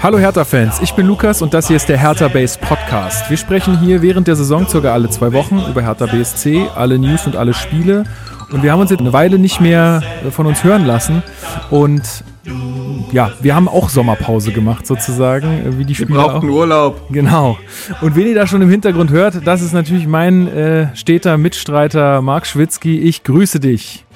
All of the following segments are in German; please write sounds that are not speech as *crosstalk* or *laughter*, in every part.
Hallo Hertha-Fans, ich bin Lukas und das hier ist der Hertha Base Podcast. Wir sprechen hier während der Saison circa alle zwei Wochen über Hertha BSC, alle News und alle Spiele. Und wir haben uns jetzt eine Weile nicht mehr von uns hören lassen. Und ja, wir haben auch Sommerpause gemacht sozusagen, wie die Spieler Wir brauchten auch. Urlaub. Genau. Und wen ihr da schon im Hintergrund hört, das ist natürlich mein äh, steter Mitstreiter Marc Schwitzky. Ich grüße dich.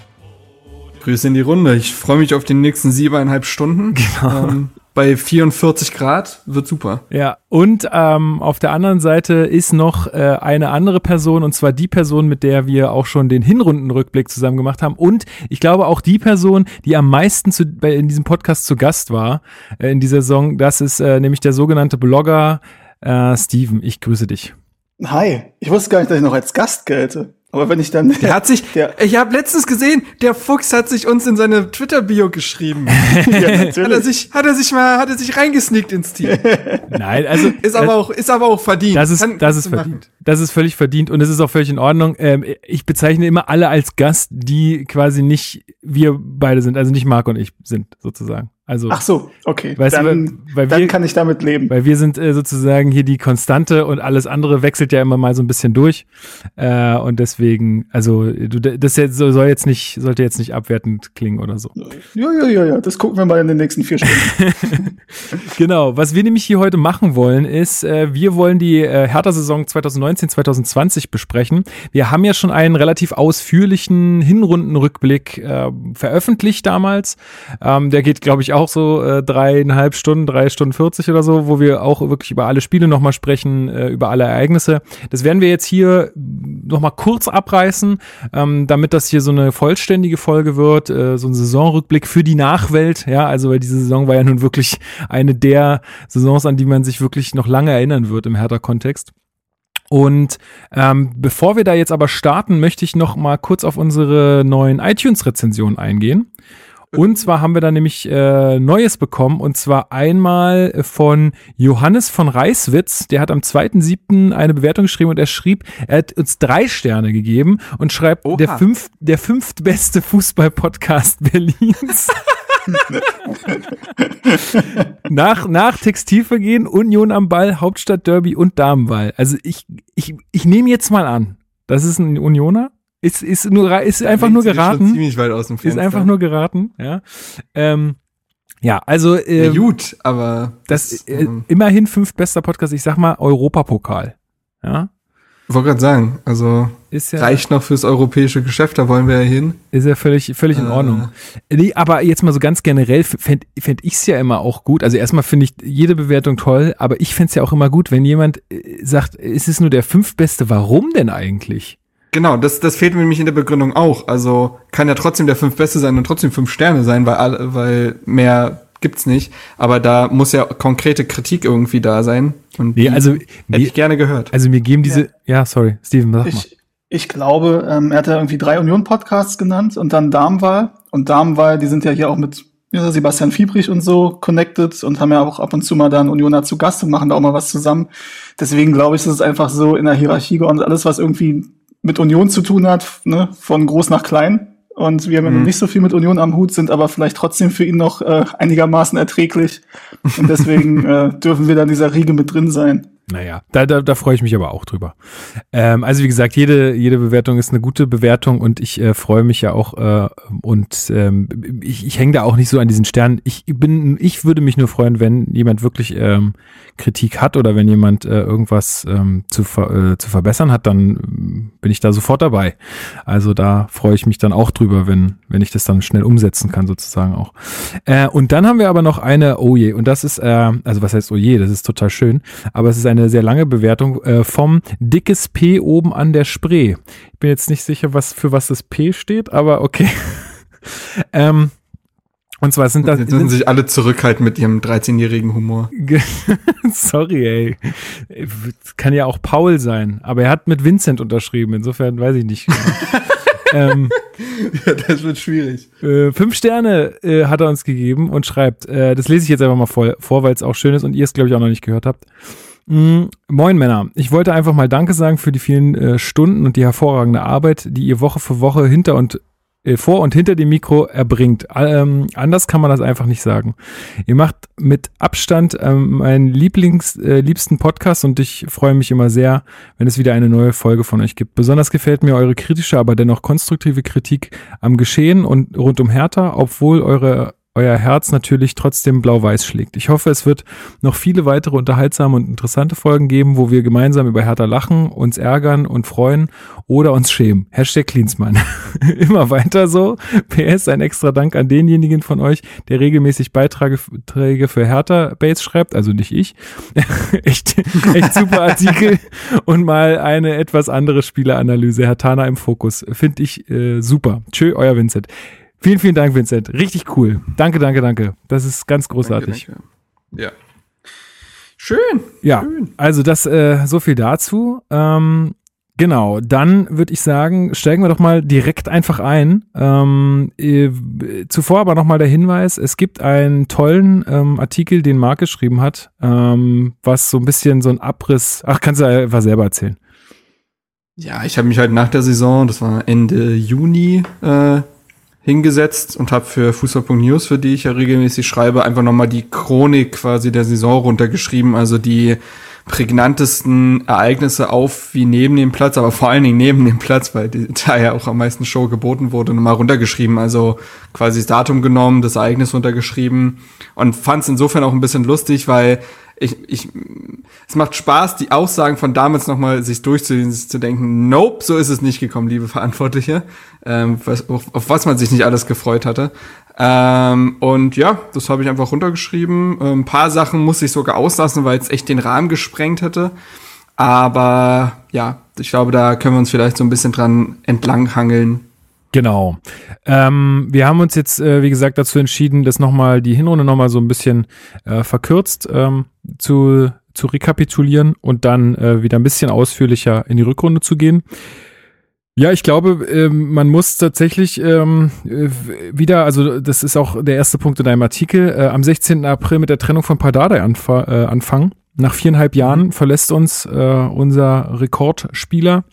Grüße in die Runde. Ich freue mich auf die nächsten siebeneinhalb Stunden. Genau. Ähm, bei 44 Grad wird super. Ja, und ähm, auf der anderen Seite ist noch äh, eine andere Person, und zwar die Person, mit der wir auch schon den Hinrundenrückblick zusammen gemacht haben. Und ich glaube auch die Person, die am meisten zu, bei, in diesem Podcast zu Gast war äh, in dieser Saison. Das ist äh, nämlich der sogenannte Blogger äh, Steven. Ich grüße dich. Hi, ich wusste gar nicht, dass ich noch als Gast gelte. Aber wenn ich dann. Der hat sich, Der- ich habe letztens gesehen, der Fuchs hat sich uns in seine Twitter-Bio geschrieben. *laughs* ja, hat er sich, hat er sich mal, hat er sich reingesneakt ins Team. *laughs* Nein, also Ist aber auch, ist aber auch verdient. Das ist, Kann- das ist verdient. Das ist völlig verdient und es ist auch völlig in Ordnung. Ähm, ich bezeichne immer alle als Gast, die quasi nicht wir beide sind, also nicht Marc und ich sind sozusagen. Also, Ach so, okay. Weißt du, dann, weil- weil dann wir- kann ich damit leben. weil wir sind äh, sozusagen hier die Konstante und alles andere wechselt ja immer mal so ein bisschen durch. Äh, und deswegen, also du, das jetzt, soll jetzt nicht, sollte jetzt nicht abwertend klingen oder so. Ja, ja, ja, ja. Das gucken wir mal in den nächsten vier Stunden. *laughs* Genau, was wir nämlich hier heute machen wollen, ist, äh, wir wollen die äh, Hertha-Saison 2019-2020 besprechen. Wir haben ja schon einen relativ ausführlichen Hinrundenrückblick äh, veröffentlicht damals. Ähm, der geht, glaube ich, auch so äh, dreieinhalb Stunden, drei Stunden 40 oder so, wo wir auch wirklich über alle Spiele nochmal sprechen, äh, über alle Ereignisse. Das werden wir jetzt hier nochmal kurz abreißen, ähm, damit das hier so eine vollständige Folge wird, äh, so ein Saisonrückblick für die Nachwelt, ja, also weil diese Saison war ja nun wirklich eine der Saisons, an die man sich wirklich noch lange erinnern wird im Hertha-Kontext. Und ähm, bevor wir da jetzt aber starten, möchte ich noch mal kurz auf unsere neuen iTunes-Rezensionen eingehen. Und zwar haben wir da nämlich äh, Neues bekommen und zwar einmal von Johannes von Reiswitz, der hat am 2.7. eine Bewertung geschrieben und er schrieb, er hat uns drei Sterne gegeben und schreibt, Oha. der, fünf, der fünftbeste Fußball-Podcast *laughs* Berlins. *laughs* nach, nach Textilvergehen, Union am Ball, Hauptstadtderby und Damenwahl. Also ich, ich, ich nehme jetzt mal an, das ist ein Unioner. Ist, ist, nur, ist einfach nur geraten. Ziemlich weit aus dem Ist einfach nur geraten, ja. Ähm, ja, also Ja, ähm, gut, aber das äh, ähm, immerhin fünf bester Podcast, ich sag mal Europapokal. Ja, ich wollte gerade sagen, also ja reicht noch fürs europäische Geschäft, da wollen wir ja hin. ist ja völlig völlig in Äh. Ordnung. Nee, aber jetzt mal so ganz generell fänd, fänd ich's ja immer auch gut. Also erstmal finde ich jede Bewertung toll, aber ich fänd's ja auch immer gut, wenn jemand äh, sagt, es ist nur der fünftbeste. Warum denn eigentlich? Genau, das, das fehlt mir nämlich in der Begründung auch. Also kann ja trotzdem der fünf Beste sein und trotzdem fünf Sterne sein, weil, alle, weil mehr gibt's nicht. Aber da muss ja konkrete Kritik irgendwie da sein. Und Nee, also hätte mir, ich gerne gehört. also mir geben diese ja, sorry, Steven, sag mal. Ich, ich glaube, ähm, er hat ja irgendwie drei Union-Podcasts genannt und dann Damenwahl. Und Damenwahl, die sind ja hier auch mit ja, Sebastian Fiebrich und so connected und haben ja auch ab und zu mal dann Unioner zu Gast und machen da auch mal was zusammen. Deswegen glaube ich, ist es einfach so in der Hierarchie und alles, was irgendwie mit Union zu tun hat, ne, von groß nach klein. Und wir haben ja Mhm. noch nicht so viel mit Union am Hut, sind aber vielleicht trotzdem für ihn noch äh, einigermaßen erträglich. Und deswegen *laughs* äh, dürfen wir da in dieser Riege mit drin sein. Naja, da, da, da freue ich mich aber auch drüber. Ähm, also wie gesagt, jede, jede Bewertung ist eine gute Bewertung und ich äh, freue mich ja auch äh, und ähm, ich, ich hänge da auch nicht so an diesen Sternen. Ich bin, ich würde mich nur freuen, wenn jemand wirklich ähm, Kritik hat oder wenn jemand äh, irgendwas ähm, zu, ver, äh, zu verbessern hat, dann ähm, bin ich da sofort dabei. Also da freue ich mich dann auch drüber, wenn, wenn ich das dann schnell umsetzen kann, sozusagen auch. Äh, und dann haben wir aber noch eine, oh je, und das ist, äh, also was heißt oh je, das ist total schön, aber es ist eine sehr lange Bewertung äh, vom dickes P oben an der Spree. Ich bin jetzt nicht sicher, was für was das P steht, aber okay. *laughs* ähm, und zwar sind das, Jetzt müssen sich alle zurückhalten mit ihrem 13-jährigen Humor. *laughs* Sorry, ey. Kann ja auch Paul sein, aber er hat mit Vincent unterschrieben, insofern weiß ich nicht. *laughs* ähm, Ja, das wird schwierig. äh, fünf Sterne äh, hat er uns gegeben und schreibt, äh, das lese ich jetzt einfach mal voll, vor, weil es auch schön ist und ihr es, glaube ich, auch noch nicht gehört habt. Mm, moin Männer, ich wollte einfach mal Danke sagen für die vielen äh, Stunden und die hervorragende Arbeit, die ihr Woche für Woche hinter und äh, vor und hinter dem Mikro erbringt. Ähm, anders kann man das einfach nicht sagen. Ihr macht mit Abstand ähm, meinen Lieblings, äh, liebsten Podcast und ich freue mich immer sehr, wenn es wieder eine neue Folge von euch gibt. Besonders gefällt mir eure kritische, aber dennoch konstruktive Kritik am Geschehen und rund um Hertha, obwohl eure euer Herz natürlich trotzdem blau-weiß schlägt. Ich hoffe, es wird noch viele weitere unterhaltsame und interessante Folgen geben, wo wir gemeinsam über Hertha lachen, uns ärgern und freuen oder uns schämen. Hashtag Cleansmann. *laughs* Immer weiter so. PS, ein extra Dank an denjenigen von euch, der regelmäßig Beiträge für Hertha Base schreibt, also nicht ich. *laughs* echt, echt super *laughs* Artikel und mal eine etwas andere Spieleranalyse. Hertana im Fokus. Finde ich äh, super. Tschö, euer Vincent. Vielen, vielen Dank, Vincent. Richtig cool. Danke, danke, danke. Das ist ganz großartig. Danke, danke. Ja. Schön. Ja, schön. also das äh, so viel dazu. Ähm, genau, dann würde ich sagen, steigen wir doch mal direkt einfach ein. Ähm, äh, zuvor aber nochmal der Hinweis, es gibt einen tollen ähm, Artikel, den Marc geschrieben hat, ähm, was so ein bisschen so ein Abriss, ach, kannst du einfach selber erzählen. Ja, ich habe mich halt nach der Saison, das war Ende Juni, äh, hingesetzt und habe für Fußball.news, für die ich ja regelmäßig schreibe, einfach nochmal die Chronik quasi der Saison runtergeschrieben, also die prägnantesten Ereignisse auf wie neben dem Platz, aber vor allen Dingen neben dem Platz, weil da ja auch am meisten Show geboten wurde, nochmal runtergeschrieben, also quasi das Datum genommen, das Ereignis runtergeschrieben und fand es insofern auch ein bisschen lustig, weil ich, ich, es macht Spaß, die Aussagen von damals nochmal sich durchzulesen, zu denken, nope, so ist es nicht gekommen, liebe Verantwortliche, ähm, was, auf, auf, was man sich nicht alles gefreut hatte. Ähm, und ja, das habe ich einfach runtergeschrieben. Ähm, ein paar Sachen muss ich sogar auslassen, weil es echt den Rahmen gesprengt hätte. Aber ja, ich glaube, da können wir uns vielleicht so ein bisschen dran entlanghangeln, Genau. Ähm, wir haben uns jetzt, äh, wie gesagt, dazu entschieden, das nochmal, die Hinrunde nochmal so ein bisschen äh, verkürzt ähm, zu, zu rekapitulieren und dann äh, wieder ein bisschen ausführlicher in die Rückrunde zu gehen. Ja, ich glaube, ähm, man muss tatsächlich ähm, äh, wieder, also das ist auch der erste Punkt in deinem Artikel, äh, am 16. April mit der Trennung von Pardadei anf äh, anfangen. Nach viereinhalb Jahren verlässt uns äh, unser Rekordspieler.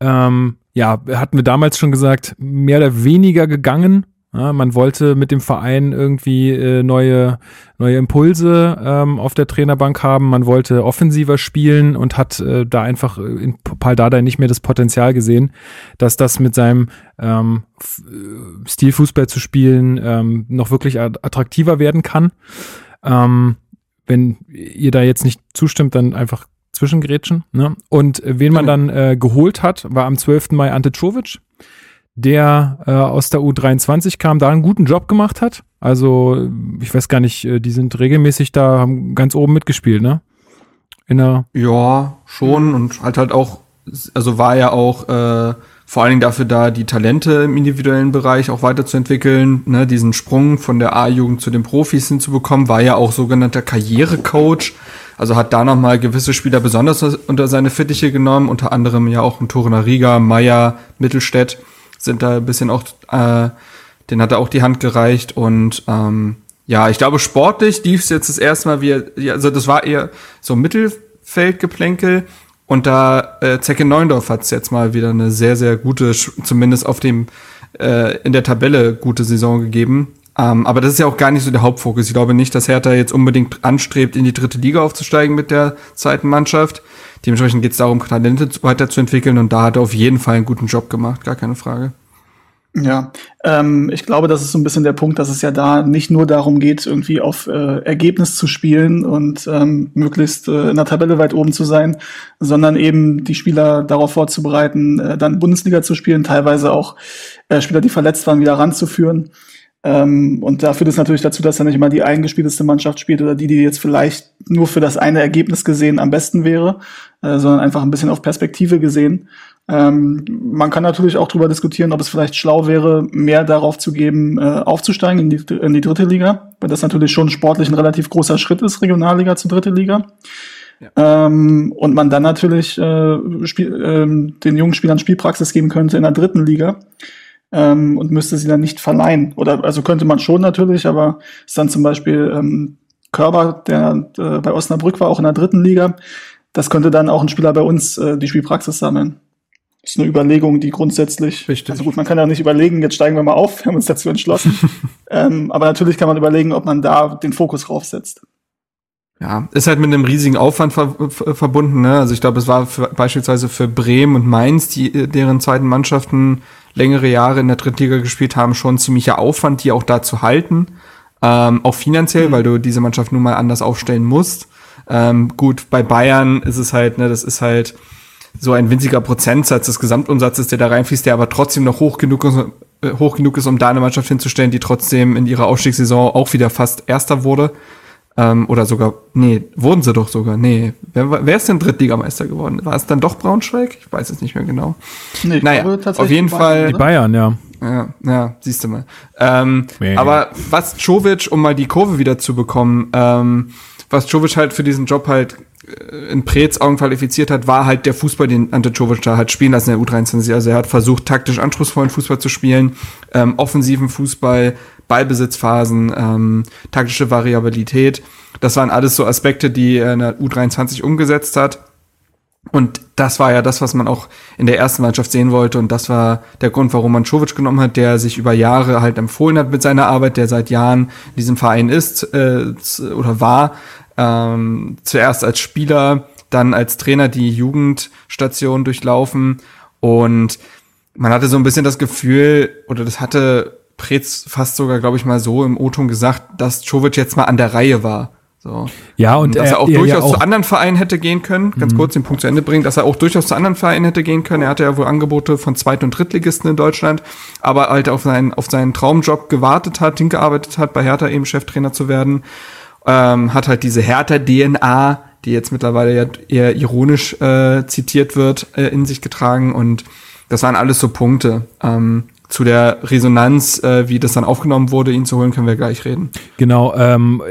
Ähm, ja, hatten wir damals schon gesagt, mehr oder weniger gegangen. Ja, man wollte mit dem Verein irgendwie äh, neue, neue Impulse ähm, auf der Trainerbank haben. Man wollte offensiver spielen und hat äh, da einfach in Paul Dardai nicht mehr das Potenzial gesehen, dass das mit seinem ähm, äh, Stil Fußball zu spielen ähm, noch wirklich attraktiver werden kann. Ähm, wenn ihr da jetzt nicht zustimmt, dann einfach Zwischengrätschen. Ne? Und äh, wen man mhm. dann äh, geholt hat, war am 12. Mai Ante Czovic, der äh, aus der U23 kam, da einen guten Job gemacht hat. Also, ich weiß gar nicht, äh, die sind regelmäßig da, haben ganz oben mitgespielt, ne? In der ja, schon. Und halt halt auch, also war ja auch äh, vor allen Dingen dafür da, die Talente im individuellen Bereich auch weiterzuentwickeln, ne, diesen Sprung von der A-Jugend zu den Profis hinzubekommen, war ja auch sogenannter Karrierecoach. Also hat da nochmal gewisse Spieler besonders unter seine Fittiche genommen, unter anderem ja auch ein Torener Riga, Meier, Mittelstädt sind da ein bisschen auch, äh, den hat er auch die Hand gereicht und ähm, ja, ich glaube sportlich lief es jetzt das erste Mal wie, also das war eher so Mittelfeldgeplänkel und da äh, Zecke Neundorf hat es jetzt mal wieder eine sehr, sehr gute, zumindest auf dem äh, in der Tabelle gute Saison gegeben. Ähm, aber das ist ja auch gar nicht so der Hauptfokus. Ich glaube nicht, dass Hertha jetzt unbedingt anstrebt, in die dritte Liga aufzusteigen mit der zweiten Mannschaft. Dementsprechend geht es darum, Talente weiterzuentwickeln und da hat er auf jeden Fall einen guten Job gemacht, gar keine Frage. Ja, ähm, ich glaube, das ist so ein bisschen der Punkt, dass es ja da nicht nur darum geht, irgendwie auf äh, Ergebnis zu spielen und ähm, möglichst äh, in der Tabelle weit oben zu sein, sondern eben die Spieler darauf vorzubereiten, äh, dann Bundesliga zu spielen, teilweise auch äh, Spieler, die verletzt waren, wieder ranzuführen. Ähm, und da führt es natürlich dazu, dass er nicht immer die eingespielteste Mannschaft spielt oder die, die jetzt vielleicht nur für das eine Ergebnis gesehen am besten wäre, äh, sondern einfach ein bisschen auf Perspektive gesehen. Ähm, man kann natürlich auch darüber diskutieren, ob es vielleicht schlau wäre, mehr darauf zu geben, äh, aufzusteigen in die, in die dritte Liga, weil das natürlich schon sportlich ein relativ großer Schritt ist, Regionalliga zu dritte Liga. Ja. Ähm, und man dann natürlich äh, Spiel, ähm, den jungen Spielern Spielpraxis geben könnte in der dritten Liga ähm, und müsste sie dann nicht verleihen. Oder also könnte man schon natürlich, aber ist dann zum Beispiel ähm, Körber, der äh, bei Osnabrück war, auch in der dritten Liga. Das könnte dann auch ein Spieler bei uns äh, die Spielpraxis sammeln. Das ist eine Überlegung, die grundsätzlich. Richtig. Also gut, man kann ja nicht überlegen, jetzt steigen wir mal auf, *laughs* wir haben uns dazu entschlossen. *laughs* ähm, aber natürlich kann man überlegen, ob man da den Fokus draufsetzt. Ja, ist halt mit einem riesigen Aufwand ver verbunden. Ne? Also ich glaube, es war für, beispielsweise für Bremen und Mainz, die deren zweiten Mannschaften längere Jahre in der Drittliga gespielt haben, schon ein ziemlicher Aufwand, die auch da zu halten. Ähm, auch finanziell, mhm. weil du diese Mannschaft nun mal anders aufstellen musst. Ähm, gut, bei Bayern ist es halt, ne, das ist halt so ein winziger Prozentsatz des Gesamtumsatzes, der da reinfließt, der aber trotzdem noch hoch genug ist, äh, hoch genug ist, um da eine Mannschaft hinzustellen, die trotzdem in ihrer Aufstiegssaison auch wieder fast Erster wurde. Ähm, oder sogar, nee, wurden sie doch sogar. Nee, wer, wer ist denn Drittligameister geworden? War es dann doch Braunschweig? Ich weiß es nicht mehr genau. Nee, naja, auf jeden Fall. Die Bayern, ja. Ja, ja, siehst du mal. Ähm, nee. Aber was Czovic, um mal die Kurve wieder zu bekommen, ähm, was Czovic halt für diesen Job halt äh, in Preetz Augen qualifiziert hat, war halt der Fußball, den Ante Czovic da hat spielen lassen in der U23. Also er hat versucht, taktisch anspruchsvollen Fußball zu spielen, ähm, offensiven Fußball, Ballbesitzphasen, ähm, taktische Variabilität. Das waren alles so Aspekte, die in der U23 umgesetzt hat. Und das war ja das, was man auch in der ersten Mannschaft sehen wollte. Und das war der Grund, warum man Czovic genommen hat, der sich über Jahre halt empfohlen hat mit seiner Arbeit, der seit Jahren in diesem Verein ist äh, oder war. Ähm, zuerst als Spieler, dann als Trainer die Jugendstation durchlaufen. Und man hatte so ein bisschen das Gefühl, oder das hatte Preetz fast sogar, glaube ich, mal so im O-Ton gesagt, dass Czovic jetzt mal an der Reihe war. So. Ja, und, und dass er auch er, durchaus ja auch zu anderen Vereinen hätte gehen können, ganz mhm. kurz den Punkt zu Ende bringen, dass er auch durchaus zu anderen Vereinen hätte gehen können. Er hatte ja wohl Angebote von Zweit- und Drittligisten in Deutschland, aber halt auf seinen, auf seinen Traumjob gewartet hat, hingearbeitet hat, bei Hertha eben Cheftrainer zu werden. Ähm, hat halt diese Hertha-DNA, die jetzt mittlerweile ja eher ironisch äh, zitiert wird, äh, in sich getragen und das waren alles so Punkte. Ähm, zu der Resonanz, äh, wie das dann aufgenommen wurde, ihn zu holen, können wir gleich reden. Genau, ähm,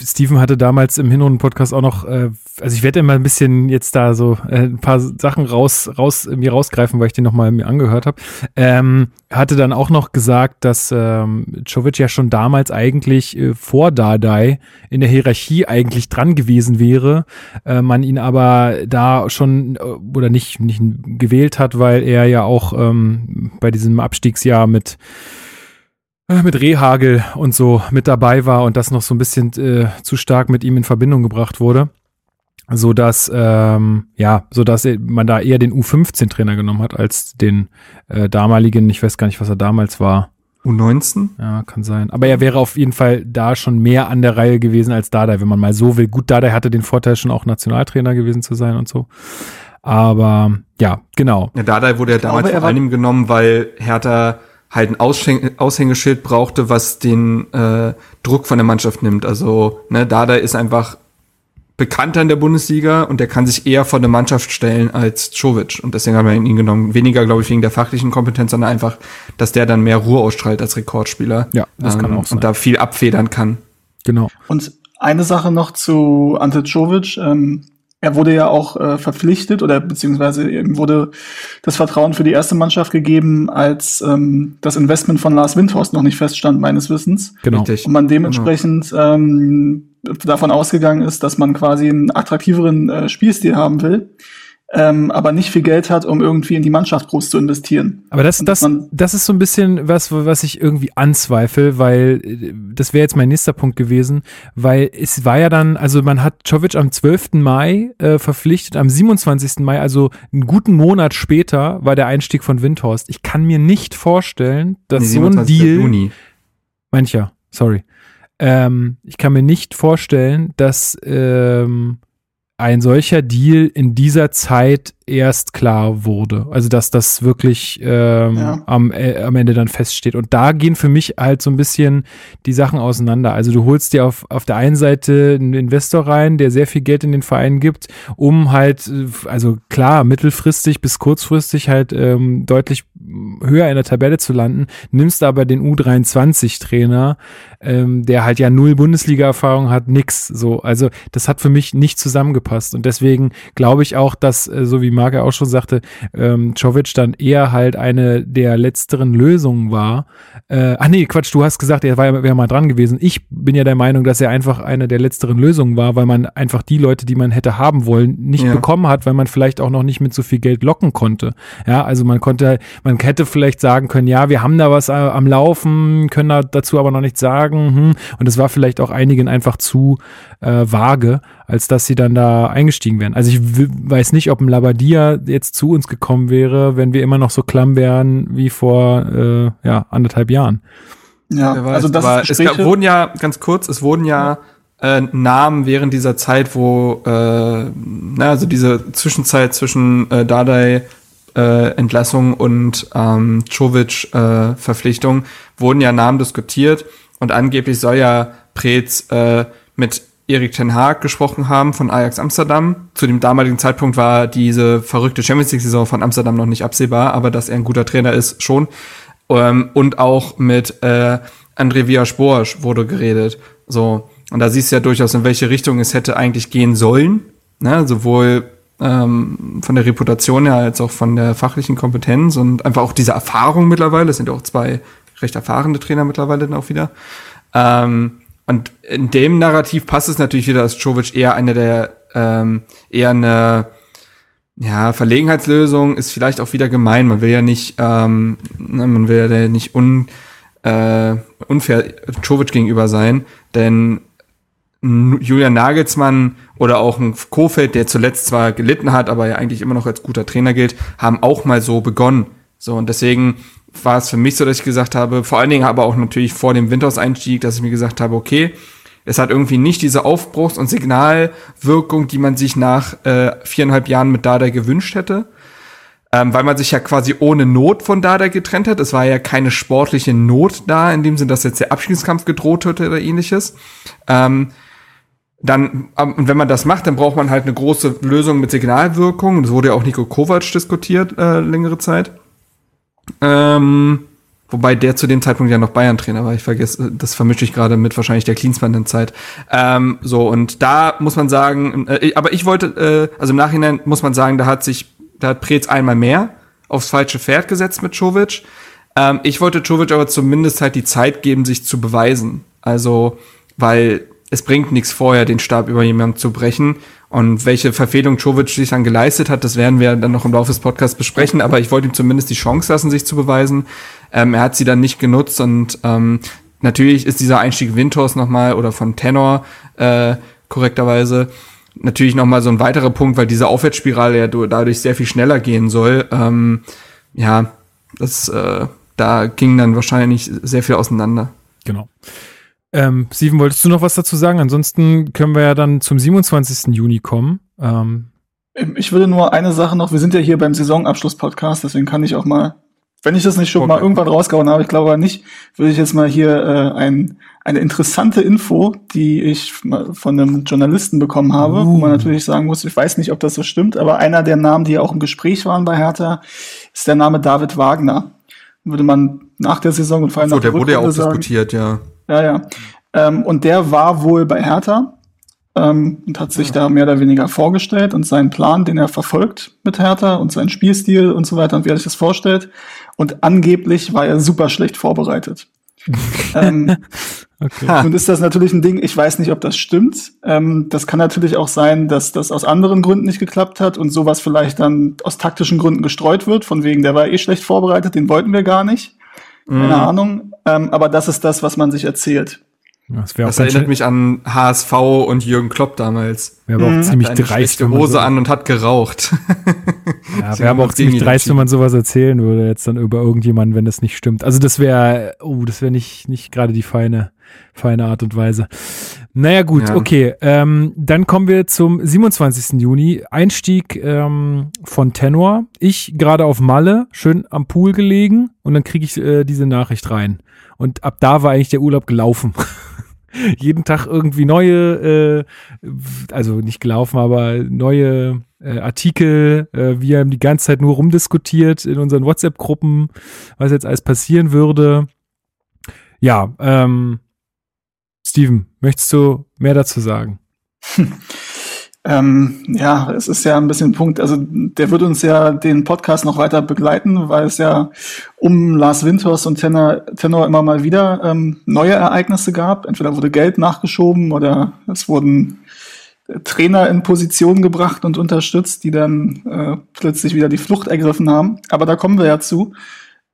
Steven hatte damals im Hinrunden-Podcast auch noch, äh, also ich werde immer ein bisschen jetzt da so äh, ein paar Sachen raus, raus mir rausgreifen, weil ich den nochmal mir angehört habe. Ähm, hatte dann auch noch gesagt, dass ähm, Jovic ja schon damals eigentlich äh, vor Dardai in der Hierarchie eigentlich dran gewesen wäre, äh, man ihn aber da schon äh, oder nicht, nicht gewählt hat, weil er ja auch ähm, bei diesem Abstiegsjahr mit äh, mit Rehagel und so mit dabei war und das noch so ein bisschen äh, zu stark mit ihm in Verbindung gebracht wurde so dass ähm, ja, so dass man da eher den U15-Trainer genommen hat als den äh, damaligen. Ich weiß gar nicht, was er damals war. U19? Ja, kann sein. Aber er wäre auf jeden Fall da schon mehr an der Reihe gewesen als Dada, wenn man mal so will. Gut, Dada hatte den Vorteil, schon auch Nationaltrainer gewesen zu sein und so. Aber ja, genau. Ja, Dada wurde ja damals vor allem genommen, weil Hertha halt ein Aushängeschild brauchte, was den äh, Druck von der Mannschaft nimmt. Also, ne, Dada ist einfach bekannter in der Bundesliga und der kann sich eher vor eine Mannschaft stellen als Czovic. Und deswegen haben wir ihn genommen. Weniger, glaube ich, wegen der fachlichen Kompetenz, sondern einfach, dass der dann mehr Ruhe ausstrahlt als Rekordspieler. Ja, das ähm, kann auch sein. Und da viel abfedern kann. Genau. Und eine Sache noch zu Ante Czovic. Ähm, er wurde ja auch äh, verpflichtet oder beziehungsweise ihm wurde das Vertrauen für die erste Mannschaft gegeben, als ähm, das Investment von Lars Windhorst noch nicht feststand, meines Wissens. Genau. Richtig. Und man dementsprechend genau. ähm, davon ausgegangen ist, dass man quasi einen attraktiveren äh, Spielstil haben will ähm, aber nicht viel Geld hat, um irgendwie in die Mannschaft groß zu investieren. Aber das, das, das ist so ein bisschen was, was ich irgendwie anzweifle, weil äh, das wäre jetzt mein nächster Punkt gewesen, weil es war ja dann, also man hat Czovic am 12. Mai äh, verpflichtet, am 27. Mai, also einen guten Monat später war der Einstieg von Windhorst. Ich kann mir nicht vorstellen, dass nee, so ein Deal, Juni. mancher, sorry, ähm, ich kann mir nicht vorstellen, dass ähm, ein solcher Deal in dieser Zeit erst klar wurde. Also dass das wirklich ähm, ja. am, äh, am Ende dann feststeht. Und da gehen für mich halt so ein bisschen die Sachen auseinander. Also du holst dir auf, auf der einen Seite einen Investor rein, der sehr viel Geld in den Verein gibt, um halt, also klar, mittelfristig bis kurzfristig halt ähm, deutlich höher in der Tabelle zu landen, nimmst aber den U23-Trainer, ähm, der halt ja null Bundesliga-Erfahrung hat, nix so. Also das hat für mich nicht zusammengepasst und deswegen glaube ich auch, dass, äh, so wie Marc auch schon sagte, ähm, Czovic dann eher halt eine der letzteren Lösungen war. Äh, ach nee, Quatsch, du hast gesagt, er war wäre mal dran gewesen. Ich bin ja der Meinung, dass er einfach eine der letzteren Lösungen war, weil man einfach die Leute, die man hätte haben wollen, nicht ja. bekommen hat, weil man vielleicht auch noch nicht mit so viel Geld locken konnte. Ja, also man konnte, man hätte vielleicht sagen können, ja, wir haben da was äh, am Laufen, können da dazu aber noch nichts sagen. Hm. Und es war vielleicht auch einigen einfach zu äh, vage, als dass sie dann da eingestiegen wären. Also ich weiß nicht, ob ein Labadia jetzt zu uns gekommen wäre, wenn wir immer noch so klamm wären wie vor äh, ja, anderthalb Jahren. Ja, also das aber es gab, wurden ja, ganz kurz, es wurden ja, ja. Äh, Namen während dieser Zeit, wo, äh, na, also diese Zwischenzeit zwischen äh, Dardai äh, Entlassung und ähm, Czovic äh, Verpflichtung, wurden ja Namen diskutiert und angeblich soll ja Preetz äh, mit Erik Ten Haag gesprochen haben von Ajax Amsterdam. Zu dem damaligen Zeitpunkt war diese verrückte Champions League Saison von Amsterdam noch nicht absehbar, aber dass er ein guter Trainer ist, schon. Ähm, und auch mit äh, André Villas-Boas wurde geredet. So. Und da siehst du ja durchaus, in welche Richtung es hätte eigentlich gehen sollen. Ne? Sowohl ähm, von der Reputation her als auch von der fachlichen Kompetenz und einfach auch diese Erfahrung mittlerweile. Es sind ja auch zwei recht erfahrene Trainer mittlerweile dann auch wieder. Ähm, und in dem Narrativ passt es natürlich wieder, dass Jovic eher eine der, ähm, eher eine, ja, Verlegenheitslösung ist vielleicht auch wieder gemein. Man will ja nicht, ähm, ne, man will ja nicht un, äh, unfair Jovic gegenüber sein, denn Julian Nagelsmann oder auch ein Kofeld, der zuletzt zwar gelitten hat, aber ja eigentlich immer noch als guter Trainer gilt, haben auch mal so begonnen. So, und deswegen war es für mich so, dass ich gesagt habe, vor allen Dingen aber auch natürlich vor dem Winterseinstieg, dass ich mir gesagt habe, okay, es hat irgendwie nicht diese Aufbruchs- und Signalwirkung, die man sich nach äh, viereinhalb Jahren mit Dada gewünscht hätte. Ähm, weil man sich ja quasi ohne Not von Dada getrennt hat. Es war ja keine sportliche Not da, in dem Sinn, dass jetzt der Abschiedskampf gedroht hätte oder ähnliches. Ähm, dann, ähm, und wenn man das macht, dann braucht man halt eine große Lösung mit Signalwirkung. Das wurde ja auch Nico Kovac diskutiert äh, längere Zeit. Ähm, wobei der zu dem Zeitpunkt ja noch Bayern-Trainer war. Ich vergesse, das vermische ich gerade mit wahrscheinlich der Klinsmann-Zeit. Ähm, so, und da muss man sagen, äh, aber ich wollte, äh, also im Nachhinein muss man sagen, da hat sich, da hat Preetz einmal mehr aufs falsche Pferd gesetzt mit Czovic. Ähm, ich wollte Czovic aber zumindest halt die Zeit geben, sich zu beweisen. Also, weil es bringt nichts vorher, den Stab über jemanden zu brechen. Und welche Verfehlung Czovic sich dann geleistet hat, das werden wir dann noch im Laufe des Podcasts besprechen. Aber ich wollte ihm zumindest die Chance lassen, sich zu beweisen. Ähm, er hat sie dann nicht genutzt und ähm, natürlich ist dieser Einstieg Winters nochmal oder von Tenor äh, korrekterweise natürlich nochmal so ein weiterer Punkt, weil diese Aufwärtsspirale ja dadurch sehr viel schneller gehen soll. Ähm, ja, das äh, da ging dann wahrscheinlich sehr viel auseinander. Genau. Ähm, Steven, wolltest du noch was dazu sagen? Ansonsten können wir ja dann zum 27. Juni kommen. Ähm, ich würde nur eine Sache noch, wir sind ja hier beim Saisonabschluss-Podcast, deswegen kann ich auch mal, wenn ich das nicht schon okay. mal irgendwann rausgehauen habe, ich glaube aber nicht, würde ich jetzt mal hier äh, ein, eine interessante Info, die ich von einem Journalisten bekommen habe, uh. wo man uh. natürlich sagen muss, ich weiß nicht, ob das so stimmt, aber einer der Namen, die ja auch im Gespräch waren bei Hertha, ist der Name David Wagner. Würde man nach der Saison und vor allem so, nach der, der wurde ja auch sagen, diskutiert, ja. Ja, ja. Ähm, und der war wohl bei Hertha ähm, und hat sich ja. da mehr oder weniger vorgestellt und seinen Plan, den er verfolgt mit Hertha und seinen Spielstil und so weiter und wie er sich das vorstellt. Und angeblich war er super schlecht vorbereitet. *laughs* ähm, okay. Nun ist das natürlich ein Ding, ich weiß nicht, ob das stimmt. Ähm, das kann natürlich auch sein, dass das aus anderen Gründen nicht geklappt hat und sowas vielleicht dann aus taktischen Gründen gestreut wird, von wegen, der war eh schlecht vorbereitet, den wollten wir gar nicht. Keine mm. Ahnung. Ähm, aber das ist das, was man sich erzählt. Das, das erinnert mich an HSV und Jürgen Klopp damals. Aber auch mhm. ziemlich hat dreist. Wenn Hose so an und hat geraucht. ja, *laughs* wäre aber auch ziemlich dreist, wenn man sowas erzählen würde, jetzt dann über irgendjemanden, wenn das nicht stimmt. Also das wäre, oh, das wäre nicht, nicht gerade die feine, feine Art und Weise. Naja, gut, ja. okay. Ähm, dann kommen wir zum 27. Juni. Einstieg ähm, von Tenor. Ich gerade auf Malle, schön am Pool gelegen und dann kriege ich äh, diese Nachricht rein. Und ab da war eigentlich der Urlaub gelaufen. *laughs* jeden Tag irgendwie neue, äh, also nicht gelaufen, aber neue äh, Artikel. Äh, wir haben die ganze Zeit nur rumdiskutiert in unseren WhatsApp-Gruppen, was jetzt alles passieren würde. Ja, ähm, Steven, möchtest du mehr dazu sagen? *laughs* Ähm, ja, es ist ja ein bisschen ein Punkt, also der wird uns ja den Podcast noch weiter begleiten, weil es ja um Lars Winters und Tenor, Tenor immer mal wieder ähm, neue Ereignisse gab. Entweder wurde Geld nachgeschoben oder es wurden Trainer in Position gebracht und unterstützt, die dann äh, plötzlich wieder die Flucht ergriffen haben. Aber da kommen wir ja zu.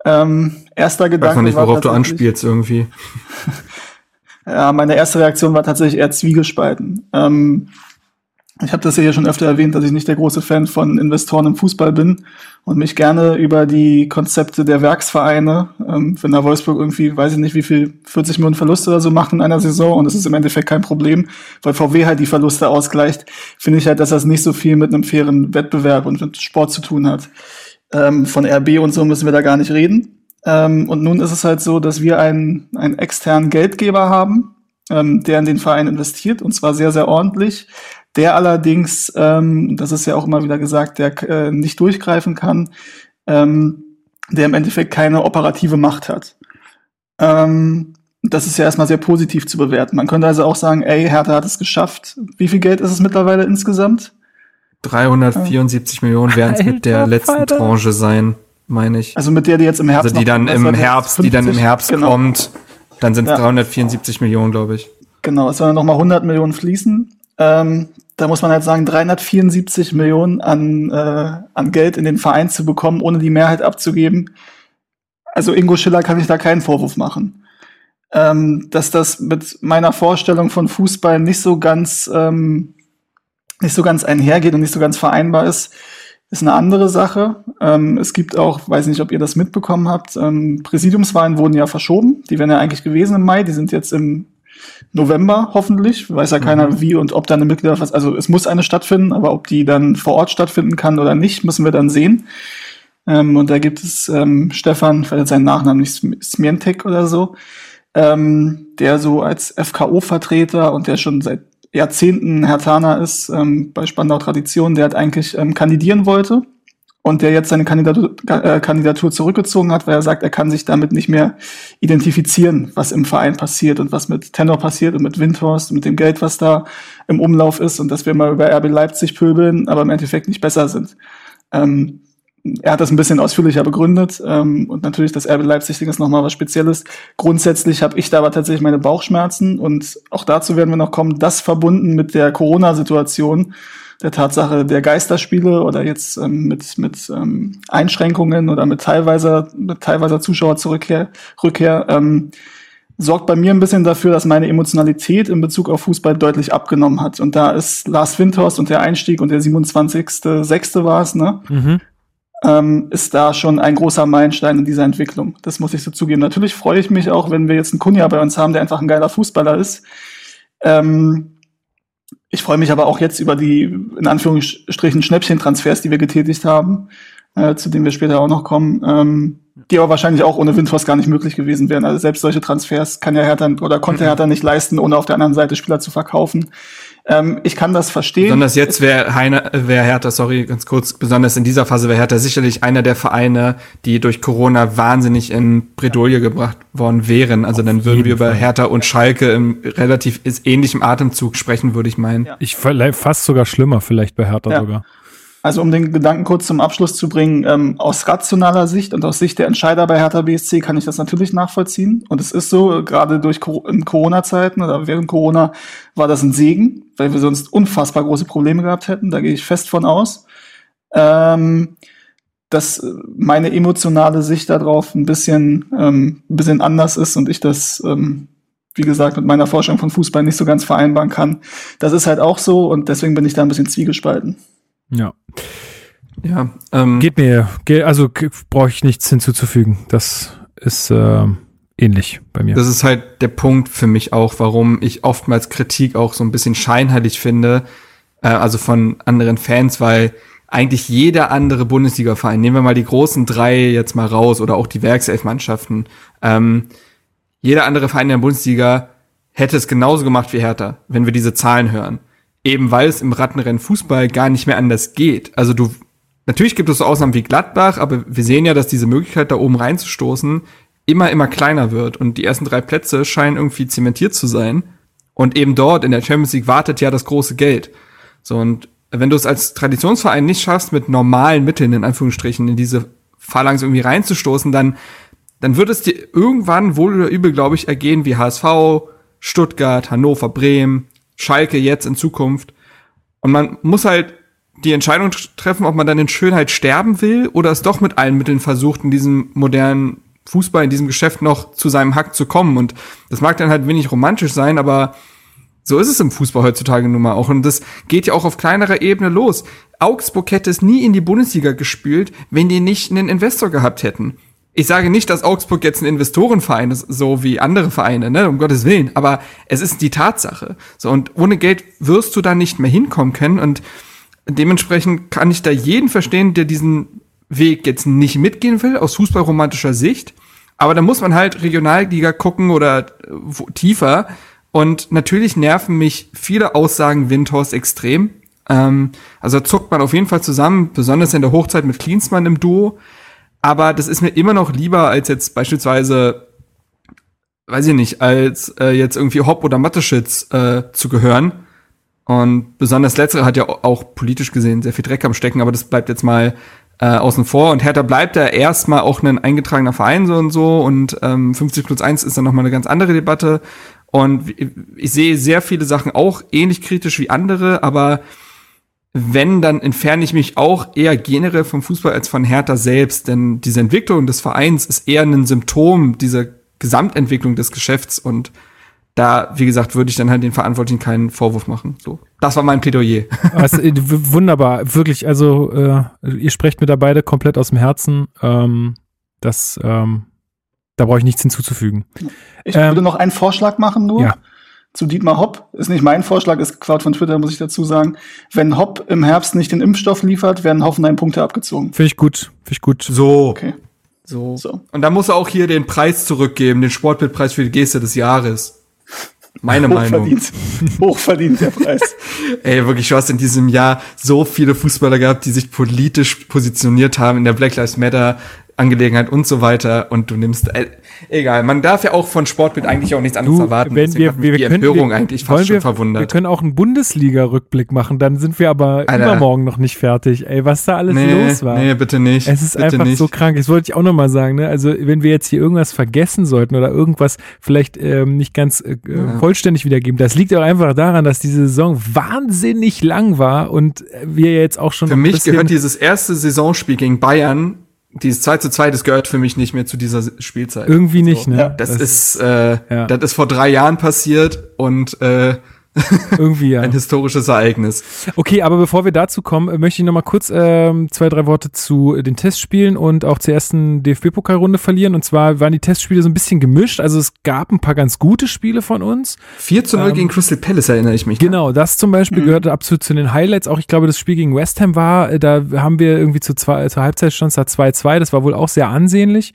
Ähm, erster Gedanke. Ich weiß noch nicht, worauf du anspielst irgendwie. *laughs* ja, meine erste Reaktion war tatsächlich eher zwiegespalten. Ähm, ich habe das ja hier schon öfter erwähnt, dass ich nicht der große Fan von Investoren im Fußball bin und mich gerne über die Konzepte der Werksvereine, ähm, wenn da Wolfsburg irgendwie, weiß ich nicht, wie viel, 40 Millionen Verluste oder so macht in einer Saison und das ist im Endeffekt kein Problem, weil VW halt die Verluste ausgleicht, finde ich halt, dass das nicht so viel mit einem fairen Wettbewerb und mit Sport zu tun hat. Ähm, von RB und so müssen wir da gar nicht reden. Ähm, und nun ist es halt so, dass wir einen, einen externen Geldgeber haben, ähm, der in den Verein investiert und zwar sehr, sehr ordentlich der allerdings, ähm, das ist ja auch immer wieder gesagt, der äh, nicht durchgreifen kann, ähm, der im Endeffekt keine operative Macht hat. Ähm, das ist ja erstmal sehr positiv zu bewerten. Man könnte also auch sagen, ey, Hertha hat es geschafft. Wie viel Geld ist es mittlerweile insgesamt? 374 äh. Millionen werden es mit der letzten Alter. Tranche sein, meine ich. Also mit der, die jetzt im Herbst Also die dann im Herbst, 50, die dann im Herbst genau. kommt, dann sind es ja. 374 Millionen, glaube ich. Genau, es sollen nochmal 100 Millionen fließen. Ähm, da muss man halt sagen, 374 Millionen an, äh, an Geld in den Verein zu bekommen, ohne die Mehrheit abzugeben. Also Ingo Schiller kann ich da keinen Vorwurf machen. Ähm, dass das mit meiner Vorstellung von Fußball nicht so ganz ähm, nicht so ganz einhergeht und nicht so ganz vereinbar ist, ist eine andere Sache. Ähm, es gibt auch, weiß nicht, ob ihr das mitbekommen habt, ähm, Präsidiumswahlen wurden ja verschoben. Die wären ja eigentlich gewesen im Mai, die sind jetzt im November hoffentlich. Weiß ja keiner, mhm. wie und ob da eine Mitgliederversammlung, also es muss eine stattfinden, aber ob die dann vor Ort stattfinden kann oder nicht, müssen wir dann sehen. Ähm, und da gibt es ähm, Stefan, ich weiß jetzt seinen Nachnamen nicht, Smientek oder so, ähm, der so als FKO-Vertreter und der schon seit Jahrzehnten Hertaner ist, ähm, bei Spandau Tradition, der hat eigentlich ähm, kandidieren wollte und der jetzt seine Kandidatur, äh, Kandidatur zurückgezogen hat, weil er sagt, er kann sich damit nicht mehr identifizieren, was im Verein passiert und was mit Tenor passiert und mit Windhorst und mit dem Geld, was da im Umlauf ist und dass wir mal über RB Leipzig pöbeln, aber im Endeffekt nicht besser sind. Ähm, er hat das ein bisschen ausführlicher begründet ähm, und natürlich das RB Leipzig-Ding ist nochmal was Spezielles. Grundsätzlich habe ich da aber tatsächlich meine Bauchschmerzen und auch dazu werden wir noch kommen, das verbunden mit der Corona-Situation der Tatsache der Geisterspiele oder jetzt ähm, mit, mit ähm, Einschränkungen oder mit teilweise, mit teilweise Zuschauerzurückkehr, Rückkehr, ähm, sorgt bei mir ein bisschen dafür, dass meine Emotionalität in Bezug auf Fußball deutlich abgenommen hat. Und da ist Lars Windhorst und der Einstieg und der 27.6. war es, ne? Mhm. Ähm, ist da schon ein großer Meilenstein in dieser Entwicklung. Das muss ich so zugeben. Natürlich freue ich mich auch, wenn wir jetzt einen Kunja bei uns haben, der einfach ein geiler Fußballer ist. Ähm, ich freue mich aber auch jetzt über die, in Anführungsstrichen, Schnäppchentransfers, die wir getätigt haben, äh, zu denen wir später auch noch kommen, ähm, die aber wahrscheinlich auch ohne Windhorst gar nicht möglich gewesen wären. Also selbst solche Transfers kann ja Hertha oder konnte mhm. Hertha nicht leisten, ohne auf der anderen Seite Spieler zu verkaufen. Ähm, ich kann das verstehen. Besonders jetzt wäre Heine, wäre Hertha, sorry, ganz kurz, besonders in dieser Phase wäre Hertha sicherlich einer der Vereine, die durch Corona wahnsinnig in Bredouille gebracht worden wären. Also dann würden wir über Hertha und Schalke im relativ ähnlichem Atemzug sprechen, würde ich meinen. Ja. Ich fast sogar schlimmer vielleicht bei Hertha ja. sogar. Also um den Gedanken kurz zum Abschluss zu bringen, ähm, aus rationaler Sicht und aus Sicht der Entscheider bei Hertha BSC kann ich das natürlich nachvollziehen. Und es ist so, gerade durch Corona-Zeiten oder während Corona war das ein Segen, weil wir sonst unfassbar große Probleme gehabt hätten. Da gehe ich fest von aus. Ähm, dass meine emotionale Sicht darauf ein bisschen, ähm, ein bisschen anders ist und ich das, ähm, wie gesagt, mit meiner Forschung von Fußball nicht so ganz vereinbaren kann. Das ist halt auch so und deswegen bin ich da ein bisschen zwiegespalten. Ja. Ja, ähm, geht mir, also brauche ich nichts hinzuzufügen. Das ist äh, ähnlich bei mir. Das ist halt der Punkt für mich auch, warum ich oftmals Kritik auch so ein bisschen scheinheilig finde, äh, also von anderen Fans, weil eigentlich jeder andere Bundesliga-Verein, nehmen wir mal die großen drei jetzt mal raus oder auch die Werkselfmannschaften, ähm, jeder andere Verein in der Bundesliga hätte es genauso gemacht wie Hertha, wenn wir diese Zahlen hören. Eben weil es im Rattenrennen Fußball gar nicht mehr anders geht. Also du, natürlich gibt es so Ausnahmen wie Gladbach, aber wir sehen ja, dass diese Möglichkeit, da oben reinzustoßen, immer, immer kleiner wird. Und die ersten drei Plätze scheinen irgendwie zementiert zu sein. Und eben dort in der Champions League wartet ja das große Geld. So, und wenn du es als Traditionsverein nicht schaffst, mit normalen Mitteln, in Anführungsstrichen, in diese Phalanx irgendwie reinzustoßen, dann, dann wird es dir irgendwann wohl oder übel, glaube ich, ergehen wie HSV, Stuttgart, Hannover, Bremen, Schalke jetzt in Zukunft. Und man muss halt die Entscheidung treffen, ob man dann in Schönheit sterben will oder es doch mit allen Mitteln versucht, in diesem modernen Fußball, in diesem Geschäft noch zu seinem Hack zu kommen. Und das mag dann halt wenig romantisch sein, aber so ist es im Fußball heutzutage nun mal auch. Und das geht ja auch auf kleinerer Ebene los. Augsburg hätte es nie in die Bundesliga gespielt, wenn die nicht einen Investor gehabt hätten. Ich sage nicht, dass Augsburg jetzt ein Investorenverein ist, so wie andere Vereine, ne, um Gottes Willen. Aber es ist die Tatsache. So, und ohne Geld wirst du da nicht mehr hinkommen können. Und dementsprechend kann ich da jeden verstehen, der diesen Weg jetzt nicht mitgehen will, aus fußballromantischer Sicht. Aber da muss man halt Regionalliga gucken oder äh, tiefer. Und natürlich nerven mich viele Aussagen Windhorst extrem. Ähm, also zuckt man auf jeden Fall zusammen, besonders in der Hochzeit mit Klinsmann im Duo. Aber das ist mir immer noch lieber als jetzt beispielsweise, weiß ich nicht, als äh, jetzt irgendwie Hopp oder Matteschitz äh, zu gehören. Und besonders letztere hat ja auch politisch gesehen sehr viel Dreck am Stecken, aber das bleibt jetzt mal äh, außen vor. Und Hertha bleibt da erstmal auch ein eingetragener Verein so und so. Und ähm, 50 plus 1 ist dann nochmal eine ganz andere Debatte. Und ich sehe sehr viele Sachen auch ähnlich kritisch wie andere, aber wenn, dann entferne ich mich auch eher generell vom Fußball als von Hertha selbst, denn diese Entwicklung des Vereins ist eher ein Symptom dieser Gesamtentwicklung des Geschäfts und da, wie gesagt, würde ich dann halt den Verantwortlichen keinen Vorwurf machen. So, das war mein Plädoyer. *laughs* Also, wunderbar, wirklich. Also äh, ihr sprecht mir da beide komplett aus dem Herzen. Ähm, das, ähm, da brauche ich nichts hinzuzufügen. Ich ähm, würde noch einen Vorschlag machen, nur. Ja. Zu Dietmar Hopp ist nicht mein Vorschlag, ist Quart von Twitter, muss ich dazu sagen. Wenn Hopp im Herbst nicht den Impfstoff liefert, werden Hoffenheim Punkte abgezogen. Finde ich gut, finde ich gut. So. Okay. So. so. Und dann muss er auch hier den Preis zurückgeben, den Sportbildpreis für die Geste des Jahres. Meine *laughs* Hochverdient. Meinung. Hochverdient der Preis. *laughs* Ey, wirklich, du hast in diesem Jahr so viele Fußballer gehabt, die sich politisch positioniert haben in der Black Lives Matter Angelegenheit und so weiter und du nimmst äh, egal, man darf ja auch von Sportbild eigentlich auch nichts anderes du, erwarten. Wenn wir, wir, die können, Empörung wir, eigentlich fast schon wir, verwundert. Wir können auch einen Bundesliga Rückblick machen, dann sind wir aber Alter. übermorgen noch nicht fertig. Ey, was da alles nee, los war. Nee, bitte nicht. Es ist bitte einfach nicht. so krank. Das wollte ich auch noch mal sagen, ne? Also, wenn wir jetzt hier irgendwas vergessen sollten oder irgendwas vielleicht ähm, nicht ganz äh, ja. vollständig wiedergeben, das liegt auch einfach daran, dass diese Saison wahnsinnig lang war und wir jetzt auch schon Für mich gehört dieses erste Saisonspiel gegen Bayern dieses 2 zu 2, das gehört für mich nicht mehr zu dieser Spielzeit. Irgendwie nicht, so. ne? Das, das, ist, äh, ja. das ist vor drei Jahren passiert und äh, *laughs* Irgendwie ja. Ein historisches Ereignis. Okay, aber bevor wir dazu kommen, äh, möchte ich noch mal kurz ähm, zwei, drei Worte zu den Testspielen und auch zur ersten DFB-Pokalrunde verlieren. Und zwar waren die Testspiele so ein bisschen gemischt. Also es gab ein paar ganz gute Spiele von uns. 4 zu 0 ähm, gegen Crystal Palace erinnere ich mich. Genau, das zum Beispiel mhm. gehörte absolut zu den Highlights. Auch ich glaube, das Spiel gegen West Ham war, äh, da haben wir irgendwie zu zwei, zur Halbzeit stand da 2-2. Das war wohl auch sehr ansehnlich.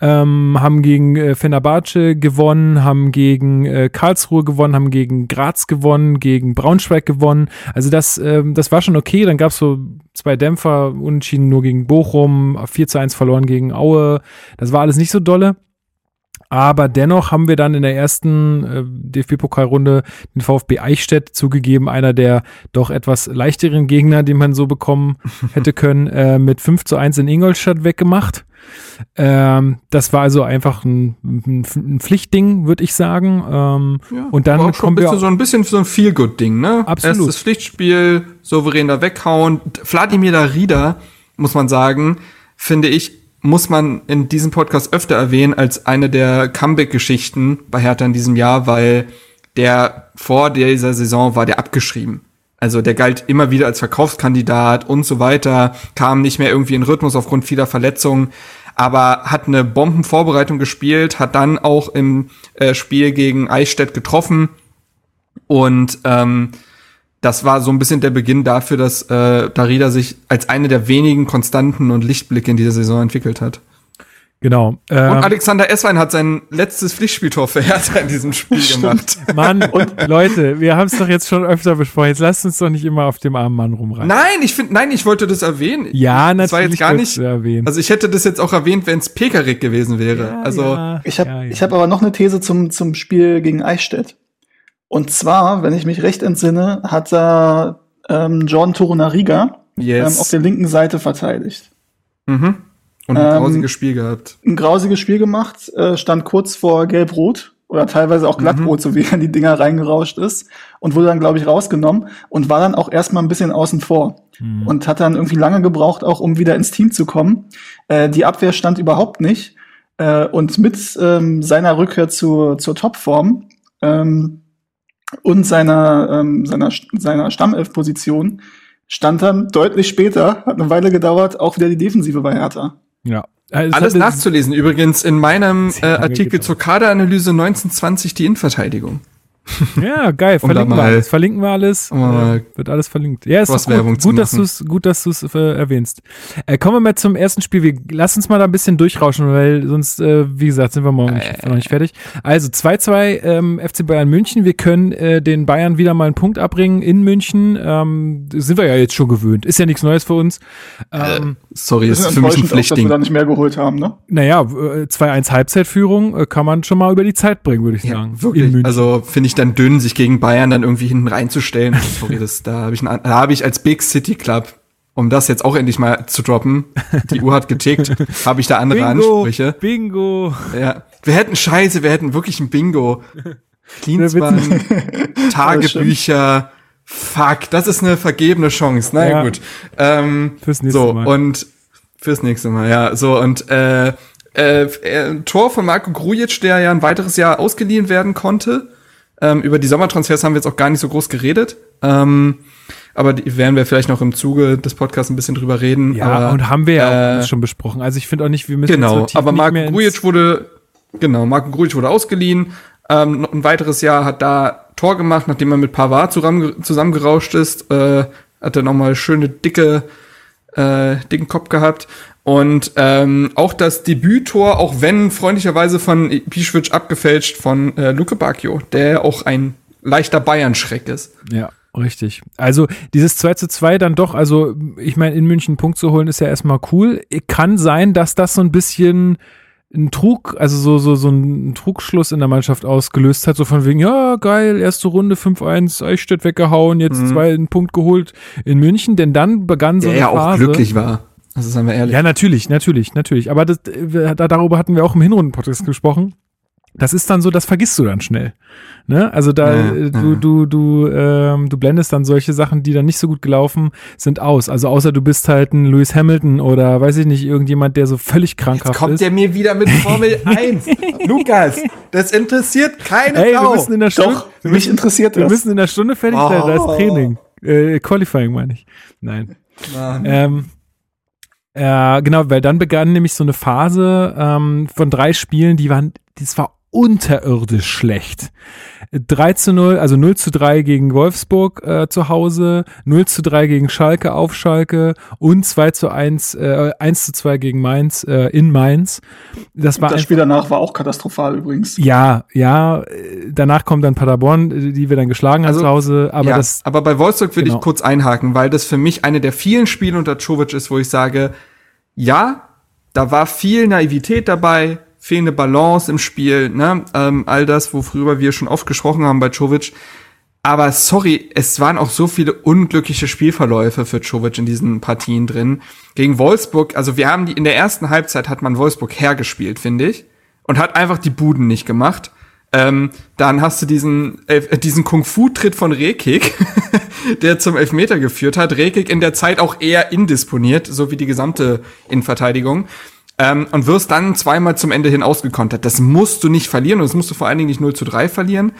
Ähm, haben gegen äh, Fenerbahce gewonnen, haben gegen äh, Karlsruhe gewonnen, haben gegen Graz gewonnen gewonnen, gegen Braunschweig gewonnen. Also das, ähm, das war schon okay. Dann gab es so zwei Dämpfer, Unentschieden nur gegen Bochum, 4 zu 1 verloren gegen Aue. Das war alles nicht so dolle. Aber dennoch haben wir dann in der ersten äh, DFB-Pokalrunde den VfB Eichstätt zugegeben, einer der doch etwas leichteren Gegner, den man so bekommen *laughs* hätte können, äh, mit 5 zu 1 in Ingolstadt weggemacht. Ähm, das war also einfach ein, ein, ein Pflichtding, würde ich sagen. Ähm, ja, und dann auch kommen wir so ein bisschen so ein Feel-Good-Ding, ne? Absolut. Erstes Pflichtspiel, souverän da weghauen. Vladimir Darida, muss man sagen, finde ich, muss man in diesem Podcast öfter erwähnen als eine der Comeback-Geschichten bei Hertha in diesem Jahr, weil der vor dieser Saison war der abgeschrieben. Also der galt immer wieder als Verkaufskandidat und so weiter, kam nicht mehr irgendwie in Rhythmus aufgrund vieler Verletzungen, aber hat eine Bombenvorbereitung gespielt, hat dann auch im äh, Spiel gegen Eichstätt getroffen und ähm, das war so ein bisschen der Beginn dafür, dass äh, Darida sich als eine der wenigen Konstanten und Lichtblicke in dieser Saison entwickelt hat. Genau. Ähm, und Alexander Esswein hat sein letztes Pflichtspieltor für Hertha in diesem Spiel gemacht. *laughs* Mann, und Leute, wir haben es doch jetzt schon öfter besprochen. Jetzt lasst uns doch nicht immer auf dem armen Mann rumreiten. Nein, ich finde, nein, ich wollte das erwähnen. Ja, natürlich. Das war jetzt gar nicht. Erwähnen. Also ich hätte das jetzt auch erwähnt, wenn es Pekarik gewesen wäre. Ja, also ja, ich habe ja, ja. ich habe aber noch eine These zum zum Spiel gegen Eichstätt. Und zwar, wenn ich mich recht entsinne, hat er ähm, Jordan Torunariga Yes. ähm, auf der linken Seite verteidigt. Mhm. Und ein Ähm, grausiges Spiel gehabt. Ein grausiges Spiel gemacht, äh, stand kurz vor Gelb-Rot oder teilweise auch Glattrot, so wie *laughs* er in die Dinger reingerauscht ist und wurde dann, glaube ich, rausgenommen und war dann auch erstmal ein bisschen außen vor und hat dann irgendwie lange gebraucht, auch um wieder ins Team zu kommen. Äh, die Abwehr stand überhaupt nicht äh, und mit ähm, seiner Rückkehr zur, zur Topform ähm, und seiner, ähm, seiner, seiner Stammelf-Position stand dann deutlich später, hat eine Weile gedauert, auch wieder die Defensive bei Hertha. Ja. Also es Alles nachzulesen übrigens in meinem äh, Artikel gedauert. zur Kaderanalyse 1920 die Innenverteidigung. *laughs* Ja, geil. Um Verlinken wir alles. Verlinken wir alles. um äh, wird alles verlinkt. Ja, ist gut, zu gut, dass du es gut, dass du es äh, erwähnst. Äh, kommen wir mal zum ersten Spiel. Wir, lass uns mal da ein bisschen durchrauschen, weil sonst, äh, wie gesagt, sind wir morgen nicht, noch nicht fertig. Also 2-2 ähm, FC Bayern München. Wir können äh, den Bayern wieder mal einen Punkt abbringen in München. Ähm, sind wir ja jetzt schon gewöhnt. Ist ja nichts Neues für uns. Ähm, Sorry, ist für mich ein enttäuschend auch, dass wir Pflichtding. da nicht mehr geholt haben, ne? naja, äh, 2-1 Halbzeitführung äh, kann man schon mal über die Zeit bringen, würde ich Ja, sagen. In wirklich. München. Also finde ich dann dünn, sich gegen Bayern dann irgendwie hinten reinzustellen. *laughs* Sorry, das, da habe ich, ein- da habe ich als Big City Club, um das jetzt auch endlich mal zu droppen, die Uhr hat getickt, *laughs* habe ich da andere Ansprüche. Bingo. Ja, wir hätten Scheiße, wir hätten wirklich ein Bingo. Cleanspan, *laughs* Tagebücher. Fuck, das ist eine vergebene Chance. Na Ja. gut. Ähm, Fürs nächste so, Mal. und fürs nächste Mal, ja. So, und äh, äh, ein Tor von Marco Grujic, der ja ein weiteres Jahr ausgeliehen werden konnte. Ähm, über die Sommertransfers haben wir jetzt auch gar nicht so groß geredet. Ähm, aber die werden wir vielleicht noch im Zuge des Podcasts ein bisschen drüber reden. Ja, aber, und haben wir ja auch äh, schon besprochen. Also ich finde auch nicht, wir müssen Genau, aber Marco Grujic wurde, genau, Marco Grujic wurde ausgeliehen. Ähm, noch ein weiteres Jahr hat da Tor gemacht, nachdem er mit Pavard zusammen, zusammengerauscht ist. Äh, hat er nochmal schöne, dicke, äh, dicken Kopf gehabt. Und ähm, auch das Debüttor, auch wenn freundlicherweise von Pischwitsch abgefälscht von äh, Luke Bacchio, der auch ein leichter Bayern-Schreck ist. Ja, richtig. Also dieses 2 zu 2 dann doch, also ich meine, in München einen Punkt zu holen, ist ja erstmal cool. Kann sein, dass das so ein bisschen ein Trug, also so, so, so ein Trugschluss in der Mannschaft ausgelöst hat, so von wegen, ja, geil, erste Runde 5-1, Eichstätt weggehauen, jetzt zwei einen Punkt geholt in München, denn dann begann so Der eine ja auch Phase. glücklich war. Also sagen wir ehrlich. Ja, natürlich, natürlich, natürlich. Aber das, äh, da, darüber hatten wir auch im Hinrunden-Podcast gesprochen. Das ist dann so, das vergisst du dann schnell. Ne? Also da, Ja, äh, du, ja. du, du, ähm, du blendest dann solche Sachen, die dann nicht so gut gelaufen sind, aus. Also außer du bist halt ein Lewis Hamilton oder weiß ich nicht, irgendjemand, der so völlig krankhaft Jetzt kommt ist. der mir wieder mit Formel *laughs* 1. Lukas, das interessiert keine Ey, wir Sau. müssen in der Stunde, Doch, mich interessiert wir das. müssen in der Stunde fertig sein, da ist Oh. Training. Äh, Qualifying meine ich. Nein. Mann. Ähm, äh, genau, weil dann begann nämlich so eine Phase ähm, von drei Spielen, die waren, das war unterirdisch schlecht. 3 zu 0, also 0 zu 3 gegen Wolfsburg äh, zu Hause, 0 zu 3 gegen Schalke auf Schalke und 2 zu 1, äh, 1 zu 2 gegen Mainz äh, in Mainz. Das war das Spiel danach war auch katastrophal übrigens. ja, ja, äh, danach kommt dann Paderborn, äh, die wir dann geschlagen haben Also, zu Hause, aber ja, das aber bei Wolfsburg will Genau. ich kurz einhaken, weil das für mich eine der vielen Spiele unter Czovic ist, wo ich sage, ja, da war viel Naivität dabei, fehlende Balance im Spiel, ne? ähm, all das, worüber wir schon oft gesprochen haben bei Czovic. Aber sorry, es waren auch so viele unglückliche Spielverläufe für Czovic in diesen Partien drin. Gegen Wolfsburg, also wir haben die, in der ersten Halbzeit hat man Wolfsburg hergespielt, finde ich. Und hat einfach die Buden nicht gemacht. Ähm, dann hast du diesen, äh, diesen Kung-Fu-Tritt von Rekik, *laughs* der zum Elfmeter geführt hat. Rekik in der Zeit auch eher indisponiert, so wie die gesamte Innenverteidigung. Ähm, und wirst dann zweimal zum Ende hin ausgekontert. Das musst du nicht verlieren und das musst du vor allen Dingen nicht 0 zu 3 verlieren.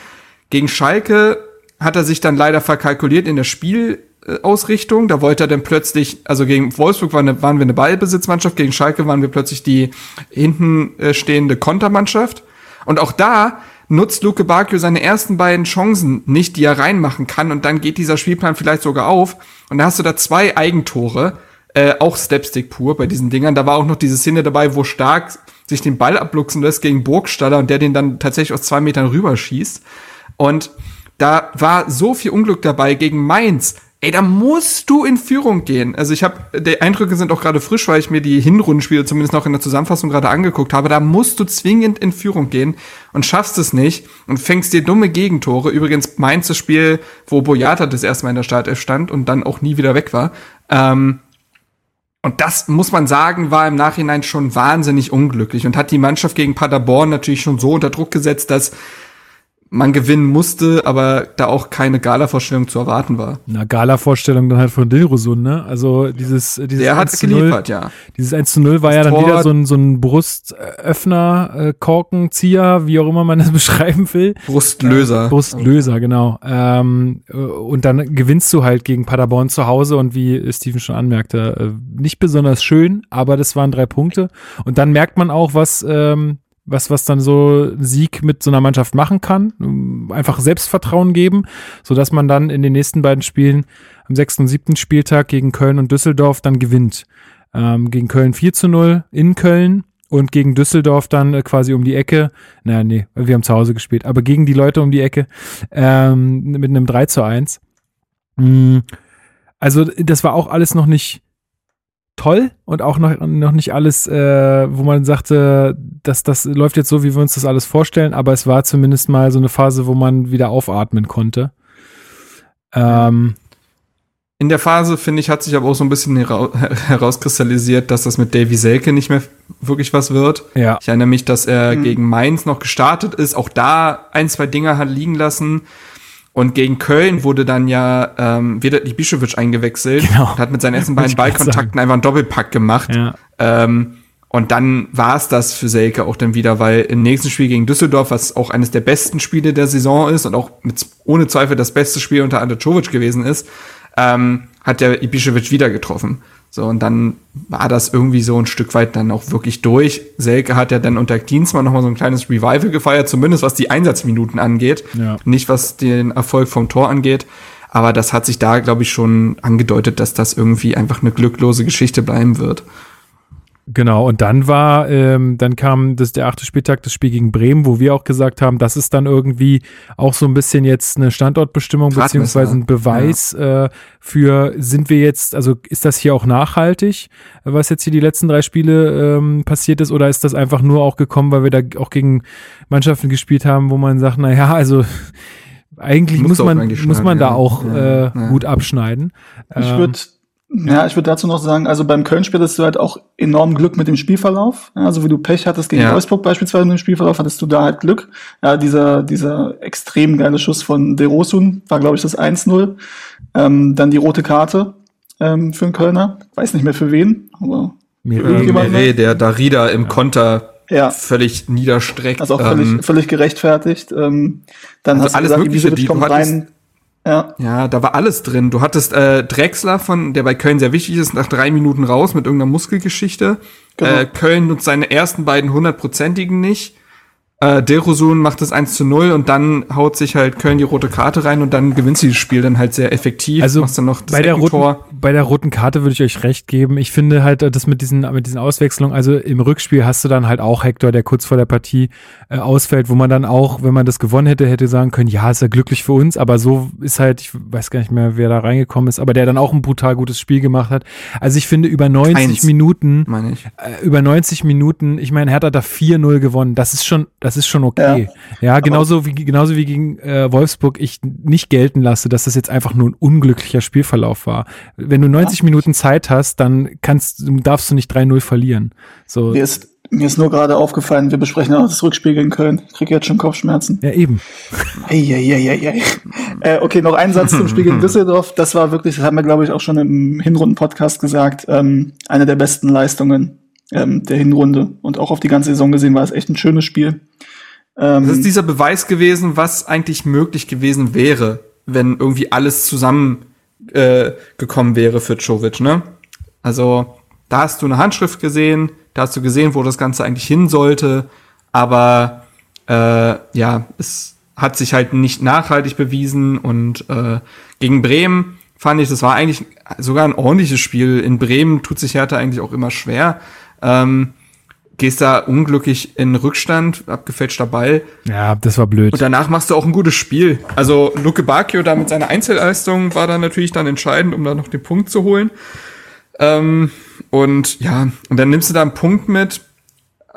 Gegen Schalke hat er sich dann leider verkalkuliert in der Spielausrichtung. Da wollte er dann plötzlich, also gegen Wolfsburg waren, wir eine Ballbesitzmannschaft, gegen Schalke waren wir plötzlich die hinten äh, stehende Kontermannschaft. Und auch da nutzt Luke Bacchio seine ersten beiden Chancen nicht, die er reinmachen kann. Und dann geht dieser Spielplan vielleicht sogar auf. Und da hast du da zwei Eigentore, äh, auch Stepstick pur bei diesen Dingern. Da war auch noch diese Szene dabei, wo Stark sich den Ball abluchsen lässt gegen Burgstaller und der den dann tatsächlich aus zwei Metern rüberschießt. Und da war so viel Unglück dabei gegen Mainz. ey, da musst du in Führung gehen. Also ich habe, die Eindrücke sind auch gerade frisch, weil ich mir die Hinrundenspiele zumindest noch in der Zusammenfassung gerade angeguckt habe. Da musst du zwingend in Führung gehen und schaffst es nicht und fängst dir dumme Gegentore. Übrigens Mainz das Spiel, wo Boyata das erste Mal in der Startelf stand und dann auch nie wieder weg war. Ähm, und das muss man sagen, war im Nachhinein schon wahnsinnig unglücklich und hat die Mannschaft gegen Paderborn natürlich schon so unter Druck gesetzt, dass man gewinnen musste, aber da auch keine Gala-Vorstellung zu erwarten war. Na, Gala-Vorstellung dann halt von Dilrosun, ne? Also dieses, dieses Der hat geliefert, ja. Dieses 1 zu 0 war das ja dann Tor wieder so ein, so ein Brustöffner, äh, Korkenzieher, wie auch immer man das *laughs* beschreiben will. Brustlöser. Äh, Brustlöser, genau. Ähm, äh, und dann gewinnst du halt gegen Paderborn zu Hause und wie Steven schon anmerkte, äh, nicht besonders schön, aber das waren drei Punkte. Und dann merkt man auch, was ähm, was, was dann so Sieg mit so einer Mannschaft machen kann. Einfach Selbstvertrauen geben, so dass man dann in den nächsten beiden Spielen am sechsten und siebten Spieltag gegen Köln und Düsseldorf dann gewinnt. Ähm, gegen Köln 4 zu 0 in Köln und gegen Düsseldorf dann äh, quasi um die Ecke. Naja, nee, wir haben zu Hause gespielt, aber gegen die Leute um die Ecke ähm, mit einem 3 zu 1. Mm, also das war auch alles noch nicht toll und auch noch, noch nicht alles, äh, wo man sagte, dass das läuft jetzt so, wie wir uns das alles vorstellen, aber es war zumindest mal so eine Phase, wo man wieder aufatmen konnte. Ähm, in der Phase, finde ich, hat sich aber auch so ein bisschen *laughs* herauskristallisiert, dass das mit Davy Selke nicht mehr wirklich was wird. Ja. Ich erinnere mich, dass er mhm. gegen Mainz noch gestartet ist, auch da ein, zwei Dinge hat liegen lassen. Und gegen Köln wurde dann ja ähm, wieder Ibišević eingewechselt genau. und hat mit seinen ersten beiden Ballkontakten einfach einen Doppelpack gemacht. Ja. Ähm, und dann war es das für Selke auch dann wieder, weil im nächsten Spiel gegen Düsseldorf, was auch eines der besten Spiele der Saison ist und auch mit, ohne Zweifel das beste Spiel unter Ante Czovic gewesen ist, ähm, hat der Ibišević wieder getroffen. So, und dann war das irgendwie so ein Stück weit dann auch wirklich durch. Selke hat ja dann unter Dienstmann nochmal so ein kleines Revival gefeiert, zumindest was die Einsatzminuten angeht. Ja. Nicht was den Erfolg vom Tor angeht. Aber das hat sich da, glaube ich, schon angedeutet, dass das irgendwie einfach eine glücklose Geschichte bleiben wird. Genau, und dann war, ähm, dann kam das der achte Spieltag, das Spiel gegen Bremen, wo wir auch gesagt haben, das ist dann irgendwie auch so ein bisschen jetzt eine Standortbestimmung beziehungsweise ein Beweis ja. äh, für, sind wir jetzt, also ist das hier auch nachhaltig, was jetzt hier die letzten drei Spiele ähm, passiert ist, oder ist das einfach nur auch gekommen, weil wir da auch gegen Mannschaften gespielt haben, wo man sagt, na ja, also eigentlich muss, muss man eigentlich muss man da auch ja, äh, gut abschneiden. Ich ähm, würde ja, ich würde dazu noch sagen, also beim Köln-Spiel hattest du halt auch enorm Glück mit dem Spielverlauf. Ja, also wie du Pech hattest gegen ja. Wolfsburg beispielsweise mit dem Spielverlauf, hattest du da halt Glück. Ja, dieser, dieser extrem geile Schuss von De Rosun war, glaube ich, das 1-0. Ähm, dann die rote Karte ähm, für den Kölner. Weiß nicht mehr für wen, aber Mire, der Darida im Konter ja. völlig niederstreckt. Also auch völlig, ähm, völlig gerechtfertigt. Ähm, dann also hast alles du gesagt, Mögliche, die, kommt rein, ja. ja, da war alles drin. Du hattest äh, Drexler von, der bei Köln sehr wichtig ist, nach drei Minuten raus mit irgendeiner Muskelgeschichte. Genau. Äh, Köln nutzt seine ersten beiden hundertprozentigen nicht. Äh, Derosun macht das 1 zu 0 und dann haut sich halt Köln die rote Karte rein und dann gewinnt sie das Spiel dann halt sehr effektiv. Also dann noch das bei, der roten, bei der roten Karte würde ich euch recht geben. Ich finde halt, das mit diesen, mit diesen Auswechslungen, also im Rückspiel hast du dann halt auch Hector, der kurz vor der Partie äh, ausfällt, wo man dann auch, wenn man das gewonnen hätte, hätte sagen können, ja, ist ja glücklich für uns, aber so ist halt, ich weiß gar nicht mehr, wer da reingekommen ist, aber der dann auch ein brutal gutes Spiel gemacht hat. Also ich finde, über 90 Eins, Minuten, äh, über 90 Minuten, ich meine, Hertha hat da 4-0 gewonnen. Das ist schon, das das ist schon okay. Ja, ja genauso wie genauso wie gegen äh, Wolfsburg ich nicht gelten lasse, dass das jetzt einfach nur ein unglücklicher Spielverlauf war. Wenn du 90 ja. Minuten Zeit hast, dann kannst darfst du nicht 3-0 verlieren. So. Mir ist mir ist nur gerade aufgefallen, wir besprechen auch das Rückspiel gegen Köln. Ich krieg jetzt schon Kopfschmerzen. Ja, eben. Hey. Äh, okay, noch ein Satz zum Spiel gegen *laughs* Düsseldorf. Das war wirklich, das haben wir, glaube ich, auch schon im Hinrunden-Podcast gesagt, ähm, eine der besten Leistungen ähm, der Hinrunde. Und auch auf die ganze Saison gesehen war es echt ein schönes Spiel. Ähm, das ist dieser Beweis gewesen, was eigentlich möglich gewesen wäre, wenn irgendwie alles zusammen äh, gekommen wäre für Czovic, ne? Also, da hast du eine Handschrift gesehen, da hast du gesehen, wo das Ganze eigentlich hin sollte, aber äh, ja, es hat sich halt nicht nachhaltig bewiesen und äh, gegen Bremen fand ich, das war eigentlich sogar ein ordentliches Spiel. In Bremen tut sich Hertha eigentlich auch immer schwer. Ähm, gehst da unglücklich in Rückstand, abgefälschter Ball. Ja, das war blöd. Und danach machst du auch ein gutes Spiel. Also Luke Bacchio da mit seiner Einzelleistung war da natürlich dann entscheidend, um da noch den Punkt zu holen. Ähm, und ja, und dann nimmst du da einen Punkt mit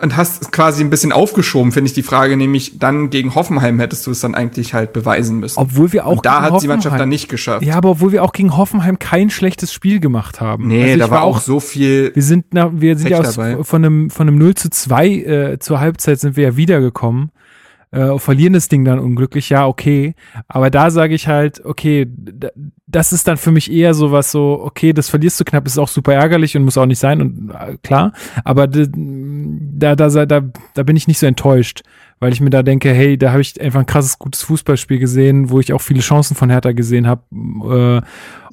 und hast quasi ein bisschen aufgeschoben, finde ich die Frage, nämlich dann gegen Hoffenheim hättest du es dann eigentlich halt beweisen müssen. Obwohl wir auch und da hat die Mannschaft Hoffenheim- dann nicht geschafft. Ja, aber obwohl wir auch gegen Hoffenheim kein schlechtes Spiel gemacht haben. nee, Also da war auch so viel. Wir sind, nach, wir sind ja aus, von einem, von einem 0 zu 2 äh, zur Halbzeit sind wir ja wiedergekommen. Äh, verlieren das Ding dann unglücklich, ja, okay. Aber da sage ich halt, okay, d- das ist dann für mich eher sowas so, okay, das verlierst du knapp, ist auch super ärgerlich und muss auch nicht sein und äh, klar. Aber da, da, da, da bin ich nicht so enttäuscht, weil ich mir da denke, hey, da habe ich einfach ein krasses, gutes Fußballspiel gesehen, wo ich auch viele Chancen von Hertha gesehen habe.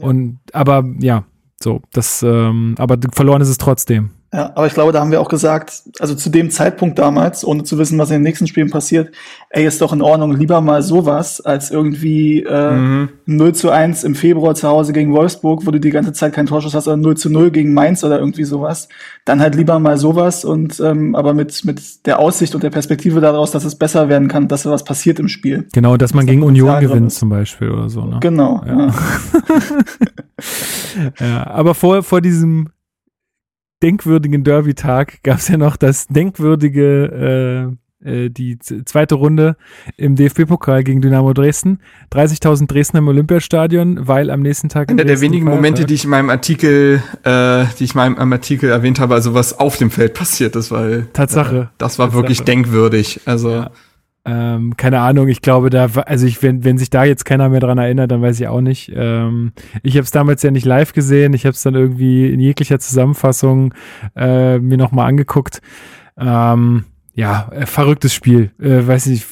Äh, Und aber ja, so, das, ähm, aber verloren ist es trotzdem. Ja, aber ich glaube, da haben wir auch gesagt, also zu dem Zeitpunkt damals, ohne zu wissen, was in den nächsten Spielen passiert, ey, ist doch in Ordnung, lieber mal sowas, als irgendwie äh, Mhm. 0 zu 1 im Februar zu Hause gegen Wolfsburg, wo du die ganze Zeit keinen Torschuss hast, oder 0 zu 0 gegen Mainz oder irgendwie sowas. Dann halt lieber mal sowas und ähm, aber mit, mit der Aussicht und der Perspektive daraus, dass es besser werden kann, dass da was passiert im Spiel. Genau, dass man Dass gegen Union gewinnt ist. zum Beispiel oder so. Ne? Genau. Ja. Ja. *laughs* Ja, aber vor, vor diesem denkwürdigen Derby-Tag gab es ja noch das denkwürdige, äh, äh, die zweite Runde im DFB-Pokal gegen Dynamo Dresden. 30.000 Dresdner im Olympiastadion, weil am nächsten Tag in Einer der Dresden wenigen Feiertag- Momente, die ich in meinem Artikel, äh, die ich in meinem meinem Artikel erwähnt habe, also was auf dem Feld passiert ist, weil Tatsache. Äh, das war Tatsache. wirklich denkwürdig. Also Ja. Ähm, keine Ahnung, ich glaube, da, also ich, wenn, wenn sich da jetzt keiner mehr dran erinnert, dann weiß ich auch nicht. Ähm, ich habe es damals ja nicht live gesehen, ich habe es dann irgendwie in jeglicher Zusammenfassung äh, mir nochmal angeguckt. Ähm, ja, äh, verrücktes Spiel. Äh, weiß nicht,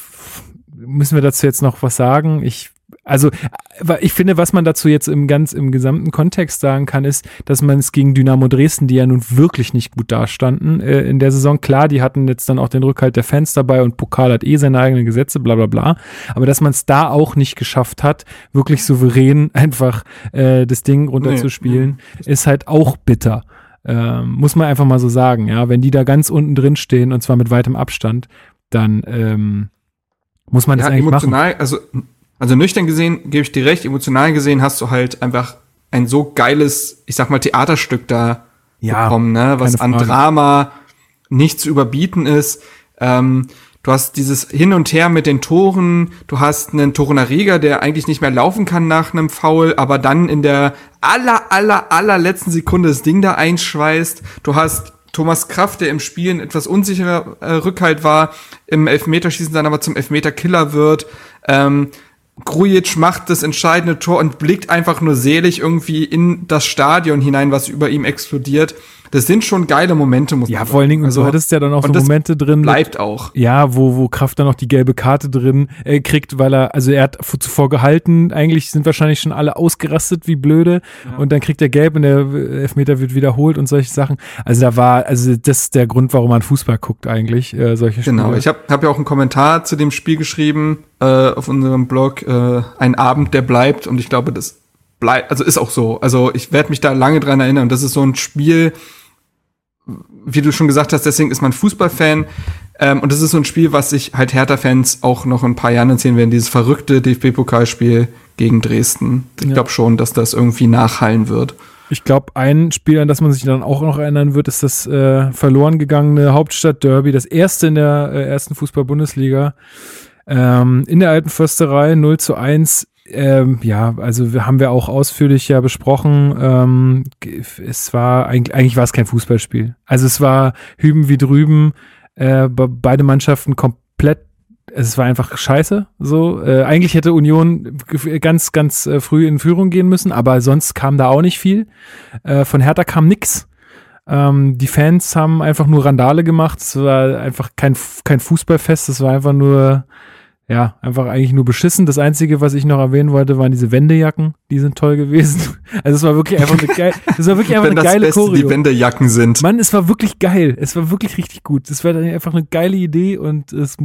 müssen wir dazu jetzt noch was sagen? Ich also äh, ich finde, was man dazu jetzt im ganz im gesamten Kontext sagen kann, ist, dass man es gegen Dynamo Dresden, die ja nun wirklich nicht gut dastanden äh, in der Saison, klar, die hatten jetzt dann auch den Rückhalt der Fans dabei und Pokal hat eh seine eigenen Gesetze, bla bla bla. Aber dass man es da auch nicht geschafft hat, wirklich souverän *laughs* einfach äh, das Ding runterzuspielen, ist halt auch bitter. Ähm, muss man einfach mal so sagen, ja. Wenn die da ganz unten drin stehen und zwar mit weitem Abstand, dann ähm, muss man das ja, eigentlich machen. emotional, also, also nüchtern gesehen, gebe ich dir recht, emotional gesehen hast du halt einfach ein so geiles, ich sag mal, Theaterstück da Ja, bekommen, ne? was an. Drama nicht zu überbieten ist. Ähm, du hast dieses Hin und Her mit den Toren, du hast einen Torunariga, der eigentlich nicht mehr laufen kann nach einem Foul, aber dann in der aller, aller, allerletzten Sekunde das Ding da einschweißt. Du hast Thomas Kraft, der im Spiel ein etwas unsicherer äh, Rückhalt war, im Elfmeterschießen dann aber zum Elfmeter-Killer wird. Ähm, Grujic macht das entscheidende Tor und blickt einfach nur selig irgendwie in das Stadion hinein, was über ihm explodiert. Das sind schon geile Momente, muss Ja, man vor allen Dingen, Also, du hattest ja dann auch und so Momente drin. mit- bleibt auch. Ja, wo, wo Kraft dann noch die gelbe Karte drin äh, kriegt, weil er, also er hat zuvor gehalten, eigentlich sind wahrscheinlich schon alle ausgerastet wie blöde und dann kriegt er gelb und der äh, Elfmeter wird wiederholt und solche Sachen. Also da war, also das ist der Grund, warum man Fußball guckt eigentlich, äh, solche Spiele. Genau, ich habe hab ja auch einen Kommentar zu dem Spiel geschrieben äh, auf unserem Blog, äh, ein Abend, der bleibt und ich glaube, das bleibt, also ist auch so. Also ich werde mich da lange dran erinnern. Das ist so ein Spiel, wie du schon gesagt hast, deswegen ist man Fußballfan. Ähm, und das ist so ein Spiel, was sich halt Hertha-Fans auch noch in ein paar Jahren erzählen werden, dieses verrückte DFB-Pokalspiel gegen Dresden. Ich Ja. glaube schon, dass das irgendwie nachhallen wird. Ich glaube, ein Spiel, an das man sich dann auch noch erinnern wird, ist das äh, verloren gegangene Hauptstadt-Derby, das erste in der äh, ersten Fußball-Bundesliga. Ähm, in der alten Försterei 0 zu 1. Ähm, ja, also wir, haben wir auch ausführlich ja besprochen. Ähm, es war eigentlich, eigentlich war es kein Fußballspiel. Also es war hüben wie drüben. Äh, be beide Mannschaften komplett es war einfach scheiße. So, äh, eigentlich hätte Union ganz, ganz äh, früh in Führung gehen müssen, aber sonst kam da auch nicht viel. Äh, von Hertha kam nix. Ähm, die Fans haben einfach nur Randale gemacht. Es war einfach kein, kein Fußballfest. Es war einfach nur, ja, einfach eigentlich nur beschissen. Das Einzige, was ich noch erwähnen wollte, waren diese Wendejacken. Die sind toll gewesen. *laughs* Also es war wirklich einfach eine, *laughs* geil, es war wirklich einfach Wenn eine das geile Beste Choreo. die Wendejacken sind. Mann, es war wirklich geil. Es war wirklich richtig gut. Es war einfach eine geile Idee und es,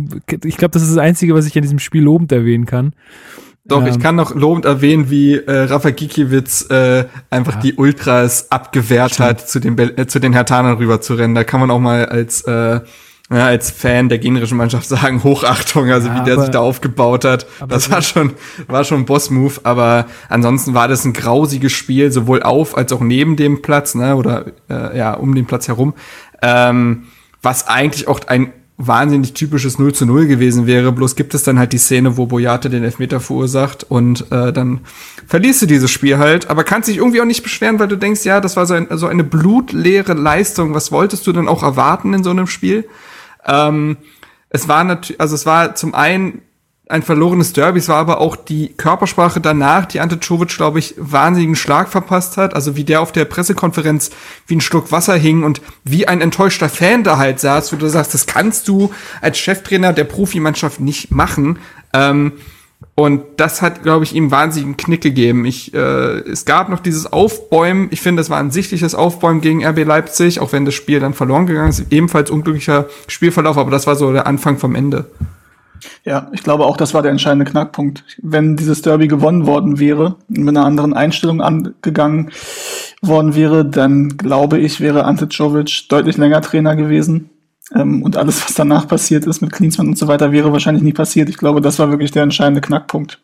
ich glaube, das ist das Einzige, was ich an diesem Spiel lobend erwähnen kann. Doch, ähm, ich kann noch lobend erwähnen, wie äh, Rafa Gikiewicz äh, einfach ja. die Ultras abgewehrt Stimmt. hat, zu den, äh, zu den Hertanern rüber zu rennen. Da kann man auch mal als äh, ja, als Fan der gegnerischen Mannschaft sagen, Hochachtung, also ja, wie der aber, sich da aufgebaut hat. Das war schon, war schon ein Boss-Move, aber ansonsten war das ein grausiges Spiel, sowohl auf als auch neben dem Platz, ne, oder äh, ja, um den Platz herum. Ähm, was eigentlich auch ein wahnsinnig typisches 0 zu 0 gewesen wäre. Bloß gibt es dann halt die Szene, wo Boyate den Elfmeter verursacht und äh, dann verlierst du dieses Spiel halt, aber kannst dich irgendwie auch nicht beschweren, weil du denkst, ja, das war so, ein, so eine blutleere Leistung. Was wolltest du denn auch erwarten in so einem Spiel? Ähm, es war natürlich, also es war zum einen ein verlorenes Derby. Es war aber auch die Körpersprache danach, die Ante Czovic, glaube ich, wahnsinnigen Schlag verpasst hat. Also wie der auf der Pressekonferenz wie ein Schluck Wasser hing und wie ein enttäuschter Fan da halt saß, wo du sagst, das kannst du als Cheftrainer der Profimannschaft nicht machen. Ähm, und das hat, glaube ich, ihm wahnsinnigen Knick gegeben. Ich, äh, es gab noch dieses Aufbäumen. Ich finde, es war ein sichtliches Aufbäumen gegen RB Leipzig, auch wenn das Spiel dann verloren gegangen ist. Ebenfalls unglücklicher Spielverlauf, aber das war so der Anfang vom Ende. Ja, ich glaube auch, das war der entscheidende Knackpunkt. Wenn dieses Derby gewonnen worden wäre, mit einer anderen Einstellung angegangen worden wäre, dann glaube ich, wäre Ante Czovic deutlich länger Trainer gewesen. Ähm, und alles, was danach passiert ist mit Klinsmann und so weiter, wäre wahrscheinlich nicht passiert. Ich glaube, das war wirklich der entscheidende Knackpunkt.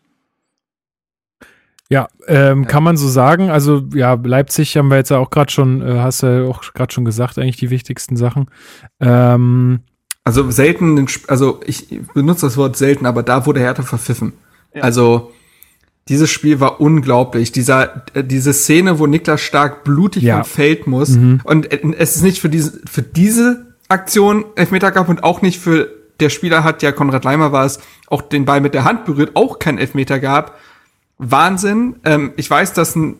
Ja, ähm, kann man so sagen. Also ja, Leipzig haben wir jetzt ja auch gerade schon, äh, hast du ja auch gerade schon gesagt, eigentlich die wichtigsten Sachen. Ähm, also selten, also ich benutze das Wort selten, aber da wurde Hertha verpfiffen. Ja. Also dieses Spiel war unglaublich. Dieser, äh, diese Szene, wo Niklas Stark blutig ja. vom Feld muss. Mhm. Und äh, es ist nicht für diese, für diese Aktion Elfmeter gab und auch nicht für der Spieler hat, ja Konrad Leimer war es, auch den Ball mit der Hand berührt, auch kein Elfmeter gab. Wahnsinn. Ähm, ich weiß, dass ein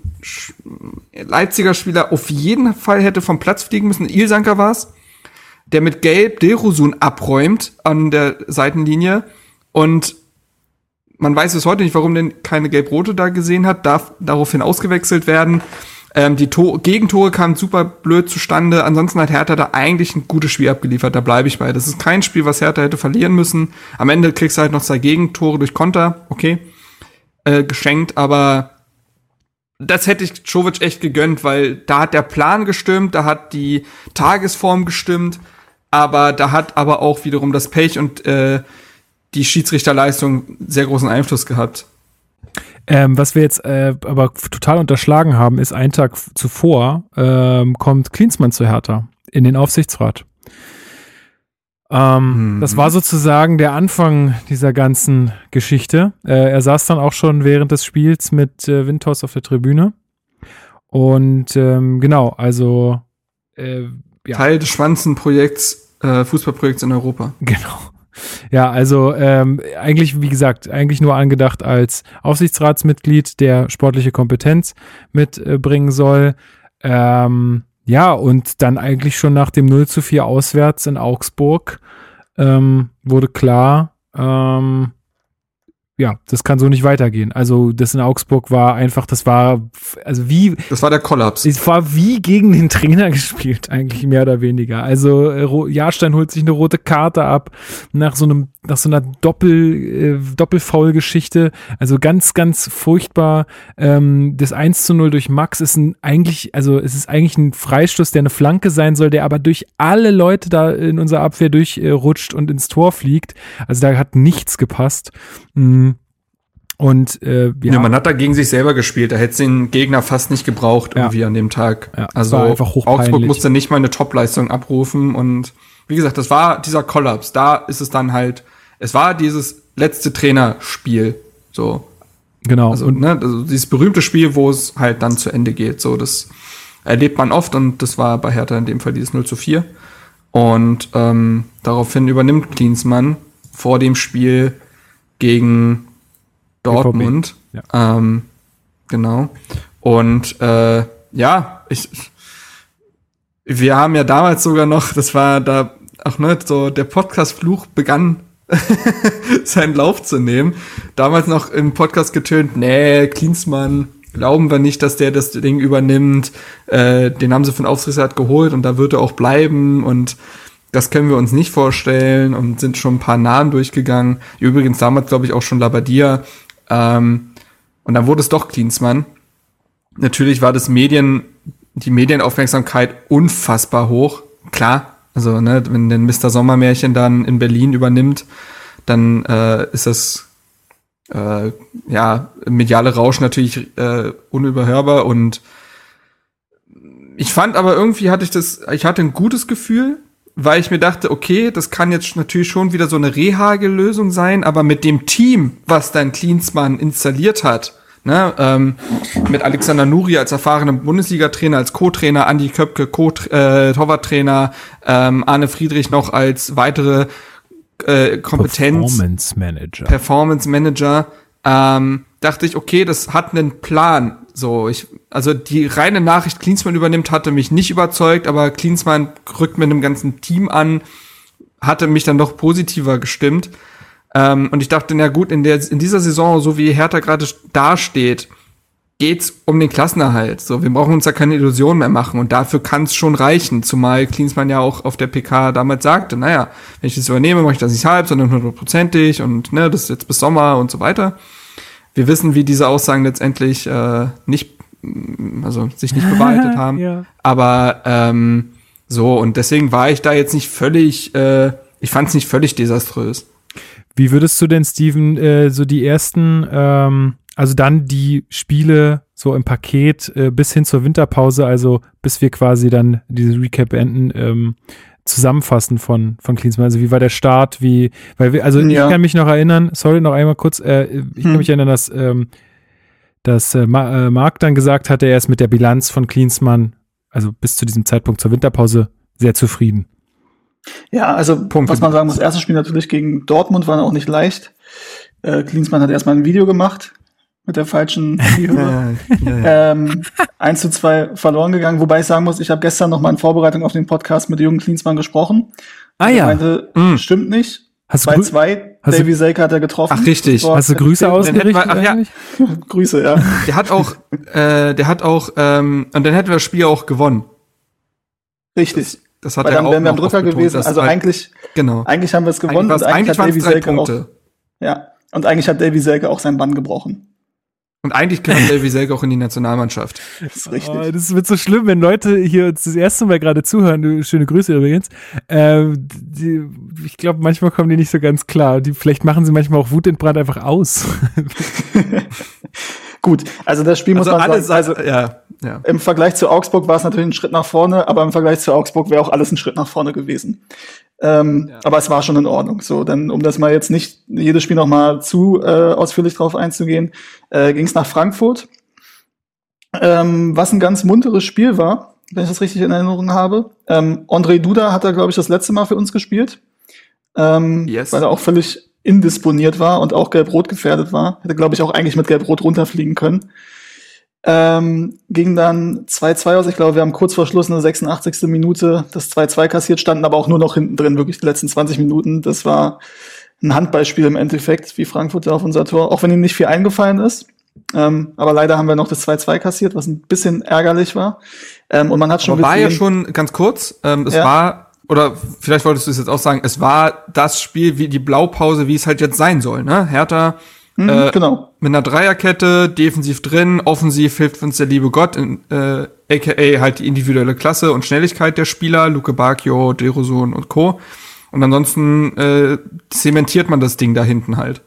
Leipziger Spieler auf jeden Fall hätte vom Platz fliegen müssen. Ilsanker war es der mit Gelb Dilrosun abräumt an der Seitenlinie und man weiß bis heute nicht, warum denn keine Gelb-Rote da gesehen hat, darf daraufhin ausgewechselt werden. Ähm, die Tor Gegentore kamen super blöd zustande. Ansonsten hat Hertha da eigentlich ein gutes Spiel abgeliefert. Da bleibe ich bei. Das ist kein Spiel, was Hertha hätte verlieren müssen. Am Ende kriegst du halt noch zwei Gegentore durch Konter. Okay. Äh, geschenkt, aber das hätte ich Czovic echt gegönnt, weil da hat der Plan gestimmt, da hat die Tagesform gestimmt aber da hat aber auch wiederum das Pech und äh, die Schiedsrichterleistung sehr großen Einfluss gehabt. Ähm, was wir jetzt äh, aber total unterschlagen haben, ist ein Tag zuvor ähm, kommt Klinsmann zu Hertha in den Aufsichtsrat. Ähm, mhm. Das war sozusagen der Anfang dieser ganzen Geschichte. Äh, er saß dann auch schon während des Spiels mit äh, Windhaus auf der Tribüne. Und ähm, genau, also äh, ja. Teil des Schwanzenprojekts, äh, Fußballprojekts in Europa. Genau. Ja, also ähm, eigentlich, wie gesagt, eigentlich nur angedacht als Aufsichtsratsmitglied, der sportliche Kompetenz mitbringen soll. Ähm, ja, und dann eigentlich schon nach dem 0 zu 4 auswärts in Augsburg ähm, wurde klar, ähm, ja, das kann so nicht weitergehen. Also das in Augsburg war einfach, das war, also wie. Das war der Kollaps. Es war wie gegen den Trainer *laughs* gespielt, eigentlich mehr oder weniger. Also äh, Jahrstein holt sich eine rote Karte ab nach so einem, nach so einer Doppel, äh, Doppelfoul-Geschichte. Also ganz, ganz furchtbar. Ähm, das 1 zu 0 durch Max ist ein eigentlich, also es ist eigentlich ein Freistoß, der eine Flanke sein soll, der aber durch alle Leute da in unserer Abwehr durchrutscht äh, und ins Tor fliegt. Also da hat nichts gepasst. Mhm. Und äh, ja. ja. man hat da gegen sich selber gespielt. Da hätte den Gegner fast nicht gebraucht irgendwie ja. an dem Tag. Ja, also Augsburg musste nicht mal eine Topleistung abrufen und wie gesagt, das war dieser Kollaps. Da ist es dann halt, es war dieses letzte Trainerspiel. So. Genau. Also, ne, also dieses berühmte Spiel, wo es halt dann zu Ende geht. So, das erlebt man oft und das war bei Hertha in dem Fall dieses 0 zu 4. Und ähm, daraufhin übernimmt Klinsmann vor dem Spiel gegen Dortmund. Ja. Ähm, genau. Und äh, ja, ich, wir haben ja damals sogar noch, das war da auch ne, so der Podcast-Fluch begann *laughs* seinen Lauf zu nehmen. Damals noch im Podcast getönt, nee, Klinsmann, glauben wir nicht, dass der das Ding übernimmt. Äh, den haben sie von Aufsichtsrat geholt und da wird er auch bleiben und das können wir uns nicht vorstellen und sind schon ein paar Namen durchgegangen. Übrigens damals, glaube ich, auch schon Labadia Ähm, und dann wurde es doch Klinsmann. Natürlich war das Medien, die Medienaufmerksamkeit unfassbar hoch. Klar, also ne, wenn denn Mr. Sommermärchen dann in Berlin übernimmt, dann äh, ist das äh, ja mediale Rausch natürlich äh, unüberhörbar und ich fand aber irgendwie hatte ich das, ich hatte ein gutes Gefühl, weil ich mir dachte, okay, das kann jetzt natürlich schon wieder so eine Rehagel-Lösung sein, aber mit dem Team, was dann Klinsmann installiert hat, ne, ähm, mit Alexander Nuri als erfahrenem Bundesliga-Trainer, als Co-Trainer, Andi Köpke, Co äh, Torwarttrainer, ähm, Arne Friedrich noch als weitere äh, Kompetenz. Performance Manager. Performance Manager, ähm, dachte ich, okay, das hat einen Plan. So, ich, also die reine Nachricht, Klinsmann übernimmt, hatte mich nicht überzeugt, aber Klinsmann rückt mit einem ganzen Team an, hatte mich dann doch positiver gestimmt. Ähm, und ich dachte, na gut, in, der, in dieser Saison, so wie Hertha gerade dasteht, geht's um den Klassenerhalt. So, wir brauchen uns da keine Illusionen mehr machen und dafür kann es schon reichen. Zumal Klinsmann ja auch auf der PK damals sagte, naja, wenn ich das übernehme, mache ich das nicht halb, sondern hundertprozentig und ne, das ist jetzt bis Sommer und so weiter. Wir wissen, wie diese Aussagen letztendlich äh, nicht, also sich nicht *laughs* bewahrheitet haben. Ja. Aber ähm, so, und deswegen war ich da jetzt nicht völlig, äh, ich fand es nicht völlig desaströs. Wie würdest du denn, Steven, äh, so die ersten, ähm, also dann die Spiele so im Paket äh, bis hin zur Winterpause, also bis wir quasi dann diese Recap beenden, ähm, zusammenfassen von, von Klinsmann? Also wie war der Start, wie, weil wir, also Ja. ich kann mich noch erinnern, sorry, noch einmal kurz, äh, ich kann Hm. mich erinnern, dass, ähm, dass äh, äh, Marc dann gesagt hatte, er ist mit der Bilanz von Klinsmann, also bis zu diesem Zeitpunkt zur Winterpause, sehr zufrieden. Ja, also Punkt. was man sagen muss, erstes Spiel natürlich gegen Dortmund war auch nicht leicht. Äh, Klinsmann hat erstmal ein Video gemacht mit der falschen *laughs* Spielhöhe. ja, ja. ähm, 1 zu 2 verloren gegangen, wobei ich sagen muss, ich habe gestern noch mal in Vorbereitung auf den Podcast mit Jürgen Klinsmann gesprochen. Ah Er ja, meinte, Mm. stimmt nicht. hast du, 2 grü 2 hast du- Davy Selke hat er getroffen. Ach, richtig. Hast du Grüße ausgerichtet ach ja. eigentlich? *laughs* Grüße, ja. Der hat auch, äh, der hat auch, ähm, und dann hätten wir das Spiel auch gewonnen. Richtig. Das hat Weil er dann auch wären wir am noch Drücker gewesen. Also halt- eigentlich, genau. eigentlich haben wir es gewonnen. Eigentlich und eigentlich hat waren es Davy drei Selke auch, Punkte. ja. Und eigentlich hat Davy Selke auch sein Bann gebrochen. Und eigentlich gehört Davy Selke auch in die Nationalmannschaft. *laughs* Das ist richtig. Oh, das wird so schlimm, wenn Leute hier uns das erste Mal gerade zuhören. Schöne Grüße übrigens. Ähm, die, ich glaube, manchmal kommen die nicht so ganz klar. Die, vielleicht machen sie manchmal auch wutentbrannt einfach aus. *laughs* Gut, also das Spiel muss Also man alle sagen, also ja, ja. im Vergleich zu Augsburg war es natürlich ein Schritt nach vorne, aber im Vergleich zu Augsburg wäre auch alles ein Schritt nach vorne gewesen. Ähm, Ja. Aber es war schon in Ordnung. So, dann um das mal jetzt nicht jedes Spiel noch mal zu äh, ausführlich drauf einzugehen, äh, ging es nach Frankfurt, ähm, was ein ganz munteres Spiel war, wenn ich das richtig in Erinnerung habe. Ähm, André Duda hat da glaube ich das letzte Mal für uns gespielt, ähm, Yes. weil er auch völlig indisponiert war und auch gelb-rot gefährdet war. Hätte glaube ich auch eigentlich mit gelb-rot runterfliegen können. Ähm, ging dann 2-2 aus. Ich glaube, wir haben kurz vor Schluss in der 86. Minute das 2-2 kassiert, standen aber auch nur noch hinten drin, wirklich die letzten 20 Minuten. Das war ein Handballspiel im Endeffekt, wie Frankfurt auf unser Tor, auch wenn ihm nicht viel eingefallen ist. Ähm, aber leider haben wir noch das 2-2 kassiert, was ein bisschen ärgerlich war. Ähm, und man hat schon Aber war ja schon ganz kurz, ähm, es Ja. war, oder vielleicht wolltest du es jetzt auch sagen, es war das Spiel wie die Blaupause, wie es halt jetzt sein soll, ne? Hertha Mhm, äh, genau. mit einer Dreierkette, defensiv drin, offensiv hilft uns der liebe Gott, in, äh, aka halt die individuelle Klasse und Schnelligkeit der Spieler, Luke Bacchio, Derosun und Co. Und ansonsten äh, zementiert man das Ding da hinten halt.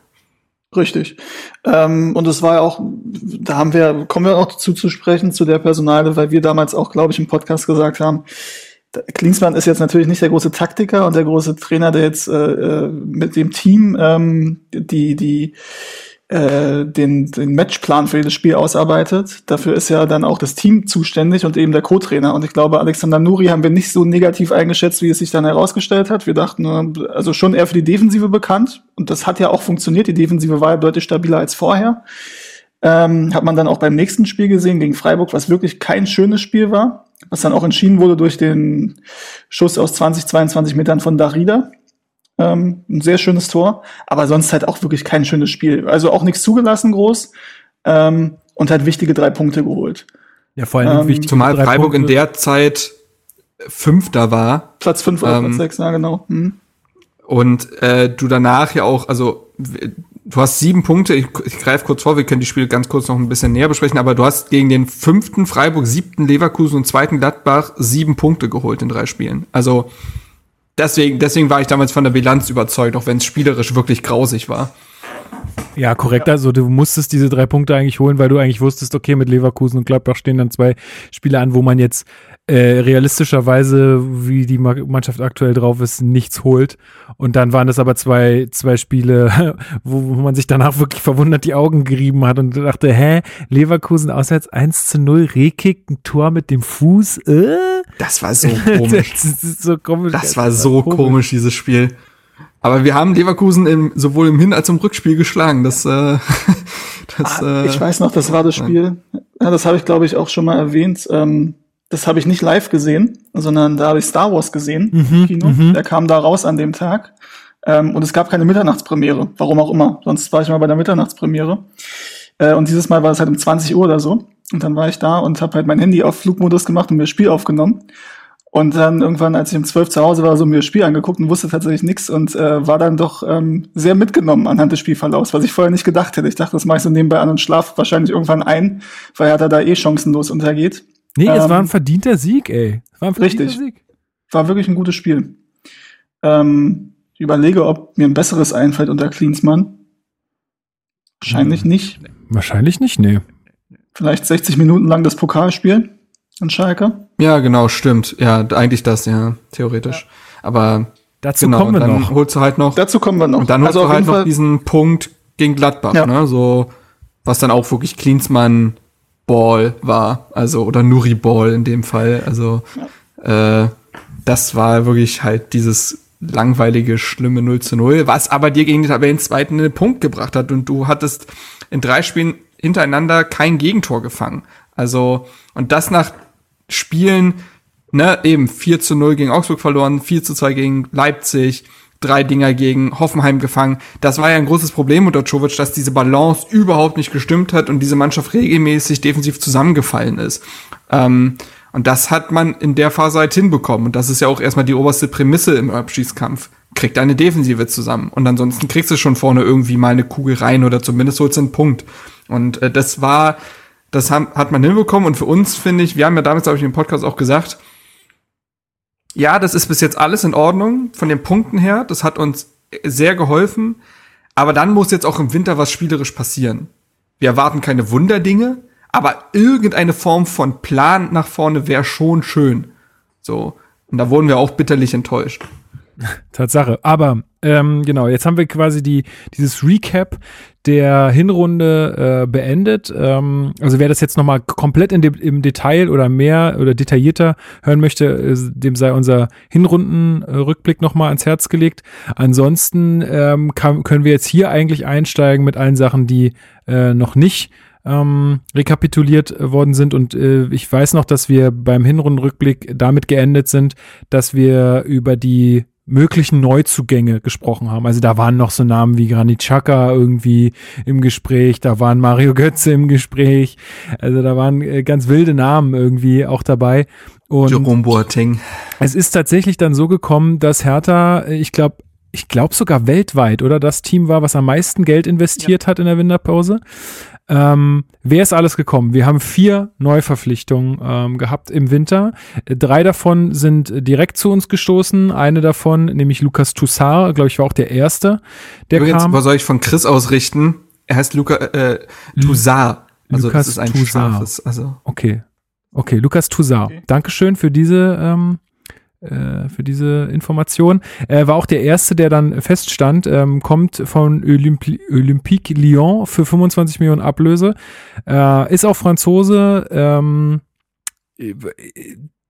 Richtig. Ähm, und es war ja auch, da haben wir, kommen wir auch dazu zu sprechen, zu der Personale, weil wir damals auch, glaube ich, im Podcast gesagt haben, Klinsmann ist jetzt natürlich nicht der große Taktiker und der große Trainer, der jetzt äh, äh, mit dem Team ähm, die, die äh, den, den Matchplan für jedes Spiel ausarbeitet. Dafür ist ja dann auch das Team zuständig und eben der Co-Trainer. Und ich glaube, Alexander Nuri haben wir nicht so negativ eingeschätzt, wie es sich dann herausgestellt hat. Wir dachten, also schon eher für die Defensive bekannt. Und das hat ja auch funktioniert. Die Defensive war ja deutlich stabiler als vorher. Ähm, hat man dann auch beim nächsten Spiel gesehen gegen Freiburg, was wirklich kein schönes Spiel war, was dann auch entschieden wurde durch den Schuss aus 20, 22 Metern von Darida. Ähm, ein sehr schönes Tor, aber sonst halt auch wirklich kein schönes Spiel. Also auch nichts zugelassen groß ähm, und halt wichtige drei Punkte geholt. Ja, vor allem Ähm, wichtig. Zumal Freiburg in der Zeit Fünfter war Platz fünf oder Ähm, Platz sechs, ja genau. Hm. und äh, du danach ja auch, also du hast sieben Punkte, ich, ich greife kurz vor, wir können die Spiele ganz kurz noch ein bisschen näher besprechen, aber du hast gegen den fünften Freiburg, siebten Leverkusen und zweiten Gladbach sieben Punkte geholt in drei Spielen. Also deswegen, deswegen war ich damals von der Bilanz überzeugt, auch wenn es spielerisch wirklich grausig war. Ja, korrekt. Also du musstest diese drei Punkte eigentlich holen, weil du eigentlich wusstest, okay, mit Leverkusen und Gladbach stehen dann zwei Spiele an, wo man jetzt äh, realistischerweise, wie die Mannschaft aktuell drauf ist, nichts holt. Und dann waren das aber zwei, zwei Spiele, *laughs* wo, wo man sich danach wirklich verwundert die Augen gerieben hat und dachte, hä, Leverkusen auswärts 1 zu 0, Rekik, ein Tor mit dem Fuß, äh? Das war so komisch. *laughs* das, so komisch. das war so komisch. komisch, dieses Spiel. Aber wir haben Leverkusen im, sowohl im Hin- als auch im Rückspiel geschlagen. Das, äh, *laughs* das, ah, äh, ich weiß noch, das war das Spiel. Ja, das habe ich, glaube ich, auch schon mal erwähnt. Ähm, das habe ich nicht live gesehen, sondern da habe ich Star Wars gesehen mhm, im Kino. Mhm. Der kam da raus an dem Tag. Ähm, und es gab keine Mitternachtspremiere, warum auch immer. Sonst war ich mal bei der Mitternachtspremiere. Äh, und dieses Mal war es halt um 20 Uhr oder so. Und dann war ich da und habe halt mein Handy auf Flugmodus gemacht und mir das Spiel aufgenommen. Und dann irgendwann, als ich um zwölf zu Hause war, so mir das Spiel angeguckt und wusste tatsächlich nichts und äh, war dann doch ähm, sehr mitgenommen anhand des Spielverlaufs, was ich vorher nicht gedacht hätte. Ich dachte, das mache ich so nebenbei an und schlaf wahrscheinlich irgendwann ein, weil er da eh chancenlos untergeht. Nee, ähm, es war ein verdienter Sieg, ey. War ein verdienter richtig. Sieg. War wirklich ein gutes Spiel. Ähm, ich überlege, ob mir ein besseres einfällt unter Klinsmann. Wahrscheinlich hm. nicht. Wahrscheinlich nicht, nee. Vielleicht 60 Minuten lang das Pokalspiel an Schalke. Ja, genau, stimmt. Ja, eigentlich das, ja, theoretisch. Ja. Aber dazu genau, kommen wir dann noch. holst du halt noch. Dazu kommen wir noch. Und dann holst also du halt noch diesen Punkt gegen Gladbach, ja. ne? So, was dann auch wirklich Klinsmann Ball war, also oder Nuri Ball in dem Fall. Also äh, das war wirklich halt dieses langweilige, schlimme 0 zu 0, was aber dir gegen den Tabellenzweiten einen Punkt gebracht hat und du hattest in drei Spielen hintereinander kein Gegentor gefangen. Also, und das nach Spielen, ne, eben 4 zu 0 gegen Augsburg verloren, 4 zu 2 gegen Leipzig, drei Dinger gegen Hoffenheim gefangen. Das war ja ein großes Problem unter Czovic, dass diese Balance überhaupt nicht gestimmt hat und diese Mannschaft regelmäßig defensiv zusammengefallen ist. Ähm, und das hat man in der Phase halt hinbekommen. Und das ist ja auch erstmal die oberste Prämisse im Abschießkampf. Kriegt eine Defensive zusammen. Und ansonsten kriegst du schon vorne irgendwie mal eine Kugel rein oder zumindest holst du einen Punkt. Und äh, das war, das hat man hinbekommen. Und für uns finde ich, wir haben ja damals, glaube ich, im Podcast auch gesagt, ja, das ist bis jetzt alles in Ordnung von den Punkten her. Das hat uns sehr geholfen. Aber dann muss jetzt auch im Winter was spielerisch passieren. Wir erwarten keine Wunderdinge, aber irgendeine Form von Plan nach vorne wäre schon schön. So. Und da wurden wir auch bitterlich enttäuscht. *laughs* Tatsache. Aber ähm, genau, jetzt haben wir quasi die, dieses Recap der Hinrunde äh, beendet. Ähm, also wer das jetzt nochmal komplett dem, im Detail oder mehr oder detaillierter hören möchte, äh, dem sei unser Hinrundenrückblick nochmal ans Herz gelegt. Ansonsten ähm, kann, können wir jetzt hier eigentlich einsteigen mit allen Sachen, die äh, noch nicht ähm, rekapituliert worden sind. Und äh, ich weiß noch, dass wir beim Hinrundenrückblick damit geendet sind, dass wir über die möglichen Neuzugänge gesprochen haben. Also da waren noch so Namen wie Granit Xhaka irgendwie im Gespräch, da waren Mario Götze im Gespräch, also da waren äh, ganz wilde Namen irgendwie auch dabei. Und Jerome Boateng. Es ist tatsächlich dann so gekommen, dass Hertha, äh, ich glaube, ich glaube sogar weltweit, oder das Team war, was am meisten Geld investiert ja. hat in der Winterpause. Ähm, wer ist alles gekommen? Wir haben vier Neuverpflichtungen ähm, gehabt im Winter. Drei davon sind direkt zu uns gestoßen. Eine davon, nämlich Lukas Toussaint, glaube ich, war auch der erste, der Übrigens, kam. Was soll ich von Chris ausrichten? Er heißt Luca äh, Toussaint. Also Lukas das ist ein Toussaint. Scharfes, also. Okay. Okay, Lukas Toussaint. Okay. Dankeschön für diese ähm, äh, für diese Information. Er war auch der Erste, der dann feststand, ähm, kommt von Olympi Olympique Lyon für 25 Millionen Ablöse, äh, ist auch Franzose, ähm,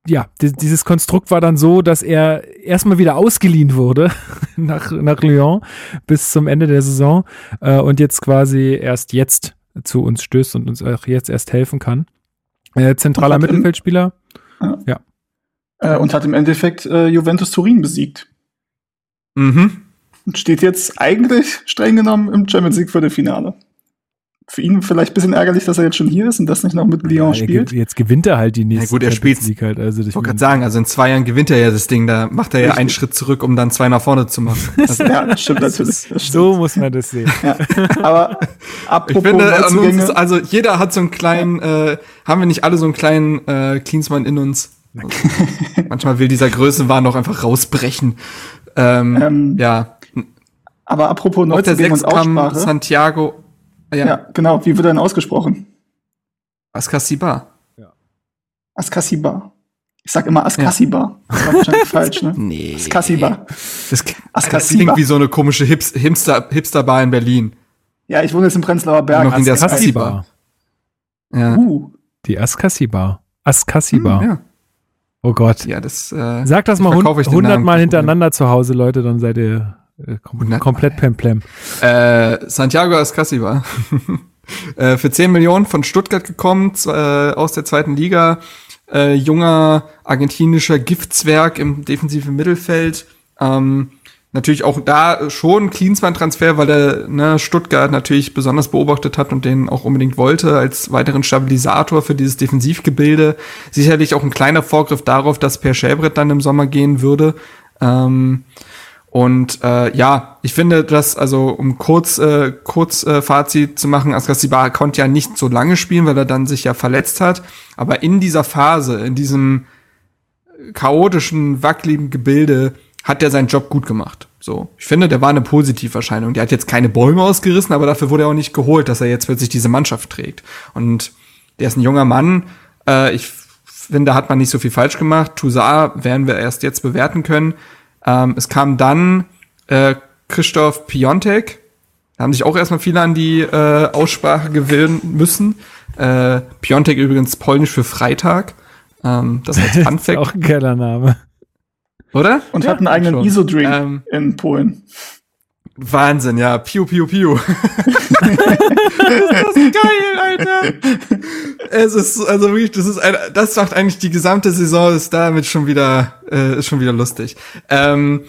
ja, dieses Konstrukt war dann so, dass er erstmal wieder ausgeliehen wurde *laughs* nach, nach Lyon bis zum Ende der Saison äh, und jetzt quasi erst jetzt zu uns stößt und uns auch jetzt erst helfen kann. Äh, zentraler Mittelfeldspieler. Ja. ja. Äh, und hat im Endeffekt äh, Juventus Turin besiegt. Mhm. Und steht jetzt eigentlich streng genommen im Champions League Viertelfinale. für ihn vielleicht ein bisschen ärgerlich, dass er jetzt schon hier ist und das nicht noch mit Lyon Ja, spielt. ge- Jetzt gewinnt er halt die nächste Ja, gut, er Champions spielt's- League halt. Also das Ich wollte gerade sagen, also in zwei Jahren gewinnt er ja das Ding, da macht er ja einen Schritt zurück, um dann zwei nach vorne zu machen. *laughs* Also, Ja, das stimmt natürlich. Das stimmt. so muss man das sehen. Ja. Aber ich apropos finde, uns Neuzugänge, ist, also jeder hat so einen kleinen, äh, haben wir nicht alle so einen kleinen äh, Klinsmann in uns? Manchmal will dieser Größenwahn doch einfach rausbrechen. Ähm, Ähm, ja, aber apropos sechs und kam Aussprache. Santiago, ja, ja. genau. Wie wird er denn ausgesprochen? Ascasiba. Askasiba. Ich sag immer Askasiba. Das war wahrscheinlich falsch, ne? *laughs* Nee. Askasiba. Das, das klingt wie so eine komische Hips Hipster, Hipsterbar in Berlin. Ja, ich wohne jetzt im Prenzlauer Berg. Noch in der Askasiba. Ja. Uh, Die Askasiba. Askasiba. Hm, ja. Oh Gott. ja, das äh, Sag das mal hundertmal hintereinander zu Hause, Leute, dann seid ihr äh, kom komplett plemplem. Äh, Santiago Ascasiba. *laughs* äh, für 10 Millionen von Stuttgart gekommen, äh, aus der zweiten Liga. Äh, junger argentinischer Giftzwerg im defensiven Mittelfeld. Ähm, natürlich auch da schon Klinsmann-Transfer, weil er ne, Stuttgart natürlich besonders beobachtet hat und den auch unbedingt wollte als weiteren Stabilisator für dieses Defensivgebilde. Sicherlich auch ein kleiner Vorgriff darauf, dass Per Schäbret dann im Sommer gehen würde. Ähm, und äh, ja, ich finde, dass, also um kurz, äh, kurz äh, Fazit zu machen, Askasiba konnte ja nicht so lange spielen, weil er dann sich ja verletzt hat. Aber in dieser Phase, in diesem chaotischen, wackeligen Gebilde, hat er seinen Job gut gemacht. So, ich finde, der war eine Positiverscheinung. Der hat jetzt keine Bäume ausgerissen, aber dafür wurde er auch nicht geholt, dass er jetzt plötzlich diese Mannschaft trägt. Und der ist ein junger Mann. Äh, ich finde, da hat man nicht so viel falsch gemacht. Toussaint werden wir erst jetzt bewerten können. Ähm, es kam dann äh, Christoph Piontek. Da haben sich auch erstmal viele an die äh, Aussprache gewöhnen müssen. Äh, Piontek übrigens polnisch für Freitag. Ähm, das als *laughs* Fun Ist Fact, auch ein geiler Name. Oder? und hat einen eigenen schon. ISO-Drink Ähm, in Polen. Wahnsinn, ja. Piu, piu, piu. *laughs* das ist geil, Alter. Es ist, also wirklich, das ist ein, das macht eigentlich die gesamte Saison, ist damit schon wieder, äh, ist schon wieder lustig. Ähm,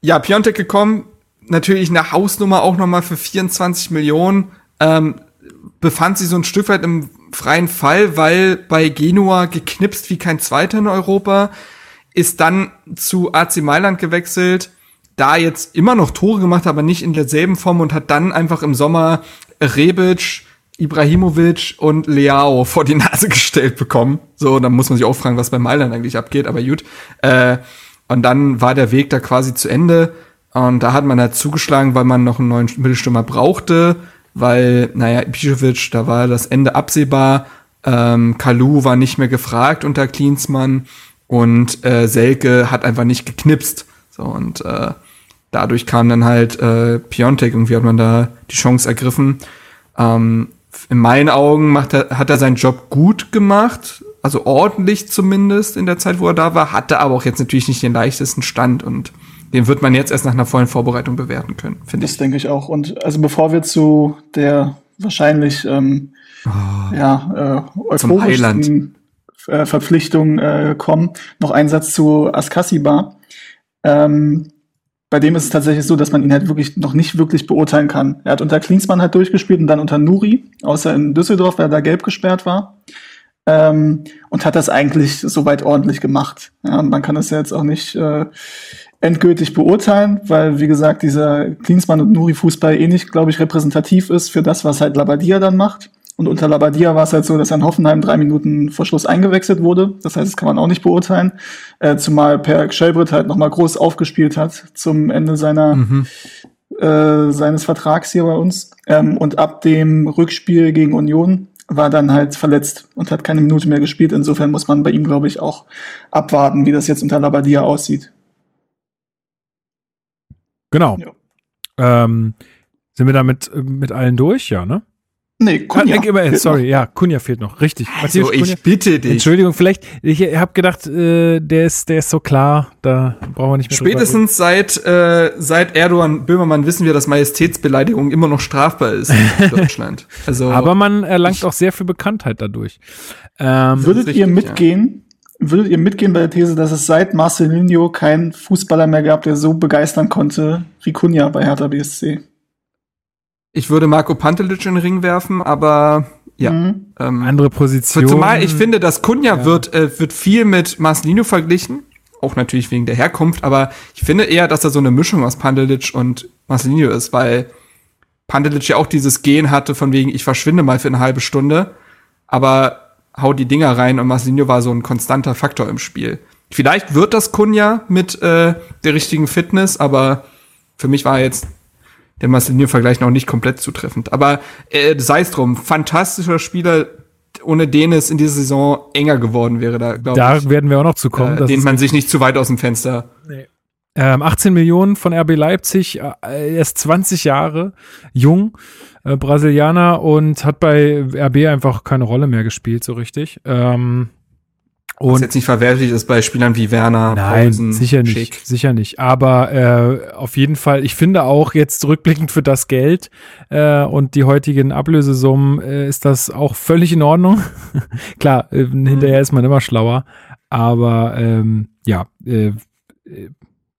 ja, Piontek gekommen, natürlich eine Hausnummer auch nochmal für 24 Millionen. Ähm, befand sich so ein Stück weit im freien Fall, weil bei Genua geknipst wie kein Zweiter in Europa, ist dann zu AC Mailand gewechselt, da jetzt immer noch Tore gemacht, aber nicht in derselben Form und hat dann einfach im Sommer Rebic, Ibrahimovic und Leao vor die Nase *laughs* gestellt bekommen. So, dann muss man sich auch fragen, was bei Mailand eigentlich abgeht, aber gut. Äh, und dann war der Weg da quasi zu Ende. Und da hat man halt zugeschlagen, weil man noch einen neuen Mittelstürmer brauchte, weil, naja, Ibišević, da war das Ende absehbar. Ähm, Kalu war nicht mehr gefragt unter Klinsmann und äh, Selke hat einfach nicht geknipst. So, und äh, dadurch kam dann halt äh, Piontek, irgendwie hat man da die Chance ergriffen. Ähm, in meinen Augen macht er, hat er seinen Job gut gemacht, also ordentlich zumindest in der Zeit, wo er da war, hatte aber auch jetzt natürlich nicht den leichtesten Stand und den wird man jetzt erst nach einer vollen Vorbereitung bewerten können, finde Das ich. denke ich auch. Und also bevor wir zu der wahrscheinlich ähm, ja, äh, Zum euphorischsten äh, Verpflichtung äh, kommen, noch ein Satz zu Askasiba. Ähm, bei dem ist es tatsächlich so, dass man ihn halt wirklich noch nicht wirklich beurteilen kann. Er hat unter Klinsmann halt durchgespielt und dann unter Nuri, außer in Düsseldorf, weil er da gelb gesperrt war. Ähm, und hat das eigentlich soweit ordentlich gemacht. Ja, man kann das ja jetzt auch nicht äh, endgültig beurteilen, weil, wie gesagt, dieser Klinsmann und Nuri-Fußball eh nicht, glaube ich, repräsentativ ist für das, was halt Labadia dann macht. Und unter Labadia war es halt so, dass er in Hoffenheim drei Minuten vor Schluss eingewechselt wurde. Das heißt, das kann man auch nicht beurteilen. Äh, zumal Per Schellbrett halt nochmal groß aufgespielt hat zum Ende seiner, Mhm. äh, seines Vertrags hier bei uns. Ähm, und ab dem Rückspiel gegen Union war dann halt verletzt und hat keine Minute mehr gespielt. Insofern muss man bei ihm, glaube ich, auch abwarten, wie das jetzt unter Labadia aussieht. Genau. Ja. Ähm, sind wir damit äh, mit allen durch? Ja, ne? Nee, Kunja. Ah, sorry, noch. ja, Kunja fehlt noch. Richtig. Matthias So, Cunha. ich bitte dich. Entschuldigung, vielleicht, ich habe gedacht, äh, der, ist, der ist so klar, da brauchen wir nicht mehr drüber Spätestens seit, äh, seit Erdogan Böhmermann wissen wir, dass Majestätsbeleidigung immer noch strafbar ist in *laughs* Deutschland. Also. Aber man erlangt auch sehr viel Bekanntheit dadurch. Ähm, Würdet ist ihr richtig, mitgehen? Würdet ihr mitgehen bei der These, dass es seit Marcelinho keinen Fußballer mehr gab, der so begeistern konnte wie Kunja bei Hertha BSC? Ich würde Marco Pantelic in den Ring werfen, aber ja. Mhm. Ähm, Andere Position. Zumal ich finde, dass Kunja wird, äh, wird viel mit Marcelino verglichen. Auch natürlich wegen der Herkunft, aber ich finde eher, dass er so eine Mischung aus Pandelic und Marcelino ist, weil Pandelic ja auch dieses Gen hatte, von wegen, ich verschwinde mal für eine halbe Stunde, aber hau die Dinger rein und Marcelino war so ein konstanter Faktor im Spiel. Vielleicht wird das Kunja mit äh, der richtigen Fitness, aber für mich war jetzt der Marcelino-Vergleich noch nicht komplett zutreffend. Aber äh, sei es drum, fantastischer Spieler, ohne den es in dieser Saison enger geworden wäre, da glaube Da ich. werden wir auch noch zu kommen. Äh, ist- man sich nicht zu weit aus dem Fenster. Ähm, 18 Millionen von RB Leipzig, äh, erst 20 Jahre, jung, äh, Brasilianer und hat bei RB einfach keine Rolle mehr gespielt, so richtig. Ähm, Was und jetzt nicht verwerflich ist bei Spielern wie Werner, Nein, Paulsen, sicher nicht, Schick. sicher nicht. Aber äh, auf jeden Fall, ich finde auch jetzt rückblickend für das Geld äh, und die heutigen Ablösesummen äh, ist das auch völlig in Ordnung. *laughs* Klar, äh, hinterher ist man immer schlauer, aber ähm, ja, äh, äh,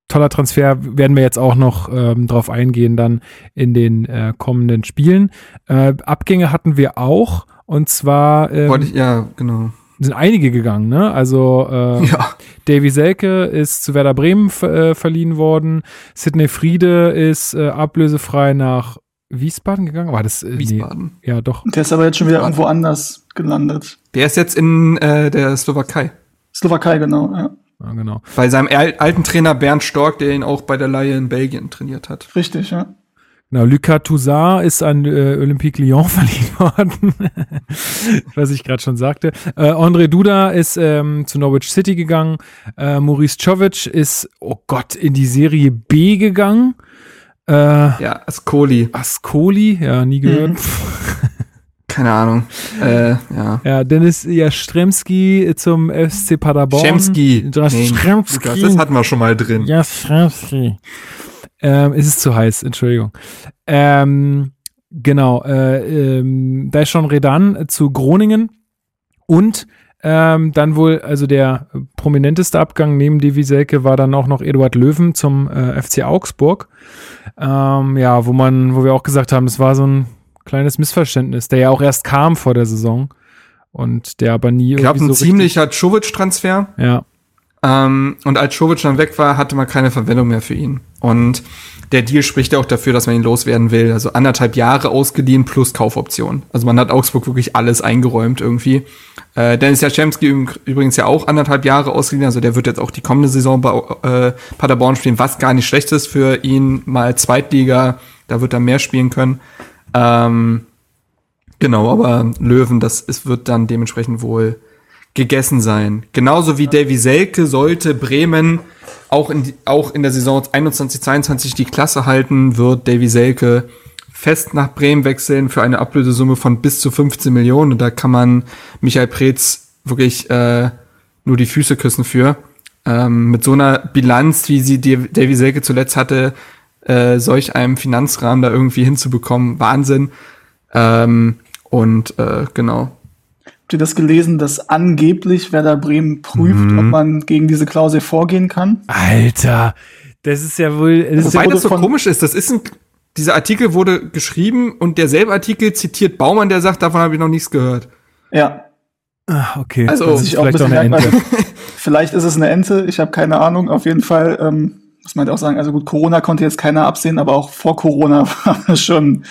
toller Transfer werden wir jetzt auch noch ähm, drauf eingehen dann in den äh, kommenden Spielen. Äh, Abgänge hatten wir auch und zwar ähm, Wollte ich, ja, genau. Sind einige gegangen, ne? Also äh, Ja. Davy Selke ist zu Werder Bremen ver- äh, verliehen worden. Sidney Friede ist äh, ablösefrei nach Wiesbaden gegangen. War das äh, Wiesbaden. Nee, ja, doch. Der ist aber jetzt schon wieder Wiesbaden. irgendwo anders gelandet. Der ist jetzt in äh, der Slowakei. Slowakei, genau, ja. Ja, genau. Bei seinem al- alten Trainer Bernd Stork, der ihn auch bei der Laie in Belgien trainiert hat. Richtig, ja. Genau, Lucas Toussaint ist an äh, Olympique Lyon *laughs* verliehen worden, was ich gerade schon sagte. Äh, André Duda ist ähm, zu Norwich City gegangen. Äh, Maurice Czovic ist, oh Gott, in die Serie B gegangen. Äh, Ja, Ascoli. Ascoli, ja, nie gehört. Mhm. *laughs* Keine Ahnung. Äh, ja. Ja, Dennis Jastremski zum FC Paderborn. Schemski. Jastremski. Lukas, das hatten wir schon mal drin. Jastremski. Ähm, es ist zu heiß, Entschuldigung. Ähm, genau, äh, ähm, Daishon Redan zu Groningen und ähm, dann wohl, also der prominenteste Abgang neben Devi Selke war dann auch noch Eduard Löwen zum äh, FC Augsburg. Ähm, ja, wo man, wo wir auch gesagt haben, es war so ein kleines Missverständnis, der ja auch erst kam vor der Saison und der aber nie Ich glaube, irgendwie ein so ziemlicher Czovic-Transfer. ja, Ähm, und als Czovic dann weg war, hatte man keine Verwendung mehr für ihn. Und der Deal spricht ja auch dafür, dass man ihn loswerden will. Also anderthalb Jahre ausgeliehen plus Kaufoption. Also man hat Augsburg wirklich alles eingeräumt irgendwie. Äh, Dennis Jaschemski üb- übrigens ja auch anderthalb Jahre ausgeliehen. Also der wird jetzt auch die kommende Saison bei äh, Paderborn spielen, was gar nicht schlecht ist für ihn. Mal Zweitliga, da wird er mehr spielen können. Ähm, genau, aber Löwen, das ist, wird dann dementsprechend wohl gegessen sein. Genauso wie Davy Selke sollte Bremen auch in, auch in der Saison 21-22 die Klasse halten, wird Davy Selke fest nach Bremen wechseln für eine Ablösesumme von bis zu 15 Millionen. Und da kann man Michael Preetz wirklich äh, nur die Füße küssen für. Ähm, mit so einer Bilanz, wie sie Davy Selke zuletzt hatte, äh, solch einem Finanzrahmen da irgendwie hinzubekommen, Wahnsinn. Ähm, und äh, genau, Habt ihr das gelesen, dass angeblich Werder Bremen prüft, Mhm. ob man gegen diese Klausel vorgehen kann? Alter, das ist ja wohl, das ist ja Wobei das so von- komisch ist, das ist ein, dieser Artikel wurde geschrieben und derselbe Artikel zitiert Baumann, der sagt, davon habe ich noch nichts gehört. Ja, Ah, okay. Also, das ist ich auch ein vielleicht auch bisschen eine *laughs* Ente. Vielleicht ist es eine Ente, ich habe keine Ahnung. Auf jeden Fall ähm, muss man halt auch sagen, also gut, Corona konnte jetzt keiner absehen, aber auch vor Corona *laughs* war es schon,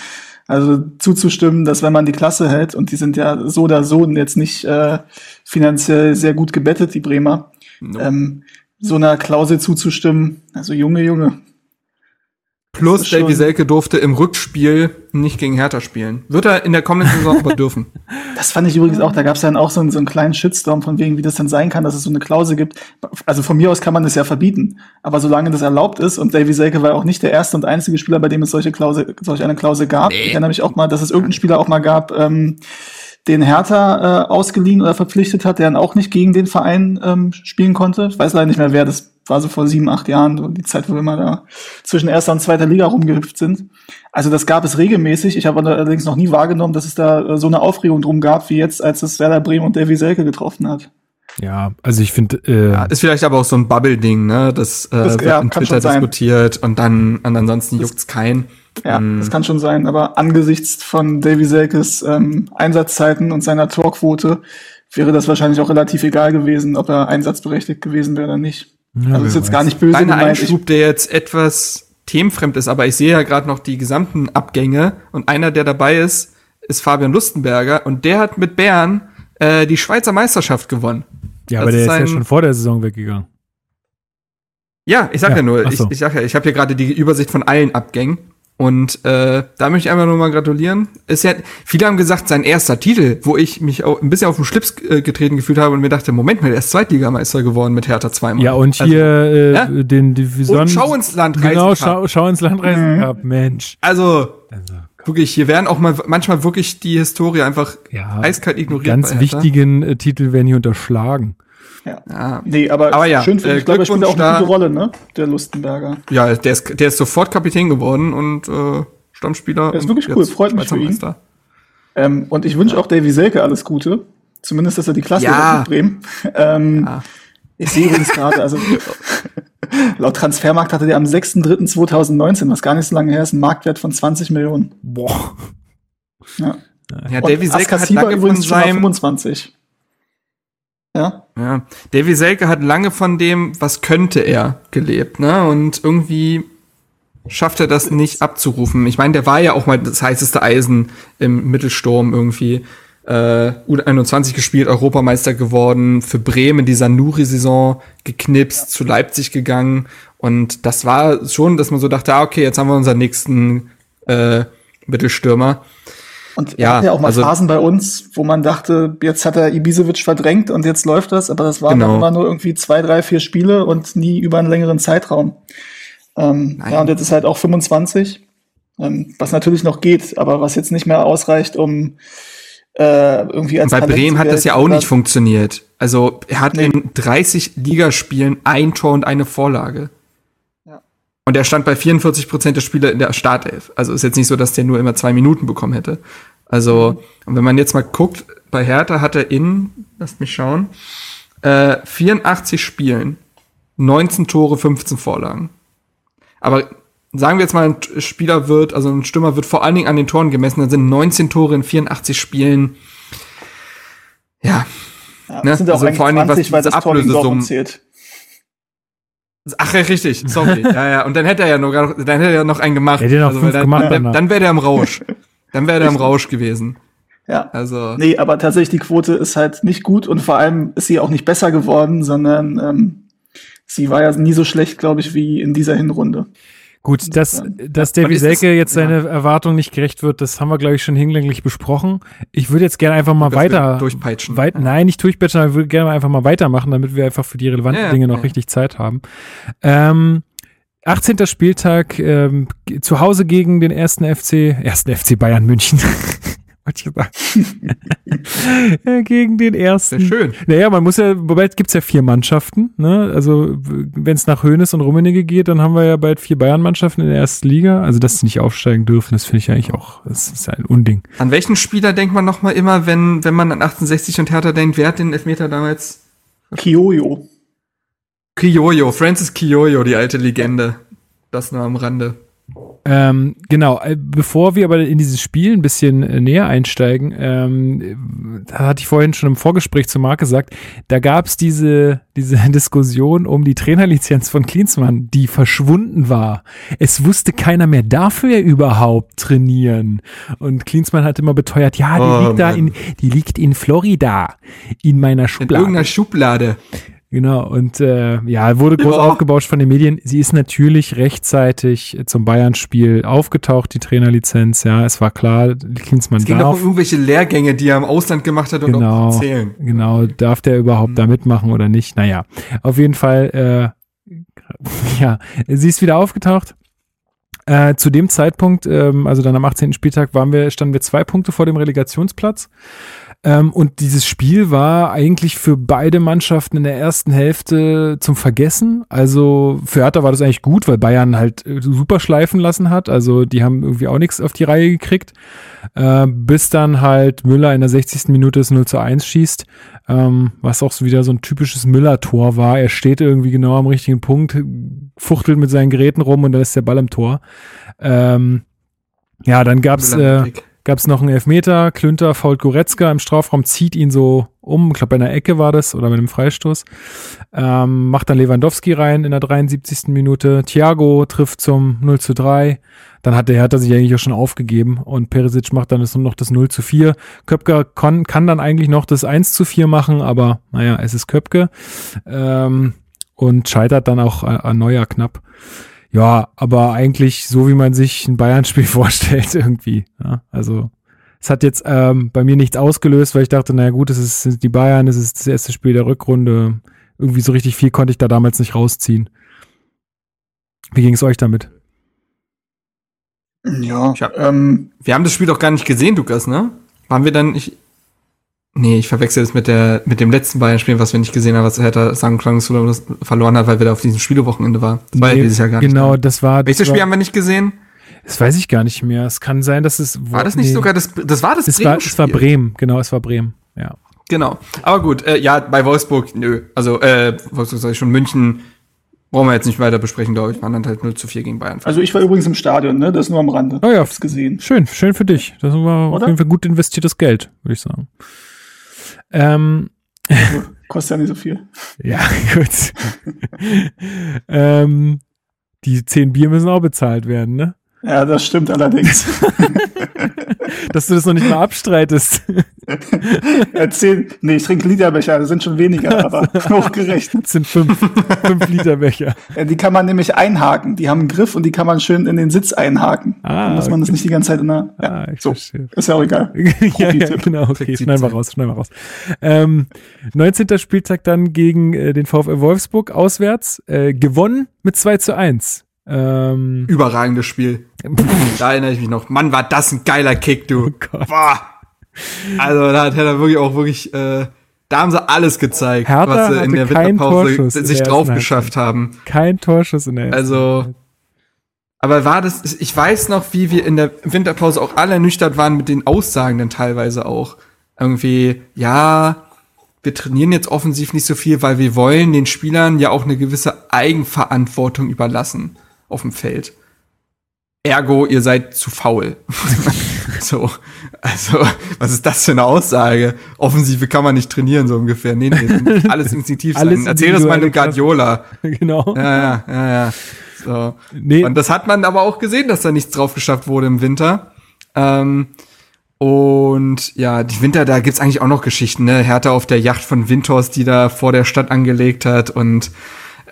also zuzustimmen, dass wenn man die Klasse hält, und die sind ja so oder so jetzt nicht äh, finanziell sehr gut gebettet, die Bremer, ähm, so einer Klausel zuzustimmen, also Junge, Junge. Plus Davy Selke durfte im Rückspiel nicht gegen Hertha spielen. Wird er in der kommenden Saison aber *laughs* dürfen. Das fand ich übrigens auch, da gab es dann auch so einen, so einen kleinen Shitstorm von wegen, wie das denn sein kann, dass es so eine Klausel gibt. Also von mir aus kann man das ja verbieten. Aber solange das erlaubt ist, und Davy Selke war auch nicht der erste und einzige Spieler, bei dem es solche Klausel, solch eine Klausel gab. Nee. Ich erinnere mich auch mal, dass es irgendeinen Spieler auch mal gab, ähm, den Hertha äh, ausgeliehen oder verpflichtet hat, der dann auch nicht gegen den Verein ähm, spielen konnte. Ich weiß leider nicht mehr, wer das war, so vor sieben, acht Jahren, so die Zeit, wo wir mal da zwischen erster und zweiter Liga rumgehüpft sind. Also das gab es regelmäßig. Ich habe allerdings noch nie wahrgenommen, dass es da äh, so eine Aufregung drum gab, wie jetzt, als es Werder Bremen und Davy Selke getroffen hat. Ja, also ich finde, äh, Ja, ist vielleicht aber auch so ein Bubble-Ding, ne? Das, äh, Das- wird ja, in Twitter diskutiert und dann und ansonsten juckt's keinen. Ja, Hm. das kann schon sein, aber angesichts von Davy Selkes ähm, Einsatzzeiten und seiner Torquote wäre das wahrscheinlich auch relativ egal gewesen, ob er einsatzberechtigt gewesen wäre oder nicht. Ja, also ist jetzt weiß. gar nicht böse gemeint. Ich, Einschub, der jetzt etwas themenfremd ist, aber ich sehe ja gerade noch die gesamten Abgänge und einer, der dabei ist, ist Fabian Lustenberger und der hat mit Bern äh, die Schweizer Meisterschaft gewonnen. Ja, Das aber der ist ist ja schon vor der Saison weggegangen. Ja, ich sag ja, Ja, nur, ach ich, so. ich sag ja, ich habe hier gerade die Übersicht von allen Abgängen und äh, da möchte ich einfach nur mal gratulieren. Ist ja, viele haben gesagt, sein erster Titel, wo ich mich auch ein bisschen auf den Schlips äh, getreten gefühlt habe und mir dachte, Moment mal, der ist Zweitligameister geworden mit Hertha zweimal. Ja, und Also- hier äh, ja? den Division. Und Schau ins Land Genau, Reisen Cup. schau, schau ins Land reisen. Cup, Mensch. Also, Also, wirklich, hier werden auch mal manchmal wirklich die Historie einfach ja, eiskalt ignoriert. ganz wichtigen äh, Titel werden hier unterschlagen. Ja, nee, aber, Aber ja, schön für äh, ich glaube, er spielt auch eine gute. Rolle, ne? Der Lustenberger. ja der, ist, der ist sofort Kapitän geworden und äh, Stammspieler. Der ist wirklich cool, freut mich für ihn. Ähm, und ich wünsche auch Davy Selke alles Gute. Zumindest, dass er die Klasse Ja. ja. mit Bremen. Ähm, Ja. Ich sehe übrigens gerade, also *laughs* laut Transfermarkt hatte der am 6.3.2019, was gar nicht so lange her ist, einen Marktwert von 20 Millionen. Boah. Ja. Ja, Davy Selke hat lange von übrigens schon mal seinem 25. Ja, Ja, Davy Selke hat lange von dem, was könnte er, gelebt, ne? Und irgendwie schafft er das nicht abzurufen. Ich meine, der war ja auch mal das heißeste Eisen im Mittelsturm irgendwie. Äh, U21 gespielt, Europameister geworden, für Bremen die Sanuri-Saison geknipst, zu Leipzig gegangen. Und das war schon, dass man so dachte, ah, okay, jetzt haben wir unseren nächsten äh, Mittelstürmer. Und Ja, er hatte ja auch mal also- Phasen bei uns, wo man dachte, jetzt hat er Ibisevic verdrängt und jetzt läuft das, aber das waren Genau. dann immer nur irgendwie zwei, drei, vier Spiele und nie über einen längeren Zeitraum. Ähm, ja, und jetzt ist halt auch 25, ähm, was natürlich noch geht, aber was jetzt nicht mehr ausreicht, um äh, irgendwie als bei Talent Bremen hat das ja auch nicht funktioniert. Also er hat Nee. in 30 Ligaspielen ein Tor und eine Vorlage. Und er stand bei 44 Prozent der Spieler in der Startelf. Also ist jetzt nicht so, dass der nur immer zwei Minuten bekommen hätte. Also, und wenn man jetzt mal guckt, bei Hertha hat er in, lasst mich schauen, äh, 84 Spielen, 19 Tore, 15 Vorlagen. Aber sagen wir jetzt mal, ein Spieler wird, also ein Stürmer wird vor allen Dingen an den Toren gemessen, dann sind 19 Tore in 84 Spielen. Ja, Ja, Ne? das sind ja auch Also vor allen Dingen, was 20, weil diese Ablösesummen-. Ach ja, richtig, sorry. *laughs* ja, ja. Und dann hätte er ja noch, dann hätte er ja noch einen gemacht. Er hätte noch also, fünf gemacht dann, danach. dann, dann wäre der im Rausch. Dann wäre der im Rausch gewesen. Ja. Also, Nee, aber tatsächlich die Quote ist halt nicht gut und vor allem ist sie auch nicht besser geworden, sondern ähm, sie war ja nie so schlecht, glaube ich, wie in dieser Hinrunde. Gut, dass, dass Man Davy ist es- Selke jetzt ja. seine Erwartung nicht gerecht wird, das haben wir, glaube ich, schon hinlänglich besprochen. Ich würde jetzt gerne einfach mal Dass weiter. durchpeitschen. Weit, nein, nicht durchpeitschen, aber ich würde gerne einfach mal weitermachen, damit wir einfach für die relevanten Ja, Dinge noch ja. richtig Zeit haben. Ähm, 18. Spieltag, ähm, zu Hause gegen den ersten FC, ersten FC Bayern München. *laughs* Wollte ich sagen. *laughs* Gegen den ersten. sehr schön. Naja, man muss ja, bald gibt's ja vier Mannschaften, ne? Also wenn es nach Hoeneß und Rummenigge geht, dann haben wir ja bald vier Bayern-Mannschaften in der ersten Liga. Also dass sie nicht aufsteigen dürfen, das finde ich eigentlich auch, das ist ein Unding. An welchen Spieler denkt man noch mal immer, wenn, wenn man an 68 und Hertha denkt, wer hat den Elfmeter damals? Kiojo. Kiyoyo, Francis Kiyoyo, die alte Legende. Das nur am Rande. Ähm, genau, äh, bevor wir aber in dieses Spiel ein bisschen äh, näher einsteigen, ähm, da hatte ich vorhin schon im Vorgespräch zu Marc gesagt, da gab es diese, diese *laughs* Diskussion um die Trainerlizenz von Klinsmann, die verschwunden war. Es wusste keiner mehr, darf er überhaupt trainieren? Und Klinsmann hat immer beteuert, ja, die Oh, liegt da Mann. in, die liegt in Florida, in meiner In Schublade. irgendeiner Schublade. Genau, und äh, ja, wurde groß Ja. aufgebauscht von den Medien. Sie ist natürlich rechtzeitig zum Bayern-Spiel aufgetaucht, die Trainerlizenz. Ja, es war klar, Klinsmann Es ging doch um darf. irgendwelche Lehrgänge, die er im Ausland gemacht hat und Genau, auch erzählen. genau, darf der überhaupt Mhm. da mitmachen oder nicht? Naja, auf jeden Fall, äh, *laughs* ja, sie ist wieder aufgetaucht. Äh, zu dem Zeitpunkt, ähm, also dann am 18. Spieltag, waren wir, standen wir zwei Punkte vor dem Relegationsplatz. Ähm, und dieses Spiel war eigentlich für beide Mannschaften in der ersten Hälfte zum Vergessen. Also für Hertha war das eigentlich gut, weil Bayern halt äh, super schleifen lassen hat. Also die haben irgendwie auch nichts auf die Reihe gekriegt. Äh, bis dann halt Müller in der 60. Minute das 0 zu 1 schießt. Ähm, was auch so wieder so ein typisches Müller-Tor war. Er steht irgendwie genau am richtigen Punkt, fuchtelt mit seinen Geräten rum und dann ist der Ball im Tor. Ähm, Ja, dann gab's äh, gab's noch einen Elfmeter. Klünter fault Goretzka im Strafraum, zieht ihn so um. Ich glaube, bei einer Ecke war das oder mit einem Freistoß. Ähm, macht dann Lewandowski rein in der 73. Minute. Thiago trifft zum 0 zu 3. Dann hat der Hertha sich eigentlich auch schon aufgegeben und Perisic macht dann nur noch das 0 zu 4. Köpke kann, kann dann eigentlich noch das 1 zu 4 machen, aber naja, es ist Köpke. Ähm, und scheitert dann auch an Neuer knapp. Ja, aber eigentlich so, wie man sich ein Bayern-Spiel *laughs* vorstellt irgendwie. Ja, also es hat jetzt ähm, bei mir nichts ausgelöst, weil ich dachte, naja gut, es ist die Bayern, es ist das erste Spiel der Rückrunde. Irgendwie so richtig viel konnte ich da damals nicht rausziehen. Wie ging es euch damit? Ja, hab, ähm, wir haben das Spiel doch gar nicht gesehen, Lukas, ne? Waren wir dann, ich, nee, ich verwechsel das mit der, mit dem letzten Bayern-Spiel, was wir nicht gesehen haben, was Hertha St. Klang verloren hat, weil wir da auf diesem Spielewochenende war. Das war nee, ja gar nicht. Genau, das war. Welches Spiel haben wir nicht gesehen? Das weiß ich gar nicht mehr. Es kann sein, dass es. War das nicht nee. sogar das, das war das es Bremen war, Es war Bremen, genau, es war Bremen, ja. Genau. Aber gut, äh, ja, bei Wolfsburg, nö. Also, äh, Wolfsburg sag ich schon, München, Brauchen wir jetzt nicht weiter besprechen, glaube ich. Waren dann halt 0 zu 4 gegen Bayern. Also ich war übrigens im Stadion, ne? Das nur am Rande. Oh ja. Hab's gesehen. Schön, schön für dich. Das war Oder? auf jeden Fall gut investiertes Geld, würde ich sagen. Ähm. Kostet ja nicht so viel. *laughs* ja, gut. *laughs* ähm, die 10 Bier müssen auch bezahlt werden, ne? Ja, das stimmt allerdings. *laughs* Dass du das noch nicht mal abstreitest. *laughs* Erzähl, nee, ich trinke Literbecher, das sind schon weniger, aber *laughs* hochgerechnet. Das sind fünf, fünf Literbecher. Ja, die kann man nämlich einhaken. Die haben einen Griff und die kann man schön in den Sitz einhaken. Ah, Dann muss man okay. das nicht die ganze Zeit in der, ja, ah, so. Verstehe. Ist ja auch egal. ja, ja, genau, okay, schneiden wir raus, schneiden wir raus. Ähm, 19. Spieltag dann gegen äh, den VfL Wolfsburg auswärts, äh, gewonnen mit 2 zu 1. Ähm, Überragendes Spiel. *laughs* da erinnere ich mich noch. Mann, war das ein geiler Kick, du. Oh Boah. Also da hat er wirklich auch wirklich, äh, da haben sie alles gezeigt, Hertha was sie in der Winterpause sich drauf geschafft haben. Kein Torschuss in der ersten Also, aber war das, ich weiß noch, wie wir in der Winterpause auch alle ernüchtert waren mit den Aussagen dann teilweise auch. Irgendwie, ja, wir trainieren jetzt offensiv nicht so viel, weil wir wollen den Spielern ja auch eine gewisse Eigenverantwortung überlassen auf dem Feld. Ergo, ihr seid zu faul. *laughs* so, also, was ist das für eine Aussage? Offensive kann man nicht trainieren, so ungefähr. Nee, nee, *laughs* alles instinktiv alles sein. Erzähl das mal dem Guardiola. *laughs* Genau. Ja, ja, ja, ja. So. Nee. Und das hat man aber auch gesehen, dass da nichts drauf geschafft wurde im Winter. Ähm, und ja, die Winter, da gibt's eigentlich auch noch Geschichten, ne? Hertha auf der Yacht von Winters, die da vor der Stadt angelegt hat und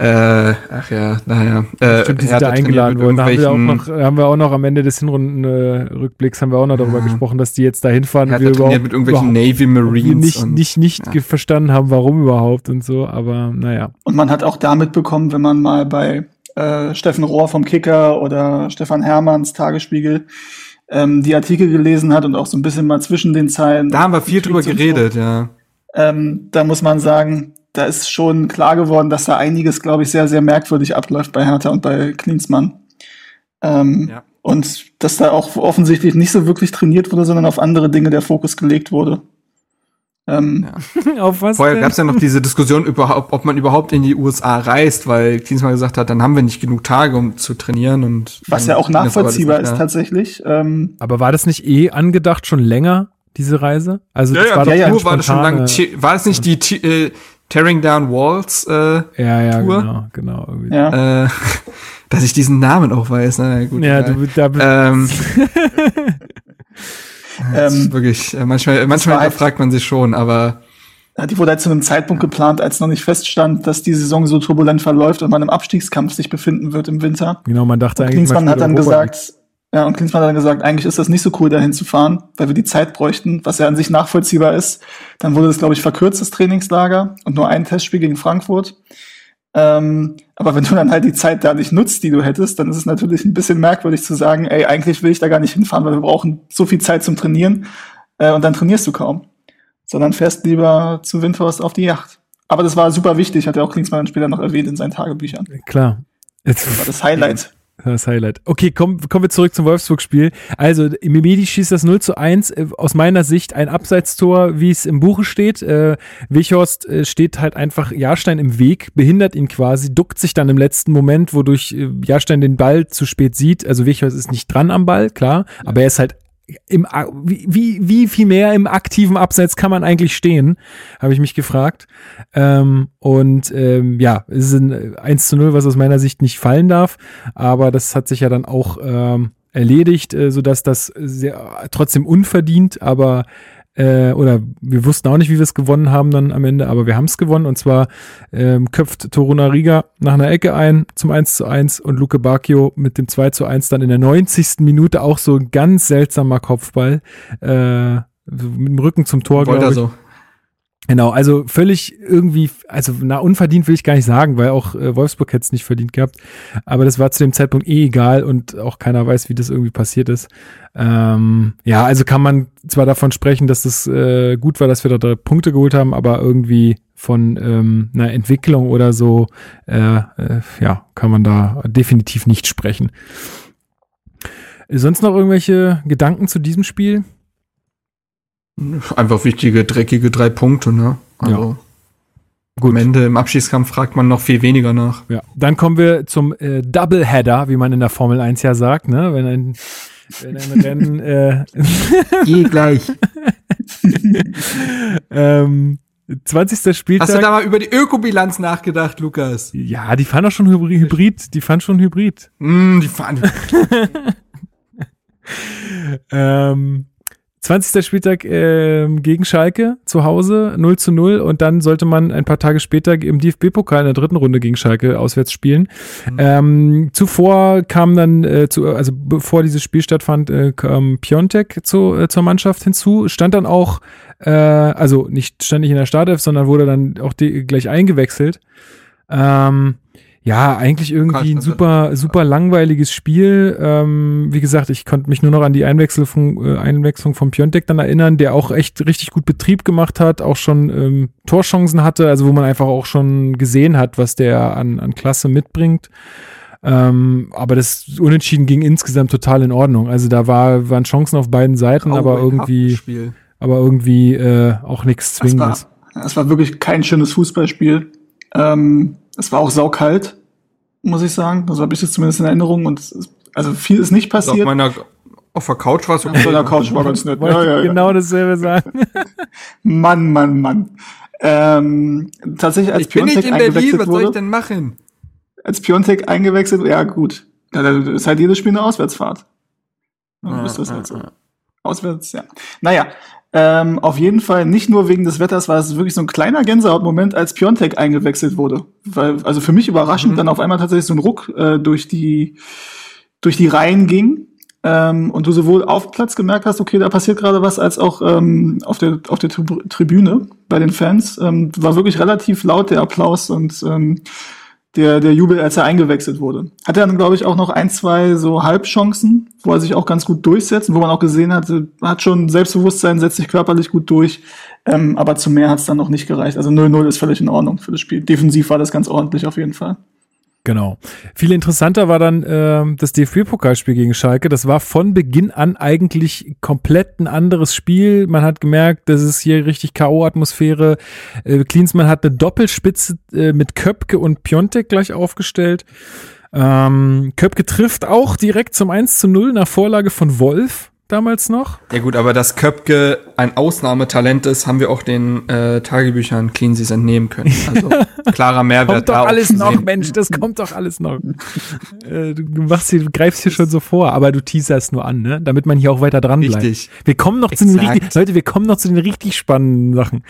äh, ach ja, naja. Äh, Stimmt, die sind da eingeladen worden. Da haben wir, auch noch, haben wir auch noch am Ende des Hinrundenrückblicks haben wir auch noch darüber ja. gesprochen, dass die jetzt da hinfahren. Wir überhaupt, mit irgendwelchen Navy Marines. nicht, und, nicht, nicht ja. verstanden haben, warum überhaupt und so, aber naja. Und man hat auch damit bekommen, wenn man mal bei äh, Steffen Rohr vom Kicker oder Stefan Hermanns Tagesspiegel ähm, die Artikel gelesen hat und auch so ein bisschen mal zwischen den Zeilen. Da haben wir viel drüber geredet, ja. Ähm, da muss man sagen, da ist schon klar geworden, dass da einiges, glaube ich, sehr, sehr merkwürdig abläuft bei Hertha und bei Klinsmann. Ähm, ja. Und dass da auch offensichtlich nicht so wirklich trainiert wurde, sondern auf andere Dinge der Fokus gelegt wurde. Ähm, ja. *laughs* auf was Vorher gab es ja noch diese Diskussion, überhaupt, ob man überhaupt in die USA reist, weil Klinsmann gesagt hat, dann haben wir nicht genug Tage, um zu trainieren. und Was ja auch nachvollziehbar ist tatsächlich. Ähm, Aber war das nicht eh angedacht schon länger? diese Reise? Also ja, das ja, war ja, doch ja, war das schon lange. War es nicht die äh, Tearing Down Walls äh, ja, ja, Tour. genau, genau. Irgendwie. Ja. Äh, *laughs* dass ich diesen Namen auch weiß. Na gut, ja, du, da ähm, *laughs* ähm, wirklich, äh, manchmal, manchmal fragt man sich schon, aber die wurde halt zu einem Zeitpunkt geplant, als noch nicht feststand, dass die Saison so turbulent verläuft und man im Abstiegskampf sich befinden wird im Winter. Genau, man dachte und eigentlich. Klinsmann hat dann Europa gesagt, ja, und Klinsmann hat dann gesagt, eigentlich ist das nicht so cool, dahin zu fahren, weil wir die Zeit bräuchten, was ja an sich nachvollziehbar ist. Dann wurde das, glaube ich, verkürztes Trainingslager und nur ein Testspiel gegen Frankfurt. Ähm, aber wenn du dann halt die Zeit da nicht nutzt, die du hättest, dann ist es natürlich ein bisschen merkwürdig zu sagen, ey, eigentlich will ich da gar nicht hinfahren, weil wir brauchen so viel Zeit zum Trainieren äh, und dann trainierst du kaum. Sondern fährst lieber zu Windhorst auf die Yacht. Aber das war super wichtig, hat ja auch Klinsmann später noch erwähnt in seinen Tagebüchern. Klar. Das war das Highlight. Das Highlight. Okay, komm, kommen wir zurück zum Wolfsburg-Spiel. Also, Mimedi schießt das 0 zu 1. Äh, aus meiner Sicht ein Abseitstor, wie es im Buche steht. Äh, Wichhorst äh, steht halt einfach Jahrstein im Weg, behindert ihn quasi, duckt sich dann im letzten Moment, wodurch äh, Jahrstein den Ball zu spät sieht. Also Wichhorst ist nicht dran am Ball, klar, aber er ist halt im, wie, wie, viel mehr im aktiven Abseits kann man eigentlich stehen, habe ich mich gefragt. Ähm, und ähm, ja, es ist ein 1 zu 0, was aus meiner Sicht nicht fallen darf, aber das hat sich ja dann auch ähm, erledigt, äh, sodass das sehr, trotzdem unverdient, aber äh, oder wir wussten auch nicht, wie wir es gewonnen haben dann am Ende, aber wir haben es gewonnen und zwar ähm, köpft Toruna Riga nach einer Ecke ein zum 1 zu 1 und Luke Bacchio mit dem 2 zu 1 dann in der 90. Minute auch so ein ganz seltsamer Kopfball äh, mit dem Rücken zum Tor, glaube ich. So. Genau, also völlig irgendwie, also na unverdient will ich gar nicht sagen, weil auch äh, Wolfsburg hätte es nicht verdient gehabt. Aber das war zu dem Zeitpunkt eh egal und auch keiner weiß, wie das irgendwie passiert ist. Ähm, ja, also kann man zwar davon sprechen, dass das äh, gut war, dass wir da drei Punkte geholt haben, aber irgendwie von ähm, einer Entwicklung oder so, äh, äh, ja, kann man da definitiv nicht sprechen. Sonst noch irgendwelche Gedanken zu diesem Spiel? Einfach wichtige, dreckige drei Punkte, ne? Also. Ja. Gut. Am Ende im Abschießkampf fragt man noch viel weniger nach. Ja. Dann kommen wir zum äh, Doubleheader, wie man in der Formel 1 ja sagt, ne? Wenn ein, wenn ein *laughs* Rennen äh, Geh gleich. *laughs* ähm, 20. Spieltag. Hast du da mal über die Ökobilanz nachgedacht, Lukas? Ja, die fahren doch schon Hybrid. Die fahren schon Hybrid. Mm, die fahren. *laughs* ähm, 20. Spieltag äh, gegen Schalke zu Hause 0 zu 0 und dann sollte man ein paar Tage später im DFB-Pokal in der dritten Runde gegen Schalke auswärts spielen. Mhm. Ähm, zuvor kam dann, äh, zu, also bevor dieses Spiel stattfand, äh, kam Piontek zu, äh, zur Mannschaft hinzu, stand dann auch, äh, also nicht stand nicht in der Startelf, sondern wurde dann auch die, gleich eingewechselt. Ähm, ja, eigentlich irgendwie ein super, super langweiliges Spiel. Ähm, wie gesagt, ich konnte mich nur noch an die Einwechslung, äh, Einwechslung von Piontek dann erinnern, der auch echt richtig gut Betrieb gemacht hat, auch schon ähm, Torchancen hatte, also wo man einfach auch schon gesehen hat, was der an, an Klasse mitbringt. Ähm, aber das Unentschieden ging insgesamt total in Ordnung. Also da war, waren Chancen auf beiden Seiten, aber irgendwie, aber irgendwie äh, auch nichts Zwingendes. Es war, es war wirklich kein schönes Fußballspiel. Ähm, es war auch saukalt, muss ich sagen. Also habe ich das zumindest in Erinnerung. Und es, also viel ist nicht passiert. Also auf, meiner, auf der Couch war es okay. Auf der Couch war ganz nett. Ja, ja, ja. Genau dasselbe sagen. *laughs* Mann, Mann, Mann. Ähm, tatsächlich als ich bin Piontek nicht in Berlin, was soll ich denn machen? Als Piontek eingewechselt, ja gut. Ja, da ist halt jedes Spiel eine Auswärtsfahrt. Dann ja, ist das halt so. Auswärts, ja. Naja, ähm, auf jeden Fall nicht nur wegen des Wetters war es wirklich so ein kleiner Gänsehautmoment, als Piontek eingewechselt wurde. Weil, also für mich überraschend mhm. dann auf einmal tatsächlich so ein Ruck äh, durch die durch die Reihen ging. Ähm, und du sowohl auf Platz gemerkt hast, okay, da passiert gerade was, als auch ähm, auf der auf der Tribüne bei den Fans. Ähm, war wirklich relativ laut der Applaus und ähm, der, der Jubel, als er eingewechselt wurde. Hat er dann, glaube ich, auch noch ein, zwei so Halbchancen, wo er sich auch ganz gut durchsetzt, wo man auch gesehen hat, hat schon Selbstbewusstsein, setzt sich körperlich gut durch, ähm, aber zu mehr hat es dann noch nicht gereicht. Also 0-0 ist völlig in Ordnung für das Spiel. Defensiv war das ganz ordentlich auf jeden Fall. Genau. Viel interessanter war dann äh, das DFB-Pokalspiel gegen Schalke. Das war von Beginn an eigentlich komplett ein anderes Spiel. Man hat gemerkt, das ist hier richtig K.O.-Atmosphäre. Äh, Klinsmann hat eine Doppelspitze äh, mit Köpke und Piontek gleich aufgestellt. Ähm, Köpke trifft auch direkt zum 1 zu 0 nach Vorlage von Wolf damals noch. Ja gut, aber dass Köpke ein Ausnahmetalent ist, haben wir auch den äh, Tagebüchern Cleansies entnehmen können. Also *laughs* klarer Mehrwert. kommt doch alles noch, Mensch, das kommt doch alles noch. *laughs* äh, du machst hier, du greifst hier schon so vor, aber du teaserst nur an, ne? Damit man hier auch weiter dran bleibt. Richtig. Wir kommen noch Exakt. zu den richtig, Leute, wir kommen noch zu den richtig spannenden Sachen.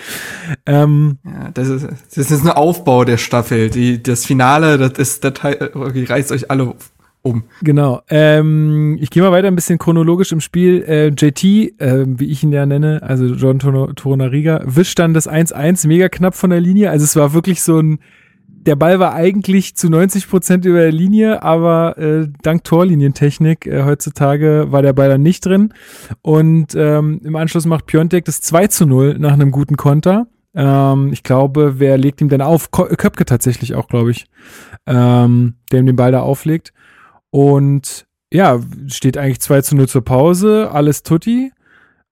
Ähm, ja, das ist, das ist ein Aufbau der Staffel. Die, das Finale, das ist, das reißt euch alle um. Genau. Ähm, ich gehe mal weiter ein bisschen chronologisch im Spiel. Äh, JT, äh, wie ich ihn ja nenne, also John Torunariga, wischt dann das 1-1 mega knapp von der Linie. Also es war wirklich so ein, der Ball war eigentlich zu 90 Prozent über der Linie, aber äh, dank Torlinientechnik äh, heutzutage war der Ball dann nicht drin. Und ähm, im Anschluss macht Piontek das 2 zu 0 nach einem guten Konter. Ähm, ich glaube, wer legt ihm denn auf? Köpke tatsächlich auch, glaube ich, ähm, der ihm den Ball da auflegt. Und ja, steht eigentlich 2 zu 0 zur Pause, alles tutti.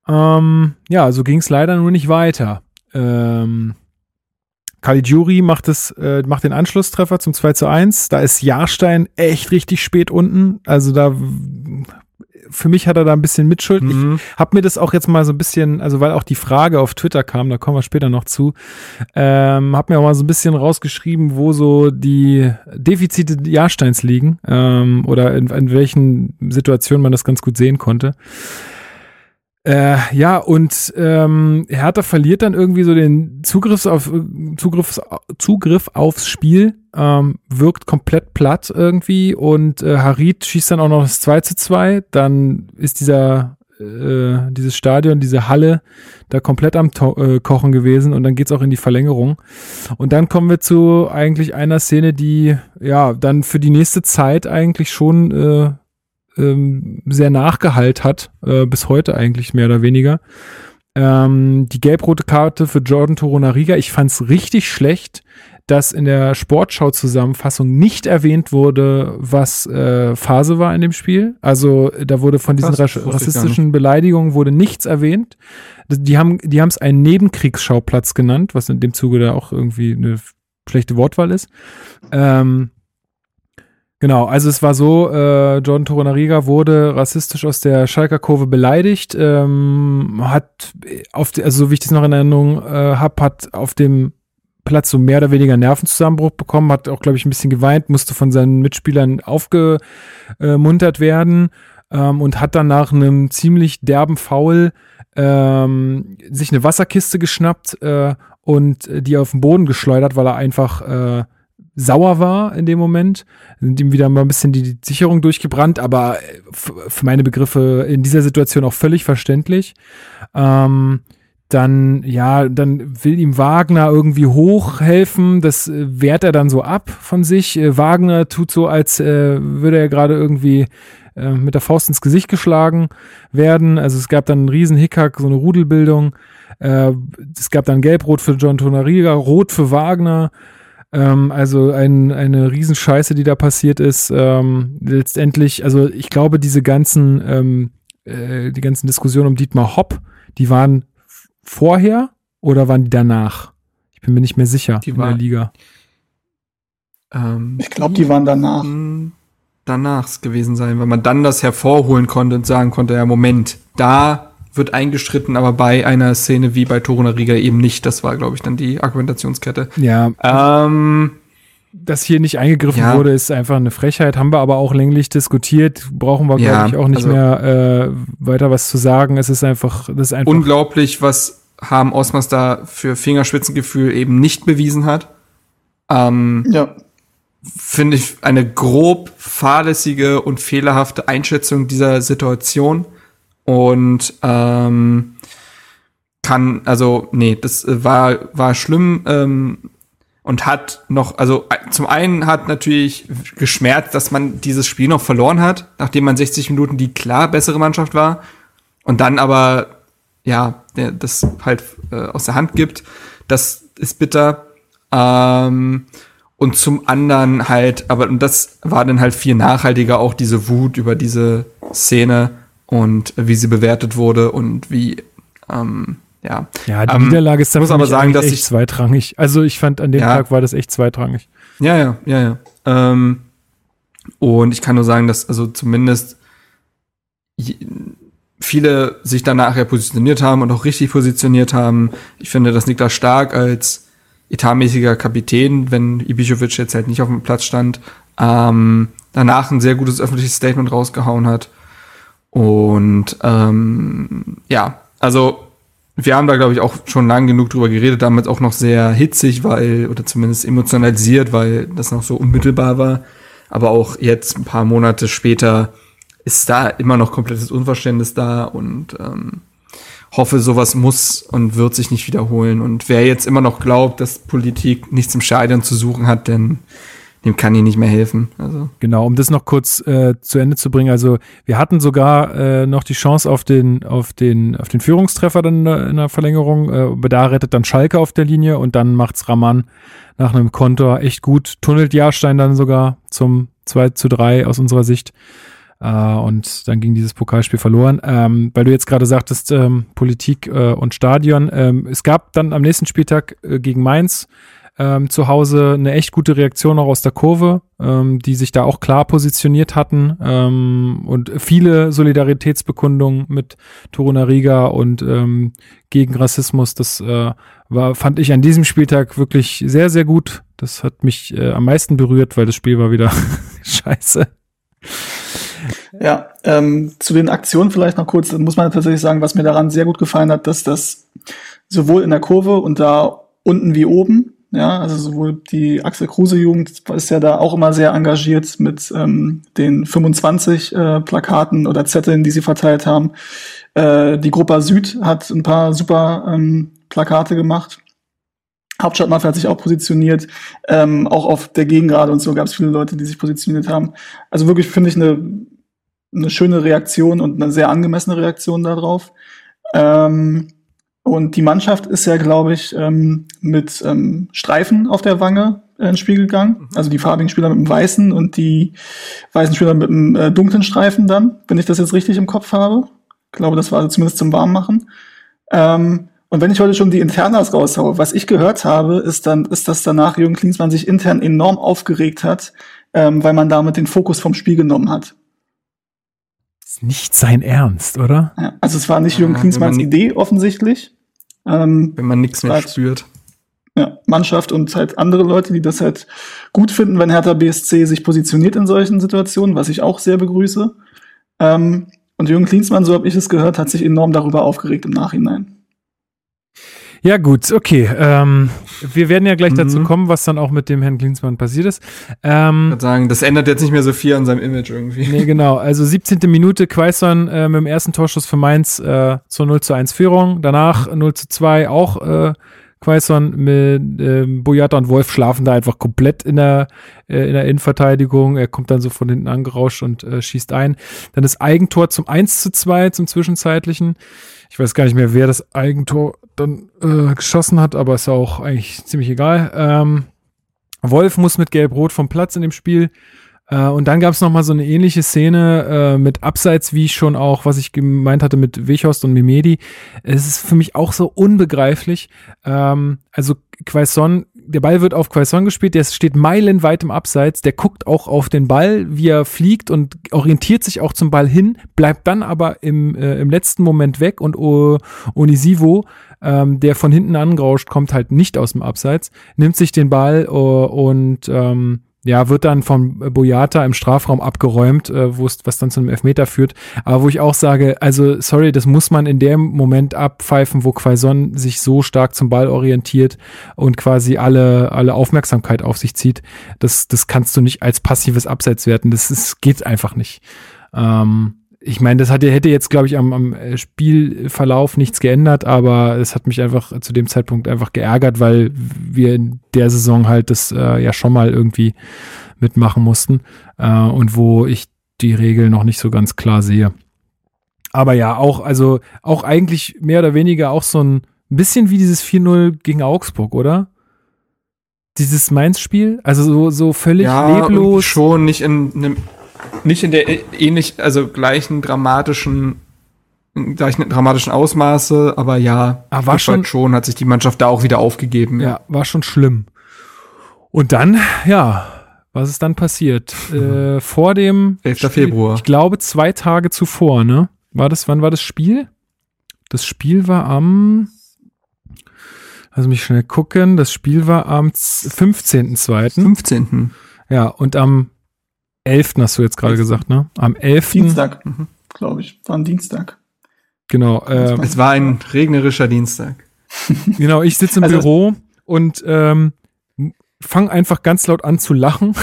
Ähm, ja, so ging es leider nur nicht weiter. Ähm, Caligiuri macht es, äh, macht den Anschlusstreffer zum 2 zu 1. Da ist Jahrstein echt richtig spät unten. Also da für mich hat er da ein bisschen Mitschuld. Mhm. Ich habe mir das auch jetzt mal so ein bisschen, also weil auch die Frage auf Twitter kam, da kommen wir später noch zu, ähm, habe mir auch mal so ein bisschen rausgeschrieben, wo so die Defizite Jahrsteins liegen ähm, oder in, in welchen Situationen man das ganz gut sehen konnte. Äh, ja, und ähm, Hertha verliert dann irgendwie so den Zugriff auf Zugriff, Zugriff aufs Spiel, ähm, wirkt komplett platt irgendwie und äh, Harit schießt dann auch noch das 2 zu 2. Dann ist dieser äh, dieses Stadion, diese Halle da komplett am to äh, Kochen gewesen und dann geht's auch in die Verlängerung. Und dann kommen wir zu eigentlich einer Szene, die ja dann für die nächste Zeit eigentlich schon äh, ähm, sehr nachgehalt hat, äh, bis heute eigentlich mehr oder weniger. Ähm, die gelb-rote Karte für Jordan Toronariga, ich fand's richtig schlecht, dass in der Sportschau-Zusammenfassung nicht erwähnt wurde, was äh, Phase war in dem Spiel. Also da wurde von diesen Krass, rassistischen Beleidigungen wurde nichts erwähnt. Die haben die haben es einen Nebenkriegsschauplatz genannt, was in dem Zuge da auch irgendwie eine schlechte Wortwahl ist. Ähm, Genau, also es war so, äh, Jordan Toronariga wurde rassistisch aus der Schalker Kurve beleidigt, ähm, hat auf, die, also so wie ich das noch in Erinnerung äh, habe, hat auf dem Platz so mehr oder weniger Nervenzusammenbruch bekommen, hat auch, glaube ich, ein bisschen geweint, musste von seinen Mitspielern aufgemuntert werden ähm, und hat dann nach einem ziemlich derben Foul ähm, sich eine Wasserkiste geschnappt äh, und die auf den Boden geschleudert, weil er einfach äh, sauer war in dem Moment. Sind ihm wieder mal ein bisschen die Sicherung durchgebrannt, aber für meine Begriffe in dieser Situation auch völlig verständlich. Ähm, dann, ja, dann will ihm Wagner irgendwie hochhelfen. Das äh, wehrt er dann so ab von sich. Äh, Wagner tut so, als äh, würde er gerade irgendwie äh, mit der Faust ins Gesicht geschlagen werden. Also es gab dann einen riesen Hickhack, so eine Rudelbildung. Äh, es gab dann Gelb-Rot für John Tonariga, Rot für Wagner. Ähm, also ein, eine Riesenscheiße, die da passiert ist. Ähm, letztendlich, also ich glaube, diese ganzen, ähm, äh, die ganzen Diskussionen um Dietmar Hopp, die waren vorher oder waren die danach? Ich bin mir nicht mehr sicher die in war, der Liga. Ähm, ich glaube, die waren danach. Danach gewesen sein, weil man dann das hervorholen konnte und sagen konnte, ja, Moment, da wird eingestritten, aber bei einer Szene wie bei Toruna Riga eben nicht. Das war, glaube ich, dann die Argumentationskette. Ja. Ähm, dass hier nicht eingegriffen ja. wurde, ist einfach eine Frechheit. Haben wir aber auch länglich diskutiert. Brauchen wir, ja, glaube ich, auch nicht also mehr äh, weiter was zu sagen. Es ist einfach, das ist einfach. Unglaublich, was Harm Osmas da für Fingerspitzengefühl eben nicht bewiesen hat. Ähm, ja. Finde ich eine grob fahrlässige und fehlerhafte Einschätzung dieser Situation und ähm, kann, also, nee, das war, war schlimm ähm, und hat noch, also zum einen hat natürlich geschmerzt, dass man dieses Spiel noch verloren hat, nachdem man 60 Minuten die klar bessere Mannschaft war und dann aber, ja, das halt äh, aus der Hand gibt. Das ist bitter. Ähm, und zum anderen halt, aber und das war dann halt viel nachhaltiger auch diese Wut über diese Szene und wie sie bewertet wurde und wie ähm, ja. Ja, die ähm, Niederlage ist dann muss aber sagen, dass ich zweitrangig. Also ich fand an dem ja, Tag war das echt zweitrangig. Ja, ja, ja, ja. Ähm, und ich kann nur sagen, dass also zumindest viele sich danach ja positioniert haben und auch richtig positioniert haben. Ich finde, dass Niklas Stark als etatmäßiger Kapitän, wenn Ibišović jetzt halt nicht auf dem Platz stand, ähm, danach ein sehr gutes öffentliches Statement rausgehauen hat und ähm, ja, also wir haben da, glaube ich, auch schon lang genug drüber geredet, damals auch noch sehr hitzig, weil, oder zumindest emotionalisiert, weil das noch so unmittelbar war. Aber auch jetzt, ein paar Monate später, ist da immer noch komplettes Unverständnis da und ähm, hoffe, sowas muss und wird sich nicht wiederholen. Und wer jetzt immer noch glaubt, dass Politik nichts im Scheitern zu suchen hat, denn dem kann ich nicht mehr helfen. Also. Genau, um das noch kurz äh, zu Ende zu bringen. Also wir hatten sogar äh, noch die Chance auf den, auf den, auf den Führungstreffer dann in der Verlängerung. Äh, da rettet dann Schalke auf der Linie und dann macht's Raman nach einem Kontor echt gut. Tunnelt Jahrstein dann sogar zum 2 zu 3 aus unserer Sicht. Äh, und dann ging dieses Pokalspiel verloren. Ähm, weil du jetzt gerade sagtest, ähm, Politik äh, und Stadion. Ähm, es gab dann am nächsten Spieltag äh, gegen Mainz ähm, zu Hause eine echt gute Reaktion auch aus der Kurve, ähm, die sich da auch klar positioniert hatten ähm, und viele Solidaritätsbekundungen mit Torunariga und ähm, gegen Rassismus. Das äh, war, fand ich an diesem Spieltag wirklich sehr, sehr gut. Das hat mich äh, am meisten berührt, weil das Spiel war wieder *laughs* scheiße. Ja, ähm, zu den Aktionen vielleicht noch kurz, muss man tatsächlich sagen, was mir daran sehr gut gefallen hat, dass das sowohl in der Kurve und da unten wie oben ja, also sowohl die Axel Kruse Jugend ist ja da auch immer sehr engagiert mit ähm, den 25 äh, Plakaten oder Zetteln, die sie verteilt haben. Äh, die Gruppe Süd hat ein paar super ähm, Plakate gemacht. Hauptstadtmafia hat sich auch positioniert. Ähm, auch auf der Gegengrade und so gab es viele Leute, die sich positioniert haben. Also wirklich finde ich eine, eine schöne Reaktion und eine sehr angemessene Reaktion darauf. Ähm, und die Mannschaft ist ja, glaube ich, ähm, mit ähm, Streifen auf der Wange äh, ins Spiel gegangen. Mhm. Also die farbigen Spieler mit dem weißen und die weißen Spieler mit dem äh, dunklen Streifen dann, wenn ich das jetzt richtig im Kopf habe. Ich glaube, das war also zumindest zum Warmmachen. Ähm, und wenn ich heute schon die Internas raushaue, was ich gehört habe, ist dann, ist, dass danach Jürgen Klinsmann sich intern enorm aufgeregt hat, ähm, weil man damit den Fokus vom Spiel genommen hat. Ist nicht sein Ernst, oder? Also es war nicht Jürgen ja, Klinsmanns Idee offensichtlich. Ähm, Wenn man nichts mehr halt, spürt. Ja, Mannschaft und halt andere Leute, die das halt gut finden, wenn Hertha BSC sich positioniert in solchen Situationen, was ich auch sehr begrüße. Ähm, und Jürgen Klinsmann, so habe ich es gehört, hat sich enorm darüber aufgeregt im Nachhinein. Ja, gut, okay. Ähm, wir werden ja gleich mhm. dazu kommen, was dann auch mit dem Herrn Klinsmann passiert ist. Ähm, ich würde sagen, das ändert jetzt nicht mehr so viel an seinem Image irgendwie. Nee, genau. Also 17. Minute, Quaison äh, mit dem ersten Torschuss für Mainz äh, zur 0 zu 1 Führung. Danach 0 zu 2 auch äh, Quaison mit äh, Boyata und Wolf schlafen da einfach komplett in der, äh, in der Innenverteidigung. Er kommt dann so von hinten angerauscht und äh, schießt ein. Dann das Eigentor zum 1 zu 2 zum Zwischenzeitlichen. Ich weiß gar nicht mehr, wer das Eigentor dann äh, geschossen hat, aber ist auch eigentlich ziemlich egal. Ähm, Wolf muss mit Gelb-Rot vom Platz in dem Spiel. Äh, und dann gab es nochmal so eine ähnliche Szene äh, mit Abseits, wie schon auch, was ich gemeint hatte mit Wechhorst und Mimedi. Es ist für mich auch so unbegreiflich. Ähm, also Quaison der Ball wird auf Quaison gespielt, der steht meilenweit im Abseits, der guckt auch auf den Ball, wie er fliegt und orientiert sich auch zum Ball hin, bleibt dann aber im, äh, im letzten Moment weg und uh, Onisivo, ähm, der von hinten angerauscht kommt, halt nicht aus dem Abseits, nimmt sich den Ball uh, und ähm, ja, wird dann vom Boyata im Strafraum abgeräumt, äh, wo es was dann zu einem Elfmeter führt. Aber wo ich auch sage, also sorry, das muss man in dem Moment abpfeifen, wo Quaison sich so stark zum Ball orientiert und quasi alle alle Aufmerksamkeit auf sich zieht. Das das kannst du nicht als passives Abseits werten. Das ist, geht einfach nicht. Ähm, ich meine, das hatte, hätte jetzt, glaube ich, am, am Spielverlauf nichts geändert, aber es hat mich einfach zu dem Zeitpunkt einfach geärgert, weil wir in der Saison halt das äh, ja schon mal irgendwie mitmachen mussten äh, und wo ich die Regel noch nicht so ganz klar sehe. Aber ja, auch, also auch eigentlich mehr oder weniger auch so ein bisschen wie dieses 4-0 gegen Augsburg, oder? Dieses Mainz-Spiel? Also so, so völlig ja, leblos. Schon nicht in einem nicht in der ähnlich, also gleichen dramatischen gleichen dramatischen Ausmaße, aber ja, aber ah, war schon, schon hat sich die Mannschaft da auch wieder aufgegeben. Ja, war schon schlimm. Und dann, ja, was ist dann passiert? *laughs* äh, vor dem 11. Spiel, Februar. Ich glaube, zwei Tage zuvor, ne? War das, wann war das Spiel? Das Spiel war am, lass mich schnell gucken, das Spiel war am 15.2. 15. Ja, und am 11. hast du jetzt gerade gesagt, ne? Am 11. Dienstag, mhm. glaube ich. War ein Dienstag. Genau. Ähm, es war ein regnerischer Dienstag. *laughs* genau, ich sitze im also, Büro und ähm, fange einfach ganz laut an zu lachen.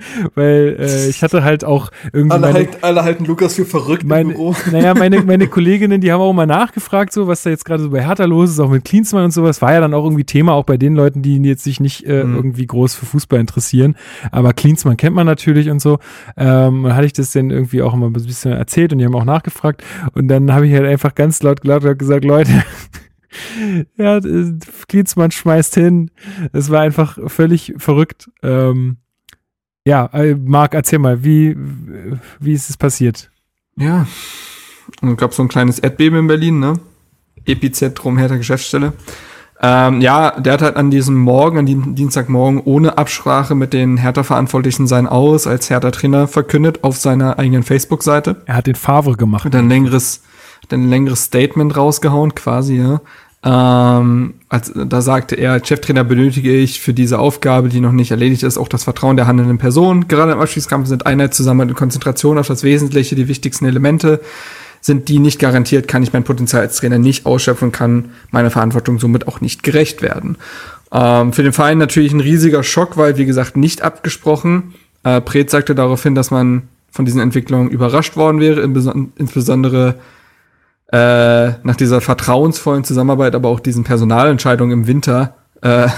*laughs* weil äh, ich hatte halt auch irgendwie. Alle, meine, halt, alle halten Lukas für verrückt meine, im Büro. *laughs* Naja, meine, *laughs* meine Kolleginnen, die haben auch mal nachgefragt, so was da jetzt gerade so bei Hertha los ist, auch mit Klinsmann und sowas. War ja dann auch irgendwie Thema, auch bei den Leuten, die jetzt sich nicht äh, mhm. irgendwie groß für Fußball interessieren. Aber Klinsmann kennt man natürlich und so. Ähm, dann hatte ich das dann irgendwie auch immer ein bisschen erzählt und die haben auch nachgefragt. Und dann habe ich halt einfach ganz laut, laut gesagt, Leute, ja, Klinsmann schmeißt hin. Es war einfach völlig verrückt. Ähm, Ja, äh, Marc, erzähl mal, wie, wie ist es passiert? Ja, es gab so ein kleines Erdbeben in Berlin, ne? Epizentrum Hertha Geschäftsstelle. Ähm, ja, der hat halt an diesem Morgen, an diesem Dienstagmorgen, ohne Absprache mit den Hertha-Verantwortlichen sein Aus als Hertha-Trainer verkündet auf seiner eigenen Facebook-Seite. Er hat den Favre gemacht. Hat ein längeres, hat ein längeres Statement rausgehauen, quasi, ja. Ähm, als, da sagte er, als Cheftrainer benötige ich für diese Aufgabe, die noch nicht erledigt ist, auch das Vertrauen der handelnden Person. Gerade im Abschiedskampf sind Einheit, Zusammenhalt und Konzentration auf das Wesentliche die wichtigsten Elemente. Sind die nicht garantiert, kann ich mein Potenzial als Trainer nicht ausschöpfen, kann meiner Verantwortung somit auch nicht gerecht werden. Ähm, für den Verein natürlich ein riesiger Schock, weil, wie gesagt, nicht abgesprochen. Äh, Pret sagte daraufhin, dass man von diesen Entwicklungen überrascht worden wäre, insbesondere äh, nach dieser vertrauensvollen Zusammenarbeit, aber auch diesen Personalentscheidungen im Winter. Äh,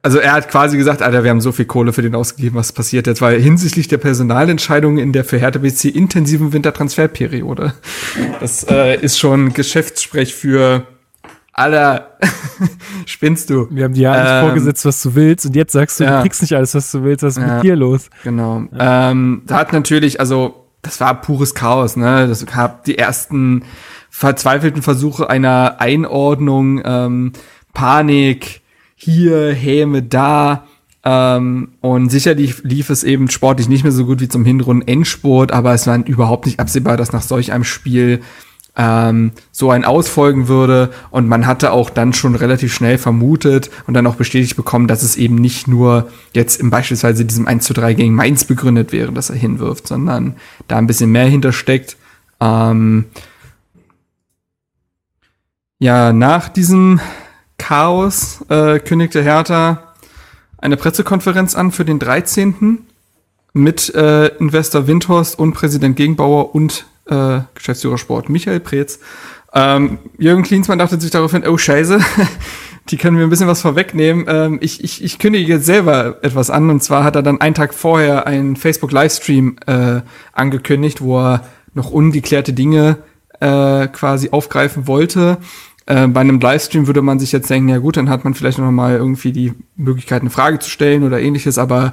also er hat quasi gesagt, Alter, wir haben so viel Kohle für den ausgegeben, was passiert jetzt, weil hinsichtlich der Personalentscheidungen in der für Hertha BC intensiven Wintertransferperiode. Das äh, ist schon Geschäftssprech für Alter, *laughs* spinnst du. Wir haben dir ja alles ähm, vorgesetzt, was du willst, und jetzt sagst du, ja. du kriegst nicht alles, was du willst. Was ist ja, mit dir los? Genau. Ja. Ähm, da hat natürlich, also das war pures Chaos, ne? Das gab die ersten verzweifelten Versuche einer Einordnung, ähm, Panik, hier, Häme, da. Ähm, und sicherlich lief es eben sportlich nicht mehr so gut wie zum Hinrunden Endspurt, aber es war überhaupt nicht absehbar, dass nach solch einem Spiel ähm, so ein ausfolgen würde. Und man hatte auch dann schon relativ schnell vermutet und dann auch bestätigt bekommen, dass es eben nicht nur jetzt im beispielsweise diesem 1 zu 3 gegen Mainz begründet wäre, dass er hinwirft, sondern da ein bisschen mehr hintersteckt. Ähm ja, nach diesem Chaos äh, kündigte Hertha eine Pressekonferenz an für den 13. mit äh, Investor Windhorst und Präsident Gegenbauer und äh, Geschäftsführer Sport Michael Preetz. Ähm, Jürgen Klinsmann dachte sich daraufhin, oh Scheiße, *laughs* die können mir ein bisschen was vorwegnehmen. Ähm, ich, ich, ich kündige jetzt selber etwas an und zwar hat er dann einen Tag vorher einen Facebook-Livestream äh, angekündigt, wo er noch ungeklärte Dinge äh, quasi aufgreifen wollte. Äh, bei einem Livestream würde man sich jetzt denken, ja gut, dann hat man vielleicht noch mal irgendwie die Möglichkeit, eine Frage zu stellen oder ähnliches, aber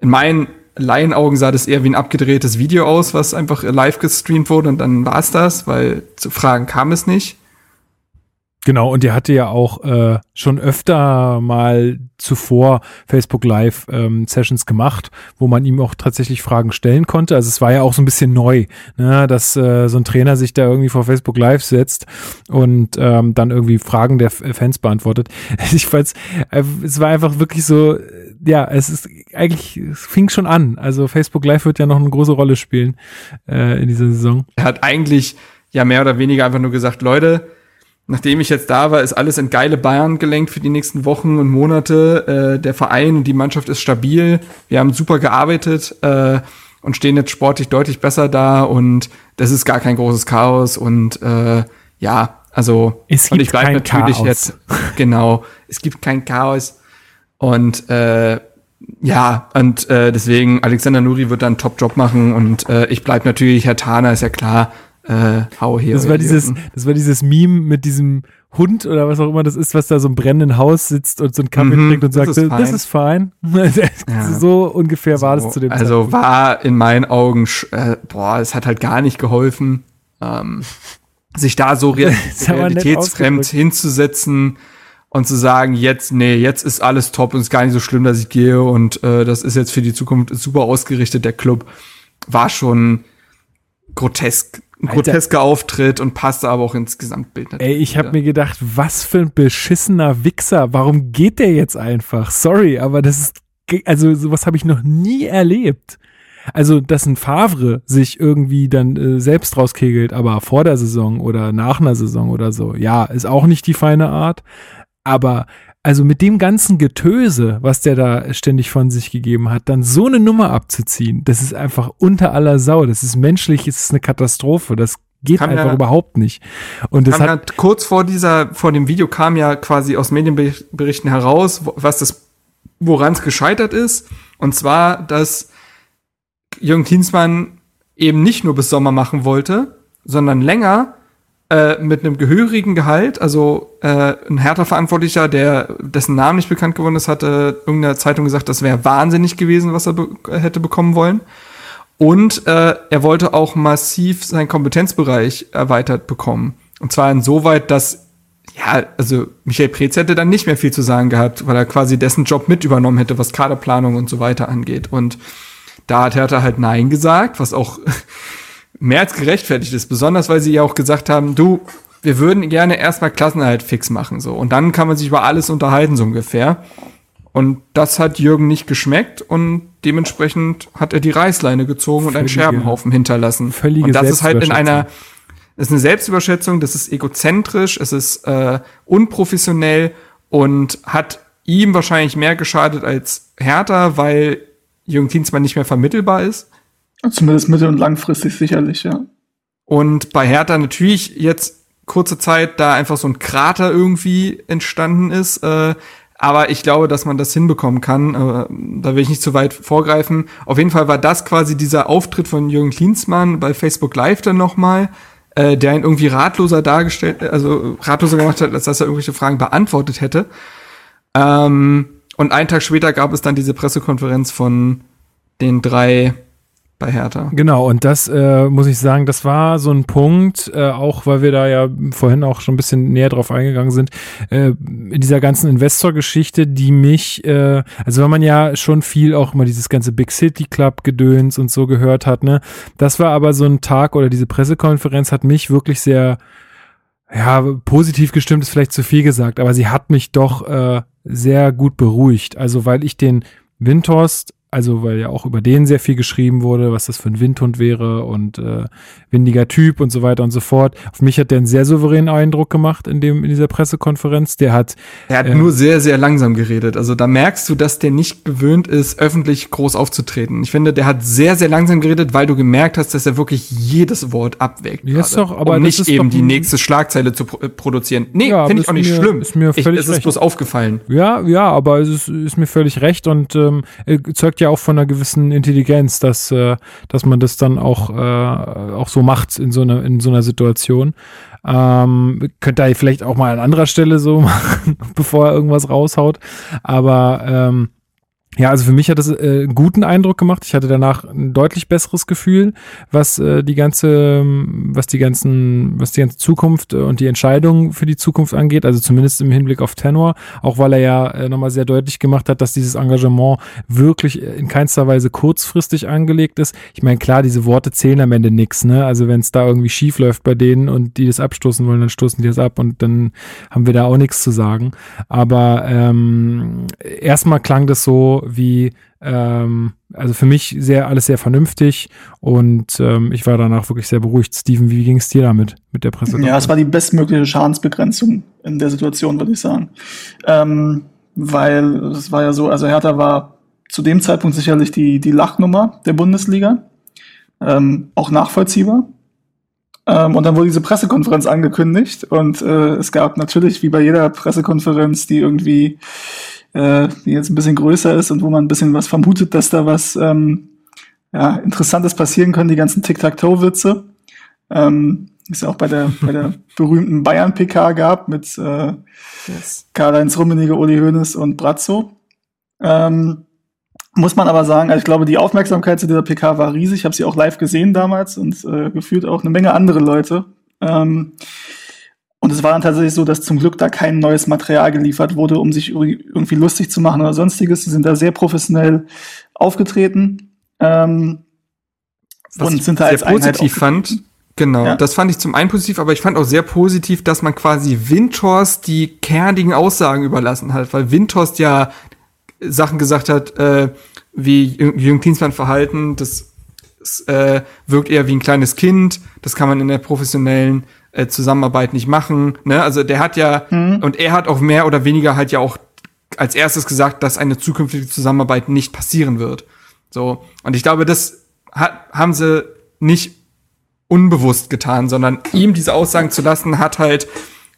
in meinen Laienaugen sah das eher wie ein abgedrehtes Video aus, was einfach live gestreamt wurde und dann war es das, weil zu Fragen kam es nicht. Genau, und der hatte ja auch äh, schon öfter mal zuvor Facebook Live ähm, Sessions gemacht, wo man ihm auch tatsächlich Fragen stellen konnte. Also es war ja auch so ein bisschen neu, ne, dass äh, so ein Trainer sich da irgendwie vor Facebook Live setzt und ähm, dann irgendwie Fragen der Fans beantwortet. *laughs* Ich fand's, äh, es war einfach wirklich so, ja, es ist eigentlich, es fing schon an. Also Facebook Live wird ja noch eine große Rolle spielen äh, in dieser Saison. Er hat eigentlich ja mehr oder weniger einfach nur gesagt, Leute, nachdem ich jetzt da war, ist alles in geile Bayern gelenkt für die nächsten Wochen und Monate. Äh, der Verein und die Mannschaft ist stabil. Wir haben super gearbeitet äh, und stehen jetzt sportlich deutlich besser da und das ist gar kein großes Chaos und äh, ja, also es gibt und ich bleibe natürlich Chaos. jetzt genau, es gibt kein Chaos und äh, ja, und äh, deswegen Alexander Nuri wird dann einen Top-Job machen und äh, ich bleib natürlich, Herr Tana ist ja klar, äh, hau hier. Das war dieses, das war dieses Meme mit diesem Hund oder was auch immer das ist, was da so im brennenden Haus sitzt und so einen Kaffee mhm, trinkt und sagt, das ist fein. *laughs* ja. So ungefähr war das zu dem Also Zeitpunkt. war in meinen Augen, äh, boah, es hat halt gar nicht geholfen, ähm, sich da so *laughs* realitätsfremd hinzusetzen und zu sagen, jetzt, nee, jetzt ist alles top und es ist gar nicht so schlimm, dass ich gehe und äh, das ist jetzt für die Zukunft super ausgerichtet, der Club, war schon grotesk ein grotesker Auftritt und passte aber auch ins Gesamtbild. Ey, ich habe mir gedacht, was für ein beschissener Wichser. Warum geht der jetzt einfach? Sorry, aber das ist, also sowas habe ich noch nie erlebt. Also, dass ein Favre sich irgendwie dann äh, selbst rauskegelt, aber vor der Saison oder nach einer Saison oder so, ja, ist auch nicht die feine Art. Aber also mit dem ganzen Getöse, was der da ständig von sich gegeben hat, dann so eine Nummer abzuziehen, das ist einfach unter aller Sau. Das ist menschlich, es ist eine Katastrophe. Das geht kam einfach ja, überhaupt nicht. Und das hat ja, kurz vor dieser, vor dem Video kam ja quasi aus Medienberichten heraus, was das, woran es gescheitert ist. Und zwar, dass Jürgen Klinsmann eben nicht nur bis Sommer machen wollte, sondern länger äh, mit einem gehörigen Gehalt, also äh, ein härter Verantwortlicher, der dessen Namen nicht bekannt geworden ist, hatte irgendeiner Zeitung gesagt, das wäre wahnsinnig gewesen, was er be hätte bekommen wollen. Und äh, er wollte auch massiv seinen Kompetenzbereich erweitert bekommen. Und zwar insoweit, dass ja, also Michael Preetz hätte dann nicht mehr viel zu sagen gehabt, weil er quasi dessen Job mit übernommen hätte, was Kaderplanung und so weiter angeht. Und da hat Hertha halt Nein gesagt, was auch mehr als gerechtfertigt ist, besonders weil sie ja auch gesagt haben, du, wir würden gerne erstmal Klassenerhalt fix machen, so. Und dann kann man sich über alles unterhalten, so ungefähr. Und das hat Jürgen nicht geschmeckt und dementsprechend hat er die Reißleine gezogen Völlige, und einen Scherbenhaufen hinterlassen. Völlige und das ist halt in einer, ist eine Selbstüberschätzung, das ist egozentrisch, es ist äh, unprofessionell und hat ihm wahrscheinlich mehr geschadet als Hertha, weil Jürgen Klinsmann nicht mehr vermittelbar ist. Zumindest mittel- und langfristig sicherlich, ja. Und bei Hertha natürlich jetzt kurze Zeit da einfach so ein Krater irgendwie entstanden ist. Äh, aber ich glaube, dass man das hinbekommen kann. Äh, da will ich nicht zu weit vorgreifen. Auf jeden Fall war das quasi dieser Auftritt von Jürgen Klinsmann bei Facebook Live dann nochmal, äh, der ihn irgendwie ratloser dargestellt, also ratloser gemacht hat, als dass er irgendwelche Fragen beantwortet hätte. Ähm, und einen Tag später gab es dann diese Pressekonferenz von den drei bei Hertha. Genau, und das äh, muss ich sagen, das war so ein Punkt, äh, auch weil wir da ja vorhin auch schon ein bisschen näher drauf eingegangen sind, äh, in dieser ganzen Investor-Geschichte, die mich, äh, also wenn man ja schon viel auch immer dieses ganze Big City Club Gedöns und so gehört hat, ne, das war aber so ein Tag oder diese Pressekonferenz hat mich wirklich sehr, ja, positiv gestimmt ist vielleicht zu viel gesagt, aber sie hat mich doch äh, sehr gut beruhigt. Also weil ich den Windhorst also weil ja auch über den sehr viel geschrieben wurde, was das für ein Windhund wäre und äh, windiger Typ und so weiter und so fort. Auf mich hat der einen sehr souveränen Eindruck gemacht in dem in dieser Pressekonferenz. Der hat er hat äh, nur sehr sehr langsam geredet. Also da merkst du, dass der nicht gewöhnt ist, öffentlich groß aufzutreten. Ich finde, der hat sehr sehr langsam geredet, weil du gemerkt hast, dass er wirklich jedes Wort abwägt. Ist doch, aber um nicht eben die nächste Schlagzeile zu pro produzieren. Nee, ja, finde ich auch nicht mir, schlimm. Ist mir völlig ich, es ist bloß aufgefallen. Ja, ja, aber es ist, ist mir völlig recht und ähm, zeugt ja auch von einer gewissen Intelligenz, dass, äh, dass man das dann auch, äh, auch so macht in so einer, in so einer Situation. Ähm, könnte er vielleicht auch mal an anderer Stelle so *laughs* machen, bevor er irgendwas raushaut. Aber ähm, ja, also für mich hat es äh, einen guten Eindruck gemacht. Ich hatte danach ein deutlich besseres Gefühl, was äh, die ganze, was die ganzen, was die ganze Zukunft äh, und die Entscheidungen für die Zukunft angeht. Also zumindest im Hinblick auf Tenor, auch weil er ja äh, nochmal sehr deutlich gemacht hat, dass dieses Engagement wirklich in keinster Weise kurzfristig angelegt ist. Ich meine, klar, diese Worte zählen am Ende nix, ne? Also wenn es da irgendwie schief läuft bei denen und die das abstoßen wollen, dann stoßen die das ab und dann haben wir da auch nichts zu sagen. Aber ähm, erstmal klang das so wie, ähm, also für mich sehr, alles sehr vernünftig und ähm, ich war danach wirklich sehr beruhigt. Steven, wie ging es dir damit, mit der Presse? Ja, es war die bestmögliche Schadensbegrenzung in der Situation, würde ich sagen. Ähm, weil es war ja so, also Hertha war zu dem Zeitpunkt sicherlich die, die Lachnummer der Bundesliga. Ähm, auch nachvollziehbar. Ähm, und dann wurde diese Pressekonferenz angekündigt und äh, es gab natürlich, wie bei jeder Pressekonferenz, die irgendwie äh, die jetzt ein bisschen größer ist und wo man ein bisschen was vermutet, dass da was ähm, ja, Interessantes passieren können, die ganzen Tic-Tac-Toe-Witze. Ähm, ist ja auch bei der, bei der *laughs* berühmten Bayern-PK gab mit äh, yes. Karl-Heinz Rummenigge, Uli Hoeneß und Brazzo. Ähm, muss man aber sagen, also ich glaube, die Aufmerksamkeit zu dieser PK war riesig. Ich habe sie auch live gesehen damals und äh, gefühlt auch eine Menge andere Leute. Ähm, und es war dann tatsächlich so, dass zum Glück da kein neues Material geliefert wurde, um sich irgendwie lustig zu machen oder sonstiges. Sie sind da sehr professionell aufgetreten. Ähm, Was und sind da als sehr positiv fand. Genau, ja. das fand ich zum einen positiv, aber ich fand auch sehr positiv, dass man quasi Windhorst die kernigen Aussagen überlassen hat, weil Windhorst ja Sachen gesagt hat, äh, wie Jürgen Klinsmann verhalten, das äh, wirkt eher wie ein kleines Kind, das kann man in der professionellen äh, Zusammenarbeit nicht machen. Ne? Also der hat ja, mhm. und er hat auch mehr oder weniger halt ja auch als erstes gesagt, dass eine zukünftige Zusammenarbeit nicht passieren wird. So. Und ich glaube, das hat, haben sie nicht unbewusst getan, sondern ihm diese Aussagen zu lassen, hat halt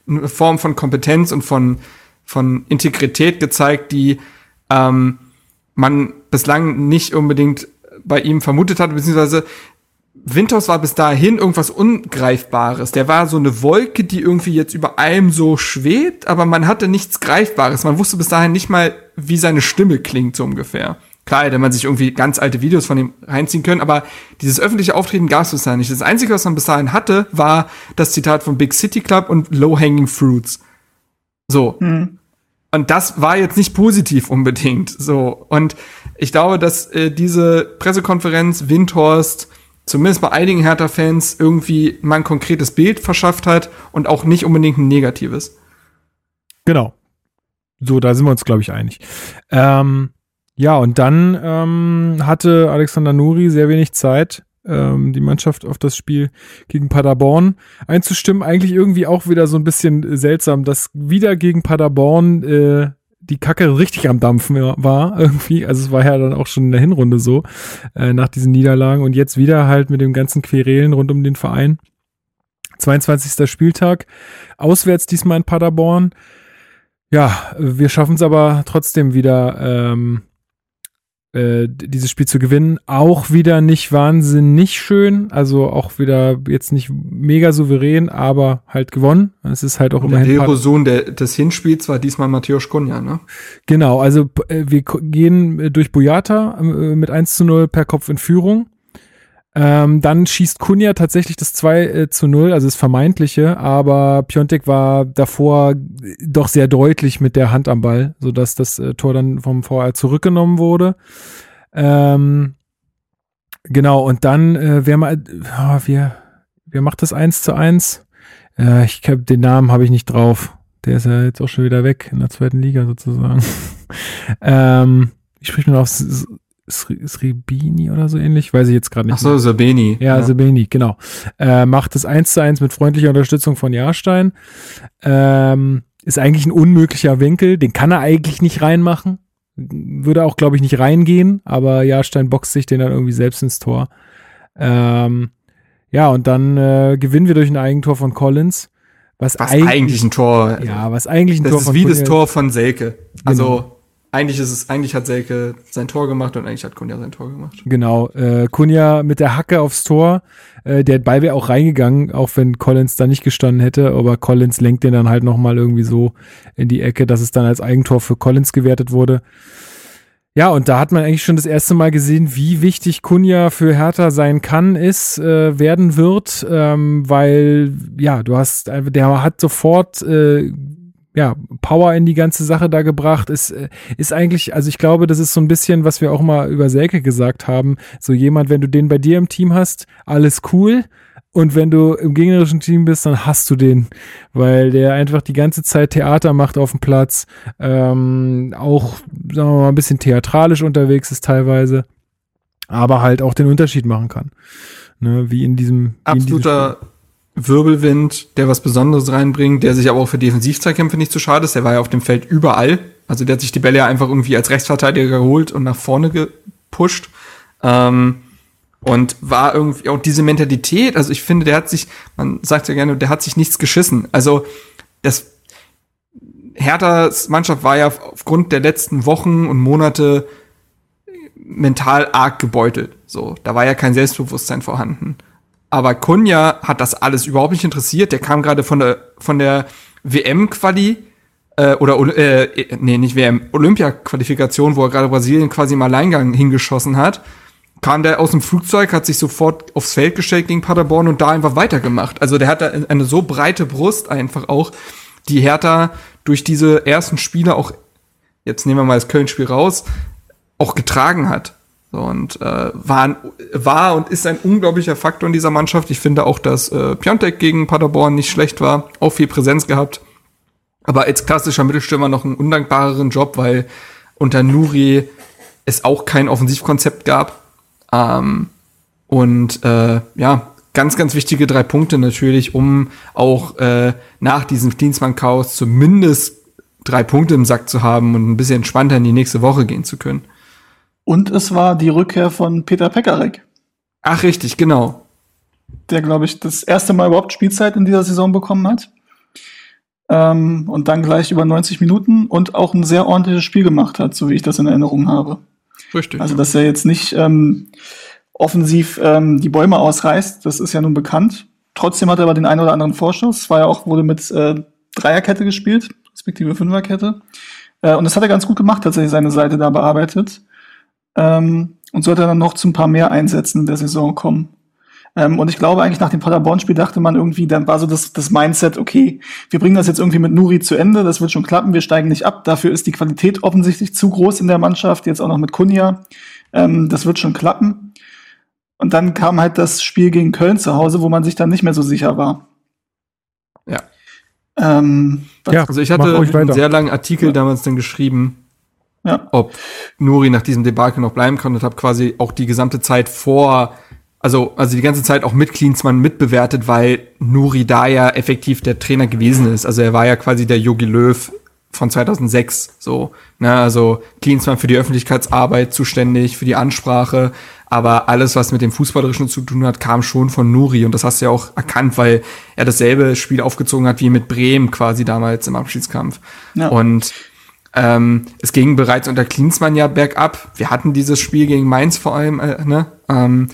eine Form von Kompetenz und von, von Integrität gezeigt, die ähm, man bislang nicht unbedingt bei ihm vermutet hat, beziehungsweise Winters war bis dahin irgendwas Ungreifbares. Der war so eine Wolke, die irgendwie jetzt über allem so schwebt, aber man hatte nichts Greifbares. Man wusste bis dahin nicht mal, wie seine Stimme klingt, so ungefähr. Klar, hätte man sich irgendwie ganz alte Videos von ihm reinziehen können, aber dieses öffentliche Auftreten gab es bis dahin nicht. Das Einzige, was man bis dahin hatte, war das Zitat von Big City Club und Low Hanging Fruits. So. Mhm. Und das war jetzt nicht positiv unbedingt. So. Und ich glaube, dass äh, diese Pressekonferenz Windhorst zumindest bei einigen Hertha-Fans irgendwie mal ein konkretes Bild verschafft hat und auch nicht unbedingt ein negatives. Genau. So, da sind wir uns, glaube ich, einig. Ähm, ja, und dann ähm, hatte Alexander Nuri sehr wenig Zeit, ähm, die Mannschaft auf das Spiel gegen Paderborn einzustimmen. Eigentlich irgendwie auch wieder so ein bisschen seltsam, dass wieder gegen Paderborn äh, die Kacke richtig am Dampfen war irgendwie. Also es war ja dann auch schon in der Hinrunde so äh, nach diesen Niederlagen und jetzt wieder halt mit dem ganzen Querelen rund um den Verein. 22. Spieltag, auswärts diesmal in Paderborn. Ja, wir schaffen es aber trotzdem wieder ähm, äh, dieses Spiel zu gewinnen. Auch wieder nicht wahnsinnig schön, also auch wieder jetzt nicht mega souverän, aber halt gewonnen. Es ist halt auch immer. Der Hero-Sohn des Hinspiels war diesmal Matthäus Kunja, ne? Genau, also äh, wir gehen äh, durch Boyata äh, mit 1 zu 0 per Kopf in Führung. Ähm, dann schießt Kunja tatsächlich das 2 äh, zu 0, also das Vermeintliche, aber Piontek war davor doch sehr deutlich mit der Hand am Ball, sodass das äh, Tor dann vom VR zurückgenommen wurde. Ähm, genau, und dann, äh, wer mal, oh, wer, wer macht das 1 zu 1? Äh, ich den Namen habe ich nicht drauf. Der ist ja jetzt auch schon wieder weg in der zweiten Liga sozusagen. *laughs* ähm, ich spreche mir auf Sribini oder so ähnlich, weiß ich jetzt gerade nicht. Ach so, Sabeni. Ja, ja. Sabeni, genau. Äh, macht es eins zu eins mit freundlicher Unterstützung von Jahrstein. Ähm, ist eigentlich ein unmöglicher Winkel, den kann er eigentlich nicht reinmachen. Würde auch, glaube ich, nicht reingehen, aber Jahrstein boxt sich den dann irgendwie selbst ins Tor. Ähm, ja, und dann äh, gewinnen wir durch ein Eigentor von Collins. Was, was eigentlich, eigentlich, ein Tor. Ja, was eigentlich ein das Tor ist von wie Kunja das Tor von Selke. Also genau eigentlich ist es, eigentlich hat Selke sein Tor gemacht und eigentlich hat Kunja sein Tor gemacht. Genau, äh, Kunja mit der Hacke aufs Tor, äh, der Ball wäre auch reingegangen, auch wenn Collins da nicht gestanden hätte, aber Collins lenkt den dann halt nochmal irgendwie so in die Ecke, dass es dann als Eigentor für Collins gewertet wurde. Ja, und da hat man eigentlich schon das erste Mal gesehen, wie wichtig Kunja für Hertha sein kann, ist, äh, werden wird, ähm, weil, ja, du hast, der hat sofort äh, ja, Power in die ganze Sache da gebracht. Ist, äh, ist eigentlich, also ich glaube, das ist so ein bisschen, was wir auch mal über Selke gesagt haben. So jemand, wenn du den bei dir im Team hast, alles cool. Und wenn du im gegnerischen Team bist, dann hast du den, weil der einfach die ganze Zeit Theater macht auf dem Platz, ähm, auch, sagen wir mal, ein bisschen theatralisch unterwegs ist teilweise, aber halt auch den Unterschied machen kann. Ne, wie in diesem. Absoluter Wirbelwind, der was Besonderes reinbringt, der sich aber auch für Defensivzweikämpfe nicht zu so schade ist. Der war ja auf dem Feld überall. Also der hat sich die Bälle ja einfach irgendwie als Rechtsverteidiger geholt und nach vorne gepusht. Ähm, und war irgendwie auch diese Mentalität, also ich finde, der hat sich, man sagt ja gerne, der hat sich nichts geschissen. Also das Herthas Mannschaft war ja aufgrund der letzten Wochen und Monate mental arg gebeutelt. So, da war ja kein Selbstbewusstsein vorhanden. Aber Kunja hat das alles überhaupt nicht interessiert. Der kam gerade von der, von der WM-Quali äh, oder äh, nee, nicht WM, Olympia-Qualifikation, wo er gerade Brasilien quasi im Alleingang hingeschossen hat. Kam der aus dem Flugzeug, hat sich sofort aufs Feld gestellt gegen Paderborn und da einfach weitergemacht. Also der hat da eine so breite Brust einfach auch, die Hertha durch diese ersten Spiele auch, jetzt nehmen wir mal das Köln-Spiel raus, auch getragen hat. So, und äh, war, war und ist ein unglaublicher Faktor in dieser Mannschaft. Ich finde auch, dass äh, Piontek gegen Paderborn nicht schlecht war, auch viel Präsenz gehabt. Aber als klassischer Mittelstürmer noch einen undankbareren Job, weil unter Nuri es auch kein Offensivkonzept gab. Ähm, und äh, ja, ganz, ganz wichtige drei Punkte natürlich, um auch äh, nach diesem Dienstmann-Chaos zumindest drei Punkte im Sack zu haben und ein bisschen entspannter in die nächste Woche gehen zu können. Und es war die Rückkehr von Peter Pekarek. Ach, richtig, genau. Der, glaube ich, das erste Mal überhaupt Spielzeit in dieser Saison bekommen hat. Ähm, und dann gleich über 90 Minuten und auch ein sehr ordentliches Spiel gemacht hat, so wie ich das in Erinnerung habe. Richtig. Also, dass er jetzt nicht ähm, offensiv ähm, die Bäume ausreißt. Das ist ja nun bekannt. Trotzdem hat er aber den einen oder anderen Vorschuss. War ja auch, wurde mit äh, Dreierkette gespielt, respektive Fünferkette. Äh, und das hat er ganz gut gemacht, tatsächlich seine Seite da bearbeitet. Ähm, und sollte dann noch zu ein paar mehr Einsätzen in der Saison kommen. Ähm, und ich glaube eigentlich nach dem Paderborn-Spiel dachte man irgendwie, dann war so das, das Mindset, okay, wir bringen das jetzt irgendwie mit Nuri zu Ende, das wird schon klappen, wir steigen nicht ab. Dafür ist die Qualität offensichtlich zu groß in der Mannschaft, jetzt auch noch mit Kunja. Ähm, das wird schon klappen. Und dann kam halt das Spiel gegen Köln zu Hause, wo man sich dann nicht mehr so sicher war. Ja. Ähm, ja also ich hatte einen sehr langen Artikel ja. damals dann geschrieben, ja. ob Nuri nach diesem Debakel noch bleiben kann und habe quasi auch die gesamte Zeit vor, also, also die ganze Zeit auch mit Klinsmann mitbewertet, weil Nuri da ja effektiv der Trainer gewesen ist. Also er war ja quasi der Yogi Löw von 2006, so. Ne, also Klinsmann für die Öffentlichkeitsarbeit zuständig, für die Ansprache, aber alles, was mit dem Fußballerischen zu tun hat, kam schon von Nuri und das hast du ja auch erkannt, weil er dasselbe Spiel aufgezogen hat wie mit Bremen quasi damals im Abschiedskampf. Ja. Und ähm, es ging bereits unter Klinsmann ja bergab. Wir hatten dieses Spiel gegen Mainz vor allem äh, ne, ähm,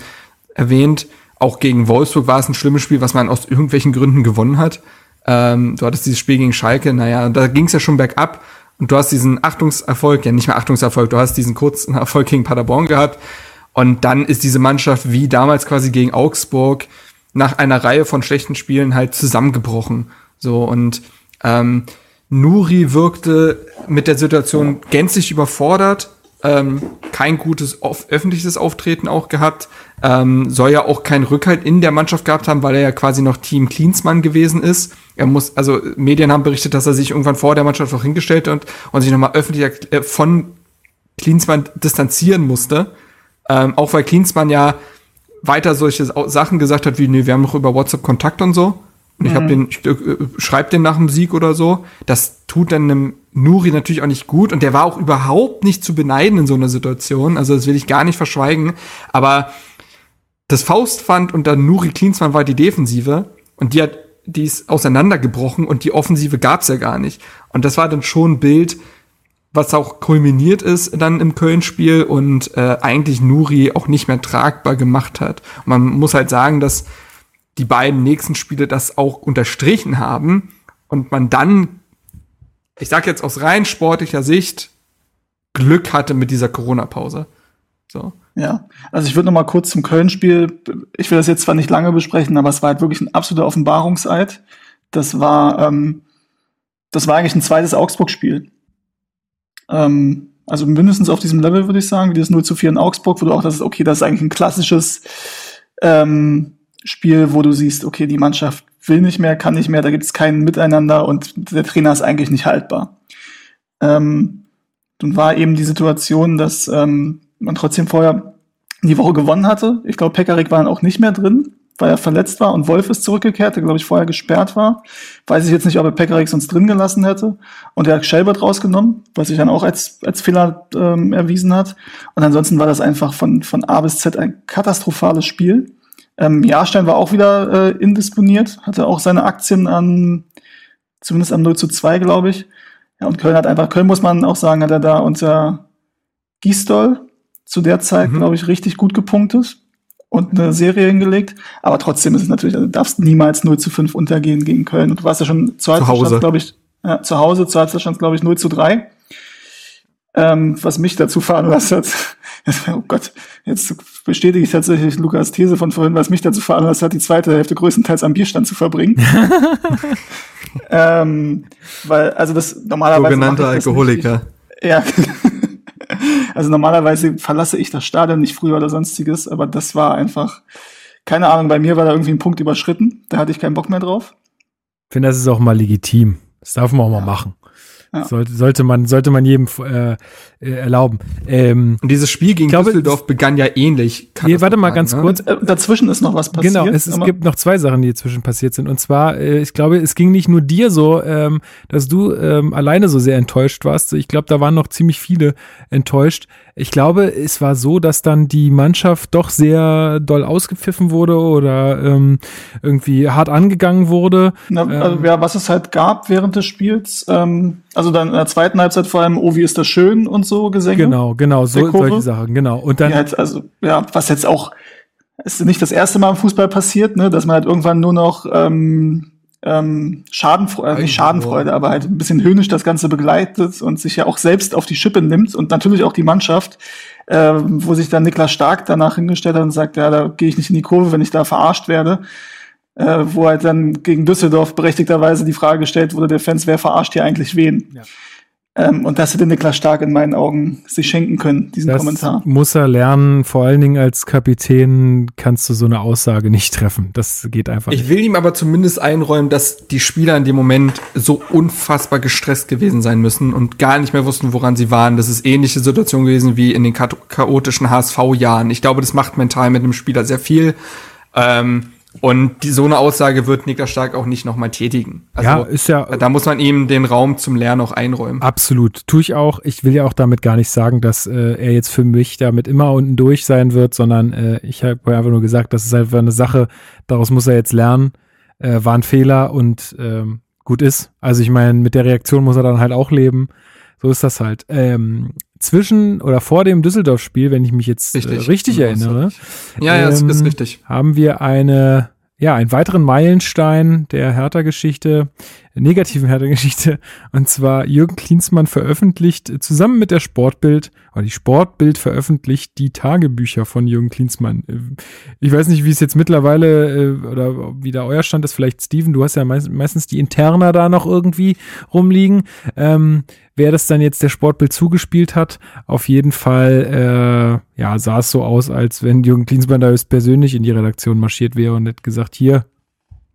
erwähnt. Auch gegen Wolfsburg war es ein schlimmes Spiel, was man aus irgendwelchen Gründen gewonnen hat. Ähm, du hattest dieses Spiel gegen Schalke, naja, da ging es ja schon bergab. Und du hast diesen Achtungserfolg, ja nicht mehr Achtungserfolg, du hast diesen kurzen *laughs* Erfolg gegen Paderborn gehabt. Und dann ist diese Mannschaft wie damals quasi gegen Augsburg nach einer Reihe von schlechten Spielen halt zusammengebrochen. So und ähm, Nuri wirkte mit der Situation gänzlich überfordert, ähm, kein gutes öffentliches Auftreten auch gehabt, ähm, soll ja auch keinen Rückhalt in der Mannschaft gehabt haben, weil er ja quasi noch Team Klinsmann gewesen ist. Er muss, also Medien haben berichtet, dass er sich irgendwann vor der Mannschaft auch hingestellt und, und sich nochmal öffentlich äh, von Klinsmann distanzieren musste. Ähm, auch weil Klinsmann ja weiter solche Sachen gesagt hat, wie, nee, wir haben noch über WhatsApp Kontakt und so. Und ich mhm. habe den, ich, äh, schreib den nach dem Sieg oder so. Das tut dann einem Nuri natürlich auch nicht gut. Und der war auch überhaupt nicht zu beneiden in so einer Situation. Also das will ich gar nicht verschweigen. Aber das Faustpfand unter Nuri Klinsmann war die Defensive. Und die hat, die ist auseinandergebrochen und die Offensive gab's ja gar nicht. Und das war dann schon ein Bild, was auch kulminiert ist dann im Köln-Spiel und äh, eigentlich Nuri auch nicht mehr tragbar gemacht hat. Und man muss halt sagen, dass die beiden nächsten Spiele das auch unterstrichen haben und man dann, ich sag jetzt aus rein sportlicher Sicht, Glück hatte mit dieser Corona-Pause. So. Ja, also ich würde noch mal kurz zum Köln-Spiel. Ich will das jetzt zwar nicht lange besprechen, aber es war halt wirklich ein absoluter Offenbarungseid. Das war, ähm, das war eigentlich ein zweites Augsburg-Spiel. Ähm, also mindestens auf diesem Level würde ich sagen, wie das 0 zu 4 in Augsburg, wo du auch das ist, okay, das ist eigentlich ein klassisches ähm, Spiel, wo du siehst, okay, die Mannschaft will nicht mehr, kann nicht mehr, da gibt es kein Miteinander und der Trainer ist eigentlich nicht haltbar. Ähm, dann war eben die Situation, dass ähm, man trotzdem vorher die Woche gewonnen hatte. Ich glaube, Pekarik war dann auch nicht mehr drin, weil er verletzt war und Wolf ist zurückgekehrt, der glaube ich vorher gesperrt war. Weiß ich jetzt nicht, ob er Pekarik sonst drin gelassen hätte. Und er hat Shelbert rausgenommen, was sich dann auch als, als Fehler ähm, erwiesen hat. Und ansonsten war das einfach von, von A bis Z ein katastrophales Spiel. Ähm, Jahrstein war auch wieder äh, indisponiert, hatte auch seine Aktien an, zumindest am 0 zu 2, glaube ich. Ja, und Köln hat einfach, Köln muss man auch sagen, hat er da unter Gistol zu der Zeit, mhm. glaube ich, richtig gut gepunktet und eine Serie hingelegt. Aber trotzdem ist es natürlich, also du darfst niemals 0 zu 5 untergehen gegen Köln. Und du warst ja schon zu Hause, glaube ich, ja, zu Hause, zu Halbzeit glaube ich, 0 zu 3. Ähm, was mich dazu veranlasst hat, *laughs* oh Gott, jetzt bestätige ich tatsächlich Lukas These von vorhin, was mich dazu veranlasst hat, die zweite Hälfte größtenteils am Bierstand zu verbringen. *laughs* ähm, weil, also das normalerweise. Sogenannter Alkoholiker. Ja. *laughs* also normalerweise verlasse ich das Stadion nicht früher oder sonstiges, aber das war einfach, keine Ahnung, bei mir war da irgendwie ein Punkt überschritten. Da hatte ich keinen Bock mehr drauf. Ich finde, das ist auch mal legitim. Das darf man auch mal machen. Ja. Sollte, sollte, man, sollte man jedem äh, äh, erlauben. Ähm, und dieses Spiel gegen glaube, Düsseldorf begann ja ähnlich. Nee, warte mal ganz ne? kurz. Äh, dazwischen ist noch was passiert. Genau, es, es gibt noch zwei Sachen, die dazwischen passiert sind. Und zwar, äh, ich glaube, es ging nicht nur dir so, ähm, dass du ähm, alleine so sehr enttäuscht warst. Ich glaube, da waren noch ziemlich viele enttäuscht. Ich glaube, es war so, dass dann die Mannschaft doch sehr doll ausgepfiffen wurde oder ähm, irgendwie hart angegangen wurde. Na, also, ja, was es halt gab während des Spiels, ähm, also dann in der zweiten Halbzeit vor allem, oh, wie ist das schön und so Gesänge. Genau, genau, so, solche Sachen, genau. Und dann. Halt, also, ja, was jetzt auch Es ist nicht das erste Mal im Fußball passiert, ne, dass man halt irgendwann nur noch ähm, ähm, Schadenfreude, äh, nicht Schadenfreude, aber halt ein bisschen höhnisch das Ganze begleitet und sich ja auch selbst auf die Schippe nimmt und natürlich auch die Mannschaft, äh, wo sich dann Niklas Stark danach hingestellt hat und sagt, ja, da gehe ich nicht in die Kurve, wenn ich da verarscht werde. Äh, wo halt dann gegen Düsseldorf berechtigterweise die Frage gestellt wurde, der Fans, wer verarscht hier eigentlich wen? Ja. Ähm, und das hätte Niklas Stark in meinen Augen sich schenken können, diesen das Kommentar. Muss er lernen, vor allen Dingen als Kapitän kannst du so eine Aussage nicht treffen. Das geht einfach ich nicht. Ich will ihm aber zumindest einräumen, dass die Spieler in dem Moment so unfassbar gestresst gewesen sein müssen und gar nicht mehr wussten, woran sie waren. Das ist ähnliche Situation gewesen wie in den chaotischen HSV-Jahren. Ich glaube, das macht mental mit einem Spieler sehr viel. Ähm, und die, so eine Aussage wird Niklas Stark auch nicht nochmal tätigen. Also, ja, ist ja. Da muss man ihm den Raum zum Lernen auch einräumen. Absolut. Tue ich auch. Ich will ja auch damit gar nicht sagen, dass äh, er jetzt für mich damit immer unten durch sein wird, sondern äh, ich habe einfach nur gesagt, das ist einfach eine Sache, daraus muss er jetzt lernen. Äh, war ein Fehler und ähm, gut ist. Also ich meine, mit der Reaktion muss er dann halt auch leben. So ist das halt. Ähm, zwischen oder vor dem Düsseldorf-Spiel, wenn ich mich jetzt richtig, äh, richtig erinnere, ja, ja, ähm, ist richtig. haben wir eine ja, einen weiteren Meilenstein der Hertha-Geschichte, negativen Hertha-Geschichte. Und zwar Jürgen Klinsmann veröffentlicht zusammen mit der Sportbild, oder die Sportbild veröffentlicht die Tagebücher von Jürgen Klinsmann. Ich weiß nicht, wie es jetzt mittlerweile, äh, oder wie da euer Stand ist. Vielleicht, Steven, du hast ja meistens die Interna da noch irgendwie rumliegen. Ähm, wer das dann jetzt der Sportbild zugespielt hat. Auf jeden Fall, äh, ja, sah es so aus, als wenn Jürgen Klinsmann da persönlich in die Redaktion marschiert wäre und hätte gesagt, hier,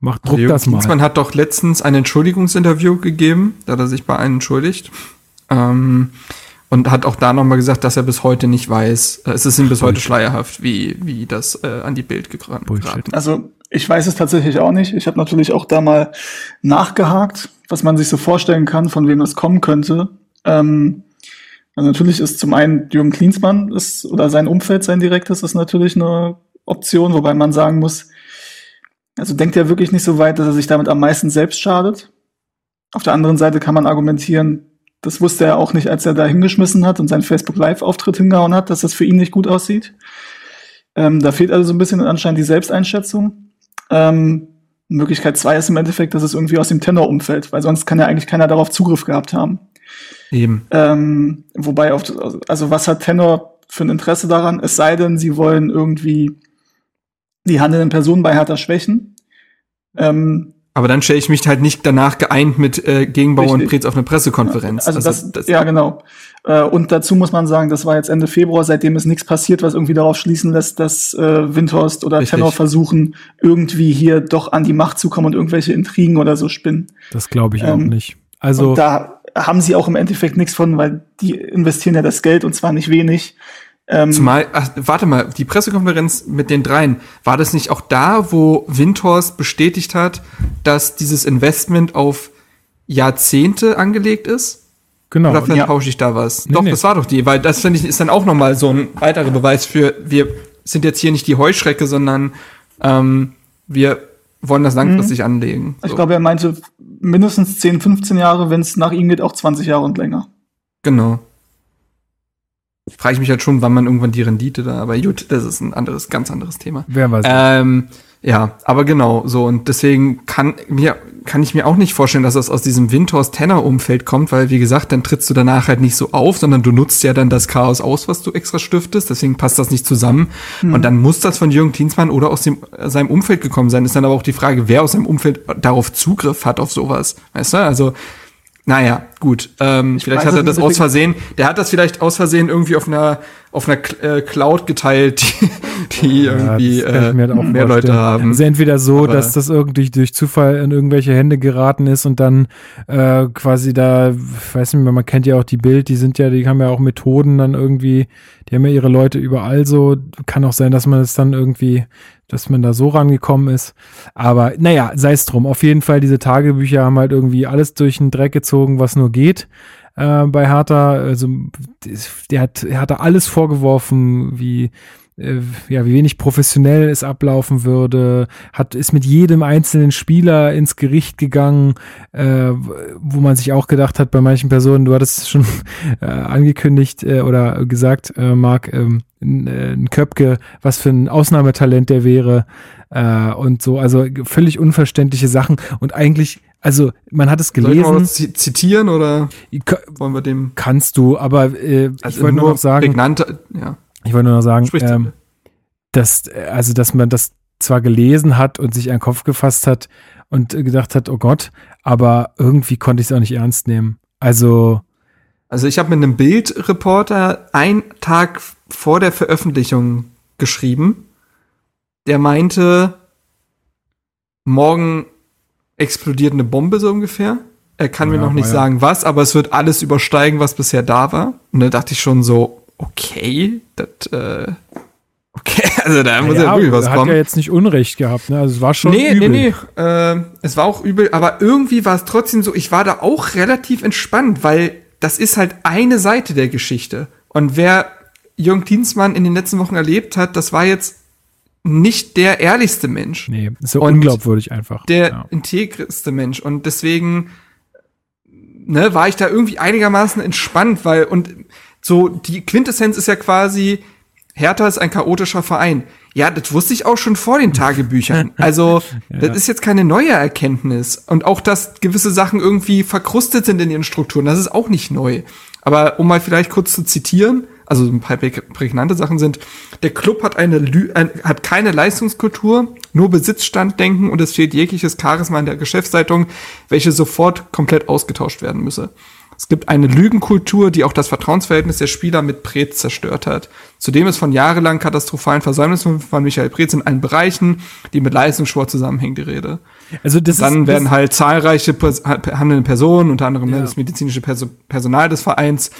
mach Druck Jürgen das mal. Klinsmann hat doch letztens ein Entschuldigungsinterview gegeben, da hat er sich bei einem entschuldigt. Ähm, und hat auch da nochmal gesagt, dass er bis heute nicht weiß, äh, es ist ihm bis heute schleierhaft, wie, wie das äh, an die Bild geraten ist. Also ich weiß es tatsächlich auch nicht. Ich habe natürlich auch da mal nachgehakt, was man sich so vorstellen kann, von wem das kommen könnte. Ähm, also natürlich ist zum einen Jürgen Klinsmann ist, oder sein Umfeld, sein direktes, ist natürlich eine Option, wobei man sagen muss, also denkt er wirklich nicht so weit, dass er sich damit am meisten selbst schadet. Auf der anderen Seite kann man argumentieren, das wusste er auch nicht, als er da hingeschmissen hat und seinen Facebook Live-Auftritt hingehauen hat, dass das für ihn nicht gut aussieht. Ähm, da fehlt also so ein bisschen anscheinend die Selbsteinschätzung. Ähm, Möglichkeit zwei ist im Endeffekt, dass es irgendwie aus dem Tenor-Umfeld, weil sonst kann ja eigentlich keiner darauf Zugriff gehabt haben. Eben. Ähm, wobei, auf, also was hat Tenor für ein Interesse daran? Es sei denn, sie wollen irgendwie die handelnden Personen bei Hertha schwächen. Ähm, aber dann stelle ich mich halt nicht danach geeint mit äh, Gegenbauer Richtig. und Prez auf eine Pressekonferenz. Also, also das, das, ja, genau. Äh, und dazu muss man sagen, das war jetzt Ende Februar, seitdem ist nichts passiert, was irgendwie darauf schließen lässt, dass äh, Windhorst oder Richtig. Tenor versuchen, irgendwie hier doch an die Macht zu kommen und irgendwelche Intrigen oder so spinnen. Das glaube ich ähm, auch nicht. Also da haben sie auch im Endeffekt nichts von, weil die investieren ja das Geld und zwar nicht wenig. Ähm, Zumal, ach, warte mal, die Pressekonferenz mit den dreien, war das nicht auch da, wo Windhorst bestätigt hat, dass dieses Investment auf Jahrzehnte angelegt ist? Genau. Oder vielleicht ja. tausche ich da was? Nee, doch, nee. das war doch die, weil das finde ich ist dann auch noch mal so ein weiterer Beweis für, wir sind jetzt hier nicht die Heuschrecke, sondern ähm, wir wollen das langfristig mhm. anlegen. So. Ich glaube, er meinte mindestens 10, 15 Jahre, wenn es nach ihm geht, auch 20 Jahre und länger. Genau frage ich mich halt schon, wann man irgendwann die Rendite da, aber gut, das ist ein anderes, ganz anderes Thema. Wer weiß. Ähm, ja, aber genau, so, und deswegen kann mir, kann ich mir auch nicht vorstellen, dass das aus diesem Windhorst-Tenner-Umfeld kommt, weil, wie gesagt, dann trittst du danach halt nicht so auf, sondern du nutzt ja dann das Chaos aus, was du extra stiftest, deswegen passt das nicht zusammen. Mhm. Und dann muss das von Jürgen Klinsmann oder aus dem, seinem Umfeld gekommen sein. Ist dann aber auch die Frage, wer aus seinem Umfeld darauf Zugriff hat auf sowas. Weißt du? Also, naja, gut. Ähm, vielleicht hat er das aus Versehen, der hat das vielleicht aus Versehen irgendwie auf einer auf einer äh, Cloud geteilt, die, die ja, irgendwie äh, halt mehr vorstellen. Leute haben. Also entweder so, Aber dass das irgendwie durch Zufall in irgendwelche Hände geraten ist und dann äh, quasi da, ich weiß nicht mehr, man kennt ja auch die Bild, die sind ja, die haben ja auch Methoden dann irgendwie, die haben ja ihre Leute überall so. Kann auch sein, dass man es dann irgendwie, dass man da so rangekommen ist. Aber naja, sei es drum. Auf jeden Fall, diese Tagebücher haben halt irgendwie alles durch den Dreck gezogen, was nur geht äh, bei Hertha. Also der hat, er hat da alles vorgeworfen, wie ja, wie wenig professionell es ablaufen würde, hat ist mit jedem einzelnen Spieler ins Gericht gegangen, äh, wo man sich auch gedacht hat, bei manchen Personen, du hattest es schon *laughs* äh, angekündigt äh, oder gesagt, äh, Marc, ähm, äh, ein Köpke, was für ein Ausnahmetalent der wäre äh, und so, also völlig unverständliche Sachen und eigentlich, also man hat es gelesen. Soll ich mal zitieren oder wollen wir dem? Kannst du, aber äh, also ich wollte nur noch sagen, prägnante, ja. Ich wollte nur noch sagen, ähm, dass also dass man das zwar gelesen hat und sich einen Kopf gefasst hat und gedacht hat, oh Gott, aber irgendwie konnte ich es auch nicht ernst nehmen. Also also ich habe mit einem Bildreporter einen Tag vor der Veröffentlichung geschrieben. Der meinte, morgen explodiert eine Bombe so ungefähr. Er kann ja, mir noch nicht ja. sagen, was, aber es wird alles übersteigen, was bisher da war. Und da dachte ich schon so, okay, das, äh, okay, *laughs* also da muss ja, ja wirklich was hat kommen. Hat ja jetzt nicht Unrecht gehabt, ne? Also es war schon nee, übel. Nee, nee, äh, es war auch übel, aber irgendwie war es trotzdem so, ich war da auch relativ entspannt, weil das ist halt eine Seite der Geschichte. Und wer Jürgen Klinsmann in den letzten Wochen erlebt hat, das war jetzt nicht der ehrlichste Mensch. Nee, so unglaubwürdig einfach. Der ja. integreste Mensch. Und deswegen ne, war ich da irgendwie einigermaßen entspannt, weil, und so die Quintessenz ist ja quasi, Hertha ist ein chaotischer Verein. Ja, das wusste ich auch schon vor den Tagebüchern. *laughs* Also, ja. das ist jetzt keine neue Erkenntnis. Und auch, dass gewisse Sachen irgendwie verkrustet sind in ihren Strukturen, das ist auch nicht neu. Aber um mal vielleicht kurz zu zitieren, also ein paar prägnante Sachen sind, der Club hat eine hat keine Leistungskultur, nur Besitzstanddenken und es fehlt jegliches Charisma in der Geschäftsleitung, welche sofort komplett ausgetauscht werden müsse. Es gibt eine Lügenkultur, die auch das Vertrauensverhältnis der Spieler mit Preetz zerstört hat. Zudem ist von jahrelang katastrophalen Versäumnissen von Michael Preetz in allen Bereichen, die mit Leistungssport zusammenhängen, die Rede. Also das dann ist, werden halt zahlreiche handelnde Personen, unter anderem ja. das medizinische Perso Personal des Vereins,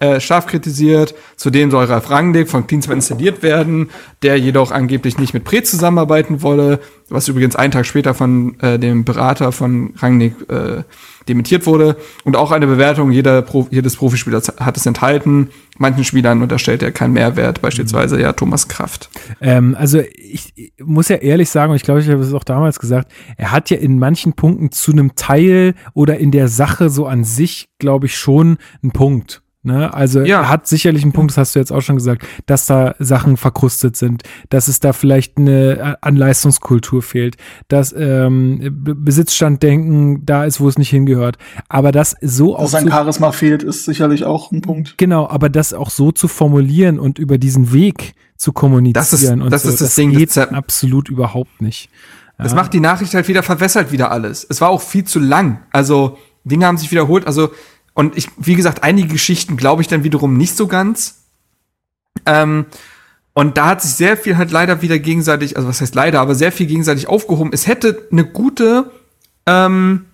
äh, scharf kritisiert. Zudem soll Ralf Rangnick von Klinsmann installiert werden, der jedoch angeblich nicht mit Preetz zusammenarbeiten wolle, was übrigens einen Tag später von äh, dem Berater von Rangnick äh, dementiert wurde. Und auch eine Bewertung jeder Pro jedes Profispielers hat es enthalten. Manchen Spielern unterstellt er keinen Mehrwert, beispielsweise ja Thomas Kraft. Ähm, also ich, ich muss ja ehrlich sagen, und ich glaube, ich habe es auch damals gesagt, er hat ja in manchen Punkten zu einem Teil oder in der Sache so an sich, glaube ich, schon einen Punkt. Ne? Also ja. er hat sicherlich einen Punkt, das hast du jetzt auch schon gesagt, dass da Sachen verkrustet sind, dass es da vielleicht eine äh, an Leistungskultur fehlt, dass ähm, Besitzstanddenken da ist, wo es nicht hingehört. Aber das so dass auch. Dass ein Charisma fehlt, ist sicherlich auch ein Punkt. Genau, aber das auch so zu formulieren und über diesen Weg zu kommunizieren das ist, und das so, ist das, das Ding, geht das absolut überhaupt nicht. Das ja. macht die Nachricht halt wieder, verwässert wieder alles. Es war auch viel zu lang. Also Dinge haben sich wiederholt. Also und ich, wie gesagt, einige Geschichten glaube ich dann wiederum nicht so ganz. Ähm, und da hat sich sehr viel halt leider wieder gegenseitig, also was heißt leider, aber sehr viel gegenseitig aufgehoben. Es hätte eine gute, ähm,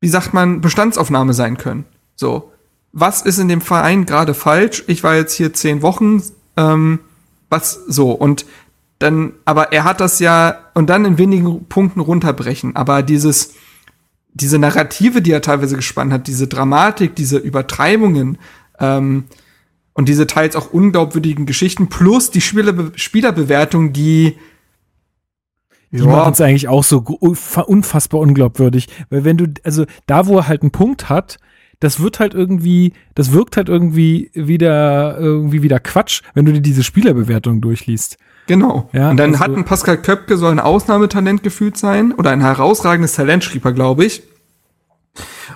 wie sagt man, Bestandsaufnahme sein können. So, was ist in dem Verein gerade falsch? Ich war jetzt hier zehn Wochen, ähm, was so und dann, aber er hat das ja und dann in wenigen Punkten runterbrechen. Aber dieses diese Narrative, die er teilweise gespannt hat, diese Dramatik, diese Übertreibungen ähm, und diese teils auch unglaubwürdigen Geschichten plus die Spielerbe Spielerbewertung, die die ja. machen es eigentlich auch so unfassbar unglaubwürdig, weil wenn du also da wo er halt einen Punkt hat, das wird halt irgendwie, das wirkt halt irgendwie wieder irgendwie wieder Quatsch, wenn du dir diese Spielerbewertung durchliest. Genau. Ja, und dann also, hat ein Pascal Köpke soll ein Ausnahmetalent gefühlt sein oder ein herausragendes Talent, schrieb er, glaube ich.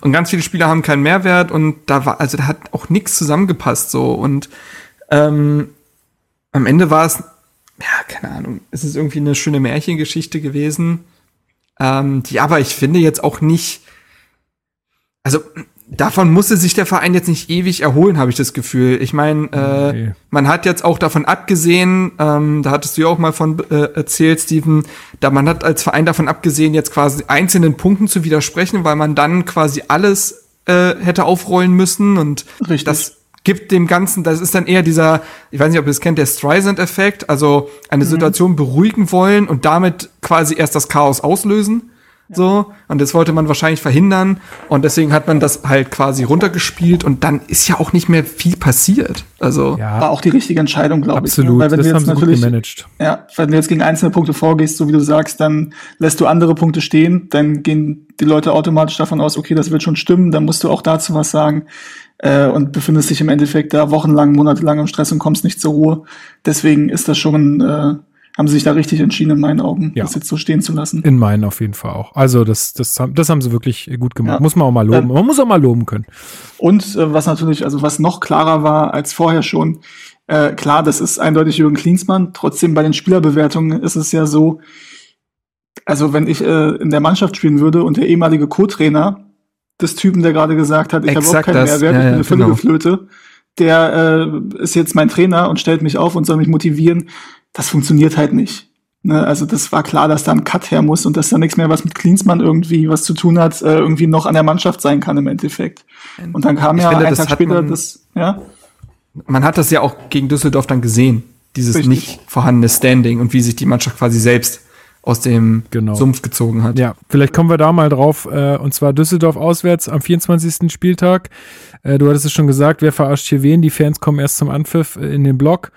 Und ganz viele Spieler haben keinen Mehrwert und da war, also da hat auch nichts zusammengepasst so. Und ähm, am Ende war es, ja, keine Ahnung, es ist irgendwie eine schöne Märchengeschichte gewesen, ähm, die aber ich finde jetzt auch nicht, also davon musste sich der Verein jetzt nicht ewig erholen, habe ich das Gefühl. Ich meine, äh, okay. man hat jetzt auch davon abgesehen, ähm, da hattest du ja auch mal von äh, erzählt, Steven, da man hat als Verein davon abgesehen, jetzt quasi einzelnen Punkten zu widersprechen, weil man dann quasi alles äh, hätte aufrollen müssen und Richtig. das gibt dem Ganzen, das ist dann eher dieser, ich weiß nicht, ob ihr es kennt, der Streisand-Effekt, also eine mhm. Situation beruhigen wollen und damit quasi erst das Chaos auslösen. So. Und das wollte man wahrscheinlich verhindern. Und deswegen hat man das halt quasi runtergespielt und dann ist ja auch nicht mehr viel passiert. Also. Ja. War auch die richtige Entscheidung, glaube ich. Ne? Absolut. Weil wenn das du haben jetzt sie natürlich, gut gemanagt. Ja, wenn du jetzt gegen einzelne Punkte vorgehst, so wie du sagst, dann lässt du andere Punkte stehen, dann gehen die Leute automatisch davon aus, okay, das wird schon stimmen, dann musst du auch dazu was sagen äh, und befindest dich im Endeffekt da wochenlang, monatelang im Stress und kommst nicht zur Ruhe. Deswegen ist das schon äh, haben sie sich da richtig entschieden, in meinen Augen, Ja. das jetzt so stehen zu lassen. In meinen auf jeden Fall auch. Also das, das, haben- das haben sie wirklich gut gemacht. Ja. Muss man auch mal loben. Man muss auch mal loben können. Und äh, was natürlich, also was noch klarer war als vorher schon, äh, klar, das ist eindeutig Jürgen Klinsmann. Trotzdem bei den Spielerbewertungen ist es ja so, also wenn ich äh, in der Mannschaft spielen würde und der ehemalige Co-Trainer des Typen, der gerade gesagt hat, ich habe auch keinen. Mehrwert, Ja, ich bin ja, eine völlige genau. Flöte, der äh, ist jetzt mein Trainer und stellt mich auf und soll mich motivieren. Das funktioniert halt nicht. Ne? Also das war klar, dass da ein Cut her muss und dass da nichts mehr, was mit Klinsmann irgendwie was zu tun hat, äh, irgendwie noch an der Mannschaft sein kann im Endeffekt. Und dann kam Ich ja finde, ein das Tag später man- das, ja. Man hat das ja auch gegen Düsseldorf dann gesehen. Dieses Richtig. nicht vorhandene Standing und wie sich die Mannschaft quasi selbst aus dem Genau. Sumpf gezogen hat. Ja, vielleicht kommen wir da mal drauf. Äh, und zwar Düsseldorf auswärts am 24. Spieltag. Äh, du hattest es schon gesagt, wer verarscht hier wen? Die Fans kommen erst zum Anpfiff äh, in den Block.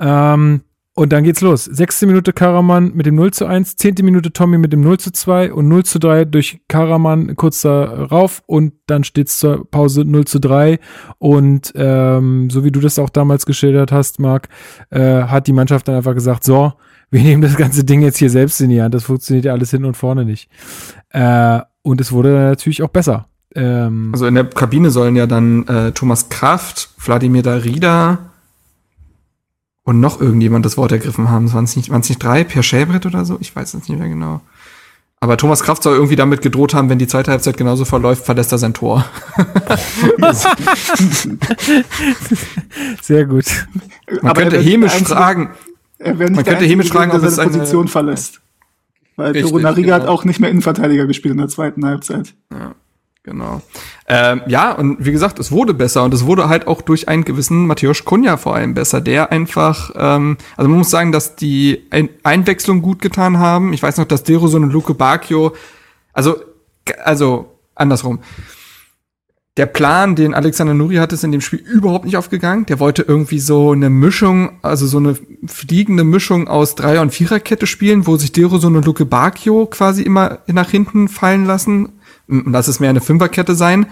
Ähm, und dann geht's los. Sechste Minute Karaman mit dem 0 zu 1, zehnte Minute Tommy mit dem 0 zu 2 und 0 zu 3 durch Karaman kurz darauf und dann steht's zur Pause 0 zu 3 und ähm, so wie du das auch damals geschildert hast, Marc, äh, hat die Mannschaft dann einfach gesagt, so, wir nehmen das ganze Ding jetzt hier selbst in die Hand, das funktioniert ja alles hinten und vorne nicht. Äh, und es wurde dann natürlich auch besser. Ähm, Also in der Kabine sollen ja dann äh, Thomas Kraft, Wladimir Darida und noch irgendjemand das Wort ergriffen haben. Waren es nicht, waren's nicht drei? Per Schäbrett oder so? Ich weiß es nicht mehr genau. Aber Thomas Kraft soll irgendwie damit gedroht haben, wenn die zweite Halbzeit genauso verläuft, verlässt er sein Tor. sehr gut. Man Aber könnte er hämisch fragen, Er Man könnte hämisch fragen, ob es seine eine- Position verlässt. Weil Richtig, Torunariga hat genau. auch nicht mehr Innenverteidiger gespielt in der zweiten Halbzeit. Genau. Ähm, ja, und wie gesagt, es wurde besser und es wurde halt auch durch einen gewissen Matthäus Kunja vor allem besser, der einfach, ähm, also man muss sagen, dass die Ein Einwechslung gut getan haben. Ich weiß noch, dass Deroson und Luke Bacchio, also, also andersrum. Der Plan, den Alexander Nuri hatte, ist in dem Spiel überhaupt nicht aufgegangen. Der wollte irgendwie so eine Mischung, also so eine fliegende Mischung aus Dreier- und Viererkette spielen, wo sich Deroson und Luke Bacchio quasi immer nach hinten fallen lassen. Lass es mehr eine Fünferkette sein.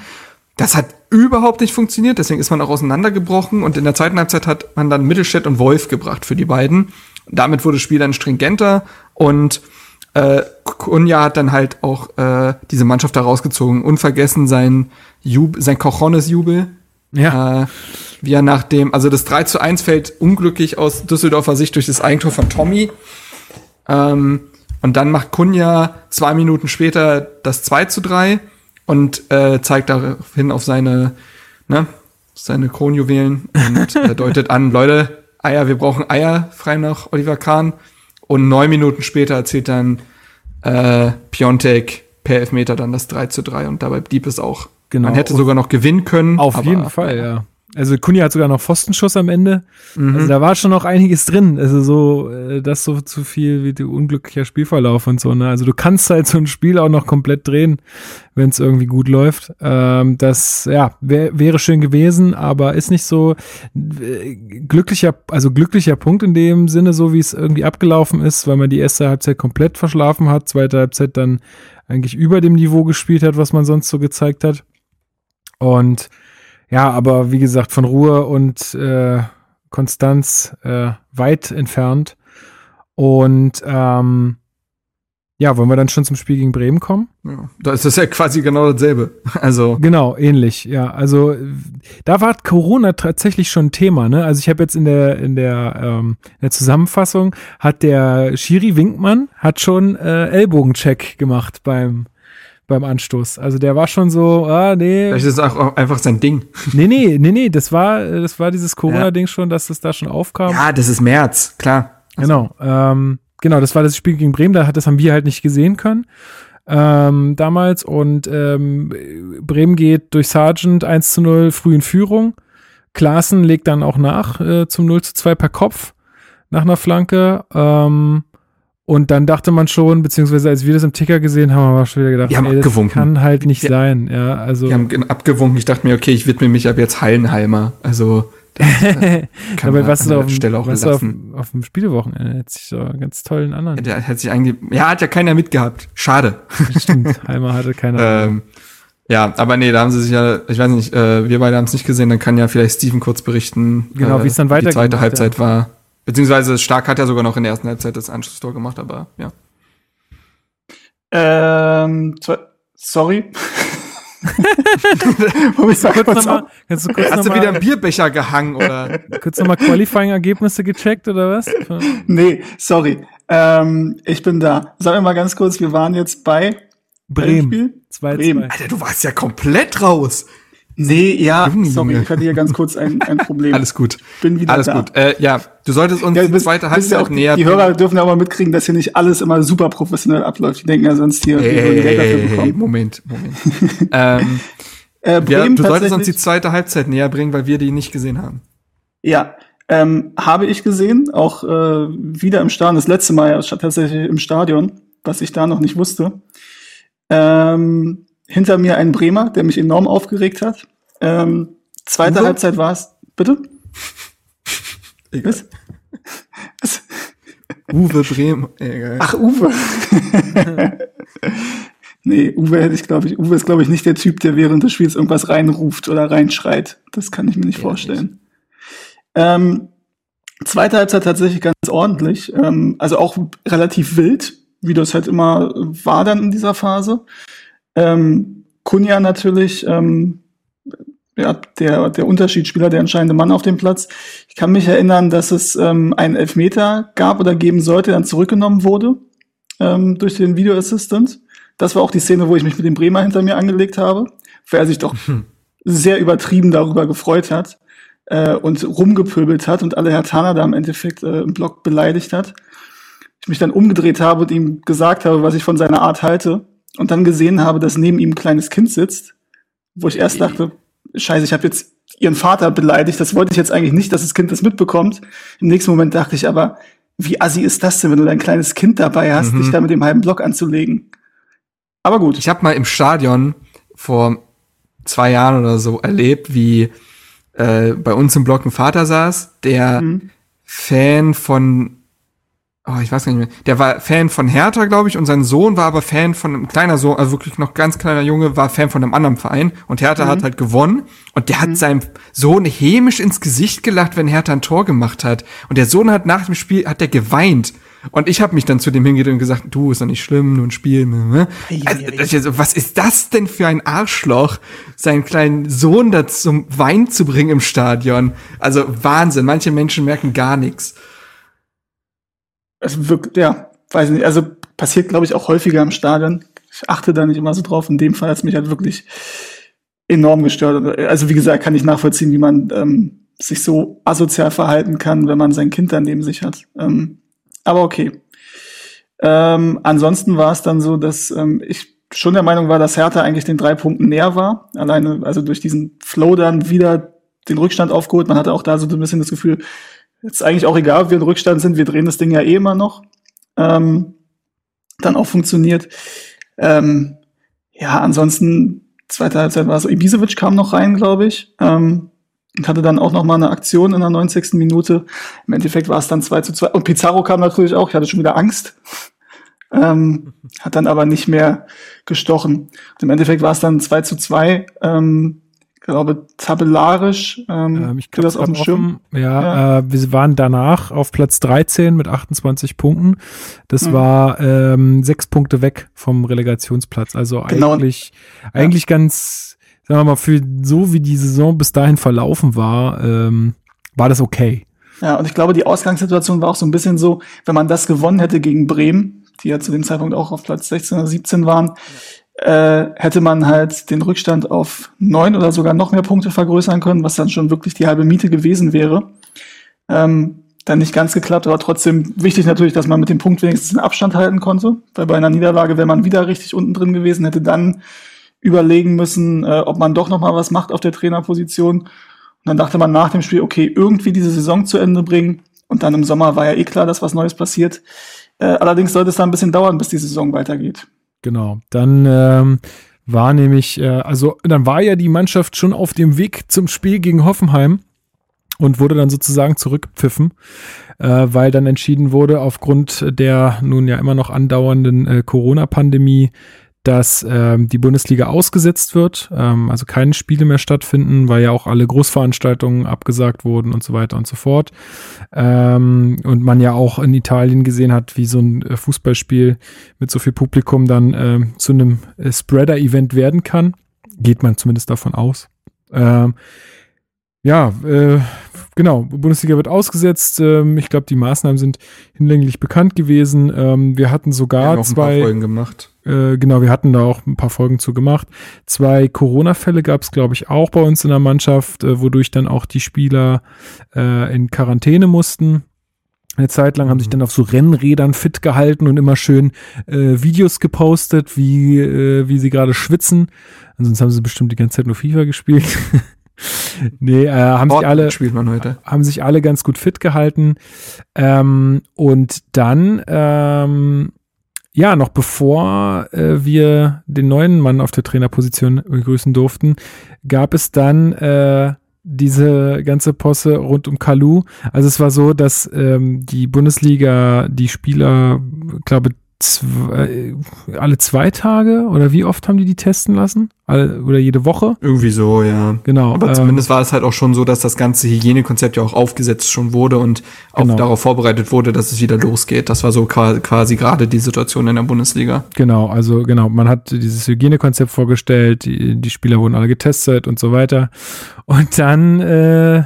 Das hat überhaupt nicht funktioniert, deswegen ist man auch auseinandergebrochen und in der zweiten Halbzeit hat man dann Mittelstädt und Wolf gebracht für die beiden. Damit wurde das Spiel dann stringenter und äh, Kunja hat dann halt auch äh, diese Mannschaft da rausgezogen. Unvergessen sein, Jub sein Cochones-Jubel. Ja. Äh, wie er nach dem, also das 3 zu 1 fällt unglücklich aus Düsseldorfer Sicht durch das Eigentor von Tommy. Ähm, und dann macht Kunja zwei Minuten später das 2 zu 3 und äh, zeigt daraufhin auf seine, ne, seine Kronjuwelen und *laughs* äh, deutet an, Leute, Eier, wir brauchen Eier, frei nach Oliver Kahn. Und neun Minuten später erzählt dann äh, Piontek per Elfmeter dann das 3 zu 3 und dabei blieb es auch. Genau. Man hätte sogar noch gewinnen können. Auf jeden Fall, ja. Also Kunja hat sogar noch Pfostenschuss am Ende. Mhm. Also da war schon noch einiges drin. Also so, äh, das so zu viel wie der unglücklicher Spielverlauf und so. Ne? Also du kannst halt so ein Spiel auch noch komplett drehen, wenn es irgendwie gut läuft. Ähm, das ja wär, wäre schön gewesen, aber ist nicht so äh, glücklicher, also glücklicher Punkt in dem Sinne, so wie es irgendwie abgelaufen ist, weil man die erste Halbzeit komplett verschlafen hat, zweite Halbzeit dann eigentlich über dem Niveau gespielt hat, was man sonst so gezeigt hat. Und ja, aber wie gesagt, von Ruhe und äh, Konstanz äh, weit entfernt. Und ähm, ja, wollen wir dann schon zum Spiel gegen Bremen kommen? Ja, da ist das ja quasi genau dasselbe. *laughs* Also, Genau, ähnlich, ja. Also da war Corona tatsächlich schon ein Thema, ne? Also ich habe jetzt in der in der, ähm, in der Zusammenfassung hat der Schiri Winkmann hat schon äh, Ellbogencheck gemacht beim beim Anstoß. Also der war schon so, ah nee, vielleicht ist es auch einfach sein Ding. nee, nee, nee, nee, das war das war dieses Corona-Ding schon, dass das da schon aufkam. Ja, das ist März, klar. Genau, ähm, genau, das war das Spiel gegen Bremen, da hat das haben wir halt nicht gesehen können. Ähm, damals und ähm, Bremen geht durch Sargent 1 zu 0 früh in Führung. Klaassen legt dann auch nach äh, zum 0 zu 2 per Kopf nach einer Flanke. Ähm, Und dann dachte man schon, beziehungsweise als wir das im Ticker gesehen haben, haben wir schon wieder gedacht, Die haben ey, das abgewunken. kann halt nicht Die- sein. Ja, also Die haben ge- abgewunken. Ich dachte mir, okay, ich widme mich ab jetzt Hallenheimer. Also das äh, *laughs* kann dabei man warst du der auf, Stelle auch warst auf, auf dem Spielewochenende. Hätte ich so einen ganz tollen anderen. Der hat sich eigentlich, ja, hat ja keiner mitgehabt. Schade. Stimmt, *laughs* Heimer hatte keine ähm, ja, aber nee, da haben sie sich ja, ich weiß nicht, äh, wir beide haben es nicht gesehen, dann kann ja vielleicht Steven kurz berichten, Genau, äh, wie es dann Die weiterging zweite Halbzeit war. Beziehungsweise Stark hat ja sogar noch in der ersten Halbzeit das Anschlusstor gemacht, aber ja. Ähm, sorry. *laughs* Kurz kurz noch mal, kannst du kurz Hast du nochmal wieder einen Bierbecher gehangen oder? kurz noch mal Qualifying-Ergebnisse gecheckt oder was? Nee, sorry. Ähm, ich bin da. Sag mir mal ganz kurz, wir waren jetzt bei Bremen. Spiel? 2 Bremen. 2 Alter, du warst ja komplett raus. Nee, ja, Junge, sorry, ich hatte hier ganz kurz ein, ein *laughs* Problem. Alles gut. Bin wieder Alles da. gut. Äh, ja, du solltest uns Ja, die wisst- zweite Halbzeit auch, näher Die Hörer dürfen ja auch mal mitkriegen, dass hier nicht alles immer super professionell abläuft. Die denken ja sonst hier, Hey, wir würden Geld dafür bekommen. Moment, Moment. *laughs* ähm, Äh, ja, du solltest uns die zweite Halbzeit näher bringen, weil wir die nicht gesehen haben. Ja, ähm, habe ich gesehen, auch äh, wieder im Stadion, das letzte Mal ja tatsächlich im Stadion, was ich da noch nicht wusste. Ähm, hinter mir ein Bremer, der mich enorm aufgeregt hat. Ähm, zweite Uwe? Halbzeit war es. Bitte? Egal. Was? Was? Uwe Brehm. Egal. Ach, Uwe. *laughs* nee, Uwe hätte ich, glaube ich, Uwe ist, glaube ich, nicht der Typ, der während des Spiels irgendwas reinruft oder reinschreit. Das kann ich mir nicht Ja, vorstellen. Ähm, zweite Halbzeit tatsächlich ganz ordentlich. Ähm, also auch relativ wild, wie das halt immer war dann in dieser Phase. Ähm, Kunja natürlich, ähm, ja, der, der Unterschiedsspieler, der entscheidende Mann auf dem Platz. Ich kann mich erinnern, dass es ähm, einen Elfmeter gab oder geben sollte, dann zurückgenommen wurde ähm, durch den Video Assistant. Das war auch die Szene, wo ich mich mit dem Bremer hinter mir angelegt habe, weil er sich doch sehr übertrieben darüber gefreut hat äh, und rumgepöbelt hat und alle Herr Tana da im Endeffekt äh, im Blog beleidigt hat. Ich mich dann umgedreht habe und ihm gesagt habe, was ich von seiner Art halte und dann gesehen habe, dass neben ihm ein kleines Kind sitzt, wo ich erst dachte, scheiße, ich habe jetzt ihren Vater beleidigt, das wollte ich jetzt eigentlich nicht, dass das Kind das mitbekommt. Im nächsten Moment dachte ich aber, wie assi ist das denn, wenn du dein kleines Kind dabei hast, Mhm. dich da mit dem halben Block anzulegen? Aber gut. Ich habe mal im Stadion vor zwei Jahren oder so erlebt, wie äh, bei uns im Block ein Vater saß, der Mhm. Fan von, oh, ich weiß gar nicht mehr, der war Fan von Hertha, glaube ich, und sein Sohn war aber Fan von einem kleiner Sohn, also wirklich noch ganz kleiner Junge, war Fan von einem anderen Verein und Hertha hat halt gewonnen und der hat seinem Sohn hämisch ins Gesicht gelacht, wenn Hertha ein Tor gemacht hat und der Sohn hat nach dem Spiel, hat der geweint und ich habe mich dann zu dem hingedreht und gesagt, du, ist doch nicht schlimm, nur ein Spiel. Ne? Also, das ist so, was ist das denn für ein Arschloch, seinen kleinen Sohn da zum Wein zu bringen im Stadion? Also Wahnsinn, manche Menschen merken gar nichts. Es wirkt, ja, weiß nicht, also passiert, glaube ich, auch häufiger im Stadion. Ich achte da nicht immer so drauf. In dem Fall hat es mich halt wirklich enorm gestört. Also wie gesagt, kann ich nachvollziehen, wie man ähm, sich so asozial verhalten kann, wenn man sein Kind dann neben sich hat. Ähm, aber okay. Ähm, ansonsten war es dann so, dass ähm, ich schon der Meinung war, dass Hertha eigentlich den drei Punkten näher war. Alleine, also durch diesen Flow dann wieder den Rückstand aufgeholt. Man hatte auch da so ein bisschen das Gefühl, ist eigentlich auch egal, ob wir in Rückstand sind, wir drehen das Ding ja eh immer noch. Ähm, dann auch funktioniert. Ähm, ja, ansonsten, zweite Halbzeit war so, Ibisevic kam noch rein, glaube ich. Ähm, und hatte dann auch noch mal eine Aktion in der 90. Minute. Im Endeffekt war es dann 2 zu 2. Und Pizarro kam natürlich auch, ich hatte schon wieder Angst. Ähm, hat dann aber nicht mehr gestochen. Und im Endeffekt war es dann 2 zu 2. Ähm, glaube, tabellarisch. Ähm, Ähm, ich glaube, das auf dem Schirm. Ja, Äh, wir waren danach auf Platz 13 mit 28 Punkten. Das Mhm. war ähm, sechs Punkte weg vom Relegationsplatz. Also Genau. eigentlich, eigentlich ganz, sagen wir mal, für so wie die Saison bis dahin verlaufen war, ähm, war das okay. Ja, und ich glaube, die Ausgangssituation war auch so ein bisschen so, wenn man das gewonnen hätte gegen Bremen, die ja zu dem Zeitpunkt auch auf Platz 16 oder 17 waren, äh, hätte man halt den Rückstand auf neun oder sogar noch mehr Punkte vergrößern können, was dann schon wirklich die halbe Miete gewesen wäre. Ähm, dann nicht ganz geklappt, aber trotzdem wichtig natürlich, dass man mit dem Punkt wenigstens den Abstand halten konnte, weil bei einer Niederlage wäre man wieder richtig unten drin gewesen, hätte dann überlegen müssen, äh, ob man doch noch mal was macht auf der Trainerposition. Und dann dachte man nach dem Spiel, okay, irgendwie diese Saison zu Ende bringen. Und dann im Sommer war ja eh klar, dass was Neues passiert. Äh, allerdings sollte es da ein bisschen dauern, bis die Saison weitergeht. Genau. Dann ähm, war nämlich, äh, also dann war ja die Mannschaft schon auf dem Weg zum Spiel gegen Hoffenheim und wurde dann sozusagen zurückgepfiffen, äh, weil dann entschieden wurde, aufgrund der nun ja immer noch andauernden äh, Corona-Pandemie, dass ähm, die Bundesliga ausgesetzt wird, ähm, also keine Spiele mehr stattfinden, weil ja auch alle Großveranstaltungen abgesagt wurden und so weiter und so fort. Ähm, und man ja auch in Italien gesehen hat, wie so ein äh, Fußballspiel mit so viel Publikum dann äh, zu einem äh, Spreader-Event werden kann. Geht man zumindest davon aus. Ähm, ja, äh, genau, Bundesliga wird ausgesetzt. Ähm, ich glaube, die Maßnahmen sind hinlänglich bekannt gewesen. Ähm, wir hatten sogar ja, zwei. Folgen gemacht. Äh, genau, wir hatten da auch ein paar Folgen zu gemacht. Zwei Corona-Fälle gab es, glaube ich, auch bei uns in der Mannschaft, äh, wodurch dann auch die Spieler äh, in Quarantäne mussten. Eine Zeit lang haben sich dann auf so Rennrädern fit gehalten und immer schön äh, Videos gepostet, wie, äh, wie sie gerade schwitzen. Ansonsten haben sie bestimmt die ganze Zeit nur FIFA gespielt. *laughs* nee, äh, haben sich alle spielt man heute. haben sich alle ganz gut fit gehalten. Ähm, und dann, ähm, ja, noch bevor äh, wir den neuen Mann auf der Trainerposition begrüßen durften, gab es dann äh, diese ganze Posse rund um Kalu. Also es war so, dass ähm, die Bundesliga die Spieler, glaube zwei, alle zwei Tage oder wie oft haben die die testen lassen? Alle, oder jede Woche? Irgendwie so, ja. Genau. Aber ähm, zumindest war es halt auch schon so, dass das ganze Hygienekonzept ja auch aufgesetzt schon wurde und auch Genau. darauf vorbereitet wurde, dass es wieder losgeht. Das war so qua- quasi gerade die Situation in der Bundesliga. Genau, also genau, man hat dieses Hygienekonzept vorgestellt, die, die Spieler wurden alle getestet und so weiter. Und dann, äh,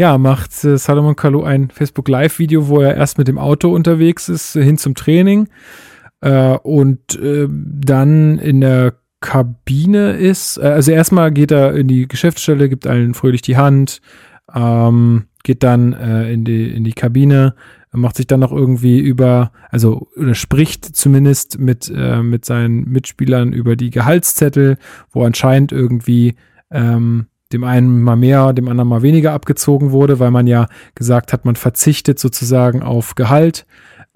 ja, macht äh, Salomon Kalou ein Facebook Live-Video, wo er erst mit dem Auto unterwegs ist, hin zum Training äh, und äh, dann in der Kabine ist. Äh, also erstmal geht er in die Geschäftsstelle, gibt allen fröhlich die Hand, ähm, geht dann äh, in, die, in die Kabine, macht sich dann noch irgendwie über, also oder spricht zumindest mit, äh, mit seinen Mitspielern über die Gehaltszettel, wo anscheinend irgendwie ähm, dem einen mal mehr, dem anderen mal weniger abgezogen wurde, weil man ja gesagt hat, man verzichtet sozusagen auf Gehalt,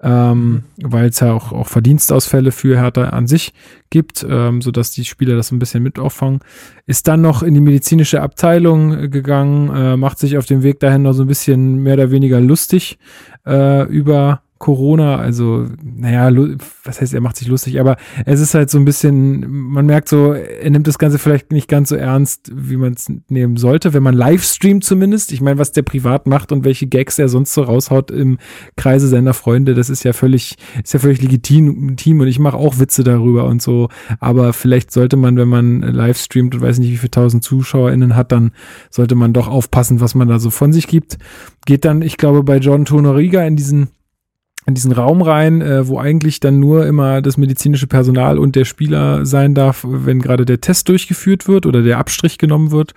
ähm, weil es ja auch, auch Verdienstausfälle für Hertha an sich gibt, ähm, sodass die Spieler das ein bisschen mit auffangen. Ist dann noch in die medizinische Abteilung gegangen, äh, macht sich auf dem Weg dahin noch so ein bisschen mehr oder weniger lustig äh, über Corona, also, naja, was heißt, er macht sich lustig, aber es ist halt so ein bisschen, man merkt so, er nimmt das Ganze vielleicht nicht ganz so ernst, wie man es nehmen sollte, wenn man live streamt zumindest. Ich meine, was der privat macht und welche Gags er sonst so raushaut im Kreise seiner Freunde, das ist ja völlig, ist ja völlig legitim legitim und ich mache auch Witze darüber und so, aber vielleicht sollte man, wenn man live streamt und weiß nicht, wie viele tausend ZuschauerInnen hat, dann sollte man doch aufpassen, was man da so von sich gibt. Geht dann, ich glaube, bei John Tonoriga in diesen in diesen Raum rein, äh, wo eigentlich dann nur immer das medizinische Personal und der Spieler sein darf, wenn gerade der Test durchgeführt wird oder der Abstrich genommen wird.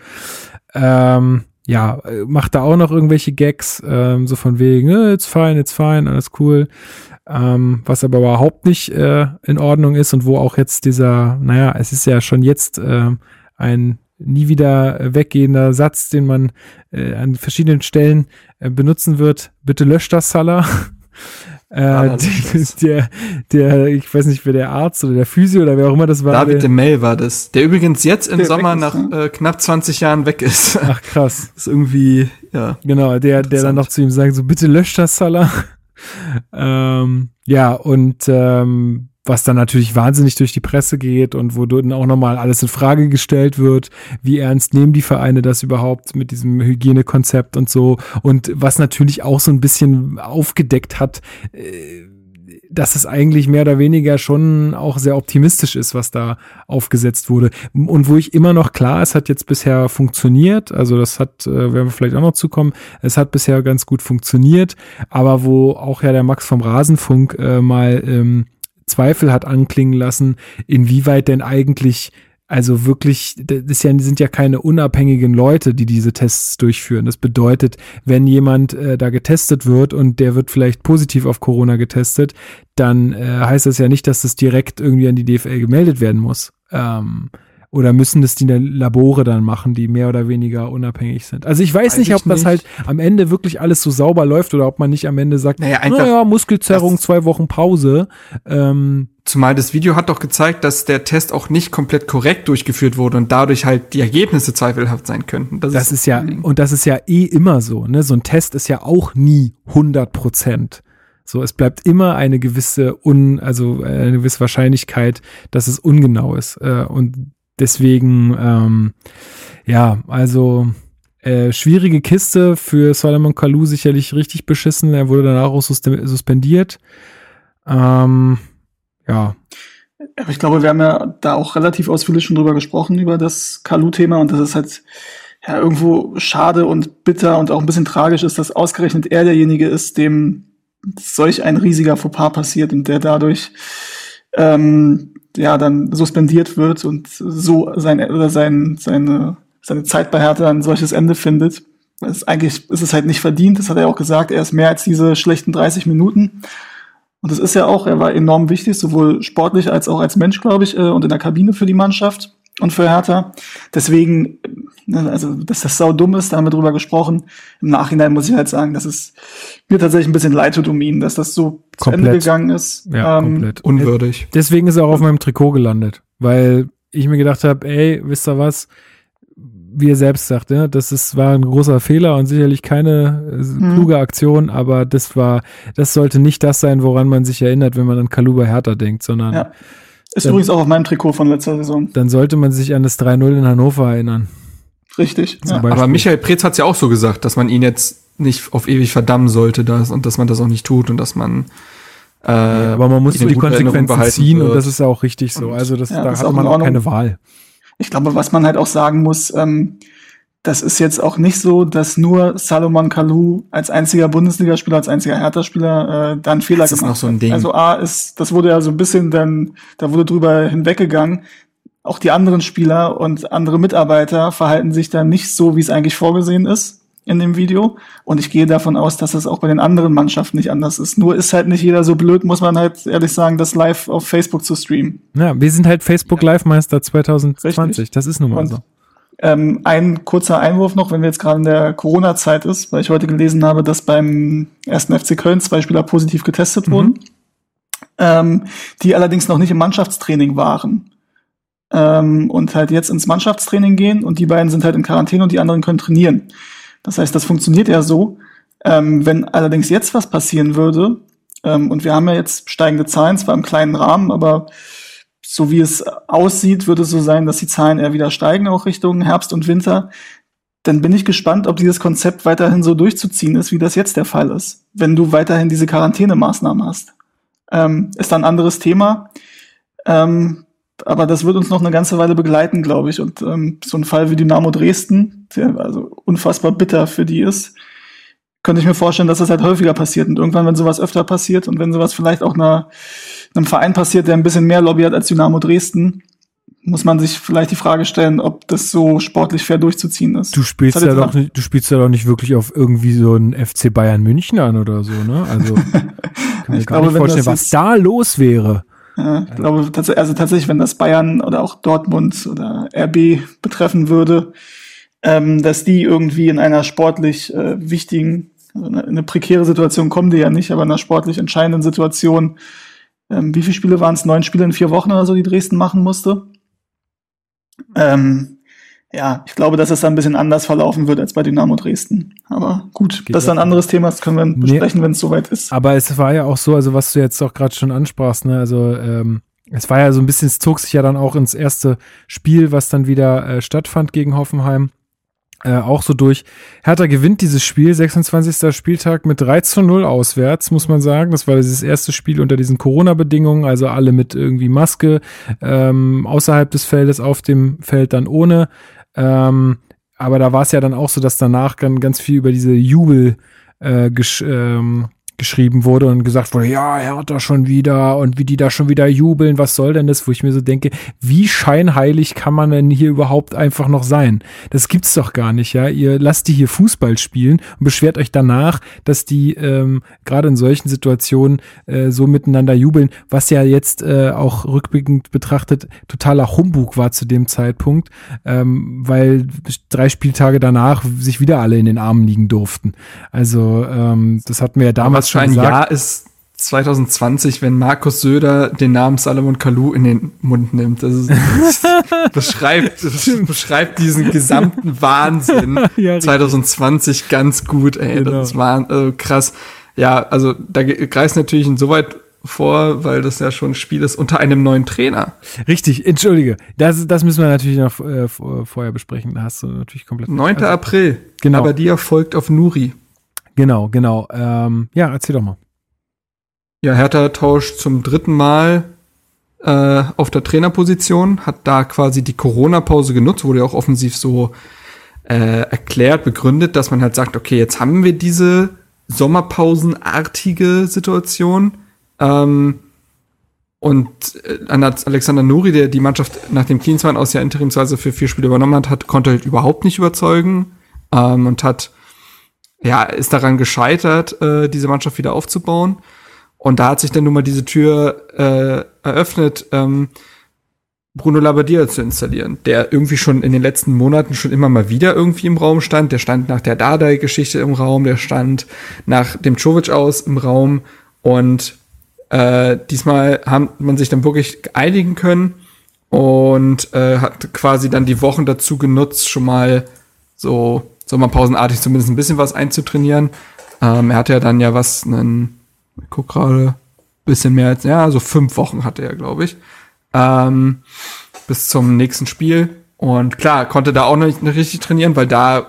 Ähm, ja, äh, macht da auch noch irgendwelche Gags, ähm, so von wegen, äh, it's fine, it's fine, alles cool. Ähm, was aber überhaupt nicht äh, in Ordnung ist und wo auch jetzt dieser, naja, es ist ja schon jetzt äh, ein nie wieder weggehender Satz, den man äh, an verschiedenen Stellen äh, benutzen wird. Bitte löscht das, Salah. *laughs* Äh, *laughs* der, der, ich weiß nicht, wer der Arzt oder der Physio oder wer auch immer das war. David de Mel war das, der übrigens jetzt im Sommer ist, nach äh, knapp 20 Jahren weg ist. *laughs* ach krass. *laughs* ist irgendwie, ja. Genau, der, der dann noch zu ihm sagt, so bitte löscht das, Salah. ähm, ja, und ähm, was dann natürlich wahnsinnig durch die Presse geht und wo dann auch nochmal alles in Frage gestellt wird, wie ernst nehmen die Vereine das überhaupt mit diesem Hygienekonzept und so und was natürlich auch so ein bisschen aufgedeckt hat, äh, dass es eigentlich mehr oder weniger schon auch sehr optimistisch ist, was da aufgesetzt wurde. Und wo ich immer noch klar, es hat jetzt bisher funktioniert, also das hat, äh, werden wir vielleicht auch noch zukommen, es hat bisher ganz gut funktioniert, aber wo auch ja der Max vom Rasenfunk äh, mal ähm, Zweifel hat anklingen lassen, inwieweit denn eigentlich also wirklich, das ist ja, sind ja keine unabhängigen Leute, die diese Tests durchführen. Das bedeutet, wenn jemand äh, da getestet wird und der wird vielleicht positiv auf Corona getestet, dann äh, heißt das ja nicht, dass das direkt irgendwie an die DFL gemeldet werden muss. Ähm, Oder müssen das die Labore dann machen, die mehr oder weniger unabhängig sind? Also ich weiß, weiß nicht, ob das halt am Ende wirklich alles so sauber läuft oder ob man nicht am Ende sagt, naja, naja Muskelzerrung, zwei Wochen Pause. Ähm, Zumal das Video hat doch gezeigt, dass der Test auch nicht komplett korrekt durchgeführt wurde und dadurch halt die Ergebnisse zweifelhaft sein könnten. Das, das ist, ist ja, und das ist ja eh immer so, ne? So ein Test ist ja auch nie 100 Prozent. So, es bleibt immer eine gewisse un, also eine gewisse Wahrscheinlichkeit, dass es ungenau ist. Äh, und deswegen, ähm, ja, also äh, schwierige Kiste für Solomon Kalou sicherlich richtig beschissen. Er wurde danach auch suspendiert. Ähm, ja. Ich glaube, wir haben ja da auch relativ ausführlich schon drüber gesprochen, über das Kalu-Thema und das ist halt ja irgendwo schade und bitter und auch ein bisschen tragisch ist, dass ausgerechnet er derjenige ist, dem solch ein riesiger Fauxpas passiert und der dadurch ähm, ja dann suspendiert wird und so sein oder sein, seine, seine Zeit bei Hertha ein solches Ende findet. Es, eigentlich ist es halt nicht verdient, das hat er auch gesagt, er ist mehr als diese schlechten 30 Minuten. Und das ist ja auch, er war enorm wichtig, sowohl sportlich als auch als Mensch, glaube ich, äh, und in der Kabine für die Mannschaft und für Hertha. Deswegen, also, dass das sau dumm ist, da haben wir drüber gesprochen. Im Nachhinein muss ich halt sagen, dass es mir tatsächlich ein bisschen leid tut um ihn, dass das so komplett. zu Ende gegangen ist. Ja, ähm, komplett. Unwürdig. Deswegen ist er auch auf meinem Trikot gelandet, weil ich mir gedacht habe, ey, wisst ihr was? wie er selbst sagt, ja, das ist, war ein großer Fehler und sicherlich keine äh, mhm. kluge Aktion, aber das war, das sollte nicht das sein, woran man sich erinnert, wenn man an Kaluba Hertha denkt, sondern. Ja. Ist dann, übrigens auch auf meinem Trikot von letzter Saison. Dann sollte man sich an das 3-0 in Hannover erinnern. Richtig. Ja. Aber Michael Preetz hat es ja auch so gesagt, dass man ihn jetzt nicht auf ewig verdammen sollte das, und dass man das auch nicht tut und dass man äh, aber man muss die Konsequenzen ziehen wird. und das ist ja auch richtig so. Also das, ja, da das hat man auch keine Wahl ich glaube, was man halt auch sagen muss, ähm, das ist jetzt auch nicht so, dass nur Salomon Kalou als einziger Bundesligaspieler, als einziger Hertha-Spieler äh, da einen Fehler das gemacht ist noch so ein Ding. hat. Also A ist, das wurde ja so ein bisschen dann, da wurde drüber hinweggegangen. Auch die anderen Spieler und andere Mitarbeiter verhalten sich da nicht so, wie es eigentlich vorgesehen ist in dem Video. Und ich gehe davon aus, dass das auch bei den anderen Mannschaften nicht anders ist. Nur ist halt nicht jeder so blöd, muss man halt ehrlich sagen, das live auf Facebook zu streamen. Ja, wir sind halt Facebook Live-Meister 2020. Richtig. Das ist nun mal Und, so. Ähm, ein kurzer Einwurf noch, wenn wir jetzt gerade in der Corona-Zeit ist, weil ich heute gelesen habe, dass beim ersten FC Köln zwei Spieler positiv getestet mhm. wurden, ähm, die allerdings noch nicht im Mannschaftstraining waren. Ähm, und halt jetzt ins Mannschaftstraining gehen und die beiden sind halt in Quarantäne und die anderen können trainieren. Das heißt, das funktioniert ja so. Ähm, wenn allerdings jetzt was passieren würde, ähm, und wir haben ja jetzt steigende Zahlen, zwar im kleinen Rahmen, aber so wie es aussieht, würde es so sein, dass die Zahlen eher wieder steigen, auch Richtung Herbst und Winter. Dann bin ich gespannt, ob dieses Konzept weiterhin so durchzuziehen ist, wie das jetzt der Fall ist, wenn du weiterhin diese Quarantänemaßnahmen hast. Ähm, ist ein anderes Thema. Ähm, aber das wird uns noch eine ganze Weile begleiten, glaube ich. Und ähm, so ein Fall wie Dynamo Dresden, der also unfassbar bitter für die ist, könnte ich mir vorstellen, dass das halt häufiger passiert. Und irgendwann, wenn sowas öfter passiert und wenn sowas vielleicht auch einer, einem Verein passiert, der ein bisschen mehr Lobby hat als Dynamo Dresden, muss man sich vielleicht die Frage stellen, ob das so sportlich fair durchzuziehen ist. Du spielst ja doch nicht, du spielst ja doch nicht wirklich auf irgendwie so einen FC Bayern München an oder so, ne? Also *laughs* kann mir ich gar glaube, nicht vorstellen, was da los wäre. Ja, ich glaube, also tatsächlich, wenn das Bayern oder auch Dortmund oder RB betreffen würde, ähm, dass die irgendwie in einer sportlich äh, wichtigen, also eine, eine prekäre Situation kommen die ja nicht, aber in einer sportlich entscheidenden Situation, ähm, wie viele Spiele waren es? Neun Spiele in vier Wochen oder so, die Dresden machen musste. Ähm, ja, ich glaube, dass es dann ein bisschen anders verlaufen wird als bei Dynamo Dresden. Aber gut, Geht das ist ein anderes Thema, das können wir nee, besprechen, wenn es soweit ist. Aber es war ja auch so, also was du jetzt auch gerade schon ansprachst, ne, also ähm, es war ja so ein bisschen, es zog sich ja dann auch ins erste Spiel, was dann wieder äh, stattfand gegen Hoffenheim. Äh, auch so durch. Hertha gewinnt dieses Spiel, 26. Spieltag mit 3 zu 0 auswärts, muss man sagen. Das war dieses erste Spiel unter diesen Corona-Bedingungen, also alle mit irgendwie Maske, ähm, außerhalb des Feldes, auf dem Feld dann ohne. Ähm, aber da war es ja dann auch so, dass danach ganz, ganz viel über diese Jubel äh, gesch ähm, geschrieben wurde und gesagt wurde, ja, Hertha schon wieder und wie die da schon wieder jubeln, was soll denn das? Wo ich mir so denke, wie scheinheilig kann man denn hier überhaupt einfach noch sein? Das gibt's doch gar nicht, ja. Ihr lasst die hier Fußball spielen und beschwert euch danach, dass die ähm, gerade in solchen Situationen äh, so miteinander jubeln, was ja jetzt äh, auch rückblickend betrachtet totaler Humbug war zu dem Zeitpunkt, ähm, weil drei Spieltage danach sich wieder alle in den Armen liegen durften. Also ähm, das hatten wir ja damals schon ein gesagt. Jahr ist 2020, wenn Markus Söder den Namen Salomon Kalou in den Mund nimmt. Das, ist, das *laughs* beschreibt, das beschreibt diesen gesamten Wahnsinn *laughs* Ja, 2020 ganz gut, ey. Genau. Das war äh, krass. Ja, also da greifst natürlich insoweit vor, weil das ja schon ein Spiel ist unter einem neuen Trainer. Richtig, entschuldige. Das, das müssen wir natürlich noch äh, vor- vorher besprechen. Da hast du natürlich komplett. 9. Also, April. Genau. Aber die erfolgt auf Nuri. Genau, genau. Ähm, ja, erzähl doch mal. Ja, Hertha tauscht zum dritten Mal äh, auf der Trainerposition, hat da quasi die Corona-Pause genutzt, wurde ja auch offensiv so äh, erklärt, begründet, dass man halt sagt, okay, jetzt haben wir diese Sommerpausenartige Situation. Ähm, und äh, Alexander Nuri, der die Mannschaft nach dem Klinsmann aus ja interimsweise für vier Spiele übernommen hat, hat konnte halt überhaupt nicht überzeugen ähm, und hat ja ist daran gescheitert, äh, diese Mannschaft wieder aufzubauen. Und da hat sich dann nun mal diese Tür äh, eröffnet, ähm, Bruno Labbadia zu installieren, der irgendwie schon in den letzten Monaten schon immer mal wieder irgendwie im Raum stand. Der stand nach der Dardai-Geschichte im Raum, der stand nach dem Czovic aus im Raum und äh, diesmal haben man sich dann wirklich einigen können und äh, hat quasi dann die Wochen dazu genutzt, schon mal so sommerpausenartig zumindest ein bisschen was einzutrainieren. Ähm, er hatte ja dann ja was, einen, ich guck gerade, bisschen mehr als, ja, so fünf Wochen hatte er, glaube ich. Ähm, bis zum nächsten Spiel. Und klar, konnte da auch noch nicht, nicht richtig trainieren, weil da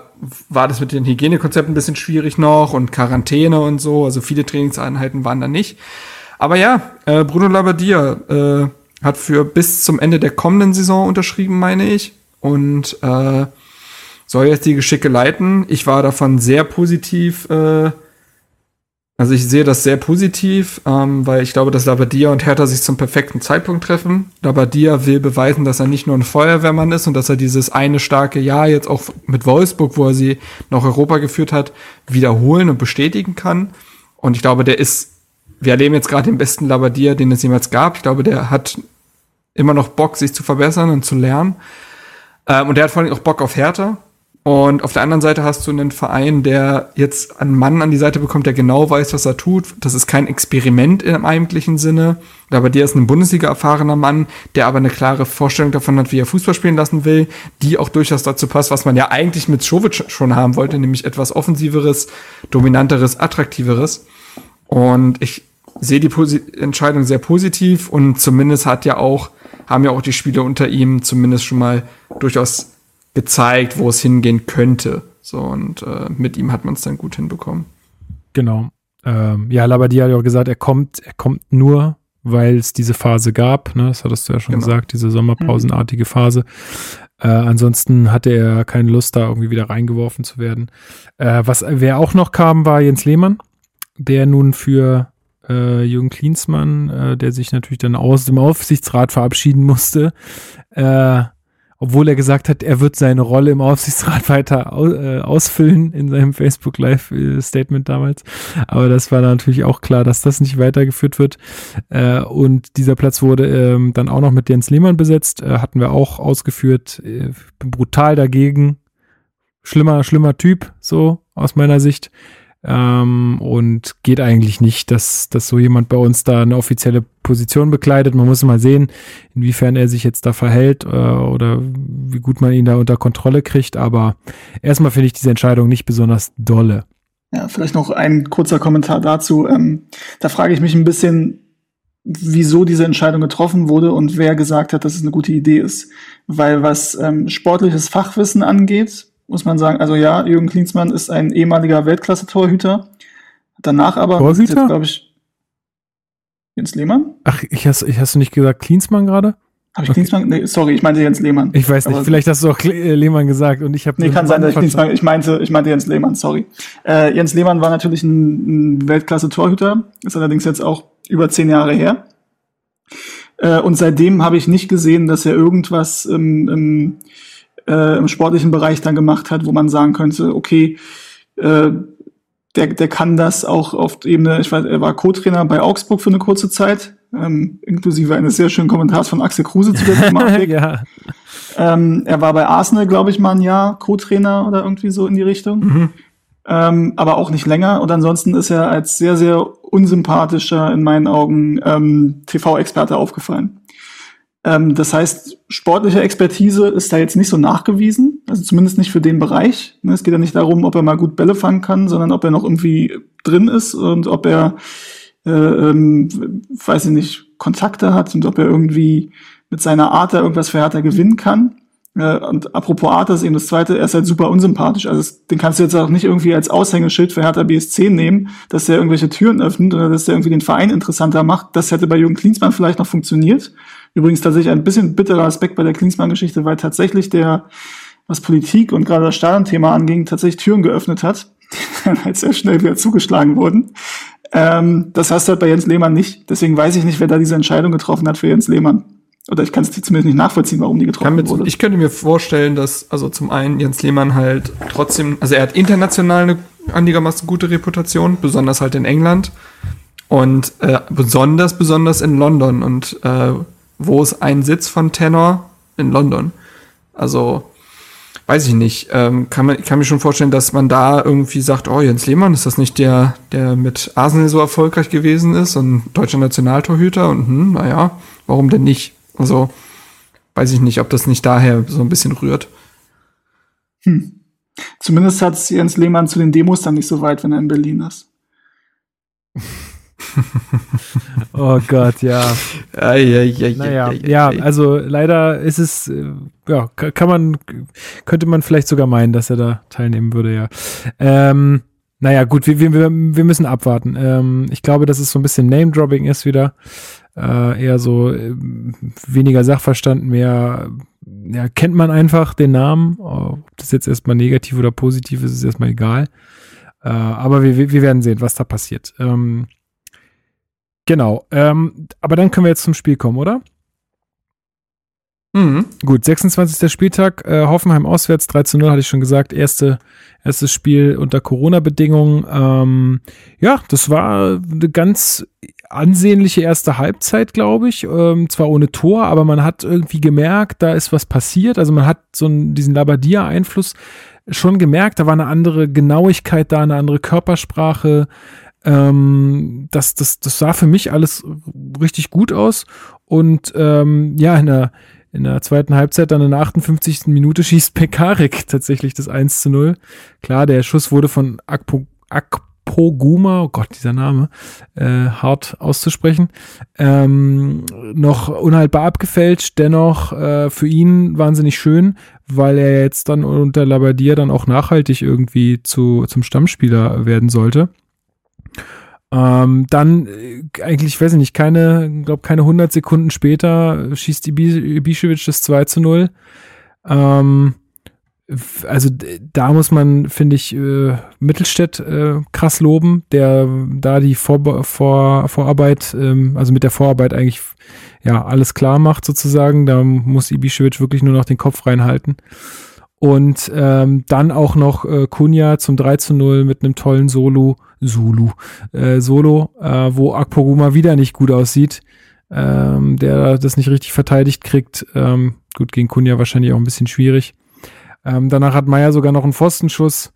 war das mit den Hygienekonzepten ein bisschen schwierig noch und Quarantäne und so. Also viele Trainingseinheiten waren da nicht. Aber ja, äh, Bruno Labbadia äh, hat für bis zum Ende der kommenden Saison unterschrieben, meine ich. Und äh, soll jetzt die Geschicke leiten. Ich war davon sehr positiv, äh, also ich sehe das sehr positiv, ähm, weil ich glaube, dass Labadia und Hertha sich zum perfekten Zeitpunkt treffen. Labadia will beweisen, dass er nicht nur ein Feuerwehrmann ist und dass er dieses eine starke Jahr jetzt auch mit Wolfsburg, wo er sie nach Europa geführt hat, wiederholen und bestätigen kann. Und ich glaube, der ist, wir erleben jetzt gerade den besten Labadia, den es jemals gab. Ich glaube, der hat immer noch Bock, sich zu verbessern und zu lernen. Ähm, und der hat vor allem auch Bock auf Hertha. Und auf der anderen Seite hast du einen Verein, der jetzt einen Mann an die Seite bekommt, der genau weiß, was er tut. Das ist kein Experiment im eigentlichen Sinne. Aber der ist ein Bundesliga erfahrener Mann, der aber eine klare Vorstellung davon hat, wie er Fußball spielen lassen will, die auch durchaus dazu passt, was man ja eigentlich mit Schovic schon haben wollte, nämlich etwas offensiveres, dominanteres, attraktiveres. Und ich sehe die Posi Entscheidung sehr positiv und zumindest hat ja auch, haben ja auch die Spieler unter ihm zumindest schon mal durchaus gezeigt, wo es hingehen könnte. So, und äh, mit ihm hat man es dann gut hinbekommen. Genau. Ähm, ja, Labadia hat ja auch gesagt, er kommt, er kommt nur, weil es diese Phase gab. Ne? Das hattest du ja schon Genau. gesagt, diese sommerpausenartige Phase. Äh, ansonsten hatte er keine Lust, da irgendwie wieder reingeworfen zu werden. Äh, was, wer auch noch kam, war Jens Lehmann, der nun für äh, Jürgen Klinsmann, äh, der sich natürlich dann aus dem Aufsichtsrat verabschieden musste, äh, obwohl er gesagt hat, er wird seine Rolle im Aufsichtsrat *laughs* weiter au äh, ausfüllen in seinem Facebook Live äh, Statement damals. Aber das war natürlich auch klar, dass das nicht weitergeführt wird. Äh, und dieser Platz wurde ähm, dann auch noch mit Jens Lehmann besetzt, äh, hatten wir auch ausgeführt. Äh, brutal dagegen. Schlimmer, schlimmer Typ, so aus meiner Sicht. Ähm, und geht eigentlich nicht, dass, dass so jemand bei uns da eine offizielle Position bekleidet. Man muss mal sehen, inwiefern er sich jetzt da verhält äh, oder wie gut man ihn da unter Kontrolle kriegt. Aber erstmal finde ich diese Entscheidung nicht besonders dolle. Ja, vielleicht noch ein kurzer Kommentar dazu. Ähm, da frage ich mich ein bisschen, wieso diese Entscheidung getroffen wurde und wer gesagt hat, dass es eine gute Idee ist. Weil was ähm, sportliches Fachwissen angeht, muss man sagen, also ja, Jürgen Klinsmann ist ein ehemaliger Weltklasse-Torhüter. Danach aber, Torhüter? glaube ich, Jens Lehmann? Ach, ich hast, ich hast du nicht gesagt Klinsmann gerade? Habe ich okay. Klinsmann? Nee, sorry, ich meinte Jens Lehmann. Ich weiß nicht, aber vielleicht hast du auch äh, Lehmann gesagt und ich habe. Nee, kann sein, dass ich Klinsmann, ich meinte, ich meinte Jens Lehmann, sorry. Äh, Jens Lehmann war natürlich ein, ein Weltklasse-Torhüter, ist allerdings jetzt auch über zehn Jahre her. Äh, und seitdem habe ich nicht gesehen, dass er irgendwas im, im, äh, im sportlichen Bereich dann gemacht hat, wo man sagen könnte, okay, äh, der, der kann das auch auf Ebene, ich weiß, er war Co-Trainer bei Augsburg für eine kurze Zeit, ähm, inklusive eines sehr schönen Kommentars von Axel Kruse zu der *laughs* Thematik. ja. ähm, er war bei Arsenal, glaube ich, mal ein Jahr Co-Trainer oder irgendwie so in die Richtung. Mhm. Ähm, aber auch nicht länger. Und ansonsten ist er als sehr, sehr unsympathischer, in meinen Augen, ähm, TV-Experte aufgefallen. Ähm, das heißt, sportliche Expertise ist da jetzt nicht so nachgewiesen, also zumindest nicht für den Bereich. Ne, es geht ja nicht darum, ob er mal gut Bälle fangen kann, sondern ob er noch irgendwie drin ist und ob er äh, ähm, weiß ich nicht, Kontakte hat und ob er irgendwie mit seiner Art da irgendwas für Hertha gewinnen kann. Äh, und apropos Art, das ist eben das Zweite, er ist halt super unsympathisch. Also den kannst du jetzt auch nicht irgendwie als Aushängeschild für Hertha BSC nehmen, dass er irgendwelche Türen öffnet oder dass er irgendwie den Verein interessanter macht. Das hätte bei Jürgen Klinsmann vielleicht noch funktioniert. Übrigens tatsächlich ein bisschen bitterer Aspekt bei der Klinsmann-Geschichte, weil tatsächlich der, was Politik und gerade das Stadionthema anging, tatsächlich Türen geöffnet hat, die *laughs* dann halt sehr schnell wieder zugeschlagen wurden. Ähm, das hast du halt bei Jens Lehmann nicht. Deswegen weiß ich nicht, wer da diese Entscheidung getroffen hat für Jens Lehmann. Oder ich kann es zumindest nicht nachvollziehen, warum die getroffen wurde. Ich könnte mir vorstellen, dass, also zum einen Jens Lehmann halt trotzdem, also er hat international eine einigermaßen gute Reputation, besonders halt in England. Und äh, besonders, besonders in London. Und äh, wo ist ein Sitz von Tenor? In London. Also weiß ich nicht, ähm, kann man, ich kann mir schon vorstellen, dass man da irgendwie sagt, oh, Jens Lehmann, ist das nicht der, der mit Arsenal so erfolgreich gewesen ist und deutscher Nationaltorhüter und hm, naja, warum denn nicht? Also, weiß ich nicht, ob das nicht daher so ein bisschen rührt. Hm. Zumindest hat Jens Lehmann zu den Demos dann nicht so weit, wenn er in Berlin ist. *laughs* oh Gott, ja. naja, ja, also leider ist es, äh, ja, kann man, könnte man vielleicht sogar meinen, dass er da teilnehmen würde, ja. Ähm, naja, gut, wir, wir, wir müssen abwarten. Ähm, ich glaube, dass es so ein bisschen Name-Dropping ist wieder. Äh, eher so äh, weniger Sachverstand, mehr ja, kennt man einfach den Namen. Ob das jetzt erstmal negativ oder positiv ist, ist erstmal egal. Äh, aber wir, wir werden sehen, was da passiert. Ähm, Genau. Ähm, aber dann können wir jetzt zum Spiel kommen, oder? Mhm. Gut, 26. Spieltag, äh, Hoffenheim auswärts, 3 zu 0, hatte ich schon gesagt. Erste, erstes Spiel unter Corona-Bedingungen. Ähm, ja, das war eine ganz ansehnliche erste Halbzeit, glaube ich. Ähm, zwar ohne Tor, aber man hat irgendwie gemerkt, da ist was passiert. Also man hat so einen, diesen Labadia-Einfluss schon gemerkt. Da war eine andere Genauigkeit da, eine andere Körpersprache. Ähm, das, das, das sah für mich alles richtig gut aus. Und ähm, ja, in der, in der zweiten Halbzeit, dann in der 58. Minute, schießt Pekarik tatsächlich das 1 zu 0. Klar, der Schuss wurde von Akpo, Akpoguma, oh Gott, dieser Name, äh, hart auszusprechen, ähm, noch unhaltbar abgefälscht, dennoch äh, für ihn wahnsinnig schön, weil er jetzt dann unter Labadia dann auch nachhaltig irgendwie zu, zum Stammspieler werden sollte. Ähm, dann äh, eigentlich, ich weiß nicht, keine, glaube keine 100 Sekunden später schießt Ibišević das 2 zu 0. Ähm, also da muss man, finde ich, äh, Mittelstädt äh, krass loben, der da die Vor Vor Vorarbeit, ähm, also mit der Vorarbeit eigentlich ja alles klar macht sozusagen. Da muss Ibišević wirklich nur noch den Kopf reinhalten. Und ähm, dann auch noch äh, Kunja zum 3 zu 0 mit einem tollen Solo, Zulu, äh, Solo, äh, wo Akpoguma wieder nicht gut aussieht, ähm, der das nicht richtig verteidigt kriegt. Ähm, gut, gegen Kunja wahrscheinlich auch ein bisschen schwierig. Ähm, danach hat Meier sogar noch einen Pfostenschuss.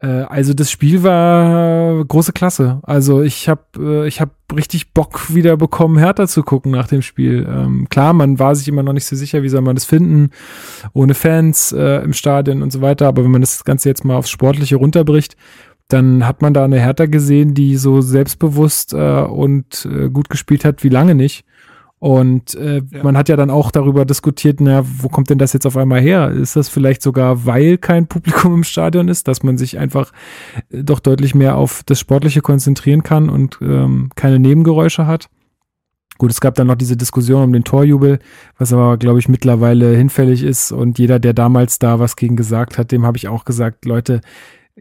Äh, also das Spiel war große Klasse. Also ich habe äh, ich hab richtig Bock wieder bekommen, härter zu gucken nach dem Spiel. Ähm, klar, man war sich immer noch nicht so sicher, wie soll man das finden, ohne Fans äh, im Stadion und so weiter. Aber wenn man das Ganze jetzt mal aufs Sportliche runterbricht, dann hat man da eine Hertha gesehen, die so selbstbewusst äh, und äh, gut gespielt hat wie lange nicht. Und äh, ja. man hat ja dann auch darüber diskutiert, na, wo kommt denn das jetzt auf einmal her? Ist das vielleicht sogar, weil kein Publikum im Stadion ist, dass man sich einfach äh, doch deutlich mehr auf das Sportliche konzentrieren kann und ähm, keine Nebengeräusche hat? Gut, es gab dann noch diese Diskussion um den Torjubel, was aber, glaube ich, mittlerweile hinfällig ist. Und jeder, der damals da was gegen gesagt hat, dem habe ich auch gesagt, Leute,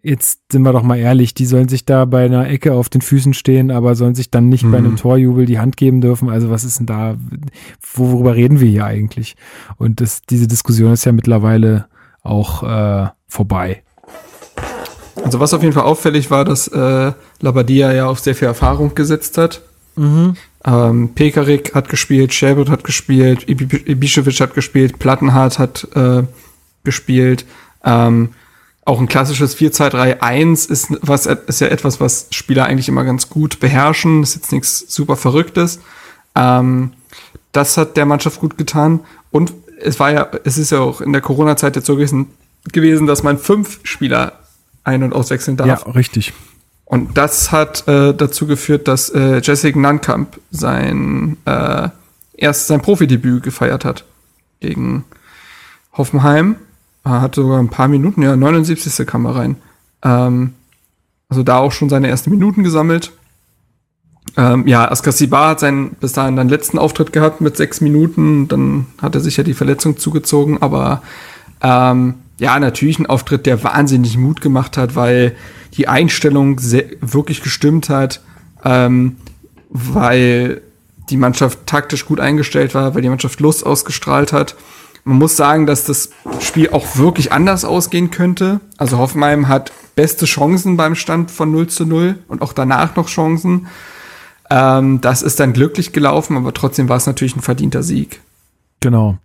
jetzt sind wir doch mal ehrlich, die sollen sich da bei einer Ecke auf den Füßen stehen, aber sollen sich dann nicht mhm. bei einem mhm. Torjubel die Hand geben dürfen. Also was ist denn da, worüber reden wir hier eigentlich? Und das, diese Diskussion ist ja mittlerweile auch äh, vorbei. Also was auf jeden Fall auffällig war, dass äh, Labadia ja auf sehr viel Erfahrung gesetzt hat. Mhm. Ähm, Pekarik hat gespielt, Sherbert hat gespielt, Ibišević hat gespielt, Plattenhardt hat äh, gespielt. Ähm, auch ein klassisches 4-2-3-1 ist, was, ist ja etwas, was Spieler eigentlich immer ganz gut beherrschen. Ist jetzt nichts super Verrücktes. Ähm, das hat der Mannschaft gut getan. Und es war ja, es ist ja auch in der Corona-Zeit jetzt so gewesen, gewesen, dass man fünf Spieler ein- und auswechseln darf. Ja, richtig. Und das hat äh, dazu geführt, dass äh, Jessica Nankamp sein äh, erst sein Profidebüt gefeiert hat gegen Hoffenheim hat sogar ein paar Minuten, ja, 79. kam er rein. Ähm, also da auch schon seine ersten Minuten gesammelt. Ähm, ja, Askasibar hat seinen bis dahin dann letzten Auftritt gehabt mit sechs Minuten. Dann hat er sich ja die Verletzung zugezogen. Aber ähm, ja, natürlich ein Auftritt, der wahnsinnig Mut gemacht hat, weil die Einstellung sehr, wirklich gestimmt hat, ähm, weil die Mannschaft taktisch gut eingestellt war, weil die Mannschaft Lust ausgestrahlt hat. Man muss sagen, dass das Spiel auch wirklich anders ausgehen könnte. Also Hoffenheim hat beste Chancen beim Stand von 0 zu 0 und auch danach noch Chancen. Ähm, das ist dann glücklich gelaufen, aber trotzdem war es natürlich ein verdienter Sieg. Genau.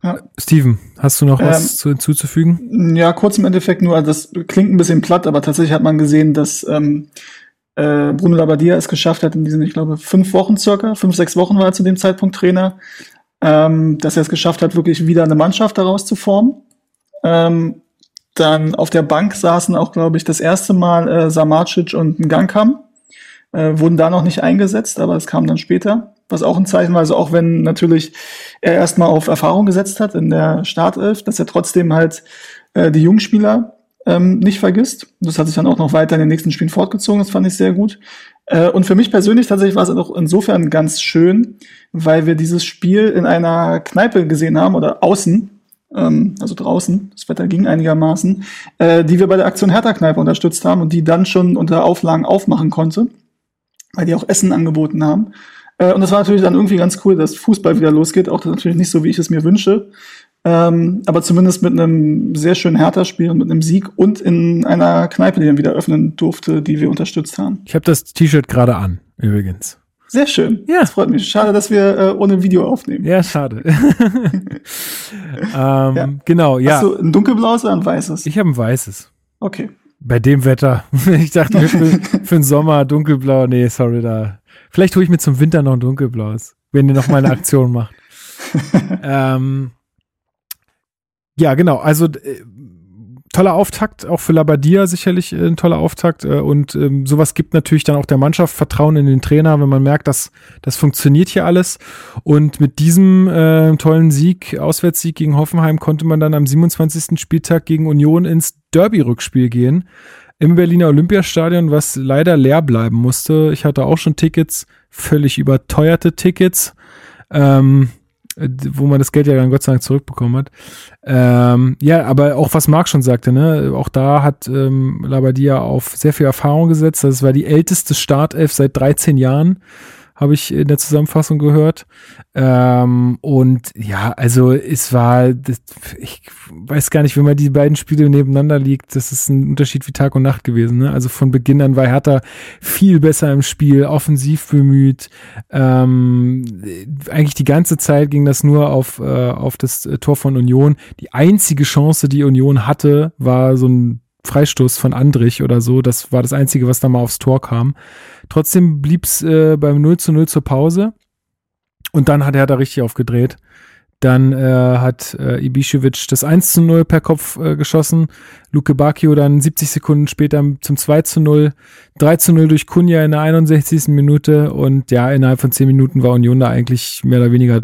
Ja. Steven, hast du noch ähm, was zu, hinzuzufügen? Ja, kurz im Endeffekt nur, das klingt ein bisschen platt, aber tatsächlich hat man gesehen, dass ähm, äh, Bruno Labbadia es geschafft hat in diesen, ich glaube, fünf Wochen circa, fünf, sechs Wochen war er zu dem Zeitpunkt Trainer, ähm, dass er es geschafft hat, wirklich wieder eine Mannschaft daraus zu formen. Ähm, dann auf der Bank saßen auch, glaube ich, das erste Mal äh, Samacic und Gangkam. Äh, wurden da noch nicht eingesetzt, aber es kam dann später. Was auch ein Zeichen war, also auch wenn natürlich er erstmal auf Erfahrung gesetzt hat in der Startelf, dass er trotzdem halt äh, die Jungspieler ähm, nicht vergisst. Das hat sich dann auch noch weiter in den nächsten Spielen fortgezogen, das fand ich sehr gut. Äh, und für mich persönlich tatsächlich war es auch insofern ganz schön, weil wir dieses Spiel in einer Kneipe gesehen haben oder außen, ähm, also draußen, das Wetter ging einigermaßen, äh, die wir bei der Aktion Hertha Kneipe unterstützt haben und die dann schon unter Auflagen aufmachen konnte, weil die auch Essen angeboten haben. Äh, und das war natürlich dann irgendwie ganz cool, dass Fußball wieder losgeht, auch natürlich nicht so, wie ich es mir wünsche. Ähm, aber zumindest mit einem sehr schönen Hertha-Spiel und mit einem Sieg und in einer Kneipe, die dann wieder öffnen durfte, die wir unterstützt haben. Ich habe das T-Shirt gerade an, übrigens. Sehr schön. Ja. Das freut mich. Schade, dass wir äh, ohne Video aufnehmen. Ja, schade. *laughs* ähm, ja. Genau, ja. Hast du ein dunkelblaues oder ein weißes? Ich habe ein weißes. Okay. Bei dem Wetter. *laughs* ich dachte für, *laughs* für den Sommer dunkelblau. Nee, sorry, da. Vielleicht hole ich mir zum Winter noch ein dunkelblaues, wenn ihr noch mal eine Aktion macht. ähm, ja, genau. Also äh, toller Auftakt, auch für Labadia sicherlich äh, ein toller Auftakt. Äh, und ähm, sowas gibt natürlich dann auch der Mannschaft Vertrauen in den Trainer, wenn man merkt, dass das funktioniert hier alles. Und mit diesem äh, tollen Sieg, Auswärtssieg gegen Hoffenheim, konnte man dann am 27. Spieltag gegen Union ins Derby-Rückspiel gehen. Im Berliner Olympiastadion, was leider leer bleiben musste. Ich hatte auch schon Tickets, völlig überteuerte Tickets. Ähm, wo man das Geld ja dann Gott sei Dank zurückbekommen hat. Ähm, ja, aber auch was Marc schon sagte, ne, auch da hat ähm, Labadia auf sehr viel Erfahrung gesetzt. Das war die älteste Startelf seit 13 Jahren habe ich in der Zusammenfassung gehört. Ähm, und ja, also es war, das, ich weiß gar nicht, wenn man die beiden Spiele nebeneinander liegt, das ist ein Unterschied wie Tag und Nacht gewesen. Ne? Also von Beginn an war Hertha viel besser im Spiel, offensiv bemüht. Ähm, eigentlich die ganze Zeit ging das nur auf, äh, auf das Tor von Union. Die einzige Chance, die Union hatte, war so ein Freistoß von Andrich oder so. Das war das Einzige, was da mal aufs Tor kam. Trotzdem blieb's äh, beim 0 zu 0 zur Pause. Und dann hat er da richtig aufgedreht. Dann äh, hat äh, Ibišević das 1 zu 0 per Kopf äh, geschossen. Luke Bacchio dann 70 Sekunden später zum 2 zu 0. 3 zu 0 durch Kunja in der 61. Minute. Und ja, innerhalb von 10 Minuten war Union da eigentlich mehr oder weniger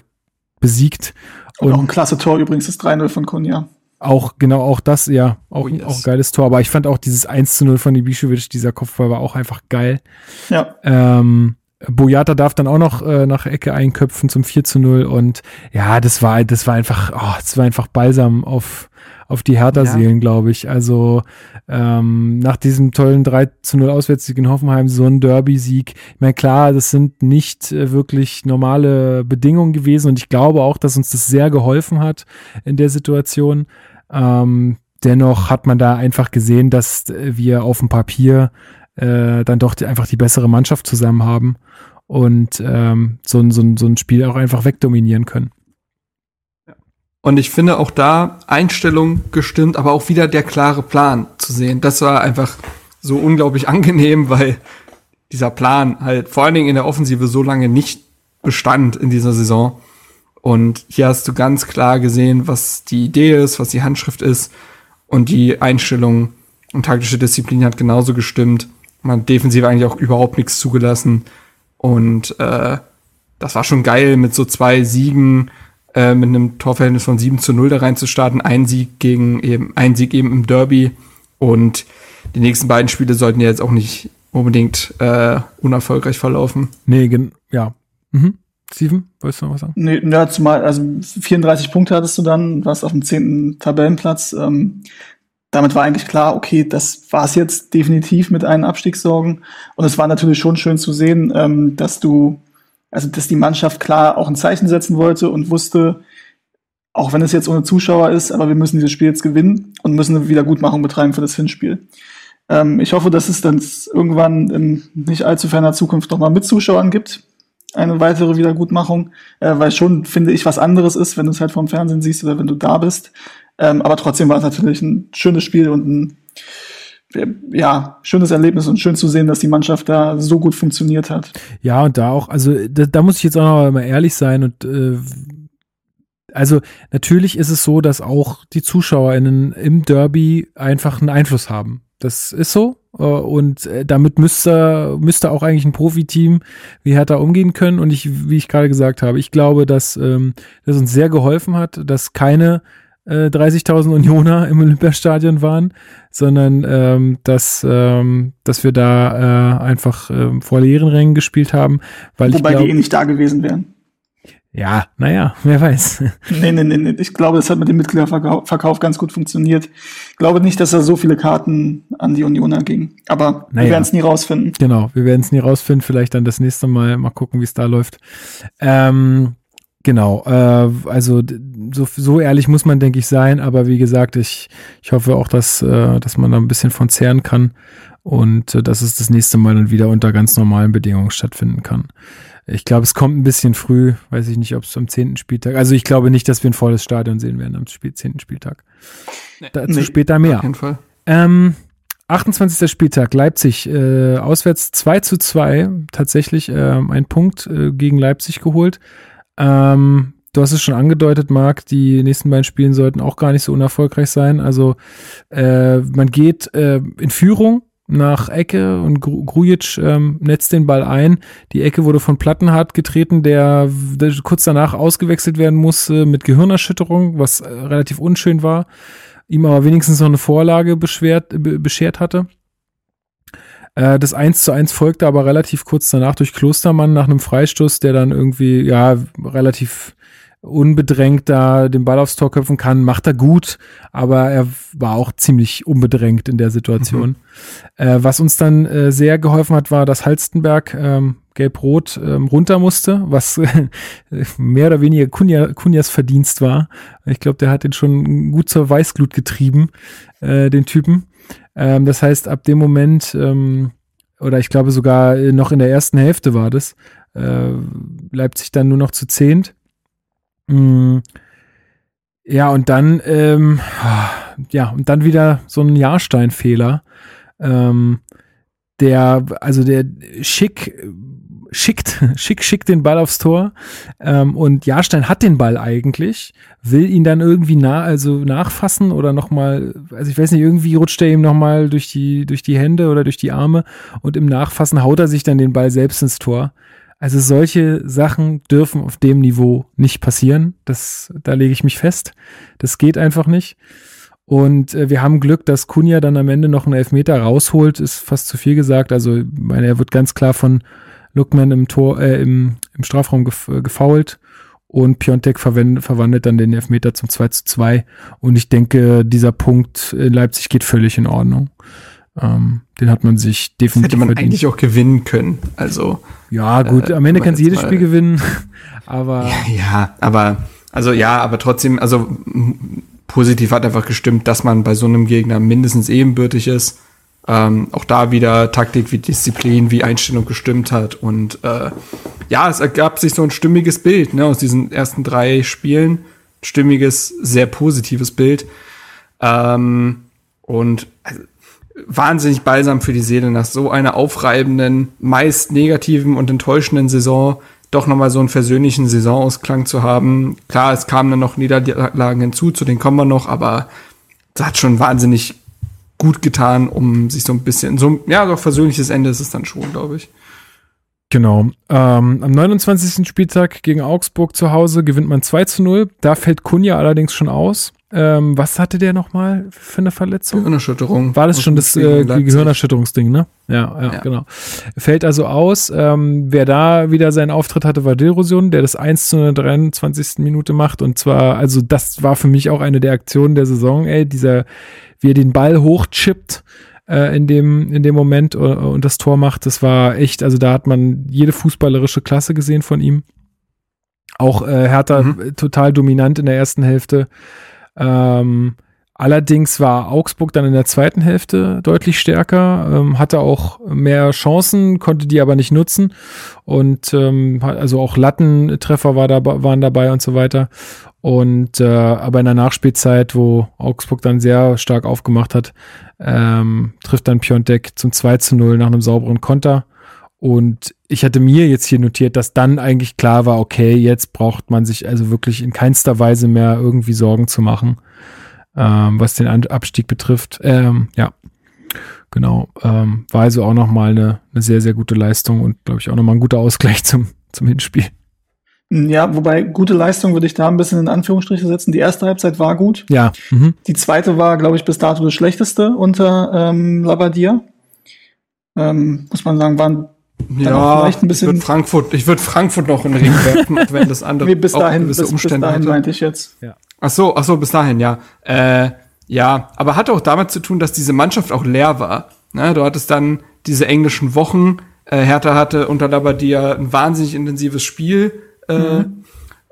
besiegt. Und, und auch ein klasse Tor übrigens, das 3-0 von Kunja. Auch, genau, auch das, ja, auch, oh yes. auch ein geiles Tor. Aber ich fand auch dieses 1 zu 0 von Ibišević, dieser Kopfball war auch einfach geil. Ja. Ähm, Boyata darf dann auch noch äh, nach Ecke einköpfen zum 4 zu 0 und ja, das war, das war einfach, oh, das war einfach balsam auf, auf die Hertha-Seelen, ja. glaube ich. Also ähm, nach diesem tollen 3 zu 0 Auswärtssieg in Hoffenheim, so ein Derby-Sieg. Ich meine, klar, das sind nicht äh, wirklich normale Bedingungen gewesen und ich glaube auch, dass uns das sehr geholfen hat in der Situation. Ähm, dennoch hat man da einfach gesehen, dass wir auf dem Papier äh, dann doch die, einfach die bessere Mannschaft zusammen haben und ähm, so, ein so, ein so ein Spiel auch einfach wegdominieren können. Und ich finde auch da Einstellung gestimmt, aber auch wieder der klare Plan zu sehen. Das war einfach so unglaublich *laughs* angenehm, weil dieser Plan halt vor allen Dingen in der Offensive so lange nicht bestand in dieser Saison. Und hier hast du ganz klar gesehen, was die Idee ist, was die Handschrift ist. Und die Einstellung und taktische Disziplin hat genauso gestimmt. Man hat defensiv eigentlich auch überhaupt nichts zugelassen. Und äh, das war schon geil, mit so zwei Siegen, äh, mit einem Torverhältnis von 7 zu 0 da reinzustarten. Ein Sieg gegen eben, ein Sieg eben im Derby. Und die nächsten beiden Spiele sollten ja jetzt auch nicht unbedingt äh, unerfolgreich verlaufen. Nee, ja. Mhm. Steven, wolltest du noch was sagen? Nee, ja, zumal, also 34 Punkte hattest du dann, warst auf dem zehnten Tabellenplatz. Ähm, damit war eigentlich klar, okay, das war's jetzt definitiv mit einen Abstiegssorgen. Und es war natürlich schon schön zu sehen, ähm, dass du, also dass die Mannschaft klar auch ein Zeichen setzen wollte und wusste, auch wenn es jetzt ohne Zuschauer ist, aber wir müssen dieses Spiel jetzt gewinnen und müssen eine Wiedergutmachung betreiben für das Hinspiel. Ähm, ich hoffe, dass es dann irgendwann in nicht allzu ferner Zukunft nochmal mit Zuschauern gibt. Eine weitere Wiedergutmachung, äh, weil schon, finde ich, was anderes ist, wenn du es halt vom Fernsehen siehst oder wenn du da bist. Ähm, aber trotzdem war es natürlich ein schönes Spiel und ein ja, schönes Erlebnis und schön zu sehen, dass die Mannschaft da so gut funktioniert hat. Ja, und da auch, also da, da muss ich jetzt auch noch mal ehrlich sein und äh, also natürlich ist es so, dass auch die ZuschauerInnen im Derby einfach einen Einfluss haben. Das ist so. Äh, und äh, damit müsste, müsste auch eigentlich ein Profiteam wie Hertha umgehen können. Und ich, wie ich gerade gesagt habe, ich glaube, dass ähm, das uns sehr geholfen hat, dass keine 30.000 äh, Unioner im Olympiastadion waren, sondern ähm, dass, ähm, dass wir da äh, einfach ähm, vor leeren Rängen gespielt haben. Weil Wobei ich glaub, die eh nicht da gewesen wären. Ja, naja, wer weiß. *laughs* Nee, nee, nee, nee. Ich glaube, es hat mit dem Mitgliederverkauf ganz gut funktioniert. Ich glaube nicht, dass da so viele Karten an die Unioner gingen. Aber naja. wir werden es nie rausfinden. Genau, wir werden es nie rausfinden. Vielleicht dann das nächste Mal mal gucken, wie es da läuft. Ähm, Genau, äh, also so, so ehrlich muss man, denke ich, sein, aber wie gesagt, ich, ich hoffe auch, dass, äh, dass man da ein bisschen von zehren kann und äh, dass es das nächste Mal dann wieder unter ganz normalen Bedingungen stattfinden kann. Ich glaube, es kommt ein bisschen früh, weiß ich nicht, ob es am zehnten Spieltag, also ich glaube nicht, dass wir ein volles Stadion sehen werden am zehnten Spieltag. Nee. Dazu nee, später mehr. Auf jeden Fall. Ähm, 28. Spieltag, Leipzig, äh, auswärts 2 zu 2, tatsächlich äh, ein Punkt äh, gegen Leipzig geholt. Ähm, du hast es schon angedeutet, Marc, die nächsten beiden Spielen sollten auch gar nicht so unerfolgreich sein. Also äh, man geht äh, in Führung nach Ecke und Grujic ähm, netzt den Ball ein. Die Ecke wurde von Plattenhardt getreten, der, der kurz danach ausgewechselt werden musste mit Gehirnerschütterung, was äh, relativ unschön war, ihm aber wenigstens noch eine Vorlage beschwert, beschert hatte. Äh, das 1 zu 1 folgte aber relativ kurz danach durch Klostermann nach einem Freistoß, der dann irgendwie, ja, relativ unbedrängt da den Ball aufs Tor köpfen kann, macht er gut, aber er war auch ziemlich unbedrängt in der Situation. Mhm. Äh, was uns dann äh, sehr geholfen hat, war, dass Halstenberg ähm, gelb-rot ähm, runter musste, was *laughs* mehr oder weniger Kunja, Kunjas Verdienst war. Ich glaube, der hat den schon gut zur Weißglut getrieben, äh, den Typen. Ähm, das heißt, ab dem Moment, ähm, oder ich glaube sogar noch in der ersten Hälfte war das, äh, Leipzig dann nur noch zu zehnt. Mm, ja, und dann, ähm, ja, und dann wieder so ein Jahrstein-Fehler. Ähm, der, also der schick schickt, *laughs* schick, schickt den Ball aufs Tor. Ähm, und Jahrstein hat den Ball eigentlich, will ihn dann irgendwie nah, also nachfassen oder nochmal, also ich weiß nicht, irgendwie rutscht er ihm nochmal durch die, durch die Hände oder durch die Arme und im Nachfassen haut er sich dann den Ball selbst ins Tor. Also solche Sachen dürfen auf dem Niveau nicht passieren. Das, da lege ich mich fest. Das geht einfach nicht. Und äh, wir haben Glück, dass Kunja dann am Ende noch einen Elfmeter rausholt, ist fast zu viel gesagt. Also, meine, er wird ganz klar von Lookman im Tor, äh, im, im Strafraum gef äh, gefoult und Piontek verwandelt dann den Elfmeter zum 2 zu 2. Und ich denke, dieser Punkt in Leipzig geht völlig in Ordnung. Ähm, den hat man sich definitiv Hätte man verdient. eigentlich auch gewinnen können. Also ja, gut, äh, am Ende kann sie jedes Spiel gewinnen, *laughs* aber ja, ja, aber also ja, aber trotzdem, also positiv hat einfach gestimmt, dass man bei so einem Gegner mindestens ebenbürtig ist. Ähm, auch da wieder Taktik wie Disziplin, wie Einstellung gestimmt hat. Und äh, ja, es ergab sich so ein stimmiges Bild ne, aus diesen ersten drei Spielen. Stimmiges, sehr positives Bild. Ähm, und also, wahnsinnig balsam für die Seele nach so einer aufreibenden, meist negativen und enttäuschenden Saison doch nochmal so einen versöhnlichen Saisonausklang zu haben. Klar, es kamen dann noch Niederlagen hinzu, zu denen kommen wir noch, aber das hat schon wahnsinnig gut getan, um sich so ein bisschen, so, ja, doch versöhnliches Ende ist es dann schon, glaube ich. Genau. Ähm, am 29. Spieltag gegen Augsburg zu Hause gewinnt man 2 zu 0. Da fällt Kunja allerdings schon aus. Ähm, was hatte der nochmal für eine Verletzung? Gehirnerschütterung. War das schon das äh, Gehirnerschütterungsding, ne? Ja, ja, ja, genau. Fällt also aus. Ähm, wer da wieder seinen Auftritt hatte, war Dilrosion, der das 1 zu 23. Minute macht. Und zwar, also das war für mich auch eine der Aktionen der Saison, ey, dieser, wie er den Ball hochchippt äh, in dem in dem Moment und, äh, und das Tor macht, das war echt, also da hat man jede fußballerische Klasse gesehen von ihm. Auch äh, Hertha mhm. total dominant in der ersten Hälfte. Ähm, allerdings war Augsburg dann in der zweiten Hälfte deutlich stärker, ähm, hatte auch mehr Chancen, konnte die aber nicht nutzen. Und ähm, also auch Lattentreffer war da, waren dabei und so weiter. Und äh, aber in der Nachspielzeit, wo Augsburg dann sehr stark aufgemacht hat, ähm, trifft dann Piontek zum 2 zu 0 nach einem sauberen Konter. Und ich hatte mir jetzt hier notiert, dass dann eigentlich klar war, okay, jetzt braucht man sich also wirklich in keinster Weise mehr irgendwie Sorgen zu machen, ähm, was den Abstieg betrifft. Ähm, ja, genau. Ähm, war also auch nochmal eine, eine sehr, sehr gute Leistung und glaube ich auch nochmal ein guter Ausgleich *laughs* zum, zum Hinspiel. Ja, wobei gute Leistung würde ich da ein bisschen in Anführungsstriche setzen. Die erste Halbzeit war gut. Ja. Mhm. Die zweite war, glaube ich, bis dato das schlechteste unter ähm, Labadier. Ähm, muss man sagen, waren ja, vielleicht ein bisschen. Ich würde Frankfurt, ich würde Frankfurt noch in den Ring werfen, wenn das andere *laughs* nee, bis dahin, bis, Umstände bis dahin meinte ich jetzt. Ja. Ach so, ach so, bis dahin, ja. Äh, ja, aber hatte auch damit zu tun, dass diese Mannschaft auch leer war. Ne? Du hattest dann diese englischen Wochen. Äh, Hertha hatte unter Labadia ein wahnsinnig intensives Spiel. Äh, mhm.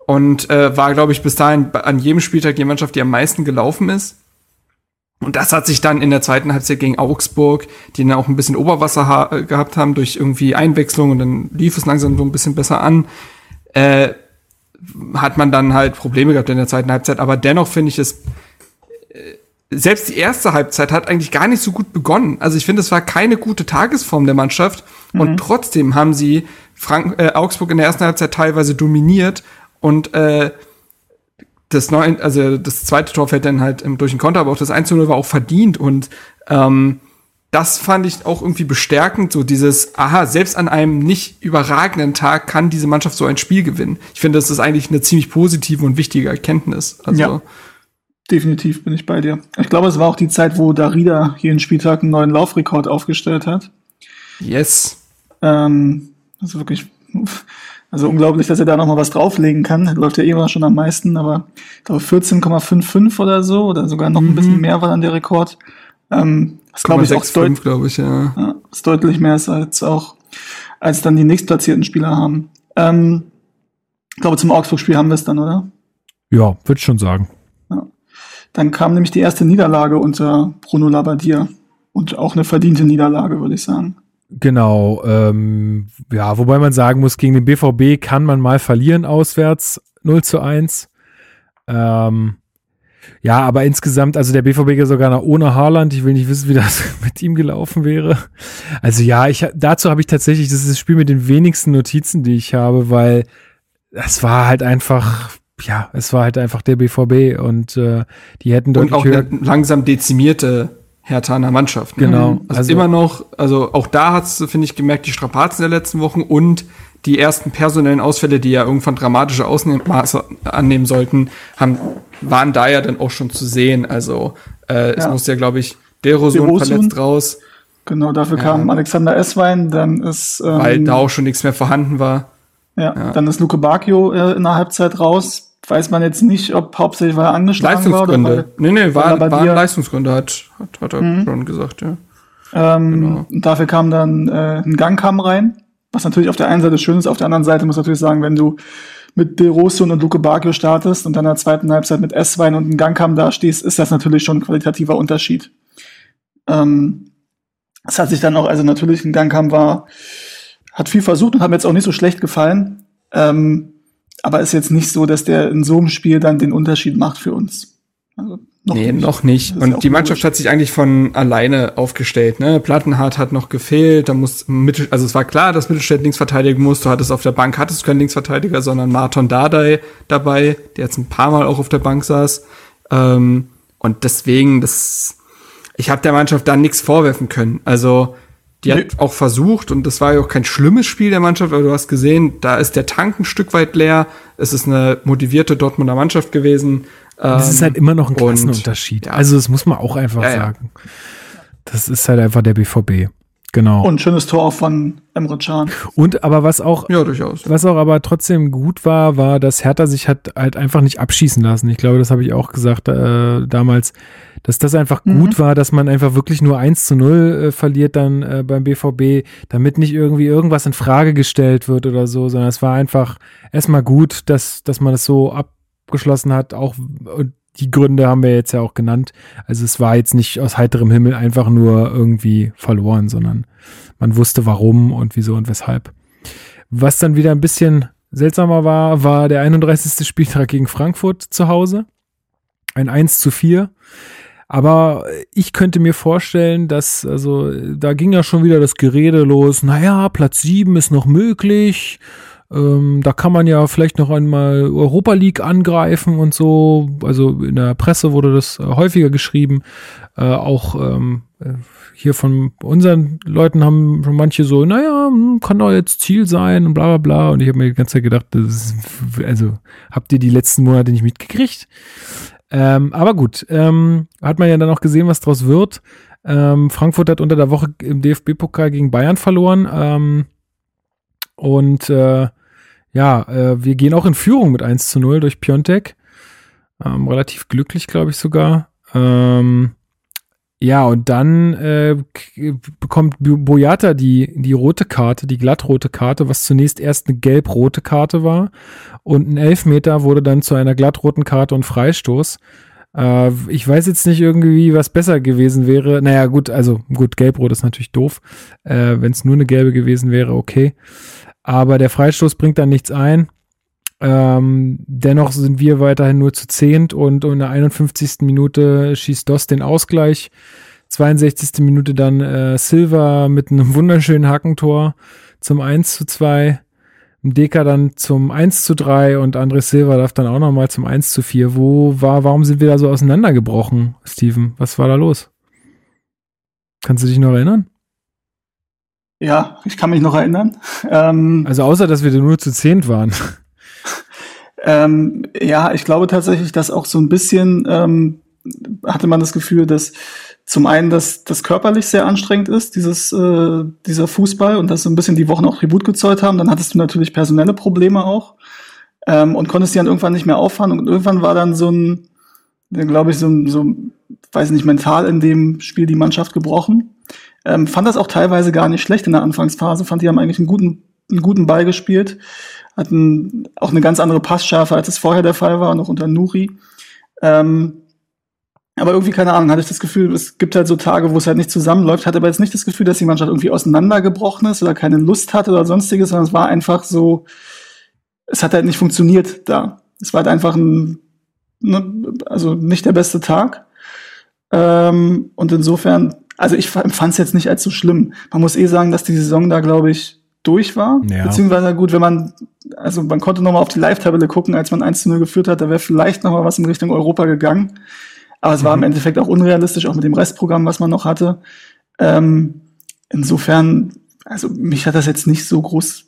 Und äh, war, glaube ich, bis dahin an jedem Spieltag die Mannschaft, die am meisten gelaufen ist. Und das hat sich dann in der zweiten Halbzeit gegen Augsburg, die dann auch ein bisschen Oberwasser ha äh, gehabt haben durch irgendwie Einwechslung und dann lief es langsam so ein bisschen besser an, äh, hat man dann halt Probleme gehabt in der zweiten Halbzeit. Aber dennoch finde ich es, äh, selbst die erste Halbzeit hat eigentlich gar nicht so gut begonnen. Also ich finde, es war keine gute Tagesform der Mannschaft mhm. und trotzdem haben sie Frank äh, Augsburg in der ersten Halbzeit teilweise dominiert und äh, das neun, also das zweite Tor fällt dann halt durch den Konter, aber auch das 1 0 war auch verdient und ähm, das fand ich auch irgendwie bestärkend, so dieses, aha, selbst an einem nicht überragenden Tag kann diese Mannschaft so ein Spiel gewinnen. Ich finde, das ist eigentlich eine ziemlich positive und wichtige Erkenntnis. Also, ja, definitiv bin ich bei dir. Ich glaube, es war auch die Zeit, wo Darida jeden Spieltag einen neuen Laufrekord aufgestellt hat. Yes. Ähm, also wirklich also unglaublich, dass er da nochmal was drauflegen kann. Läuft ja immer schon am meisten, aber ich glaube 14,55 oder so, oder sogar noch mhm. ein bisschen mhm. mehr war dann der Rekord. Ähm, das glaube ich auch deut glaube ich, ja. ja. Ist deutlich mehr als auch, als dann die nächstplatzierten Spieler haben. Ähm, ich glaube, zum Augsburg-Spiel haben wir es dann, oder? Ja, würde ich schon sagen. Ja. Dann kam nämlich die erste Niederlage unter Bruno Labbadia. Und auch eine verdiente Niederlage, würde ich sagen. Genau, ähm, ja, wobei man sagen muss, gegen den BVB kann man mal verlieren auswärts 0 zu 1. Ähm, ja, aber insgesamt, also der BVB geht sogar noch ohne Haaland. Ich will nicht wissen, wie das *laughs* mit ihm gelaufen wäre. Also ja, ich, dazu habe ich tatsächlich, das ist das Spiel mit den wenigsten Notizen, die ich habe, weil das war halt einfach, ja, es war halt einfach der BVB und äh, die hätten deutlich und auch höher langsam dezimierte Herthaner Mannschaft. Ne? Genau. Also, also, immer noch, also auch da hat's, finde ich, gemerkt, die Strapazen der letzten Wochen und die ersten personellen Ausfälle, die ja irgendwann dramatische Ausmaße annehmen sollten, haben, waren da ja dann auch schon zu sehen. Also äh, ja. es muss ja, glaube ich, Derosun verletzt raus. Genau, dafür Ja. kam Alexander Esswein, dann ist ähm, Weil da auch schon nichts mehr vorhanden war. ja, ja. dann ist Luke Bacchio äh, in der Halbzeit raus. Weiß man jetzt nicht, ob hauptsächlich weil er angeschlagen war Leistungsgründe. Nee, nee, war, waren dir- Leistungsgründe, hat, hat, hat er Mhm. schon gesagt, ja. ähm, Genau. und dafür kam dann äh, ein Gangkam rein, was natürlich auf der einen Seite schön ist, auf der anderen Seite muss natürlich sagen, wenn du mit De Rosso und Luke Bacchio startest und dann in der zweiten Halbzeit mit Esswein und einem Gangkam da stehst, ist das natürlich schon ein qualitativer Unterschied. Ähm, es hat sich dann auch, also natürlich ein Gangkam war, hat viel versucht und hat mir jetzt auch nicht so schlecht gefallen. Ähm, aber ist jetzt nicht so, dass der in so einem Spiel dann den Unterschied macht für uns. Also noch nee, nicht. noch nicht. Ja Und auch die Mannschaft hat sich eigentlich von alleine aufgestellt. Ne? Plattenhardt hat noch gefehlt. Da muss Mittel, also es war klar, dass Mittelstädt links verteidigen muss. Du hattest auf der Bank hattest keinen Linksverteidiger, sondern Marton Dardai dabei, der jetzt ein paar Mal auch auf der Bank saß. Ähm, und deswegen, das, ich habe der Mannschaft da nichts vorwerfen können. Also die Nee. hat auch versucht und das war ja auch kein schlimmes Spiel der Mannschaft, aber du hast gesehen, da ist der Tank ein Stück weit leer. Es ist eine motivierte Dortmunder Mannschaft gewesen. Das ist Ähm, halt immer noch ein und- Klassenunterschied. ja. Also das muss man auch einfach Ja, ja. sagen. Das ist halt einfach der BVB. Genau. Und, Und schönes Tor auch von Emre Can. aber was auch Ja, durchaus. Was auch aber trotzdem gut war, war, dass Hertha sich hat halt einfach nicht abschießen lassen. Ich glaube, das habe ich auch gesagt äh, damals, dass das einfach Mhm. gut war, dass man einfach wirklich nur 1 zu 0 äh, verliert dann äh, beim BVB, damit nicht irgendwie irgendwas in Frage gestellt wird oder so, sondern es war einfach erstmal gut, dass, dass man es so abgeschlossen hat. Auch und die Gründe haben wir jetzt ja auch genannt. Also es war jetzt nicht aus heiterem Himmel einfach nur irgendwie verloren, sondern man wusste warum und wieso und weshalb. Was dann wieder ein bisschen seltsamer war, war der 31. Spieltag gegen Frankfurt zu Hause. Ein 1 zu 4. Aber ich könnte mir vorstellen, dass, also, da ging ja schon wieder das Gerede los. Naja, Platz 7 ist noch möglich. Ähm, da kann man ja vielleicht noch einmal Europa League angreifen und so. Also in der Presse wurde das äh, häufiger geschrieben. Äh, auch ähm, äh, hier von unseren Leuten haben schon manche so, naja, hm, kann doch jetzt Ziel sein und bla bla bla. Und ich habe mir die ganze Zeit gedacht, ist, also habt ihr die letzten Monate nicht mitgekriegt? Ähm, aber gut, ähm, hat man ja dann auch gesehen, was draus wird. Ähm, Frankfurt hat unter der Woche im DFB-Pokal gegen Bayern verloren. Ähm, und äh, ja, äh, wir gehen auch in Führung mit 1 zu 0 durch Piontek. Ähm, relativ glücklich, glaube ich sogar. Ähm, ja, und dann äh, bekommt Boyata die, die rote Karte, die glattrote Karte, was zunächst erst eine gelb-rote Karte war. Und ein Elfmeter wurde dann zu einer glattroten Karte und Freistoß. Äh, ich weiß jetzt nicht irgendwie, was besser gewesen wäre. Naja, gut, also gut, gelb-rot ist natürlich doof. Äh, Wenn es nur eine gelbe gewesen wäre, okay. Aber der Freistoß bringt dann nichts ein. Ähm, dennoch sind wir weiterhin nur zu zehnt und in der 51. Minute schießt Doss den Ausgleich. 62. Minute dann äh, Silva mit einem *laughs* wunderschönen Hackentor zum 1 zu 2. Deka dann zum 1 zu 3 und André Silva darf dann auch nochmal zum 1 zu 4. Wo war, warum sind wir da so auseinandergebrochen, Steven? Was war da los? Kannst du dich noch erinnern? Ja, ich kann mich noch erinnern. Ähm, Also außer, dass wir nur zu zehnt waren. Ähm, ja, ich glaube tatsächlich, dass auch so ein bisschen ähm, hatte man das Gefühl, dass zum einen, dass das körperlich sehr anstrengend ist, dieses äh, dieser Fußball und dass so ein bisschen die Wochen auch Tribut gezollt haben. Dann hattest du natürlich personelle Probleme auch ähm, und konntest die dann irgendwann nicht mehr auffahren und irgendwann war dann so ein, glaube ich, so, ein- so weiß nicht, mental in dem Spiel die Mannschaft gebrochen. Ähm, fand das auch teilweise gar nicht schlecht in der Anfangsphase. Fand die haben eigentlich einen guten einen guten Ball gespielt hatten auch eine ganz andere Passschärfe, als es vorher der Fall war, noch unter Nuri. Ähm, aber irgendwie, keine Ahnung, hatte ich das Gefühl, es gibt halt so Tage, wo es halt nicht zusammenläuft, hatte aber jetzt nicht das Gefühl, dass die Mannschaft irgendwie auseinandergebrochen ist oder keine Lust hatte oder sonstiges, sondern es war einfach so, es hat halt nicht funktioniert da. Es war halt einfach ein, ne, also nicht der beste Tag. Ähm, und insofern, also ich empfand es jetzt nicht als so schlimm. Man muss eh sagen, dass die Saison da, glaube ich, durch war. Ja. Beziehungsweise gut, wenn man, also man konnte noch mal auf die Live-Tabelle gucken, als man 1 zu 0 geführt hat, da wäre vielleicht noch mal was in Richtung Europa gegangen. Aber es war im Endeffekt auch unrealistisch, auch mit dem Restprogramm, was man noch hatte. Ähm, insofern, also mich hat das jetzt nicht so groß,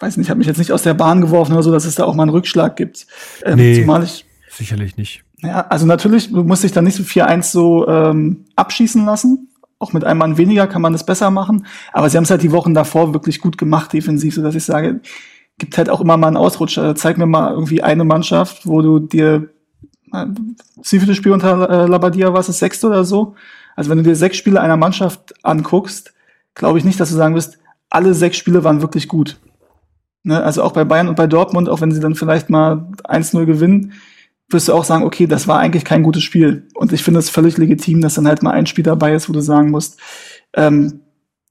weiß nicht, hat mich jetzt nicht aus der Bahn geworfen oder so, dass es da auch mal einen Rückschlag gibt. Ähm, Nee. Zumal ich, Sicherlich nicht. ja, also natürlich muss ich dann nicht so 4-1 so ähm, abschießen lassen. Auch mit einem Mann weniger kann man das besser machen. Aber sie haben es halt die Wochen davor wirklich gut gemacht, defensiv, so dass ich sage, gibt halt auch immer mal einen Ausrutscher. Zeig mir mal irgendwie eine Mannschaft, wo du dir wie viele Spiele unter äh, Labadia war es, das sechste oder so? Also wenn du dir sechs Spiele einer Mannschaft anguckst, glaube ich nicht, dass du sagen wirst, alle sechs Spiele waren wirklich gut. Ne? Also auch bei Bayern und bei Dortmund, auch wenn sie dann vielleicht mal 1-0 gewinnen, wirst du auch sagen, okay, das war eigentlich kein gutes Spiel. Und ich finde es völlig legitim, dass dann halt mal ein Spiel dabei ist, wo du sagen musst, ähm,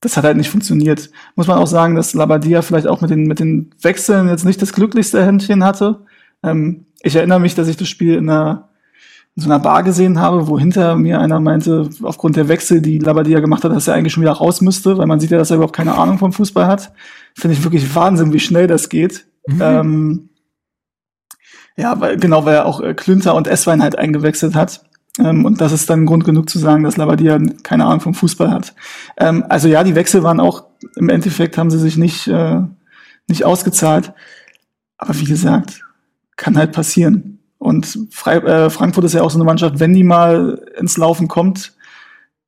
das hat halt nicht funktioniert. Muss man auch sagen, dass Labadia vielleicht auch mit den, mit den Wechseln jetzt nicht das glücklichste Händchen hatte. Ähm, ich erinnere mich, dass ich das Spiel in einer in so einer Bar gesehen habe, wo hinter mir einer meinte, aufgrund der Wechsel, die Labadia gemacht hat, dass er eigentlich schon wieder raus müsste, weil man sieht ja, dass er überhaupt keine Ahnung vom Fußball hat. Finde ich wirklich Wahnsinn, wie schnell das geht. Mhm. Ähm, ja, weil, genau, weil er auch äh, Klünter und Esswein halt eingewechselt hat. Ähm, und das ist dann Grund genug zu sagen, dass Labadia keine Ahnung vom Fußball hat. Ähm, also ja, die Wechsel waren auch, im Endeffekt haben sie sich nicht, äh, nicht ausgezahlt. Aber wie gesagt, kann halt passieren. Und Frei äh, Frankfurt ist ja auch so eine Mannschaft, wenn die mal ins Laufen kommt,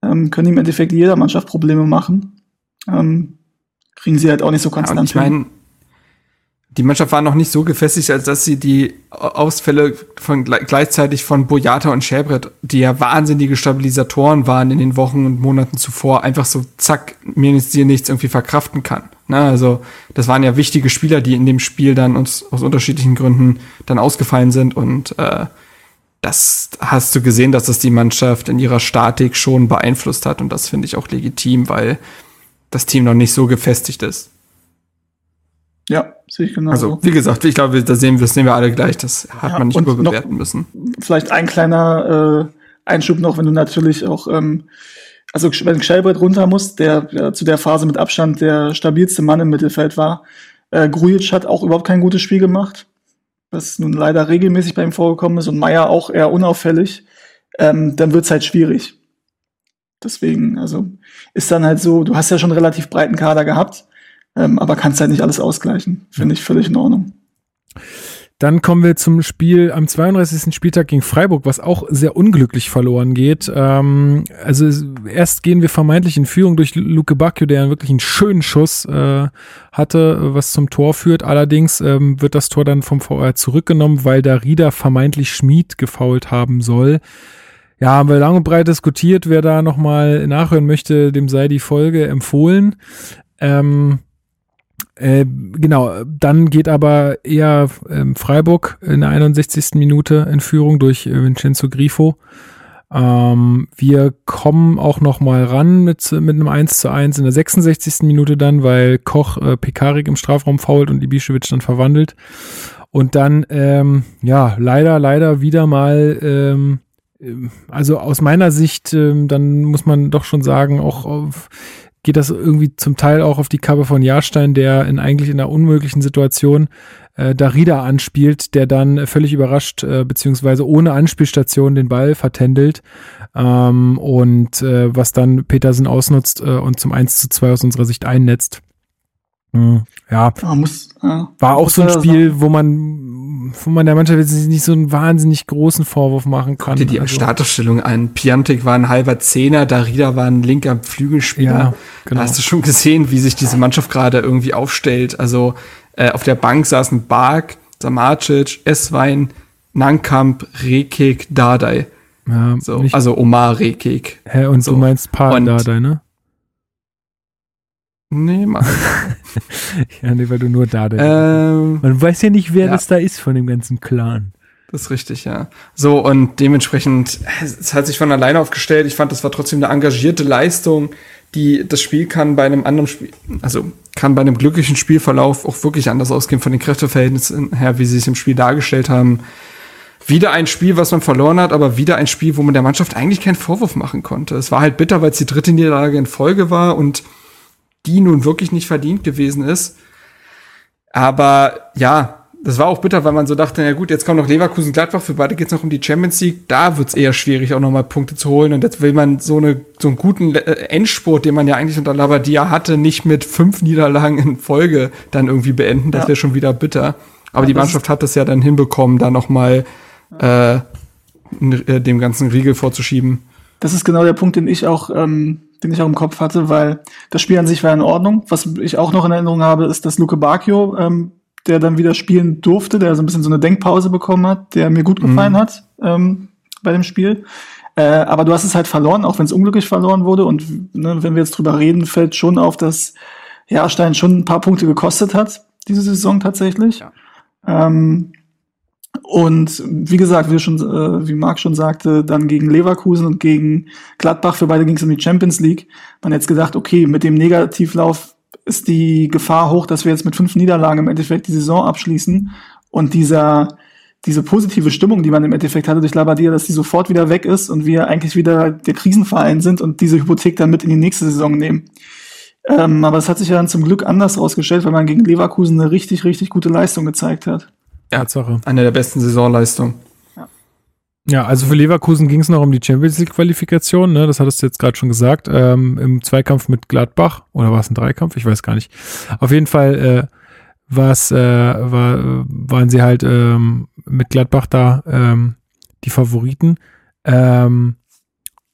ähm, können die im Endeffekt jeder Mannschaft Probleme machen. Ähm, kriegen sie halt auch nicht so konstant ja, ich mein, die Mannschaft war noch nicht so gefestigt, als dass sie die Ausfälle von gleichzeitig von Boyata und Schäbret, die ja wahnsinnige Stabilisatoren waren in den Wochen und Monaten zuvor, einfach so zack, mir nichts, dir nichts irgendwie verkraften kann. Ne? Also das waren ja wichtige Spieler, die in dem Spiel dann uns aus unterschiedlichen Gründen dann ausgefallen sind und äh, das hast du gesehen, dass das die Mannschaft in ihrer Statik schon beeinflusst hat und das finde ich auch legitim, weil das Team noch nicht so gefestigt ist. Ja, sehe ich genau. Also, wie gesagt, ich glaube, da sehen wir, das sehen wir alle gleich. Das hat ja, man nicht überbewerten müssen. Vielleicht ein kleiner äh, Einschub noch, wenn du natürlich auch, ähm, also wenn Shelbrett runter muss, der ja, zu der Phase mit Abstand der stabilste Mann im Mittelfeld war, äh, Grujic hat auch überhaupt kein gutes Spiel gemacht, was nun leider regelmäßig bei ihm vorgekommen ist und Meier auch eher unauffällig, ähm, dann wird's halt schwierig. Deswegen, also ist dann halt so, du hast ja schon einen relativ breiten Kader gehabt ähm, aber kannst halt nicht alles ausgleichen. Finde ich völlig in Ordnung. Dann kommen wir zum Spiel am 32. Spieltag gegen Freiburg, was auch sehr unglücklich verloren geht. Ähm, also erst gehen wir vermeintlich in Führung durch Luke Bacchio, der wirklich einen schönen Schuss äh, hatte, was zum Tor führt. Allerdings ähm, wird das Tor dann vom VR zurückgenommen, weil da Rieder vermeintlich Schmied gefault haben soll. Ja, haben wir lang und breit diskutiert. Wer da nochmal nachhören möchte, dem sei die Folge empfohlen. Ähm, äh, genau, dann geht aber eher ähm, Freiburg in der 61. Minute in Führung durch äh, Vincenzo Grifo. Ähm, wir kommen auch noch mal ran mit, mit einem 1 zu 1 in der 66. Minute dann, weil Koch äh, Pekarik im Strafraum fault und Ibišević dann verwandelt. Und dann, ähm, ja, leider, leider wieder mal, ähm, äh, also aus meiner Sicht, ähm, dann muss man doch schon sagen, auch auf geht das irgendwie zum Teil auch auf die Kappe von Jahrstein, der in eigentlich in einer unmöglichen Situation äh, Darida anspielt, der dann völlig überrascht äh, beziehungsweise ohne Anspielstation den Ball vertändelt ähm, und äh, was dann Petersen ausnutzt äh, und zum 1 zu 2 aus unserer Sicht einnetzt. Mhm. Ja, muss, ja, war auch so ein Spiel, wo man, wo man der Mannschaft jetzt nicht so einen wahnsinnig großen Vorwurf machen kann. Guck dir die also. Startaufstellung an. Piantik war ein halber Zehner, Darida war ein linker Flügelspieler. Ja, genau. Da hast du schon gesehen, wie sich diese Mannschaft gerade irgendwie aufstellt. Also äh, auf der Bank saßen Bark, Samacic, Eswein, Nankamp, Rekik, Dardai. Ja, so, also Omar Rekik. Hä, und so. du meinst Paar Dardai, ne? Nee, mal. *laughs* ja, nee, weil du nur da bist. Ähm, Man weiß ja nicht, wer ja. das da ist von dem ganzen Clan. Das ist richtig, ja. So, und dementsprechend, es hat sich von alleine aufgestellt. Ich fand, das war trotzdem eine engagierte Leistung, die das Spiel kann bei einem anderen Spiel, also kann bei einem glücklichen Spielverlauf auch wirklich anders ausgehen von den Kräfteverhältnissen her, wie sie es im Spiel dargestellt haben. Wieder ein Spiel, was man verloren hat, aber wieder ein Spiel, wo man der Mannschaft eigentlich keinen Vorwurf machen konnte. Es war halt bitter, weil es die dritte Niederlage in Folge war und die nun wirklich nicht verdient gewesen ist. Aber ja, das war auch bitter, weil man so dachte, na gut, jetzt kommt noch Leverkusen Gladbach, für beide geht's noch um die Champions League. Da wird's eher schwierig, auch nochmal Punkte zu holen. Und jetzt will man so, eine, so einen guten äh, Endspurt, den man ja eigentlich unter Labadia hatte, nicht mit fünf Niederlagen in Folge dann irgendwie beenden. Das ja. wäre schon wieder bitter. Aber ja, die Mannschaft hat es ja dann hinbekommen, da nochmal äh, äh, dem ganzen Riegel vorzuschieben. Das ist genau der Punkt, den ich auch ähm, den ich auch im Kopf hatte, weil das Spiel an sich war in Ordnung. Was ich auch noch in Erinnerung habe, ist, dass Luke Bacchio, ähm, der dann wieder spielen durfte, der so ein bisschen so eine Denkpause bekommen hat, der mir gut gefallen mhm. hat ähm, bei dem Spiel. Äh, aber du hast es halt verloren, auch wenn es unglücklich verloren wurde. Und ne, wenn wir jetzt drüber reden, fällt schon auf, dass Jahrstein schon ein paar Punkte gekostet hat, diese Saison tatsächlich. Ja. Ähm, und wie gesagt, wie, schon, äh, wie Marc schon sagte, dann gegen Leverkusen und gegen Gladbach, für beide ging es um die Champions League. Man jetzt gedacht, okay, mit dem Negativlauf ist die Gefahr hoch, dass wir jetzt mit fünf Niederlagen im Endeffekt die Saison abschließen. Und dieser, diese positive Stimmung, die man im Endeffekt hatte durch Labadia, dass die sofort wieder weg ist und wir eigentlich wieder der Krisenverein sind und diese Hypothek dann mit in die nächste Saison nehmen. Ähm, aber es hat sich ja dann zum Glück anders rausgestellt, weil man gegen Leverkusen eine richtig, richtig gute Leistung gezeigt hat. Tatsache. Eine der besten Saisonleistungen. Ja. ja, also für Leverkusen ging es noch um die Champions League-Qualifikation, ne? das hattest du jetzt gerade schon gesagt, ähm, im Zweikampf mit Gladbach, oder war es ein Dreikampf? Ich weiß gar nicht. Auf jeden Fall äh, war's, äh, war, waren sie halt ähm, mit Gladbach da ähm, die Favoriten. Ähm,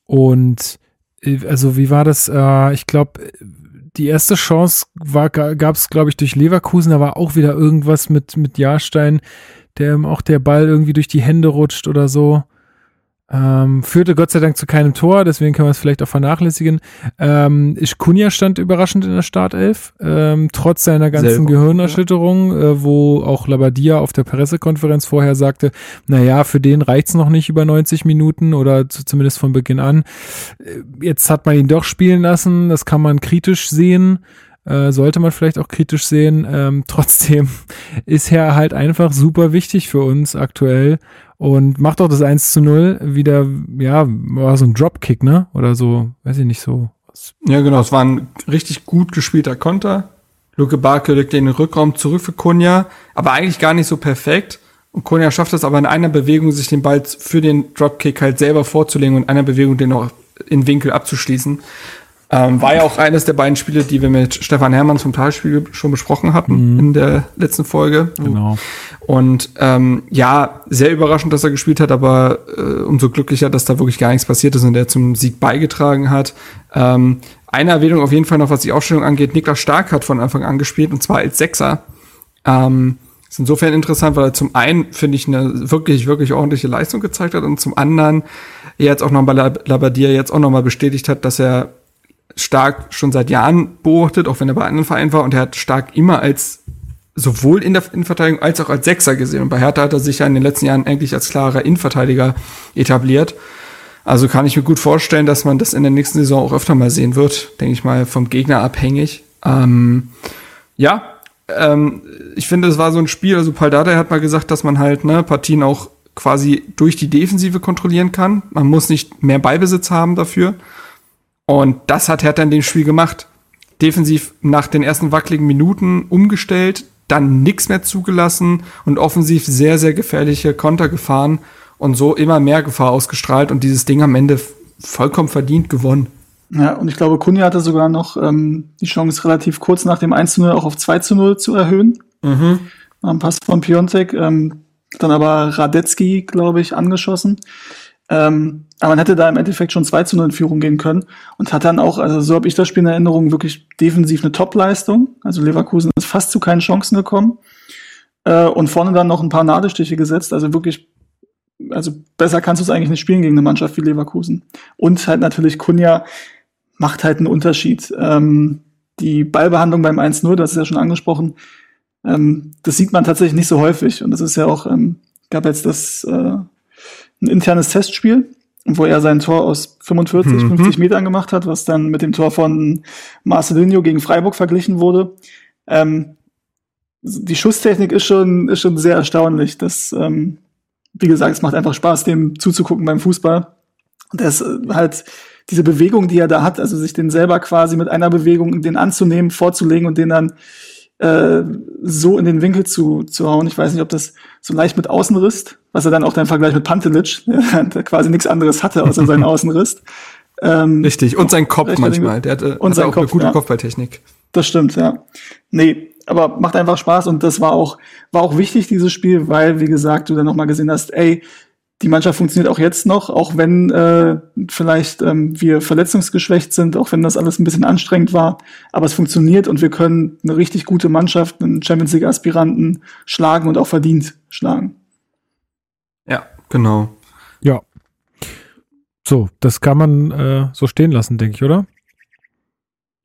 und äh, also wie war das? Äh, ich glaube, die erste Chance war, gab es, glaube ich, durch Leverkusen, da war auch wieder irgendwas mit, mit Jahrstein, der auch der Ball irgendwie durch die Hände rutscht oder so. Ähm, führte Gott sei Dank zu keinem Tor, deswegen kann man es vielleicht auch vernachlässigen. Ähm, Kunja stand überraschend in der Startelf, ähm, trotz seiner ganzen Selber, Gehirnerschütterung, äh, wo auch Labadia auf der Pressekonferenz vorher sagte, naja, für den reicht's noch nicht über 90 Minuten oder zu, zumindest von Beginn an. Äh, jetzt hat man ihn doch spielen lassen, das kann man kritisch sehen. Äh, sollte man vielleicht auch kritisch sehen. Ähm, *laughs* trotzdem ist er halt einfach super wichtig für uns aktuell und macht auch das 1 zu 0 wieder, ja, war so ein Dropkick, ne? Oder so, weiß ich nicht, so. Ja, genau, es war ein richtig gut gespielter Konter. Luke Barke legt den Rückraum zurück für Kunja, aber eigentlich gar nicht so perfekt. Und Kunja schafft es aber in einer Bewegung, sich den Ball für den Dropkick halt selber vorzulegen und in einer Bewegung den auch in Winkel abzuschließen. Ähm, war ja auch eines der beiden Spiele, die wir mit Stefan Hermann zum Talspiel schon besprochen hatten mhm. in der letzten Folge. Genau. Und ähm, ja, sehr überraschend, dass er gespielt hat, aber äh, umso glücklicher, dass da wirklich gar nichts passiert ist und er zum Sieg beigetragen hat. Ähm, eine Erwähnung auf jeden Fall noch, was die Aufstellung angeht. Niklas Stark hat von Anfang an gespielt und zwar als Sechser. Ähm, ist insofern interessant, weil er zum einen, finde ich, eine wirklich, wirklich ordentliche Leistung gezeigt hat und zum anderen jetzt auch noch bei Labadia jetzt auch noch mal bestätigt hat, dass er Stark schon seit Jahren beobachtet, auch wenn er bei anderen Vereinen war. Und er hat Stark immer als sowohl in der Innenverteidigung als auch als Sechser gesehen. Und bei Hertha hat er sich ja in den letzten Jahren eigentlich als klarer Innenverteidiger etabliert. Also kann ich mir gut vorstellen, dass man das in der nächsten Saison auch öfter mal sehen wird. Denke ich mal, vom Gegner abhängig. Ähm, ja, ähm, ich finde, es war so ein Spiel, also Paldada hat mal gesagt, dass man halt ne, Partien auch quasi durch die Defensive kontrollieren kann. Man muss nicht mehr Ballbesitz haben dafür. Und das hat Hertha in dem Spiel gemacht. Defensiv nach den ersten wackeligen Minuten umgestellt, dann nichts mehr zugelassen und offensiv sehr, sehr gefährliche Konter gefahren und so immer mehr Gefahr ausgestrahlt und dieses Ding am Ende vollkommen verdient gewonnen. Ja, und ich glaube, Kunja hatte sogar noch ähm, die Chance, relativ kurz nach dem 1 zu 0 auch auf 2 zu 0 zu erhöhen. Mhm. Am Pass von Piontek, ähm, dann aber Radetzky, glaube ich, angeschossen. Ähm, aber man hätte da im Endeffekt schon 2 zu 0 in Führung gehen können und hat dann auch, also so habe ich das Spiel in Erinnerung, wirklich defensiv eine Top-Leistung. Also Leverkusen ist fast zu keinen Chancen gekommen äh, und vorne dann noch ein paar Nadelstiche gesetzt. Also wirklich, also besser kannst du es eigentlich nicht spielen gegen eine Mannschaft wie Leverkusen. Und halt natürlich Kunja macht halt einen Unterschied. Ähm, die Ballbehandlung beim 1-0, das ist ja schon angesprochen, ähm, das sieht man tatsächlich nicht so häufig. Und das ist ja auch, ähm, gab jetzt das äh, ein internes Testspiel, wo er sein Tor aus 45, mhm. 50 Metern gemacht hat, was dann mit dem Tor von Marcelinho gegen Freiburg verglichen wurde. Ähm, die Schusstechnik ist schon, ist schon sehr erstaunlich. Das, ähm, wie gesagt, es macht einfach Spaß, dem zuzugucken beim Fußball. Und das äh, halt diese Bewegung, die er da hat, also sich den selber quasi mit einer Bewegung den anzunehmen, vorzulegen und den dann äh, so in den Winkel zu, zu hauen. Ich weiß nicht, ob das so leicht mit Außenriss, was er dann auch dann Vergleich mit Pantelic, *laughs* der quasi nichts anderes hatte außer seinen *laughs* Außenriss. Ähm, Richtig, und sein Kopf manchmal. Der hatte, und hatte auch Kopf, eine gute ja. Kopfballtechnik. Das stimmt, ja. Nee, aber macht einfach Spaß und das war auch, war auch wichtig, dieses Spiel, weil, wie gesagt, du dann nochmal gesehen hast, ey, die Mannschaft funktioniert auch jetzt noch, auch wenn äh, vielleicht ähm, wir verletzungsgeschwächt sind, auch wenn das alles ein bisschen anstrengend war. Aber es funktioniert und wir können eine richtig gute Mannschaft, einen Champions League-Aspiranten schlagen und auch verdient schlagen. Ja, genau. Ja. So, das kann man äh, so stehen lassen, denke ich, oder?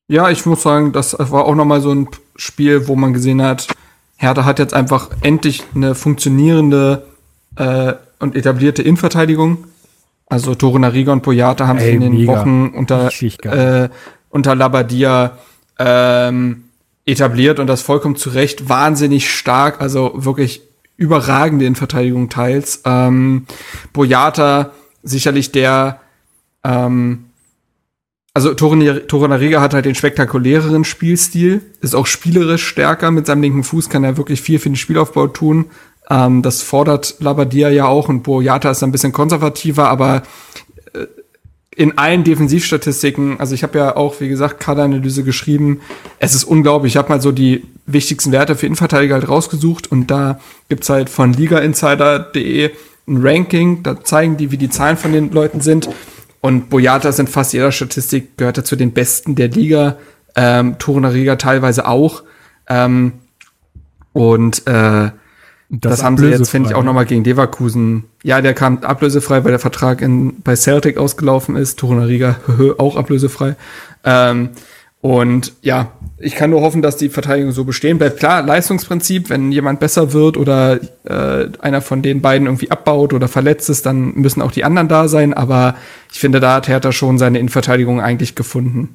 Ja, ich muss sagen, das war auch nochmal so ein Spiel, wo man gesehen hat, Hertha hat jetzt einfach endlich eine funktionierende äh, und etablierte Innenverteidigung. Also Tore Nariga und Boyata haben sich in den mega. Wochen unter, äh, unter Labadia ähm, etabliert und das vollkommen zu Recht wahnsinnig stark, also wirklich überragende Innenverteidigung teils. Ähm, Boyata sicherlich der ähm, also Tore, Tore Nariga hat halt den spektakuläreren Spielstil, ist auch spielerisch stärker. Mit seinem linken Fuß kann er wirklich viel für den Spielaufbau tun. Ähm, das fordert Labadia ja auch und Boyata ist ein bisschen konservativer, aber äh, in allen Defensivstatistiken, also ich habe ja auch, wie gesagt, Kaderanalyse geschrieben, es ist unglaublich. Ich habe mal so die wichtigsten Werte für Innenverteidiger halt rausgesucht und da gibt's halt von ligainsider.de ein Ranking, da zeigen die, wie die Zahlen von den Leuten sind. Und Boyata in fast jeder Statistik, gehört er zu den Besten der Liga. Ähm, Torunariga teilweise auch. Ähm, und äh, das, das haben sie jetzt, finde ich, auch nochmal gegen Leverkusen. Ja, der kam ablösefrei, weil der Vertrag in, bei Celtic ausgelaufen ist. Torunariga *laughs* auch ablösefrei. Ähm, und ja, ich kann nur hoffen, dass die Verteidigung so bestehen bleibt. Klar, Leistungsprinzip, wenn jemand besser wird oder äh, einer von den beiden irgendwie abbaut oder verletzt ist, dann müssen auch die anderen da sein. Aber ich finde, da hat Hertha schon seine Innenverteidigung eigentlich gefunden.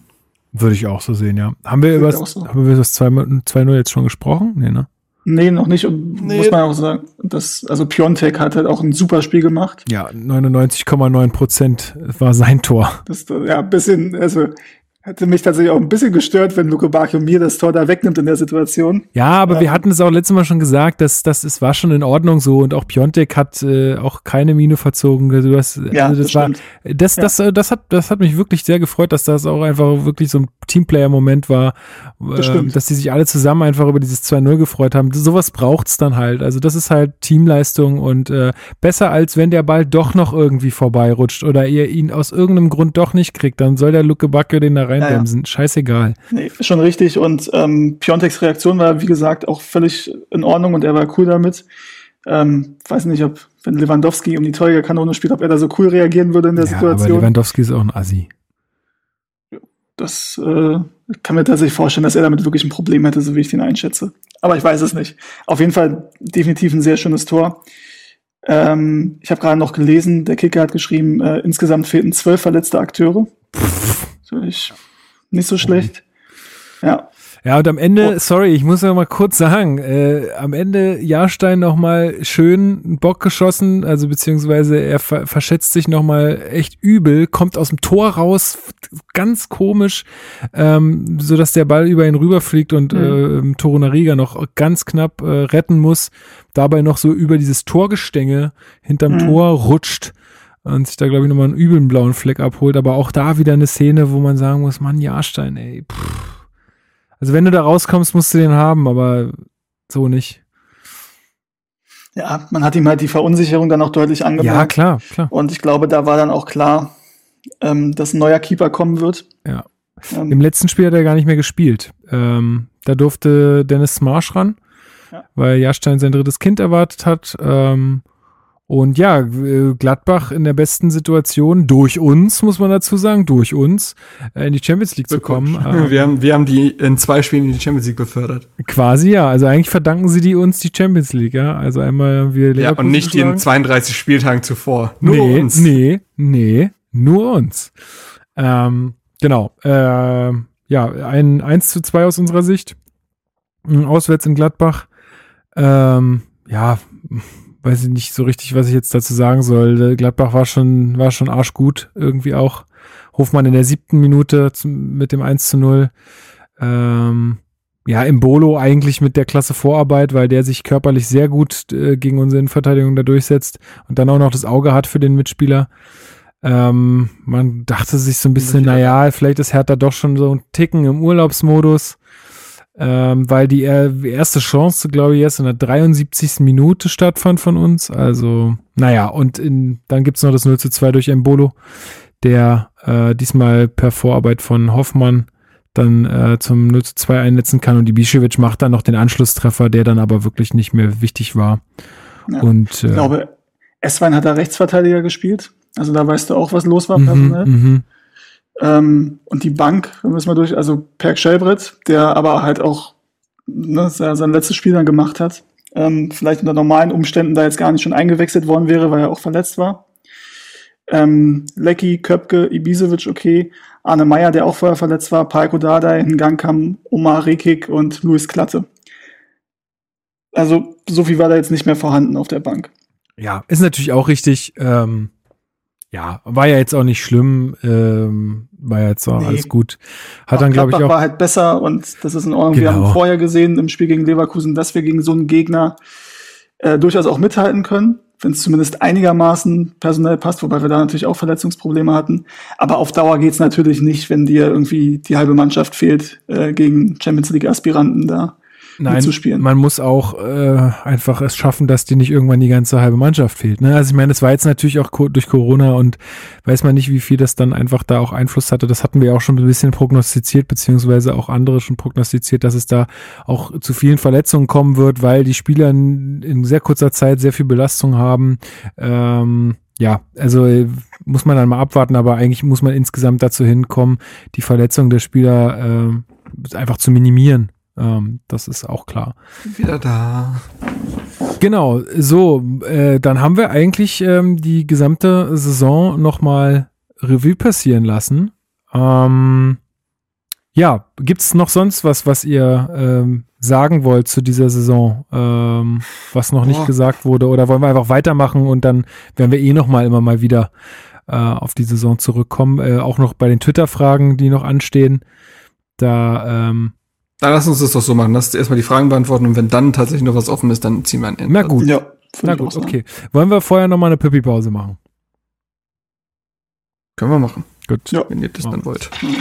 Würde ich auch so sehen, ja. Haben wir über so. haben wir das 2-0 jetzt schon gesprochen? Nee, ne? Nee, noch nicht. Und nee. muss man auch sagen, dass, also Piontek hat halt auch ein super Spiel gemacht. Ja, 99,9 Prozent war sein Tor. Das, ja, ein bisschen, also Hätte mich tatsächlich auch ein bisschen gestört, wenn Luke Bacchio mir das Tor da wegnimmt in der Situation. Ja, aber ähm, wir hatten es auch letztes Mal schon gesagt, dass das es war schon in Ordnung so und auch Piontek hat äh, auch keine Miene verzogen. Also das, ja, also das, das war das das ja. das hat das hat mich wirklich sehr gefreut, dass das auch einfach wirklich so ein Teamplayer-Moment war, das äh, dass die sich alle zusammen einfach über dieses 2-0 gefreut haben. Sowas braucht's dann halt. Also das ist halt Teamleistung und äh, besser als wenn der Ball doch noch irgendwie vorbeirutscht oder ihr ihn aus irgendeinem Grund doch nicht kriegt, dann soll der Luke Bacchio den da reinbremsen. Ja, ja. Scheißegal. Nee, schon richtig. Und ähm, Piontex Reaktion war, wie gesagt, auch völlig in Ordnung und er war cool damit. Ähm, weiß nicht, ob, wenn Lewandowski um die Kanone spielt, ob er da so cool reagieren würde in der ja, Situation. Aber Lewandowski ist auch ein Assi. Das äh, kann mir tatsächlich vorstellen, dass er damit wirklich ein Problem hätte, so wie ich den einschätze. Aber ich weiß es nicht. Auf jeden Fall definitiv ein sehr schönes Tor. Ähm, ich habe gerade noch gelesen, der Kicker hat geschrieben, äh, insgesamt fehlten zwölf verletzte Akteure. Natürlich nicht so schlecht. Ja. Ja, und am Ende, sorry, ich muss noch mal kurz sagen, äh, am Ende Jahrstein noch mal schön einen Bock geschossen, also beziehungsweise er ver verschätzt sich noch mal echt übel, kommt aus dem Tor raus, ganz komisch, ähm, so dass der Ball über ihn rüberfliegt und mhm. äh, Toro Nariga noch ganz knapp äh, retten muss, dabei noch so über dieses Torgestänge hinterm mhm. Tor rutscht und sich da, glaube ich, nochmal einen übeln blauen Fleck abholt. Aber auch da wieder eine Szene, wo man sagen muss, Mann, Jahrstein, ey. Pff. Also wenn du da rauskommst, musst du den haben, aber so nicht. Ja, man hat ihm halt die Verunsicherung dann auch deutlich angemerkt. Ja, klar, klar. Und ich glaube, da war dann auch klar, ähm, dass ein neuer Keeper kommen wird. Ja. Ähm, Im letzten Spiel hat er gar nicht mehr gespielt. Ähm, da durfte Dennis Marsch ran, ja. weil Jahrstein sein drittes Kind erwartet hat. Ähm, und ja, äh, Gladbach in der besten Situation durch uns, muss man dazu sagen, durch uns äh, in die Champions League zu kommen. *laughs* Wir haben, wir haben die in zwei Spielen in die Champions League befördert. Quasi ja, also eigentlich verdanken sie die uns die Champions League, ja. Also einmal wir Ja, und nicht den 32 Spieltagen zuvor. Nur nee, uns. Nee, nee, nur uns. Ähm, genau. Äh, ja, ein 1 zu 2 aus unserer Sicht. Auswärts in Gladbach. Ähm, ja, weiß ich nicht so richtig, was ich jetzt dazu sagen soll. Gladbach war schon, war schon arschgut irgendwie auch. Hofmann in der siebten Minute zum, mit dem 1 zu 0. Ähm, ja, im Bolo eigentlich mit der Klasse Vorarbeit, weil der sich körperlich sehr gut äh, gegen unsere Innenverteidigung da durchsetzt und dann auch noch das Auge hat für den Mitspieler. Ähm, man dachte sich so ein bisschen, naja, vielleicht ist Hertha doch schon so ein Ticken im Urlaubsmodus. Ähm, weil die erste Chance, glaube ich, erst in der 73. Minute stattfand von uns. Also, naja, und in, dann gibt's noch das 0 zu 2 durch Embolo, der äh, diesmal per Vorarbeit von Hoffmann dann äh, zum 0 zu 2 einnetzen kann und die Bischewitsch macht dann noch den Anschlusstreffer, der dann aber wirklich nicht mehr wichtig war. Ja, und, äh, ich glaube, Esswein hat da Rechtsverteidiger gespielt. Also da weißt du auch, was los war mhm, personell. Ähm, und die Bank, wir es mal durch, also Perk Schelbrett, der aber halt auch ne, sein letztes Spiel dann gemacht hat, ähm, vielleicht unter normalen Umständen da jetzt gar nicht schon eingewechselt worden wäre, weil er auch verletzt war. Ähm, Lecky, Köpke, Ibisevic, okay. Arne Meyer, der auch vorher verletzt war, Palko Dardai, in Gang kam Omar Rekik und Luis Klatte. Also so viel war da jetzt nicht mehr vorhanden auf der Bank. Ja, ist natürlich auch richtig. Ähm, ja, war ja jetzt auch nicht schlimm. Ähm, war ja jetzt auch nee. alles gut. Hat auch dann, glaube ich, auch. war halt besser und das ist in Ordnung. Genau. Wir haben vorher gesehen im Spiel gegen Leverkusen, dass wir gegen so einen Gegner äh, durchaus auch mithalten können wenn es zumindest einigermaßen personell passt, wobei wir da natürlich auch Verletzungsprobleme hatten. Aber auf Dauer geht's natürlich nicht, wenn dir irgendwie die halbe Mannschaft fehlt, äh, gegen Champions League-Aspiranten da Nein. Man muss auch äh, einfach es schaffen, dass dir nicht irgendwann die ganze halbe Mannschaft fehlt. Ne? Also ich meine, es war jetzt natürlich auch durch Corona und weiß man nicht, wie viel das dann einfach da auch Einfluss hatte. Das hatten wir auch schon ein bisschen prognostiziert, beziehungsweise auch andere schon prognostiziert, dass es da auch zu vielen Verletzungen kommen wird, weil die Spieler in, in sehr kurzer Zeit sehr viel Belastung haben. Ähm, ja, also äh, muss man dann mal abwarten, aber eigentlich muss man insgesamt dazu hinkommen, die Verletzung der Spieler äh, einfach zu minimieren. Ähm, das ist auch klar. Wieder da. Genau, so, äh, dann haben wir eigentlich ähm, die gesamte Saison nochmal Revue passieren lassen. Ähm, ja, gibt's noch sonst was, was ihr ähm, sagen wollt zu dieser Saison, ähm, was noch nicht gesagt wurde? Oder wollen wir einfach weitermachen und dann werden wir eh nochmal immer mal wieder äh, auf die Saison zurückkommen? Äh, auch noch bei den Twitter-Fragen, die noch anstehen. Da ähm, dann lass uns das doch so machen. Lass erstmal die Fragen beantworten und wenn dann tatsächlich noch was offen ist, dann ziehen wir ein Ende. Na gut. Ja, Na gut, okay. Wollen wir vorher noch mal eine Pipi-Pause machen? Können wir machen. Gut. Ja. Wenn ihr das dann wollt. Mhm.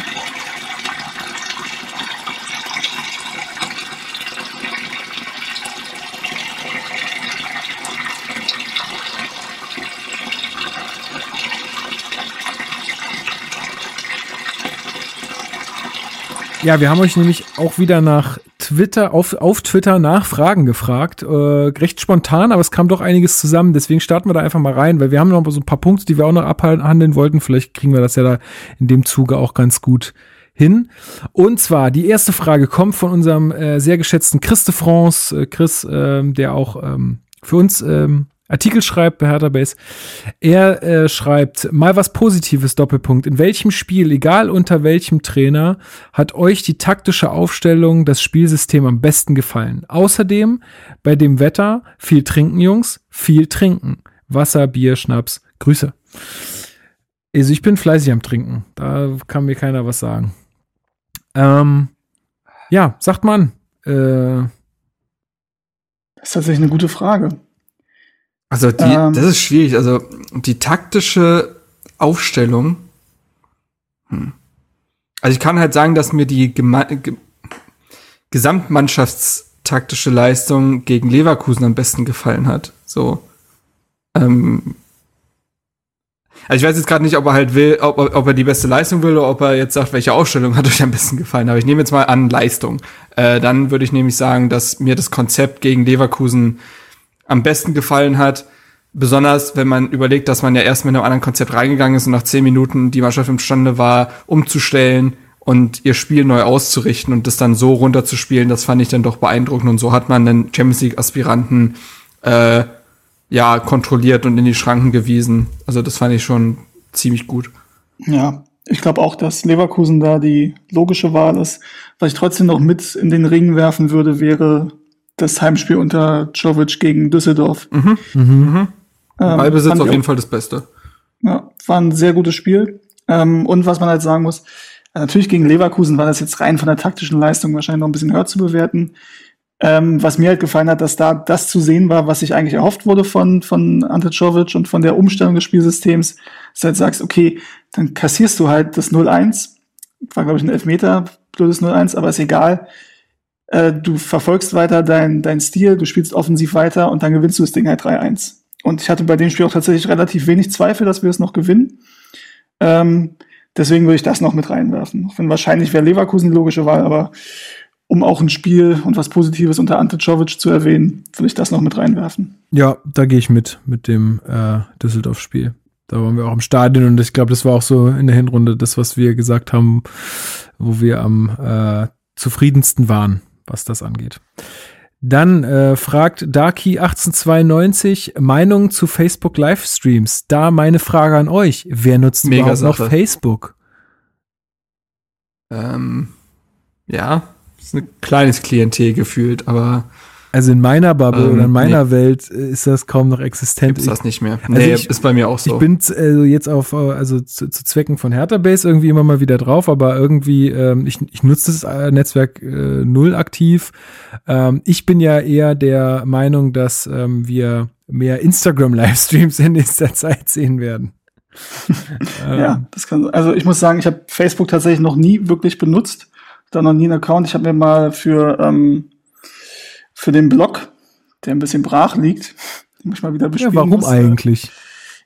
Ja, wir haben euch nämlich auch wieder nach Twitter, auf, auf Twitter nach Fragen gefragt. Äh, recht spontan, aber es kam doch einiges zusammen. Deswegen starten wir da einfach mal rein, weil wir haben noch so ein paar Punkte, die wir auch noch abhandeln wollten. Vielleicht kriegen wir das ja da in dem Zuge auch ganz gut hin. Und zwar, die erste Frage kommt von unserem äh, sehr geschätzten Chris de France, äh, Chris, äh, der auch ähm, für uns ähm, Artikel schreibt bei Hertha Base. Er äh, schreibt mal was Positives Doppelpunkt. In welchem Spiel, egal unter welchem Trainer, hat euch die taktische Aufstellung, das Spielsystem am besten gefallen? Außerdem bei dem Wetter viel trinken, Jungs, viel trinken. Wasser, Bier, Schnaps. Grüße. Also ich bin fleißig am Trinken. Da kann mir keiner was sagen. Ähm, ja, sagt man. Äh, das ist tatsächlich eine gute Frage. Also die, ähm, das ist schwierig. Also die taktische Aufstellung. Hm. Also ich kann halt sagen, dass mir die Gema Ge Gesamtmannschaftstaktische Leistung gegen Leverkusen am besten gefallen hat. So. Ähm, also ich weiß jetzt gerade nicht, ob er halt will, ob, ob, er die beste Leistung will oder ob er jetzt sagt, welche Ausstellung hat euch am besten gefallen. Aber ich nehme jetzt mal an Leistung. Äh, dann würde ich nämlich sagen, dass mir das Konzept gegen Leverkusen am besten gefallen hat. Besonders, wenn man überlegt, dass man ja erst mit einem anderen Konzept reingegangen ist und nach zehn Minuten die Mannschaft imstande war, umzustellen und ihr Spiel neu auszurichten und das dann so runterzuspielen, das fand ich dann doch beeindruckend. Und so hat man den Champions League-Aspiranten äh, ja kontrolliert und in die Schranken gewiesen. Also das fand ich schon ziemlich gut. Ja, ich glaube auch, dass Leverkusen da die logische Wahl ist. Was ich trotzdem noch mit in den Ring werfen würde, wäre das Heimspiel unter Jovic gegen Düsseldorf. Mhm. Mhm. Mhm. Ähm, Ballbesitz auf jeden Fall das Beste. Ja, war ein sehr gutes Spiel. Ähm, und was man halt sagen muss, äh, natürlich gegen Leverkusen war das jetzt rein von der taktischen Leistung wahrscheinlich noch ein bisschen höher zu bewerten. Ähm, was mir halt gefallen hat, dass da das zu sehen war, was sich eigentlich erhofft wurde von, von Ante Czovic und von der Umstellung des Spielsystems, dass du halt sagst, okay, dann kassierst du halt das 0-1. War, glaube ich, ein Elfmeter, blödes 0-1, aber ist egal äh, du verfolgst weiter dein, dein Stil, du spielst offensiv weiter und dann gewinnst du das Ding halt 3-1. Und ich hatte bei dem Spiel auch tatsächlich relativ wenig Zweifel, dass wir es noch gewinnen. Ähm, deswegen würde ich das noch mit reinwerfen. Auch wenn wahrscheinlich wäre Leverkusen die logische Wahl, aber um auch ein Spiel und was Positives unter Ante Czovic zu erwähnen, würde ich das noch mit reinwerfen. Ja, da gehe ich mit, mit dem äh, Düsseldorf-Spiel. Da waren wir auch im Stadion und ich glaube, das war auch so in der Hinrunde das, was wir gesagt haben, wo wir am äh, zufriedensten waren, was das angeht. Dann äh, fragt Darky1892 Meinung zu Facebook Livestreams. Da meine Frage an euch. Wer nutzt Mega überhaupt noch Sache. Facebook? Ähm, ja, ist ein kleines Klientel gefühlt, aber Also in meiner Bubble Ähm, oder in meiner Welt äh, ist das kaum noch existent. gibt's das nicht mehr. Also nee, ich- ist bei mir auch so. Ich bin äh, jetzt auf, äh, also zu, zu Zwecken von Hertha Base irgendwie immer mal wieder drauf, aber irgendwie, ähm, ich, ich nutze das äh, Netzwerk äh, null aktiv. Ähm, ich bin ja eher der Meinung, dass ähm, wir mehr Instagram-Livestreams in nächster *laughs* Zeit sehen werden. *laughs* ähm, Ja, das kann. Also ich muss sagen, ich habe Facebook tatsächlich noch nie wirklich benutzt. Da noch nie einen Account. Ich habe mir mal für ähm, für den Blog, der ein bisschen brach liegt, *laughs* den ich mal wieder ja, bespielen warum muss. eigentlich?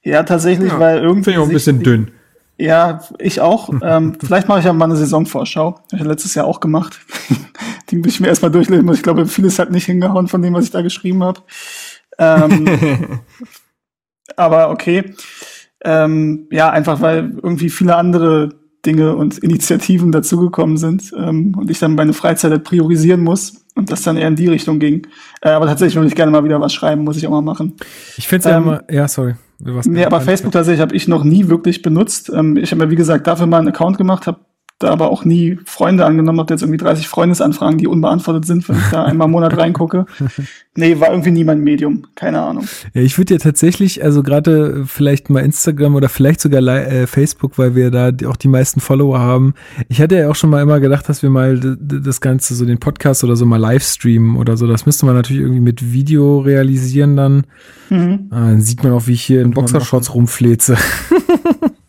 Ja, tatsächlich, Ja, weil irgendwie. Finde ich auch ein bisschen dünn. Ja, ich auch. *laughs* ähm, vielleicht mache ich ja mal eine Saisonvorschau. Hab ich letztes Jahr auch gemacht. *laughs* Die muss ich mir erstmal durchlesen. Ich glaube, vieles hat nicht hingehauen von dem, was ich da geschrieben habe. Ähm, aber okay. Ähm, ja, einfach weil irgendwie viele andere Dinge und Initiativen dazugekommen sind ähm, und ich dann meine Freizeit halt priorisieren muss und das dann eher in die Richtung ging. Äh, aber tatsächlich würde ich gerne mal wieder was schreiben, muss ich auch mal machen. Ich finde es ja Ähm, immer, ja, sorry. Nee, aber Facebook tatsächlich habe ich noch nie wirklich benutzt. Ähm, ich habe mir, wie gesagt, dafür mal einen Account gemacht, habe da aber auch nie Freunde angenommen, habe jetzt irgendwie 30 Freundesanfragen, die unbeantwortet sind, wenn ich da einmal im Monat reingucke. *laughs* Nee, war irgendwie nie mein Medium. Keine Ahnung. Ja, ich würde ja tatsächlich, also gerade äh, vielleicht mal Instagram oder vielleicht sogar äh, Facebook, weil wir da auch die meisten Follower haben. Ich hatte ja auch schon mal immer gedacht, dass wir mal das Ganze, so den Podcast oder so mal live streamen oder so. Das müsste man natürlich irgendwie mit Video realisieren dann. Mhm. Ah, dann sieht man auch, wie ich hier in Boxershorts rumfleze. *laughs*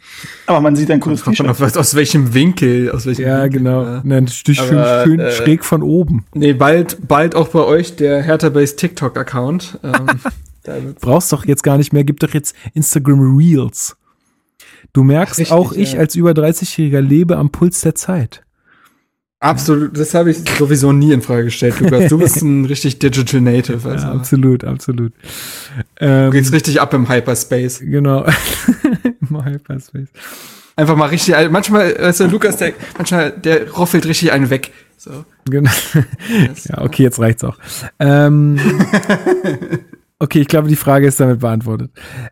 Aber man sieht ein cooles Kommt schon T-Shirt. auf, was- aus welchem Winkel, aus welchem ja, Winkel, genau. äh. Nein, schön, schön, Aber, schön äh, schräg von oben. Nee, bald, bald auch bei euch der Hertha Base TikTok-Account. Ähm, *laughs* Brauchst doch jetzt gar nicht mehr, gib doch jetzt Instagram Reels. Du merkst, Richtig, auch ich ja. als über 30-Jähriger lebe am Puls der Zeit. Absolut, das habe ich sowieso nie in Frage gestellt, Lukas. Du bist ein richtig Digital Native. Also. Ja, absolut, absolut. Du Ähm, gehst richtig ab im Hyperspace. genau. *laughs* Im Hyperspace. Einfach mal richtig, manchmal, weißt du, Lukas, der, manchmal, der roffelt richtig einen weg. So. Genau. ja, okay, jetzt reicht's auch. Ähm, *laughs* okay, ich glaube, die Frage ist damit beantwortet.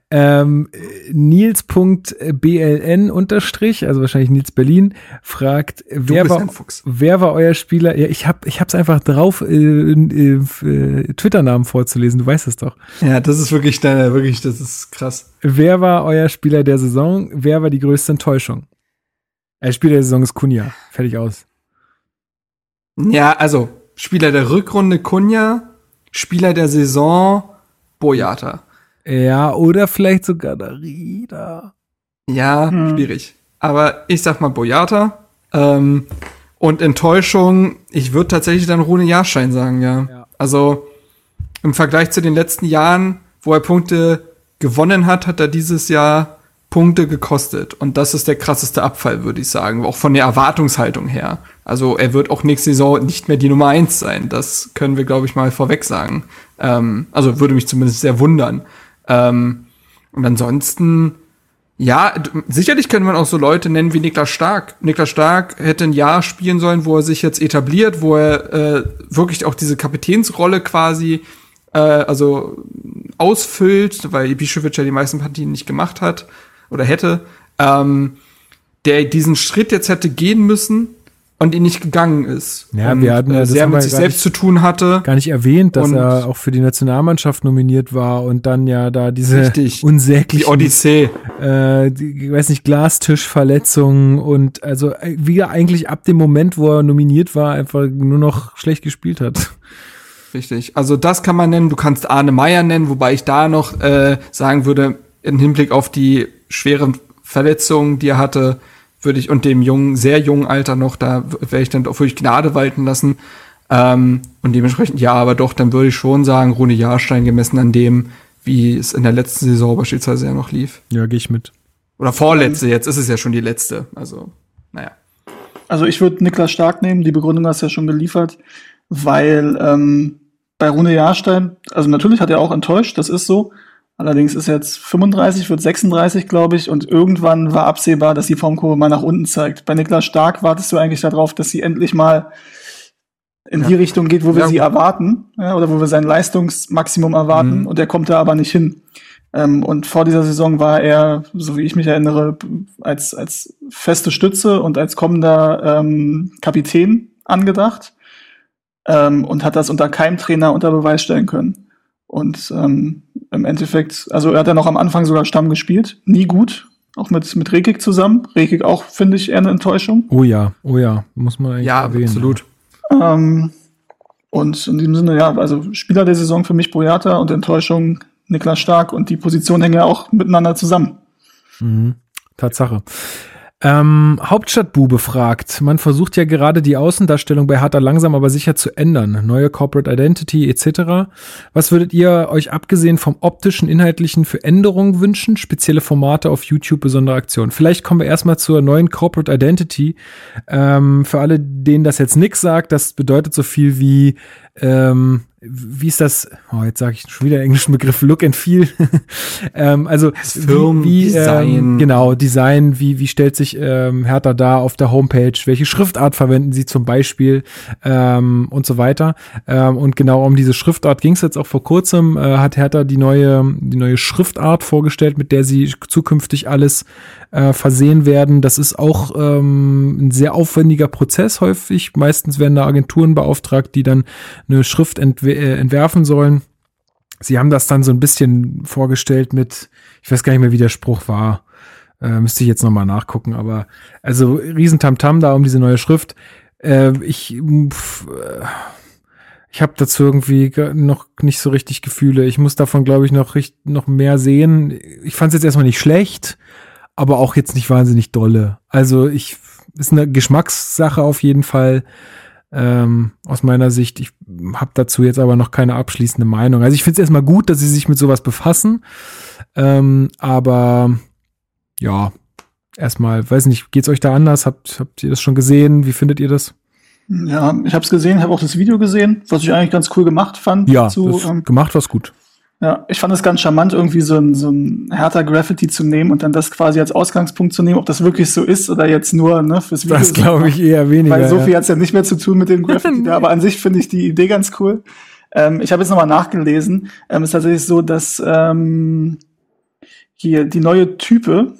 Ähm, Nils.bln unterstrich, also wahrscheinlich Nils Berlin, fragt, wer war, wer war euer Spieler? Ja, ich habe ich hab's einfach drauf, äh, äh, äh, Twitter-Namen vorzulesen, du weißt es doch. Ja, das ist wirklich deine, wirklich, das ist krass. Wer war euer Spieler der Saison? Wer war die größte Enttäuschung? Äh, Spieler der Saison ist Kunja. Fertig aus. Ja, also, Spieler der Rückrunde Kunja, Spieler der Saison Boyata. Ja, oder vielleicht sogar Darida. Ja, Hm. schwierig. Aber ich sag mal Boyata. Ähm, und Enttäuschung, ich würde tatsächlich dann Rune Jahrschein sagen, ja. Ja. Also im Vergleich zu den letzten Jahren, wo er Punkte gewonnen hat, hat er dieses Jahr Punkte gekostet. Und das ist der krasseste Abfall, würde ich sagen. Auch von der Erwartungshaltung her. Also er wird auch nächste Saison nicht mehr die Nummer eins sein. Das können wir, glaube ich, mal vorweg sagen. Ähm, also würde mich zumindest sehr wundern. Ähm, und ansonsten, ja, sicherlich können man auch so Leute nennen wie Niklas Stark. Niklas Stark hätte ein Jahr spielen sollen, wo er sich jetzt etabliert, wo er äh, wirklich auch diese Kapitänsrolle quasi äh, also ausfüllt, weil Ibišević ja die meisten Partien nicht gemacht hat oder hätte, ähm, der diesen Schritt jetzt hätte gehen müssen und ihn nicht gegangen ist. Ja, und, wir hatten ja- äh, sehr mit sich selbst nicht- zu tun hatte. Gar nicht erwähnt, dass Und- er auch für die Nationalmannschaft nominiert war und dann ja da diese Richtig. Die unsäglichen, Odyssee. äh, die, ich weiß nicht, Glastischverletzungen und also äh, wie er eigentlich ab dem Moment, wo er nominiert war, einfach nur noch schlecht gespielt hat. Richtig. Also das kann man nennen. Du kannst Arne Meyer nennen, wobei ich da noch äh, sagen würde, im Hinblick auf die schweren Verletzungen, die er hatte, würde ich und dem jungen, sehr jungen Alter noch, da wäre ich dann auch wirklich Gnade walten lassen. Ähm, und dementsprechend, ja, aber doch, dann würde ich schon sagen, Rune Jahrstein gemessen an dem, wie es in der letzten Saison beispielsweise ja noch lief. Ja, gehe ich mit. Oder vorletzte, jetzt ist es ja schon die letzte. Also, naja. Also ich würde Niklas Stark nehmen, die Begründung hast du ja schon geliefert, weil ähm, bei Rune Jahrstein, also natürlich hat er auch enttäuscht, das ist so. Allerdings ist er jetzt 35, wird 36, glaube ich, und irgendwann war absehbar, dass die Formkurve mal nach unten zeigt. Bei Niklas Stark wartest du eigentlich darauf, dass sie endlich mal in ja. die Richtung geht, wo wir ja. sie erwarten, ja, oder wo wir sein Leistungsmaximum erwarten, mhm. und er kommt da aber nicht hin. Ähm, und vor dieser Saison war er, so wie ich mich erinnere, als, als feste Stütze und als kommender ähm, Kapitän angedacht ähm, und hat das unter keinem Trainer unter Beweis stellen können. Und ähm, im Endeffekt, also er hat ja noch am Anfang sogar Stamm gespielt, nie gut, auch mit, mit Rekik zusammen. Rekik auch, finde ich, eher eine Enttäuschung. Oh ja, oh ja, muss man eigentlich Ja, erwähnen, absolut. Ähm, und in diesem Sinne, ja, also Spieler der Saison für mich Boyata und Enttäuschung Niklas Stark und die Position hängen ja auch miteinander zusammen. Mhm. Tatsache. Ähm, Hauptstadtbube fragt, man versucht ja gerade die Außendarstellung bei Hertha langsam aber sicher zu ändern. Neue Corporate Identity etc. Was würdet ihr euch abgesehen vom optischen, inhaltlichen für Änderungen wünschen? Spezielle Formate auf YouTube, besondere Aktionen. Vielleicht kommen wir erstmal zur neuen Corporate Identity. Ähm, für alle, denen das jetzt nix sagt, das bedeutet so viel wie ähm, wie ist das? Oh, jetzt sage ich schon wieder englischen Begriff Look and Feel. *laughs* ähm, also Firmen, wie, wie ähm, genau Design. Wie wie stellt sich ähm, Hertha da auf der Homepage? Welche Schriftart verwenden Sie zum Beispiel ähm, und so weiter? Ähm, und genau um diese Schriftart ging es jetzt auch vor kurzem. Äh, hat Hertha die neue die neue Schriftart vorgestellt, mit der sie zukünftig alles äh, versehen werden. Das ist auch ähm, ein sehr aufwendiger Prozess häufig. Meistens werden da Agenturen beauftragt, die dann eine Schrift äh, entwerfen sollen. Sie haben das dann so ein bisschen vorgestellt mit, ich weiß gar nicht mehr, wie der Spruch war. Äh, müsste ich jetzt nochmal nachgucken, aber also Riesentamtam da um diese neue Schrift. Äh, ich pff, äh, ich habe dazu irgendwie noch nicht so richtig Gefühle. Ich muss davon, glaube ich, noch, noch mehr sehen. Ich fand es jetzt erstmal nicht schlecht aber auch jetzt nicht wahnsinnig dolle. Also ich ist eine Geschmackssache auf jeden Fall. Ähm, aus meiner Sicht. Ich habe dazu jetzt aber noch keine abschließende Meinung. Also ich finde es erstmal gut, dass sie sich mit sowas befassen. Ähm, aber ja, erstmal, weiß nicht, geht's euch da anders? Habt, habt ihr das schon gesehen? Wie findet ihr das? Ja, ich habe es gesehen, habe auch das Video gesehen, was ich eigentlich ganz cool gemacht fand. Ja, zu, ähm, gemacht was gut. Ja, ich fand es ganz charmant, irgendwie so ein, so ein härter Graffiti zu nehmen und dann das quasi als Ausgangspunkt zu nehmen, ob das wirklich so ist oder jetzt nur ne, fürs Video. Das glaube ich eher weniger. Weil so viel ja. hat's ja nicht mehr zu tun mit dem Graffiti *laughs* da, aber an sich finde ich die Idee ganz cool. Ähm, ich habe jetzt nochmal nachgelesen. Ähm, es ist tatsächlich so, dass ähm, hier die neue Type,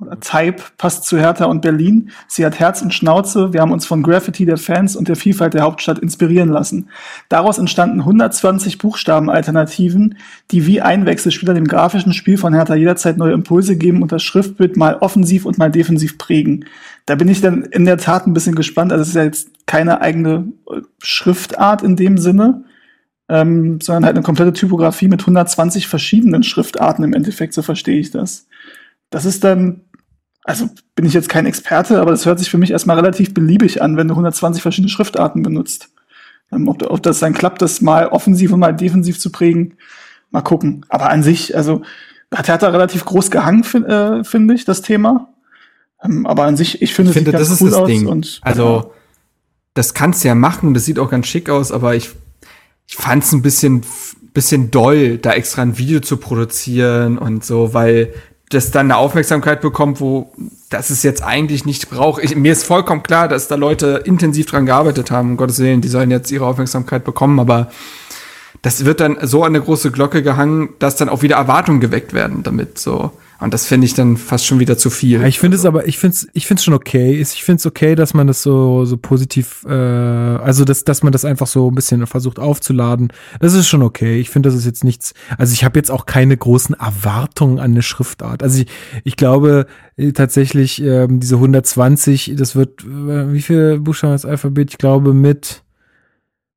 oder Type passt zu Hertha und Berlin. Sie hat Herz und Schnauze. Wir haben uns von Graffiti der Fans und der Vielfalt der Hauptstadt inspirieren lassen. Daraus entstanden 120 Buchstabenalternativen, die wie Einwechselspieler dem grafischen Spiel von Hertha jederzeit neue Impulse geben und das Schriftbild mal offensiv und mal defensiv prägen. Da bin ich dann in der Tat ein bisschen gespannt. Also es ist ja jetzt keine eigene äh, Schriftart in dem Sinne, ähm, sondern halt eine komplette Typografie mit 120 verschiedenen Schriftarten im Endeffekt, so verstehe ich das. Das ist dann also bin ich jetzt kein Experte, aber das hört sich für mich erstmal relativ beliebig an, wenn du 120 verschiedene Schriftarten benutzt. Ähm, ob, ob, das dann klappt, das mal offensiv und mal defensiv zu prägen, mal gucken. Aber an sich, also hat Hertha relativ groß gehangen, äh, finde ich, das Thema. Ähm, aber an sich, ich finde, ich finde das ist cool das Ding. Und, also, das kannst du ja machen, das sieht auch ganz schick aus, aber ich, ich fand es ein bisschen, bisschen doll, da extra ein Video zu produzieren und so, weil das dann eine Aufmerksamkeit bekommt, wo das es jetzt eigentlich nicht braucht. Ich, mir ist vollkommen klar, dass da Leute intensiv dran gearbeitet haben, um Gottes Willen, die sollen jetzt ihre Aufmerksamkeit bekommen, aber das wird dann so an eine große Glocke gehangen, dass dann auch wieder Erwartungen geweckt werden damit, so. Und das finde ich dann fast schon wieder zu viel. Ich finde es aber, ich finde es, ich finde es schon okay. Ich finde es okay, dass man das so so positiv, äh, also dass dass man das einfach so ein bisschen versucht aufzuladen. Das ist schon okay. Ich finde, das ist jetzt nichts. Also ich habe jetzt auch keine großen Erwartungen an eine Schriftart. Also ich, ich glaube äh, tatsächlich äh, diese 120, das wird äh, wie viele Buchstaben das Alphabet? Ich glaube mit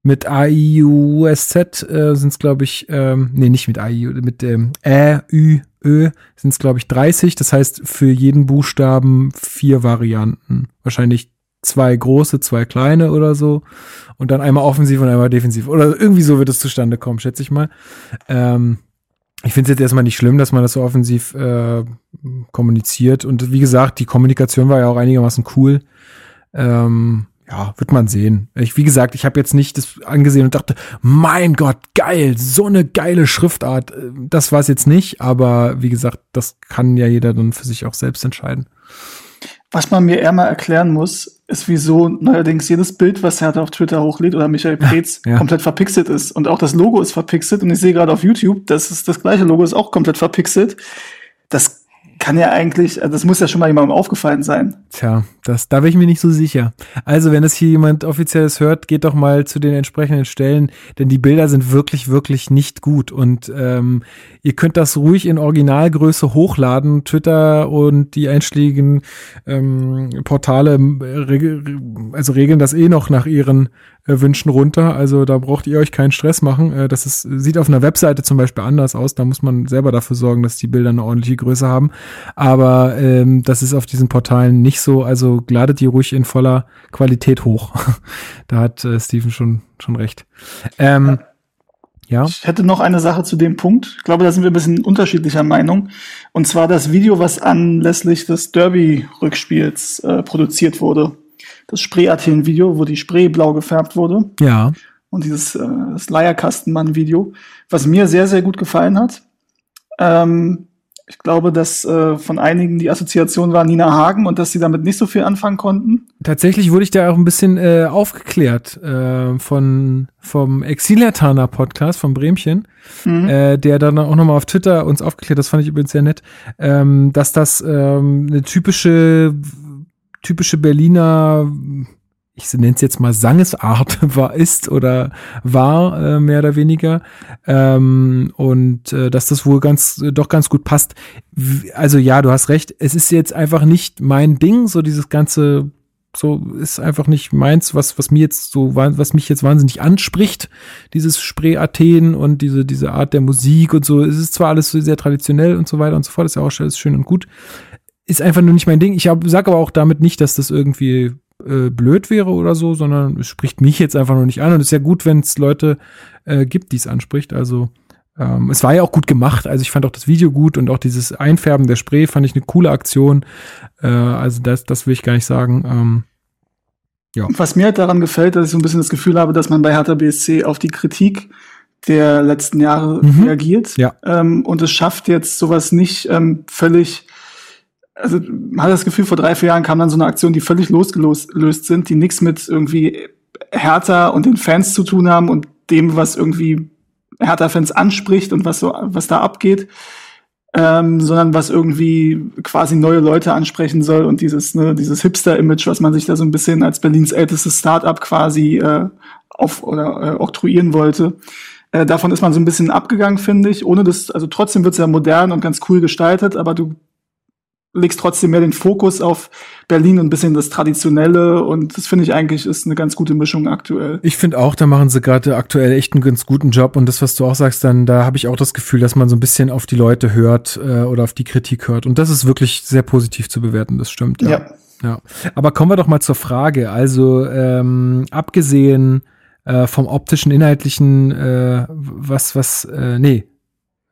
mit A, I, U, S, Z äh, sind es, glaube ich, ähm, nee, nicht mit A, I, mit ähm, Ä, Ü, Ö sind es, glaube ich, 30. Das heißt, für jeden Buchstaben vier Varianten. Wahrscheinlich zwei große, zwei kleine oder so. Und dann einmal offensiv und einmal defensiv. Oder irgendwie so wird es zustande kommen, schätze ich mal. Ähm, ich finde es jetzt erstmal nicht schlimm, dass man das so offensiv äh, kommuniziert. Und wie gesagt, die Kommunikation war ja auch einigermaßen cool. Ähm, ja, wird man sehen. Ich, wie gesagt, ich habe jetzt nicht das angesehen und dachte, mein Gott, geil, so eine geile Schriftart. Das war es jetzt nicht, aber wie gesagt, das kann ja jeder dann für sich auch selbst entscheiden. Was man mir eher mal erklären muss, ist, wieso neuerdings jedes Bild, was er auf Twitter hochlädt oder Michael Preetz, ja, komplett verpixelt ist. Und auch das Logo ist verpixelt. Und ich sehe gerade auf YouTube, das ist das gleiche Logo ist auch komplett verpixelt. Das kann ja eigentlich, also das muss ja schon mal jemandem aufgefallen sein. Tja, das, da bin ich mir nicht so sicher. Also, wenn es hier jemand offizielles hört, geht doch mal zu den entsprechenden Stellen, denn die Bilder sind wirklich, wirklich nicht gut. Und ähm, ihr könnt das ruhig in Originalgröße hochladen. Twitter und die einschlägigen ähm, Portale also regeln das eh noch nach ihren Wünschen runter. Also da braucht ihr euch keinen Stress machen. Äh, das ist, sieht auf einer Webseite zum Beispiel anders aus. Da muss man selber dafür sorgen, dass die Bilder eine ordentliche Größe haben. Aber ähm, das ist auf diesen Portalen nicht so. Also ladet die ruhig in voller Qualität hoch. *laughs* da hat äh, Steven schon, schon recht. Ähm, ja. Ich hätte noch eine Sache zu dem Punkt. Ich glaube, da sind wir ein bisschen unterschiedlicher Meinung. Und zwar das Video, was anlässlich des Derby-Rückspiels äh, produziert wurde das Spree-Athen-Video, wo die Spree blau gefärbt wurde. Ja. Und dieses äh, das Leierkastenmann-Video, was mir sehr, sehr gut gefallen hat. Ähm, ich glaube, dass äh, von einigen die Assoziation war Nina Hagen und dass sie damit nicht so viel anfangen konnten. Tatsächlich wurde ich da auch ein bisschen äh, aufgeklärt äh, von vom Exilertaner Podcast von Bremchen, mhm. äh, der dann auch nochmal auf Twitter uns aufgeklärt, das fand ich übrigens sehr nett, ähm, dass das ähm, eine typische typische Berliner, ich nenne es jetzt mal Sangesart *laughs* war, ist oder war, äh, mehr oder weniger. Ähm, und äh, dass das wohl ganz, doch ganz gut passt. Also ja, du hast recht, es ist jetzt einfach nicht mein Ding, so dieses ganze so ist einfach nicht meins, was was mir jetzt so was mich jetzt wahnsinnig anspricht, dieses Spree Athen und diese diese Art der Musik und so. Es ist zwar alles sehr traditionell und so weiter und so fort, ist ja auch schön und gut, ist einfach nur nicht mein Ding. Ich sage aber auch damit nicht, dass das irgendwie äh, blöd wäre oder so, sondern es spricht mich jetzt einfach nur nicht an. Und es ist ja gut, wenn es Leute äh, gibt, die es anspricht. Also ähm, es war ja auch gut gemacht. Also ich fand auch das Video gut und auch dieses Einfärben der Spray fand ich eine coole Aktion. Äh, also das, das will ich gar nicht sagen. Ähm, ja. Was mir halt daran gefällt, dass ich so ein bisschen das Gefühl habe, dass man bei Hertha BSC auf die Kritik der letzten Jahre mhm. reagiert ja. ähm, und es schafft jetzt sowas nicht ähm, völlig also man hat das Gefühl, vor drei, vier Jahren kam dann so eine Aktion, die völlig losgelöst sind, die nichts mit irgendwie Hertha und den Fans zu tun haben und dem, was irgendwie Hertha-Fans anspricht und was so, was da abgeht, ähm, sondern was irgendwie quasi neue Leute ansprechen soll und dieses, ne, dieses Hipster-Image, was man sich da so ein bisschen als Berlins ältestes Start-up quasi äh, auf oder äh, oktroyieren wollte. Äh, davon ist man so ein bisschen abgegangen, finde ich. Ohne das, also trotzdem wird's ja modern und ganz cool gestaltet, aber du legst trotzdem mehr den Fokus auf Berlin und ein bisschen das Traditionelle und das finde ich eigentlich ist eine ganz gute Mischung aktuell. Ich finde auch, da machen sie gerade aktuell echt einen ganz guten Job und das, was du auch sagst, dann da habe ich auch das Gefühl, dass man so ein bisschen auf die Leute hört äh, oder auf die Kritik hört und das ist wirklich sehr positiv zu bewerten, das stimmt. Ja. ja. ja. Aber kommen wir doch mal zur Frage. Also ähm, abgesehen äh, vom optischen, inhaltlichen, äh, was, was, äh, nee,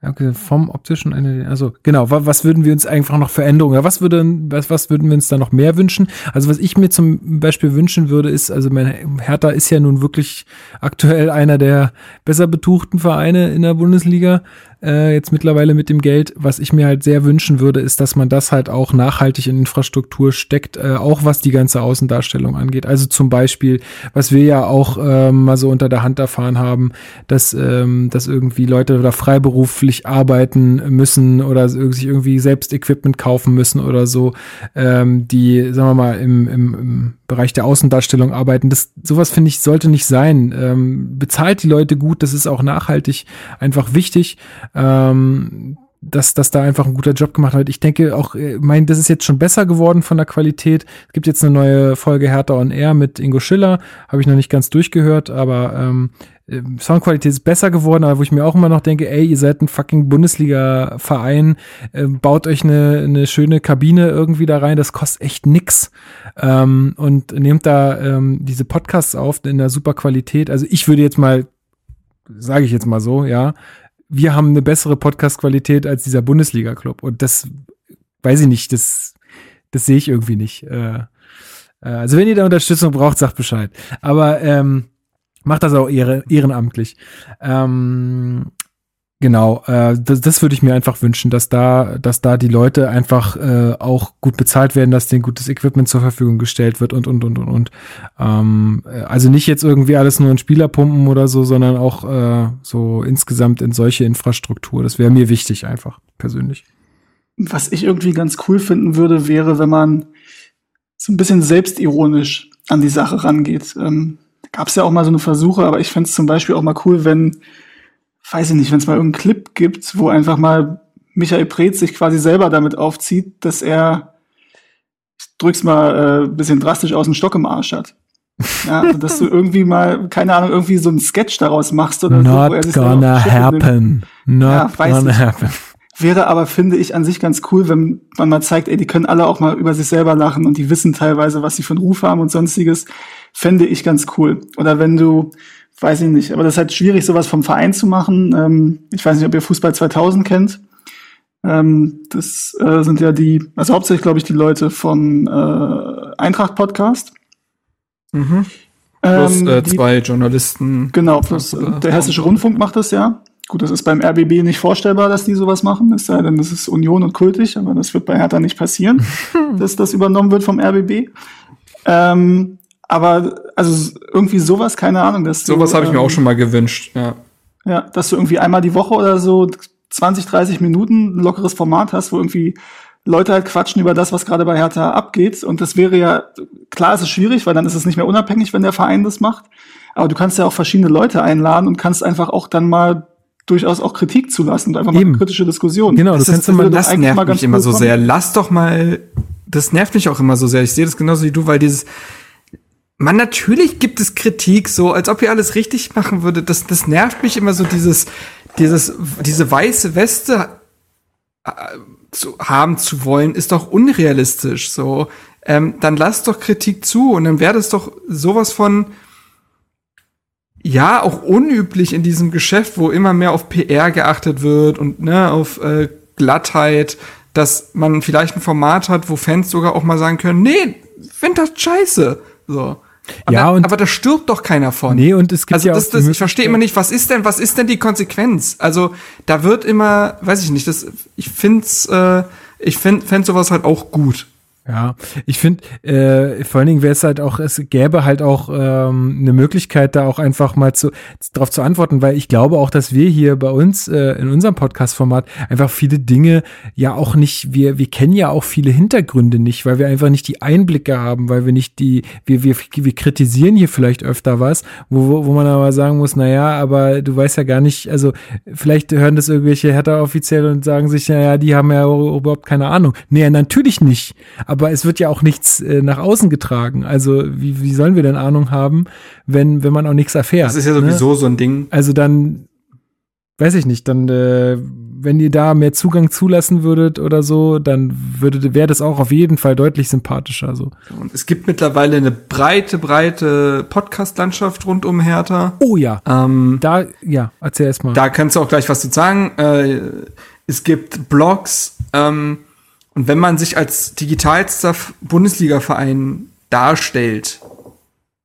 Okay, vom optischen eine, also genau, was würden wir uns einfach noch für Änderungen, was würde, was, was würden wir uns da noch mehr wünschen? Also was ich mir zum Beispiel wünschen würde, ist, also mein Hertha ist ja nun wirklich aktuell einer der besser betuchten Vereine in der Bundesliga äh, jetzt mittlerweile mit dem Geld. Was ich mir halt sehr wünschen würde, ist, dass man das halt auch nachhaltig in Infrastruktur steckt, äh, auch was die ganze Außendarstellung angeht. Also zum Beispiel, was wir ja auch ähm, mal so unter der Hand erfahren haben, dass, ähm, dass irgendwie Leute da freiberuflich arbeiten müssen oder sich irgendwie selbst Equipment kaufen müssen oder so, ähm, die, sagen wir mal, im, im, im Bereich der Außendarstellung arbeiten. Das, sowas finde ich, sollte nicht sein. Ähm, bezahlt die Leute gut, das ist auch nachhaltig einfach wichtig ähm, dass, dass da einfach ein guter Job gemacht wird. Ich denke auch, äh, mein, das ist jetzt schon besser geworden von der Qualität. Es gibt jetzt eine neue Folge Hertha on Air mit Ingo Schiller, habe ich noch nicht ganz durchgehört, aber ähm, ähm, Soundqualität ist besser geworden, aber wo ich mir auch immer noch denke, ey, ihr seid ein fucking Bundesliga-Verein, äh, baut euch eine, eine schöne Kabine irgendwie da rein, das kostet echt nix. Ähm, und nehmt da ähm, diese Podcasts auf in der super Qualität. Also ich würde jetzt mal, sage ich jetzt mal so, ja, wir haben eine bessere Podcast-Qualität als dieser Bundesliga-Club. Und das weiß ich nicht, das, das sehe ich irgendwie nicht. Äh, äh, also wenn ihr da Unterstützung braucht, sagt Bescheid. Aber ähm, macht das auch ehre, ehrenamtlich. Ähm, genau, äh, das, das würde ich mir einfach wünschen, dass da, dass da die Leute einfach äh, auch gut bezahlt werden, dass denen gutes Equipment zur Verfügung gestellt wird und und und und und. Ähm, äh, also nicht jetzt irgendwie alles nur in Spielerpumpen oder so, sondern auch äh, so insgesamt in solche Infrastruktur. Das wäre mir wichtig einfach persönlich. Was ich irgendwie ganz cool finden würde, wäre, wenn man so ein bisschen selbstironisch an die Sache rangeht. Ähm, gab es ja auch mal so eine Versuche, aber ich fände es zum Beispiel auch mal cool, wenn, weiß ich nicht, wenn es mal irgendeinen Clip gibt, wo einfach mal Michael Preetz sich quasi selber damit aufzieht, dass er, ich drück's mal äh, bisschen drastisch aus dem Stock im Arsch hat. Ja, also, dass du irgendwie mal, keine Ahnung, irgendwie so einen Sketch daraus machst oder Not so. wo er sich gonna happen. Not Ja, weiß gonna ich. happen. Wäre aber, finde ich, an sich ganz cool, wenn man mal zeigt, ey, die können alle auch mal über sich selber lachen und die wissen teilweise, was sie für einen Ruf haben und sonstiges. Fände ich ganz cool. Oder wenn du, weiß ich nicht, aber das ist halt schwierig, sowas vom Verein zu machen. Ähm, ich weiß nicht, ob ihr Fußball 2000 kennt. Ähm, das äh, sind ja die, also hauptsächlich, glaube ich, die Leute von äh, Eintracht Podcast. Mhm. Plus Ähm, äh, die- zwei Journalisten. Genau, plus, Oder- äh, der Hessische Rundfunk macht das ja. Gut, das ist beim RBB nicht vorstellbar, dass die sowas machen, es sei denn, das ist Union und kultig, aber das wird bei Hertha nicht passieren, *laughs* dass das übernommen wird vom RBB. Ähm, aber also irgendwie sowas, keine Ahnung. Dass du, Sowas habe ich mir ähm, auch schon mal gewünscht. Ja. Ja, dass du irgendwie einmal die Woche oder so 20, 30 Minuten ein lockeres Format hast, wo irgendwie Leute halt quatschen über das, was gerade bei Hertha abgeht. Und das wäre ja, klar ist es schwierig, weil dann ist es nicht mehr unabhängig, wenn der Verein das macht. Aber du kannst ja auch verschiedene Leute einladen und kannst einfach auch dann mal durchaus auch Kritik zulassen und einfach mal Eben. eine kritische Diskussion. Genau, du Das, kannst immer, würde das nervt mal mich immer so kommen. sehr. Lass doch mal, das nervt mich auch immer so sehr. Ich sehe das genauso wie du, weil dieses, man, natürlich gibt es Kritik, so als ob ihr alles richtig machen würdet. Das, das nervt mich immer so, dieses, dieses, diese weiße Weste äh, zu haben zu wollen, ist doch unrealistisch. So, ähm, dann lasst doch Kritik zu und dann wäre das doch sowas von ja auch unüblich in diesem Geschäft, wo immer mehr auf PR geachtet wird und ne auf äh, Glattheit, dass man vielleicht ein Format hat, wo Fans sogar auch mal sagen können, nee, find das scheiße. So. Aber, Ja, und- aber da stirbt doch keiner von. nee, und es gibt Also ja das, auch das, ich verstehe immer nicht, was ist denn, was ist denn die Konsequenz? Also da wird immer, weiß ich nicht, das, ich find's, äh, ich find, fänd sowas halt auch gut. Ja, ich finde, äh, vor allen Dingen wäre es halt auch, es gäbe halt auch ähm, eine Möglichkeit, da auch einfach mal zu darauf zu antworten, weil ich glaube auch, dass wir hier bei uns äh, in unserem Podcast-Format einfach viele Dinge ja auch nicht, wir, wir kennen ja auch viele Hintergründe nicht, weil wir einfach nicht die Einblicke haben, weil wir nicht die, wir, wir, wir kritisieren hier vielleicht öfter was, wo, wo, man aber sagen muss, na ja, aber du weißt ja gar nicht, also vielleicht hören das irgendwelche Hertha-Offizielle und sagen sich, naja, die haben ja überhaupt keine Ahnung. Nee, natürlich nicht. Aber es wird ja auch nichts äh, nach außen getragen. Also wie, wie sollen wir denn Ahnung haben, wenn, wenn man auch nichts erfährt? Das ist ja ne? sowieso so ein Ding. Also dann, weiß ich nicht, dann, äh, wenn ihr da mehr Zugang zulassen würdet oder so, dann würde, wäre das auch auf jeden Fall deutlich sympathischer. So. Und es gibt mittlerweile eine breite, breite Podcast-Landschaft rund um Hertha. Oh ja, Ähm, da, ja, erzähl erst mal. Da kannst du auch gleich was zu sagen. Äh, es gibt Blogs. Ähm, und wenn man sich als digitalster Bundesliga-Verein darstellt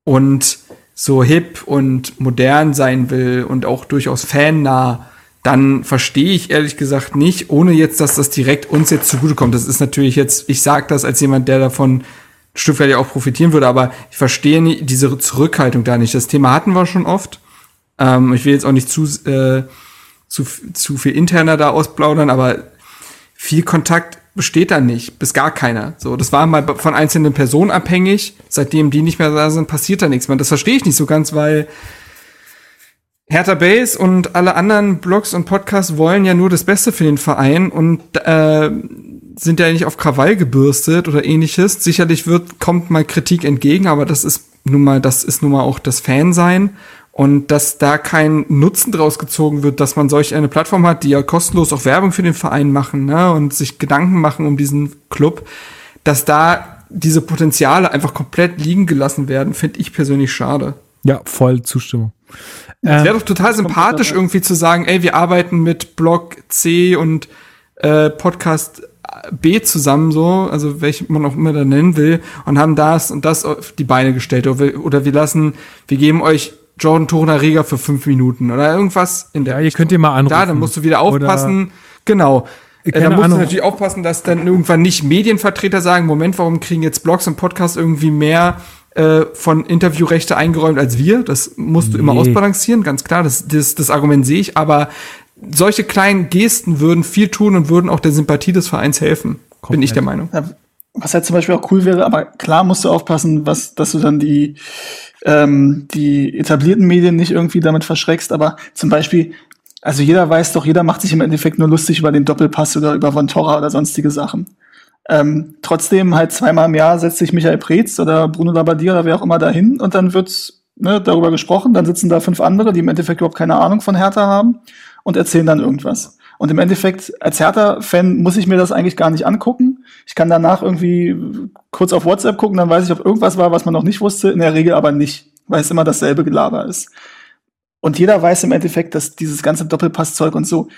und so hip und modern sein will und auch durchaus fannah, dann verstehe ich ehrlich gesagt nicht, ohne jetzt, dass das direkt uns jetzt zugutekommt. Das ist natürlich jetzt, ich sage das als jemand, der davon Stück ja auch profitieren würde, aber ich verstehe nicht, diese Zurückhaltung da nicht. Das Thema hatten wir schon oft. Ähm, ich will jetzt auch nicht zu, äh, zu, zu viel interner da ausplaudern, aber viel Kontakt besteht da nicht, bis gar keiner. So, das war mal von einzelnen Personen abhängig. Seitdem die nicht mehr da sind, passiert da nichts mehr. Das verstehe ich nicht so ganz, weil Hertha Base und alle anderen Blogs und Podcasts wollen ja nur das Beste für den Verein und äh, sind ja nicht auf Krawall gebürstet oder ähnliches. Sicherlich wird, kommt mal Kritik entgegen, aber das ist nun mal, das ist nun mal auch das Fansein. Und dass da kein Nutzen draus gezogen wird, dass man solch eine Plattform hat, die ja kostenlos auch Werbung für den Verein machen ne, und sich Gedanken machen um diesen Club, dass da diese Potenziale einfach komplett liegen gelassen werden, finde ich persönlich schade. Ja, voll Zustimmung. Es wäre doch total sympathisch irgendwie zu sagen, ey, wir arbeiten mit Blog C und äh, Podcast B zusammen so, also welche man auch immer da nennen will, und haben das und das auf die Beine gestellt. Oder wir, oder wir lassen, wir geben euch Jordan Turner Reger für fünf Minuten oder irgendwas in der. Ja, ihr könnt ihr mal anrufen. Da, dann musst du wieder aufpassen. Oder genau. Äh, da musst Ahnung. du natürlich aufpassen, dass dann irgendwann nicht Medienvertreter sagen, Moment, warum kriegen jetzt Blogs und Podcasts irgendwie mehr äh, von Interviewrechte eingeräumt als wir? Das musst du nee. immer ausbalancieren, ganz klar. Das, das, das Argument sehe ich, aber solche kleinen Gesten würden viel tun und würden auch der Sympathie des Vereins helfen, Komplett. bin ich der Meinung. Was halt zum Beispiel auch cool wäre, aber klar musst du aufpassen, was, dass du dann die, ähm, die etablierten Medien nicht irgendwie damit verschreckst, aber zum Beispiel, also jeder weiß doch, jeder macht sich im Endeffekt nur lustig über den Doppelpass oder über Von Torra oder sonstige Sachen. Ähm, trotzdem halt zweimal im Jahr setzt sich Michael Preetz oder Bruno Labbadia oder wer auch immer dahin und dann wird ne, darüber gesprochen, dann sitzen da fünf andere, die im Endeffekt überhaupt keine Ahnung von Hertha haben und erzählen dann irgendwas. Und im Endeffekt, als Hertha-Fan muss ich mir das eigentlich gar nicht angucken. Ich kann danach irgendwie kurz auf WhatsApp gucken, dann weiß ich, ob irgendwas war, was man noch nicht wusste. In der Regel aber nicht, weil es immer dasselbe Gelaber ist. Und jeder weiß im Endeffekt, dass dieses ganze Doppelpasszeug und so,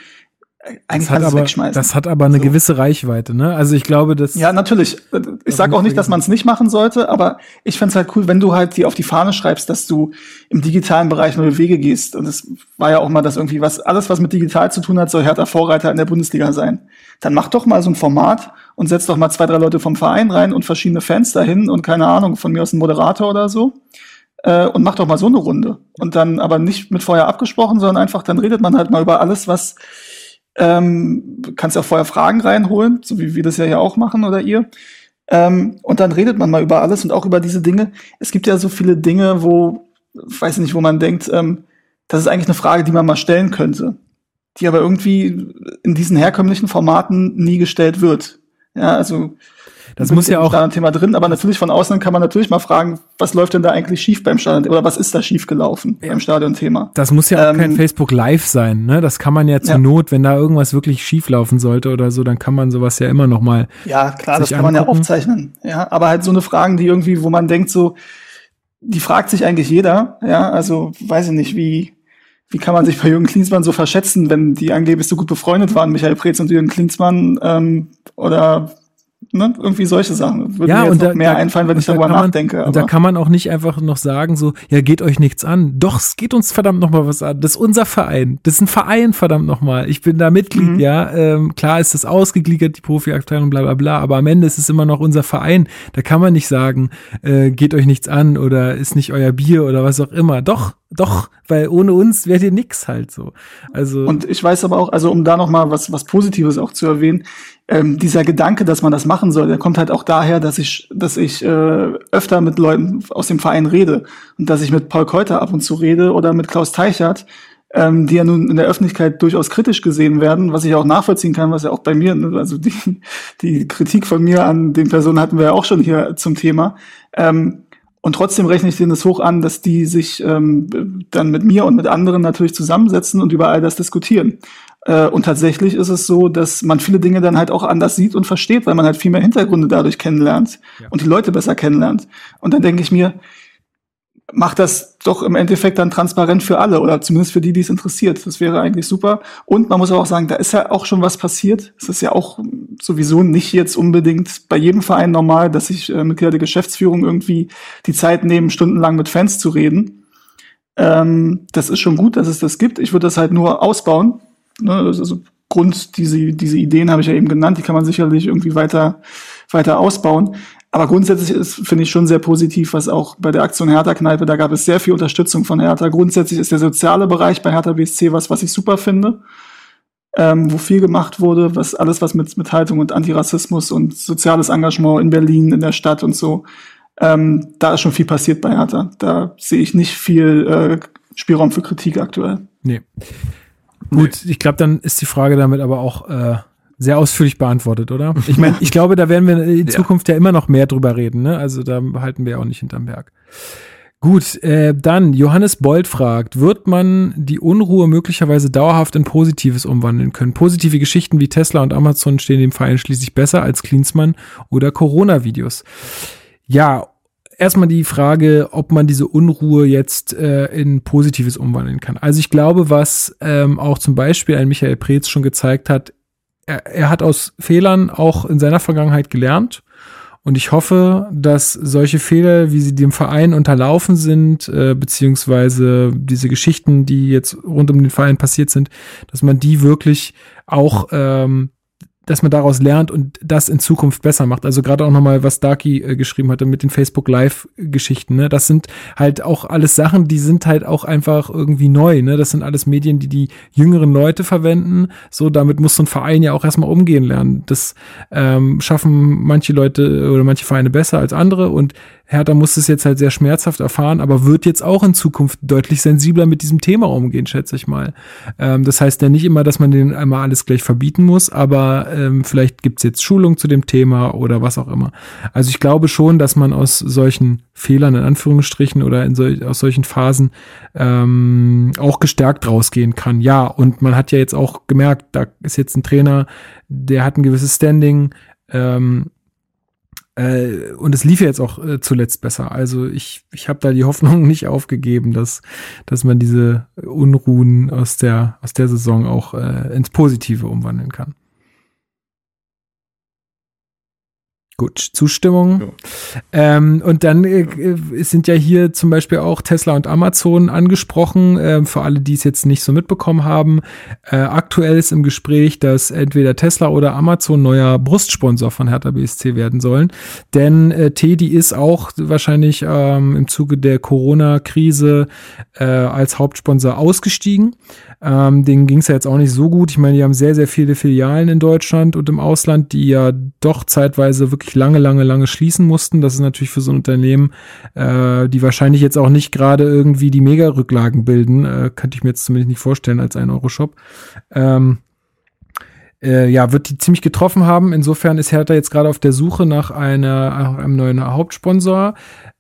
eigentlich das hat, aber, das hat aber eine so. gewisse Reichweite, ne? Also ich glaube, dass. Ja, natürlich. Ich sage auch nicht, dass man es nicht machen sollte, aber ich fände halt cool, wenn du halt die auf die Fahne schreibst, dass du im digitalen Bereich neue Wege gehst. Und es war ja auch mal das irgendwie, was alles, was mit digital zu tun hat, soll Hertha Vorreiter in der Bundesliga sein. Dann mach doch mal so ein Format und setz doch mal zwei, drei Leute vom Verein rein und verschiedene Fans dahin und keine Ahnung, von mir aus ein Moderator oder so. Äh, und mach doch mal so eine Runde. Und dann aber nicht mit vorher abgesprochen, sondern einfach, dann redet man halt mal über alles, was ähm, kannst ja vorher Fragen reinholen, so wie wir das ja hier auch machen oder ihr. Ähm, und dann redet man mal über alles und auch über diese Dinge. Es gibt ja so viele Dinge, wo, weiß ich nicht, wo man denkt, ähm, das ist eigentlich eine Frage, die man mal stellen könnte, die aber irgendwie in diesen herkömmlichen Formaten nie gestellt wird. Ja, also das muss ja auch da ein Thema drin, aber natürlich von außen kann man natürlich mal fragen, was läuft denn da eigentlich schief beim Stadion oder was ist da schief gelaufen ja. beim Stadion-Thema? Das muss ja auch ähm, kein Facebook Live sein, ne? Das kann man ja zur ja. Not, wenn da irgendwas wirklich schief laufen sollte oder so, dann kann man sowas ja immer noch mal Ja, klar, das kann angucken. man ja aufzeichnen. Ja, aber halt so eine Fragen, die irgendwie, wo man denkt so, die fragt sich eigentlich jeder, ja, also weiß ich nicht, wie wie kann man sich bei Jürgen Klinsmann so verschätzen, wenn die angeblich so gut befreundet waren, Michael Preetz und Jürgen Klinsmann, ähm, oder Ne? Irgendwie solche Sachen. Würde ja, mir jetzt und da, mehr da, einfallen, wenn ich darüber man, nachdenke. Und da kann man auch nicht einfach noch sagen, so, ja, geht euch nichts an. Doch, es geht uns verdammt noch mal was an. Das ist unser Verein. Das ist ein Verein, verdammt noch mal. Ich bin da Mitglied, mhm. ja. Ähm, klar ist das ausgegliedert, die Profi-Abteilung, bla bla bla, aber am Ende ist es immer noch unser Verein. Da kann man nicht sagen, äh, geht euch nichts an oder ist nicht euer Bier oder was auch immer. Doch, doch, weil ohne uns wäre ihr nix halt so. Also und ich weiß aber auch, also um da noch mal was was Positives auch zu erwähnen, ähm, dieser Gedanke, dass man das machen soll, der kommt halt auch daher, dass ich dass ich äh, öfter mit Leuten aus dem Verein rede und dass ich mit Paul Keuter ab und zu rede oder mit Klaus Teichert, ähm, die ja nun in der Öffentlichkeit durchaus kritisch gesehen werden, was ich auch nachvollziehen kann, was ja auch bei mir, also die die Kritik von mir an den Personen hatten wir ja auch schon hier zum Thema. Ähm, und trotzdem rechne ich denen das hoch an, dass die sich ähm, dann mit mir und mit anderen natürlich zusammensetzen und über all das diskutieren. Äh, und tatsächlich ist es so, dass man viele Dinge dann halt auch anders sieht und versteht, weil man halt viel mehr Hintergründe dadurch kennenlernt ja. und die Leute besser kennenlernt. Und dann denke ich mir, macht das doch im Endeffekt dann transparent für alle oder zumindest für die, die es interessiert. Das wäre eigentlich super. Und man muss auch sagen, da ist ja auch schon was passiert. Es ist ja auch sowieso nicht jetzt unbedingt bei jedem Verein normal, dass sich äh, Mitglieder der Geschäftsführung irgendwie die Zeit nehmen, stundenlang mit Fans zu reden. Ähm, das ist schon gut, dass es das gibt. Ich würde das halt nur ausbauen. Ne? Also Grund, diese, diese Ideen habe ich ja eben genannt, die kann man sicherlich irgendwie weiter, weiter ausbauen. Aber grundsätzlich ist, finde ich, schon sehr positiv, was auch bei der Aktion Hertha-Kneipe, da gab es sehr viel Unterstützung von Hertha. Grundsätzlich ist der soziale Bereich bei Hertha BSC was, was ich super finde, ähm, wo viel gemacht wurde, was alles, was mit, mit Haltung und Antirassismus und soziales Engagement in Berlin, in der Stadt und so, ähm, da ist schon viel passiert bei Hertha. Da sehe ich nicht viel äh, Spielraum für Kritik aktuell. Nee. Gut, ich glaube, dann ist die Frage damit aber auch äh, sehr ausführlich beantwortet, oder? *laughs* Ich meine, ich glaube, da werden wir in Zukunft ja. ja immer noch mehr drüber reden, ne? Also da halten wir ja auch nicht hinterm Berg. Gut, äh, dann Johannes Bold fragt, wird man die Unruhe möglicherweise dauerhaft in Positives umwandeln können? Positive Geschichten wie Tesla und Amazon stehen dem Verein schließlich besser als Klinsmann oder Corona-Videos. Ja, erstmal die Frage, ob man diese Unruhe jetzt äh, in Positives umwandeln kann. Also ich glaube, was ähm, auch zum Beispiel ein Michael Preetz schon gezeigt hat, er, er hat aus Fehlern auch in seiner Vergangenheit gelernt. Und ich hoffe, dass solche Fehler, wie sie dem Verein unterlaufen sind, äh, beziehungsweise diese Geschichten, die jetzt rund um den Verein passiert sind, dass man die wirklich auch ähm, dass man daraus lernt und das in Zukunft besser macht. Also gerade auch nochmal, was Darky äh, geschrieben hatte mit den Facebook Live-Geschichten. Ne? Das sind halt auch alles Sachen, die sind halt auch einfach irgendwie neu. Ne? Das sind alles Medien, die die jüngeren Leute verwenden. So, damit muss so ein Verein ja auch erstmal umgehen lernen. Das ähm, schaffen manche Leute oder manche Vereine besser als andere und Hertha muss es jetzt halt sehr schmerzhaft erfahren, aber wird jetzt auch in Zukunft deutlich sensibler mit diesem Thema umgehen, schätze ich mal. Ähm, das heißt ja nicht immer, dass man denen einmal alles gleich verbieten muss, aber ähm, vielleicht gibt's jetzt Schulung zu dem Thema oder was auch immer. Also ich glaube schon, dass man aus solchen Fehlern in Anführungsstrichen oder in sol aus solchen Phasen ähm, auch gestärkt rausgehen kann. Ja, und man hat ja jetzt auch gemerkt, da ist jetzt ein Trainer, der hat ein gewisses Standing. Ähm, äh, und es lief ja jetzt auch äh, zuletzt besser. Also ich, ich habe da die *laughs* Hoffnung nicht aufgegeben, dass, dass man diese Unruhen aus der, aus der Saison auch äh, ins Positive umwandeln kann. Gut, Zustimmung. Ja. Ähm, und dann äh, äh, sind ja hier zum Beispiel auch Tesla und Amazon angesprochen, äh, für alle, die es jetzt nicht so mitbekommen haben. Äh, aktuell ist im Gespräch, dass entweder Tesla oder Amazon neuer Brustsponsor von Hertha BSC werden sollen. Denn äh, Teddy ist auch wahrscheinlich ähm, im Zuge der Corona-Krise äh, als Hauptsponsor ausgestiegen. Ähm, denen ging es ja jetzt auch nicht so gut. Ich meine, die haben sehr, sehr viele Filialen in Deutschland und im Ausland, die ja doch zeitweise wirklich lange, lange, lange schließen mussten. Das ist natürlich für so ein Unternehmen, äh, die wahrscheinlich jetzt auch nicht gerade irgendwie die Mega-Rücklagen bilden, äh, könnte ich mir jetzt zumindest nicht vorstellen als ein Euro-Shop. Ähm, äh, ja, wird die ziemlich getroffen haben. Insofern ist Hertha jetzt gerade auf der Suche nach einer, einem neuen Hauptsponsor.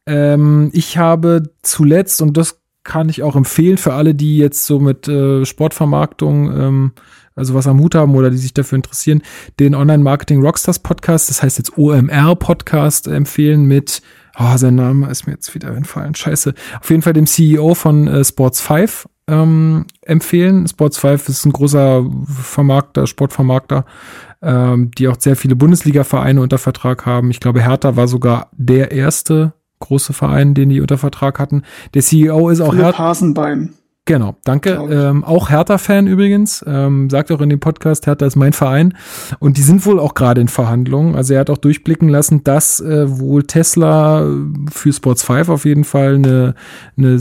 Ähm, ich habe zuletzt, und das kann ich auch empfehlen für alle, die jetzt so mit äh, Sportvermarktung, ähm, also was am Hut haben oder die sich dafür interessieren, den Online-Marketing Rockstars Podcast, das heißt jetzt OMR Podcast empfehlen mit, oh, sein Name ist mir jetzt wieder entfallen, scheiße, auf jeden Fall dem CEO von äh, Sports 5 ähm, empfehlen. Sports 5 ist ein großer Vermarkter, Sportvermarkter, ähm, die auch sehr viele Bundesliga-Vereine unter Vertrag haben. Ich glaube, Hertha war sogar der erste große Verein, den die unter Vertrag hatten. Der CEO ist auch Philipp Hasenbein. Genau, danke. Ähm, auch Hertha-Fan übrigens. Ähm, sagt auch in dem Podcast, Hertha ist mein Verein. Und die sind wohl auch gerade in Verhandlungen. Also er hat auch durchblicken lassen, dass äh, wohl Tesla für Sports 5 auf jeden Fall eine, eine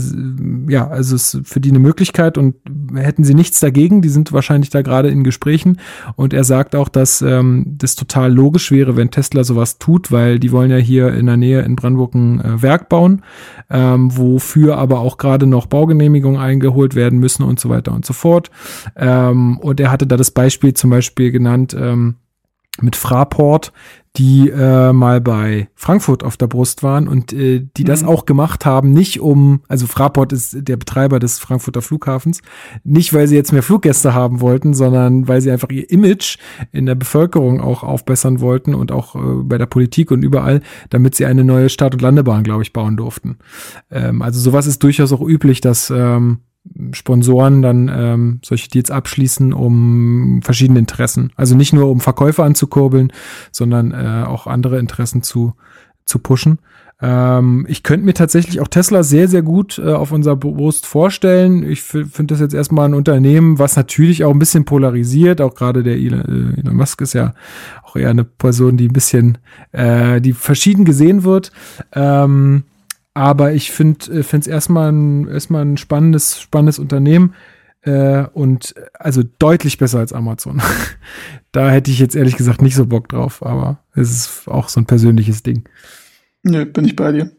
ja, also es für die eine Möglichkeit und hätten sie nichts dagegen. Die sind wahrscheinlich da gerade in Gesprächen. Und er sagt auch, dass ähm, das total logisch wäre, wenn Tesla sowas tut, weil die wollen ja hier in der Nähe in Brandenburg ein äh, Werk bauen, ähm, wofür aber auch gerade noch Baugenehmigungen eingeholt geholt werden müssen und so weiter und so fort. Ähm, und er hatte da das Beispiel zum Beispiel genannt ähm, mit Fraport, die äh, mal bei Frankfurt auf der Brust waren und äh, die mhm. das auch gemacht haben, nicht um, also Fraport ist der Betreiber des Frankfurter Flughafens, nicht weil sie jetzt mehr Fluggäste haben wollten, sondern weil sie einfach ihr Image in der Bevölkerung auch aufbessern wollten und auch äh, bei der Politik und überall, damit sie eine neue Start- und Landebahn, glaube ich, bauen durften. Ähm, also sowas ist durchaus auch üblich, dass ähm, Sponsoren dann ähm, solche Deals abschließen, um verschiedene Interessen. Also nicht nur um Verkäufer anzukurbeln, sondern äh, auch andere Interessen zu, zu pushen. Ähm, ich könnte mir tatsächlich auch Tesla sehr, sehr gut äh, auf unser Brust vorstellen. Ich finde das jetzt erstmal ein Unternehmen, was natürlich auch ein bisschen polarisiert. Auch gerade der Elon, äh, Elon Musk ist ja auch eher eine Person, die ein bisschen, äh, die verschieden gesehen wird. Ähm, aber ich finde es erstmal ein, erstmal ein spannendes, spannendes Unternehmen äh, und also deutlich besser als Amazon. *laughs* da hätte ich jetzt ehrlich gesagt nicht so Bock drauf, aber es ist auch so ein persönliches Ding. Nö, bin ich bei dir.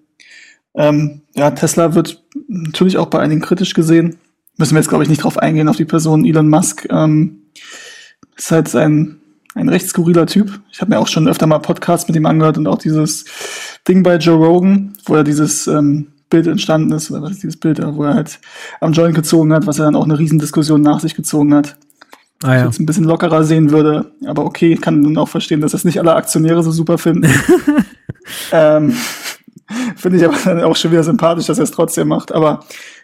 Ähm, ja, Tesla wird natürlich auch bei einigen kritisch gesehen. Müssen wir jetzt, glaube ich, nicht drauf eingehen, auf die Person Elon Musk. Ähm, ist halt ein, ein recht skurriler Typ. Ich habe mir auch schon öfter mal Podcasts mit ihm angehört und auch dieses Ding bei Joe Rogan, wo er dieses ähm, Bild entstanden ist, oder was ist dieses Bild da, wo er halt am Joint gezogen hat, was er dann auch eine Riesendiskussion nach sich gezogen hat. Ah, ja. Jetzt ein bisschen lockerer sehen würde, aber okay, kann dann auch verstehen, dass das nicht alle Aktionäre so super finden. *laughs* ähm, *laughs* Finde ich aber dann auch schon wieder sympathisch, dass er es trotzdem macht. Aber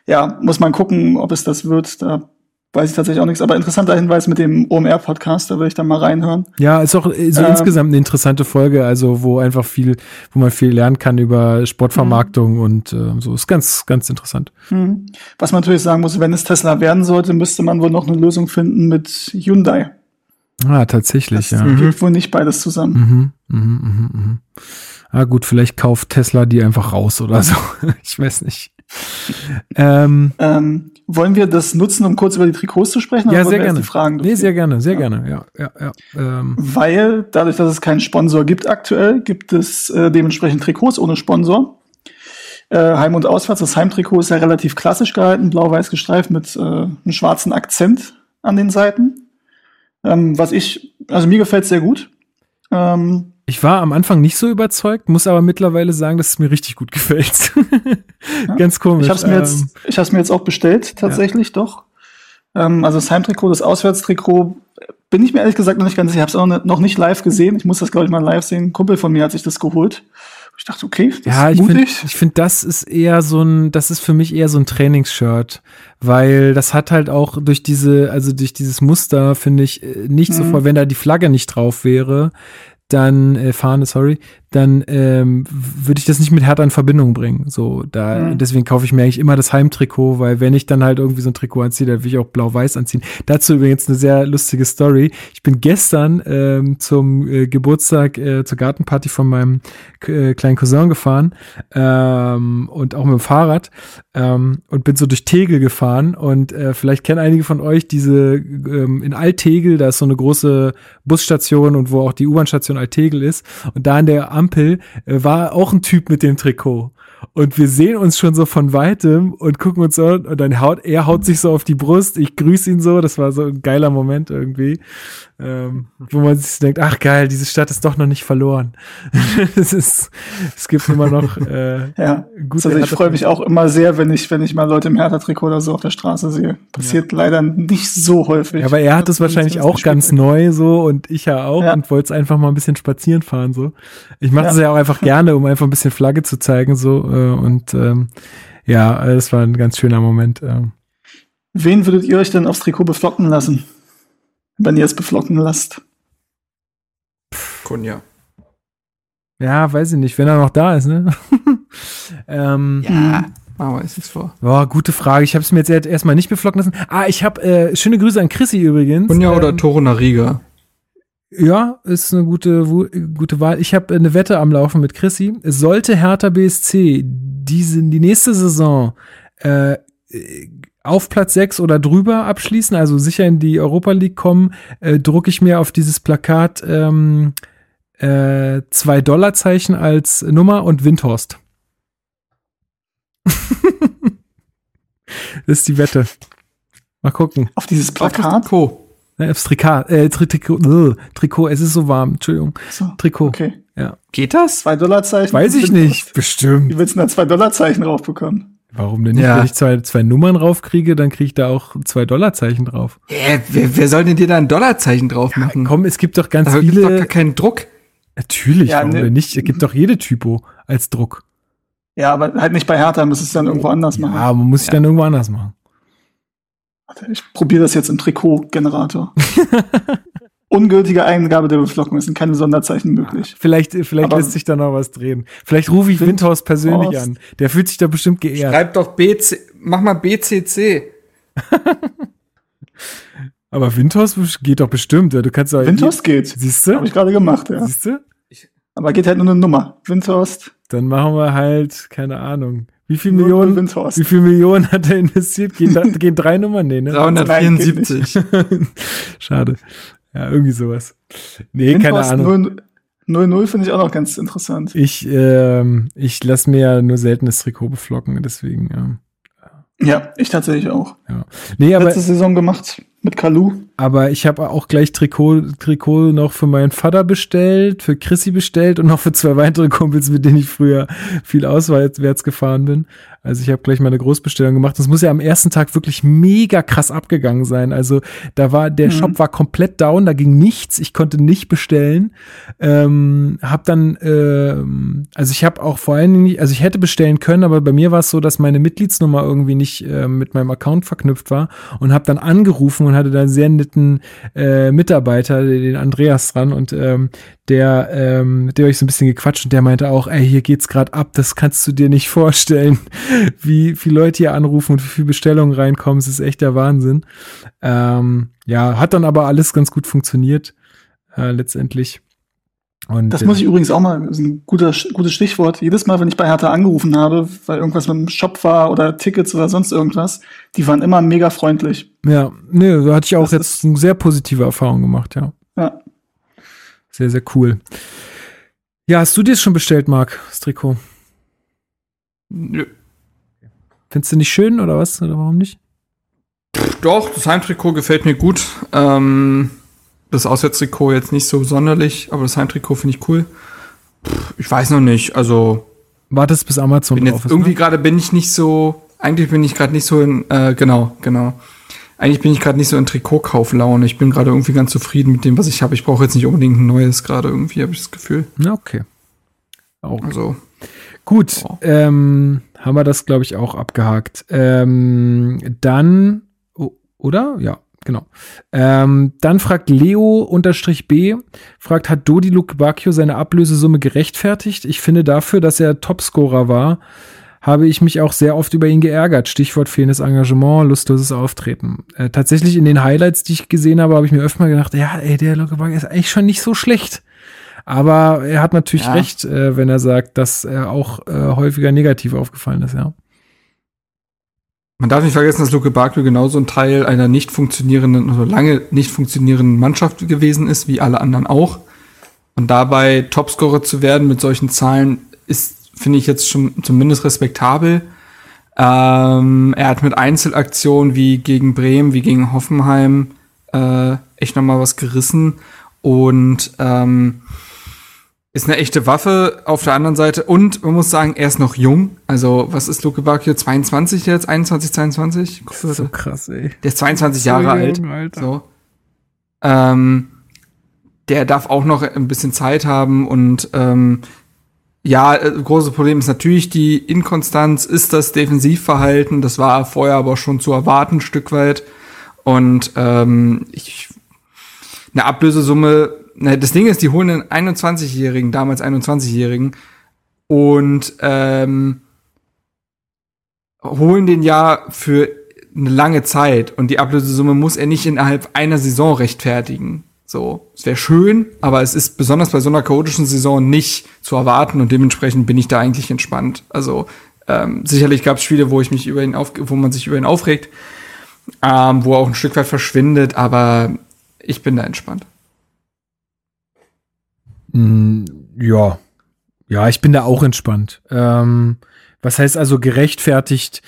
ja, muss man gucken, ob es das wird. Da weiß ich tatsächlich auch nichts. Aber interessanter Hinweis mit dem OMR-Podcast, da will ich dann mal reinhören. Ja, ist auch so ähm, insgesamt eine interessante Folge, also wo einfach viel, wo man viel lernen kann über Sportvermarktung mhm. und äh, so. Ist ganz, ganz interessant. Mhm. Was man natürlich sagen muss, wenn es Tesla werden sollte, müsste man wohl noch eine Lösung finden mit Hyundai. Ah, tatsächlich, das ja. geht mhm. wohl nicht beides zusammen. Mhm, mhm, mhm, mhm. Ah, gut, vielleicht kauft Tesla die einfach raus oder so. *laughs* ich weiß nicht. ähm, ähm, wollen wir das nutzen, um kurz über die Trikots zu sprechen? Ja, sehr gerne. Fragen nee, sehr gerne, sehr ja. gerne, ja. ja, ja ähm. Weil dadurch, dass es keinen Sponsor gibt aktuell, gibt es äh, dementsprechend Trikots ohne Sponsor. Äh, Heim- und Auswärts. Das Heimtrikot ist ja relativ klassisch gehalten, blau-weiß gestreift mit äh, einem schwarzen Akzent an den Seiten. Ähm, was ich, also mir gefällt sehr gut. Ähm, ich war am Anfang nicht so überzeugt, muss aber mittlerweile sagen, dass es mir richtig gut *laughs* gefällt. ja. Ganz komisch. Ich habe es mir, jetzt, ähm, hab's mir jetzt auch bestellt, tatsächlich, ja. doch. Ähm, also das Heimtrikot, das Auswärtstrikot, bin ich mir ehrlich gesagt noch nicht ganz sicher. Ich habe es noch nicht live gesehen. Ich muss das, glaube ich, mal live sehen. Ein Kumpel von mir hat sich das geholt. Ich dachte, okay, das ja, ist mutig. ich finde, find, das ist eher so ein, das ist für mich eher so ein Trainingsshirt, weil das hat halt auch durch diese, also durch dieses Muster finde ich äh, nicht mhm. so voll, wenn da die Flagge nicht drauf wäre, dann äh, Fahne, sorry, dann ähm, würde ich das nicht mit Hertha in Verbindung bringen. So, da mhm. deswegen kaufe ich mir eigentlich immer das Heimtrikot, weil wenn ich dann halt irgendwie so ein Trikot anziehe, dann will ich auch blau-weiß anziehen. Dazu übrigens eine sehr lustige Story. Ich bin gestern ähm, zum äh, Geburtstag äh, zur Gartenparty von meinem äh, kleinen Cousin gefahren ähm, und auch mit dem Fahrrad ähm, und bin so durch Tegel gefahren und äh, vielleicht kennen einige von euch diese ähm, in Altegel, da ist so eine große Busstation und wo auch die U-Bahn-Station Altegel ist und da an der Ampel äh, war auch ein Typ mit dem Trikot. Und wir sehen uns schon so von weitem und gucken uns so und dann haut er haut sich so auf die Brust. Ich grüße ihn so. Das war so ein geiler Moment irgendwie ähm, wo man sich denkt, ach geil, diese Stadt ist doch noch nicht verloren. *laughs* es ist, es gibt immer noch äh, *laughs* ja. gute Also ich freue mich auch immer sehr, wenn ich, wenn ich mal Leute im Hertha-Trikot oder so auf der Straße sehe. Passiert ja. leider nicht so häufig. Ja, aber er hat es wahrscheinlich auch ganz neu so und ich ja auch ja. und wollte es einfach mal ein bisschen spazieren fahren so. Ich mache das ja auch einfach gerne, um einfach ein bisschen Flagge zu zeigen so und ähm, ja, es war ein ganz schöner Moment. Äh. Wen würdet ihr euch denn aufs Trikot beflocken lassen? wenn ihr es beflocken lasst. Kunja. Ja, weiß ich nicht, wenn er noch da ist, ne? *laughs* ähm, ja, aber ist es vor. Boah, gute Frage. Ich habe es mir jetzt erstmal nicht beflocken lassen. Ah, ich habe äh, schöne Grüße an Chrissy übrigens. Kunja ähm, oder Toro Nariga? Ja, ist eine gute, gute Wahl. Ich habe eine Wette am Laufen mit Chrissy. Sollte Hertha BSC diese, die nächste Saison äh, auf Platz 6 oder drüber abschließen, also sicher in die Europa League kommen, äh, drucke ich mir auf dieses Plakat ähm, äh, zwei Dollarzeichen als Nummer und Windhorst. *laughs* das ist die Wette. Mal gucken. Auf dieses Plakat? Trikot. Ja, aufs Trikot, äh, Trikot, äh, Trikot, es ist so warm, Entschuldigung. So, Trikot. Okay. Ja. Geht das? Zwei Dollarzeichen? Weiß ich nicht, bestimmt. Wie willst du da zwei Dollarzeichen raufbekommen? Warum denn nicht? Ja. Wenn ich zwei, zwei Nummern raufkriege, dann kriege ich da auch zwei Dollarzeichen drauf. Ja, wer, wer soll denn dir da ein Dollarzeichen drauf machen? Ja, komm, es gibt doch ganz da viele. Es gibt doch gar keinen Druck. Natürlich, ja, warum ne, denn nicht? Es gibt doch jede Typo als Druck. Ja, aber halt nicht bei Hertha, muss es dann irgendwo anders machen. Ja, man muss es ja. dann irgendwo anders machen. Warte, ich probiere das jetzt im Trikot-Generator. *laughs* ungültige Eingabe der Beflockung. Es sind keine Sonderzeichen möglich. Vielleicht, vielleicht lässt sich da noch was drehen. Vielleicht rufe ich Windhaus persönlich an. Der fühlt sich da bestimmt geehrt. Schreib doch BC, mach mal BCC. *laughs* Aber Windhaus geht doch bestimmt. Du kannst doch Windhorst geht. Siehst du? Habe ich gerade gemacht, ja. Siehst du? Aber geht halt nur eine Nummer. Windhorst. Dann machen wir halt, keine Ahnung. Wie viel Millionen, wie viel Millionen hat er investiert? Gehen, da, *laughs* gehen drei Nummern? Nee, ne? 374. *laughs* Schade. Ja, irgendwie sowas. Nee, keine Ahnung. 0-0 finde ich auch noch ganz interessant. Ich, ähm, ich lasse mir ja nur selten das Trikot beflocken, deswegen, ja. Ja, ich tatsächlich auch. Ja. Nee, aber, Letzte Saison gemacht. Mit Kalu. Aber ich habe auch gleich Trikot, Trikot noch für meinen Vater bestellt, für Chrissy bestellt und noch für zwei weitere Kumpels, mit denen ich früher viel auswärts gefahren bin. Also ich habe gleich meine Großbestellung gemacht. Das muss ja am ersten Tag wirklich mega krass abgegangen sein. Also da war der mhm. Shop war komplett down, da ging nichts. Ich konnte nicht bestellen. Ähm, hab dann, ähm, also ich habe auch vor allen Dingen, nicht, also ich hätte bestellen können, aber bei mir war es so, dass meine Mitgliedsnummer irgendwie nicht äh, mit meinem Account verknüpft war und habe dann angerufen und hatte da sehr netten äh, Mitarbeiter, den Andreas dran und ähm, der, ähm, mit dem ich so ein bisschen gequatscht und der meinte auch, ey, hier geht's gerade ab, das kannst du dir nicht vorstellen, wie viele Leute hier anrufen und wie viele Bestellungen reinkommen, es ist echt der Wahnsinn. Ähm, ja, hat dann aber alles ganz gut funktioniert, äh, letztendlich. Und, das muss ich übrigens auch mal, das ist ein guter, gutes Stichwort. Jedes Mal, wenn ich bei Hertha angerufen habe, weil irgendwas mit dem Shop war oder Tickets oder sonst irgendwas, die waren immer mega freundlich. Ja, nee, da hatte ich auch das jetzt eine sehr positive Erfahrung gemacht, ja. Ja. Sehr, sehr cool. Ja, hast du dir das schon bestellt, Marc, das Trikot? Nö. Findest du nicht schön oder was? Oder warum nicht? Doch, das Heimtrikot gefällt mir gut. Ähm das Auswärtstrikot jetzt nicht so sonderlich, aber das Heimtrikot finde ich cool. Ich weiß noch nicht, also. Wartest bis Amazon bin jetzt ist, Irgendwie ne? gerade bin ich nicht so, eigentlich bin ich gerade nicht so in, äh, genau, genau. Eigentlich bin ich gerade nicht so in Trikotkauflaune. Ich bin gerade irgendwie ganz zufrieden mit dem, was ich habe. Ich brauche jetzt nicht unbedingt ein neues gerade irgendwie, habe ich das Gefühl. Okay. Auch. Also. Gut, oh. ähm, haben wir das, glaube ich, auch abgehakt. Ähm, dann, oh, oder? Ja, Genau. Ähm, dann fragt Leo-B, fragt, hat Dodi Luke Bacchio seine Ablösesumme gerechtfertigt? Ich finde dafür, dass er Topscorer war, habe ich mich auch sehr oft über ihn geärgert. Stichwort fehlendes Engagement, lustloses Auftreten. Äh, tatsächlich in den Highlights, die ich gesehen habe, habe ich mir öfter mal gedacht, ja, ey, der Luke Bacchio ist eigentlich schon nicht so schlecht. Aber er hat natürlich ja. recht, äh, wenn er sagt, dass er auch äh, häufiger negativ aufgefallen ist, ja. Man darf nicht vergessen, dass Luke Barkley genauso ein Teil einer nicht funktionierenden, also lange nicht funktionierenden Mannschaft gewesen ist, wie alle anderen auch. Und dabei Topscorer zu werden mit solchen Zahlen ist, finde ich jetzt schon zumindest respektabel. Ähm, er hat mit Einzelaktionen wie gegen Bremen, wie gegen Hoffenheim äh, echt nochmal was gerissen. Und ähm, ist eine echte Waffe auf der anderen Seite. Und man muss sagen, er ist noch jung. Also, was ist Luke Bacchio? 22 jetzt? 21, 22? So krass, ey. Der ist 22 so Jahre alt. Alter. So. Ähm, der darf auch noch ein bisschen Zeit haben und ähm, ja, äh, großes Problem ist natürlich die Inkonstanz, ist das Defensivverhalten. Das war vorher aber schon zu erwarten, ein Stück weit. Und ähm, ich, eine Ablösesumme na, das Ding ist, die holen einen 21-Jährigen, damals 21-Jährigen, und ähm, holen den ja für eine lange Zeit und die Ablösesumme muss er nicht innerhalb einer Saison rechtfertigen. So, es wäre schön, aber es ist besonders bei so einer chaotischen Saison nicht zu erwarten und dementsprechend bin ich da eigentlich entspannt. Also ähm, sicherlich gab es Spiele, wo ich mich über ihn auf, wo man sich über ihn aufregt, ähm, wo er auch ein Stück weit verschwindet, aber ich bin da entspannt. Mm, ja. Ja, ich bin da auch entspannt. Ähm, was heißt also gerechtfertigt?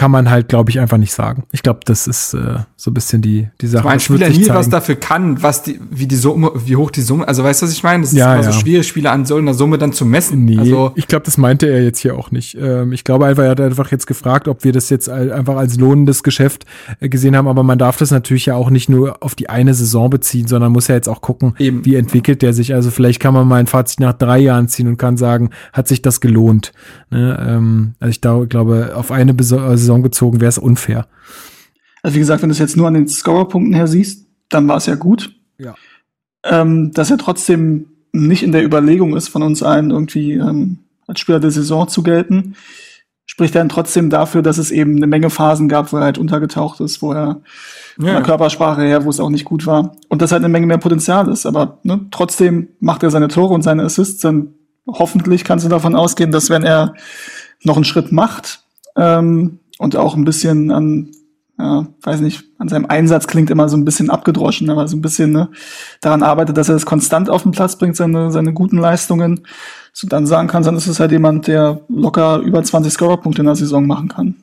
Kann man halt, glaube ich, einfach nicht sagen. Ich glaube, das ist äh, so ein bisschen die, die Sache. Weil ein Spieler nie was dafür kann, was die, wie die Summe, wie hoch die Summe, also weißt du, was ich meine? Das ist ja, immer ja. so schwierig, Spieler an so einer Summe dann zu messen. Nee, also, ich glaube, das meinte er jetzt hier auch nicht. Ähm, ich glaube einfach, er hat einfach jetzt gefragt, ob wir das jetzt einfach als lohnendes Geschäft äh, gesehen haben, aber man darf das natürlich ja auch nicht nur auf die eine Saison beziehen, sondern muss ja jetzt auch gucken, Eben. wie entwickelt der sich. Also vielleicht kann man mal ein Fazit nach drei Jahren ziehen und kann sagen, hat sich das gelohnt. Ne? Ähm, also ich da, glaube, auf eine Saison bezogen wäre es unfair. Also wie gesagt, wenn du es jetzt nur an den Scorerpunkten her siehst, dann war es ja gut. Ja. Ähm, dass er trotzdem nicht in der Überlegung ist, von uns allen irgendwie ähm, als Spieler der Saison zu gelten, spricht dann trotzdem dafür, dass es eben eine Menge Phasen gab, wo er halt untergetaucht ist, wo er von der Körpersprache her, wo es auch nicht gut war. Und dass halt eine Menge mehr Potenzial ist. Aber ne, trotzdem macht er seine Tore und seine Assists. Dann hoffentlich kannst du davon ausgehen, dass wenn er noch einen Schritt macht, ähm, und auch ein bisschen an, ja, weiß nicht, an seinem Einsatz klingt immer so ein bisschen abgedroschen, aber so ein bisschen ne, daran arbeitet, dass er das konstant auf den Platz bringt, seine, seine guten Leistungen, so dann sagen kann, dann ist es halt jemand, der locker über 20 Scorerpunkte in der Saison machen kann.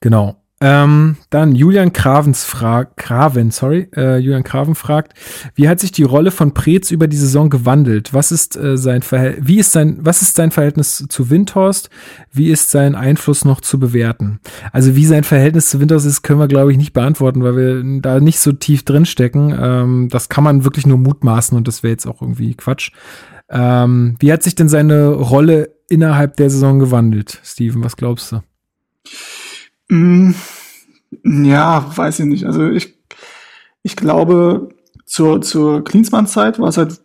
Genau. Ähm, dann Julian Kravens fragt, Kraven, sorry, äh, Julian Kraven fragt, wie hat sich die Rolle von Preetz über die Saison gewandelt? Was ist äh, sein Verhält wie ist sein, was ist sein Verhältnis zu Windhorst? Wie ist sein Einfluss noch zu bewerten? Also wie sein Verhältnis zu Windhorst ist, können wir glaube ich nicht beantworten, weil wir da nicht so tief drin stecken. Ähm, das kann man wirklich nur mutmaßen und das wäre jetzt auch irgendwie Quatsch. Ähm, wie hat sich denn seine Rolle innerhalb der Saison gewandelt, Steven? Was glaubst du? Mm, ja, weiß ich nicht. Also ich, ich glaube, zur, zur Klinsmann-Zeit war es halt,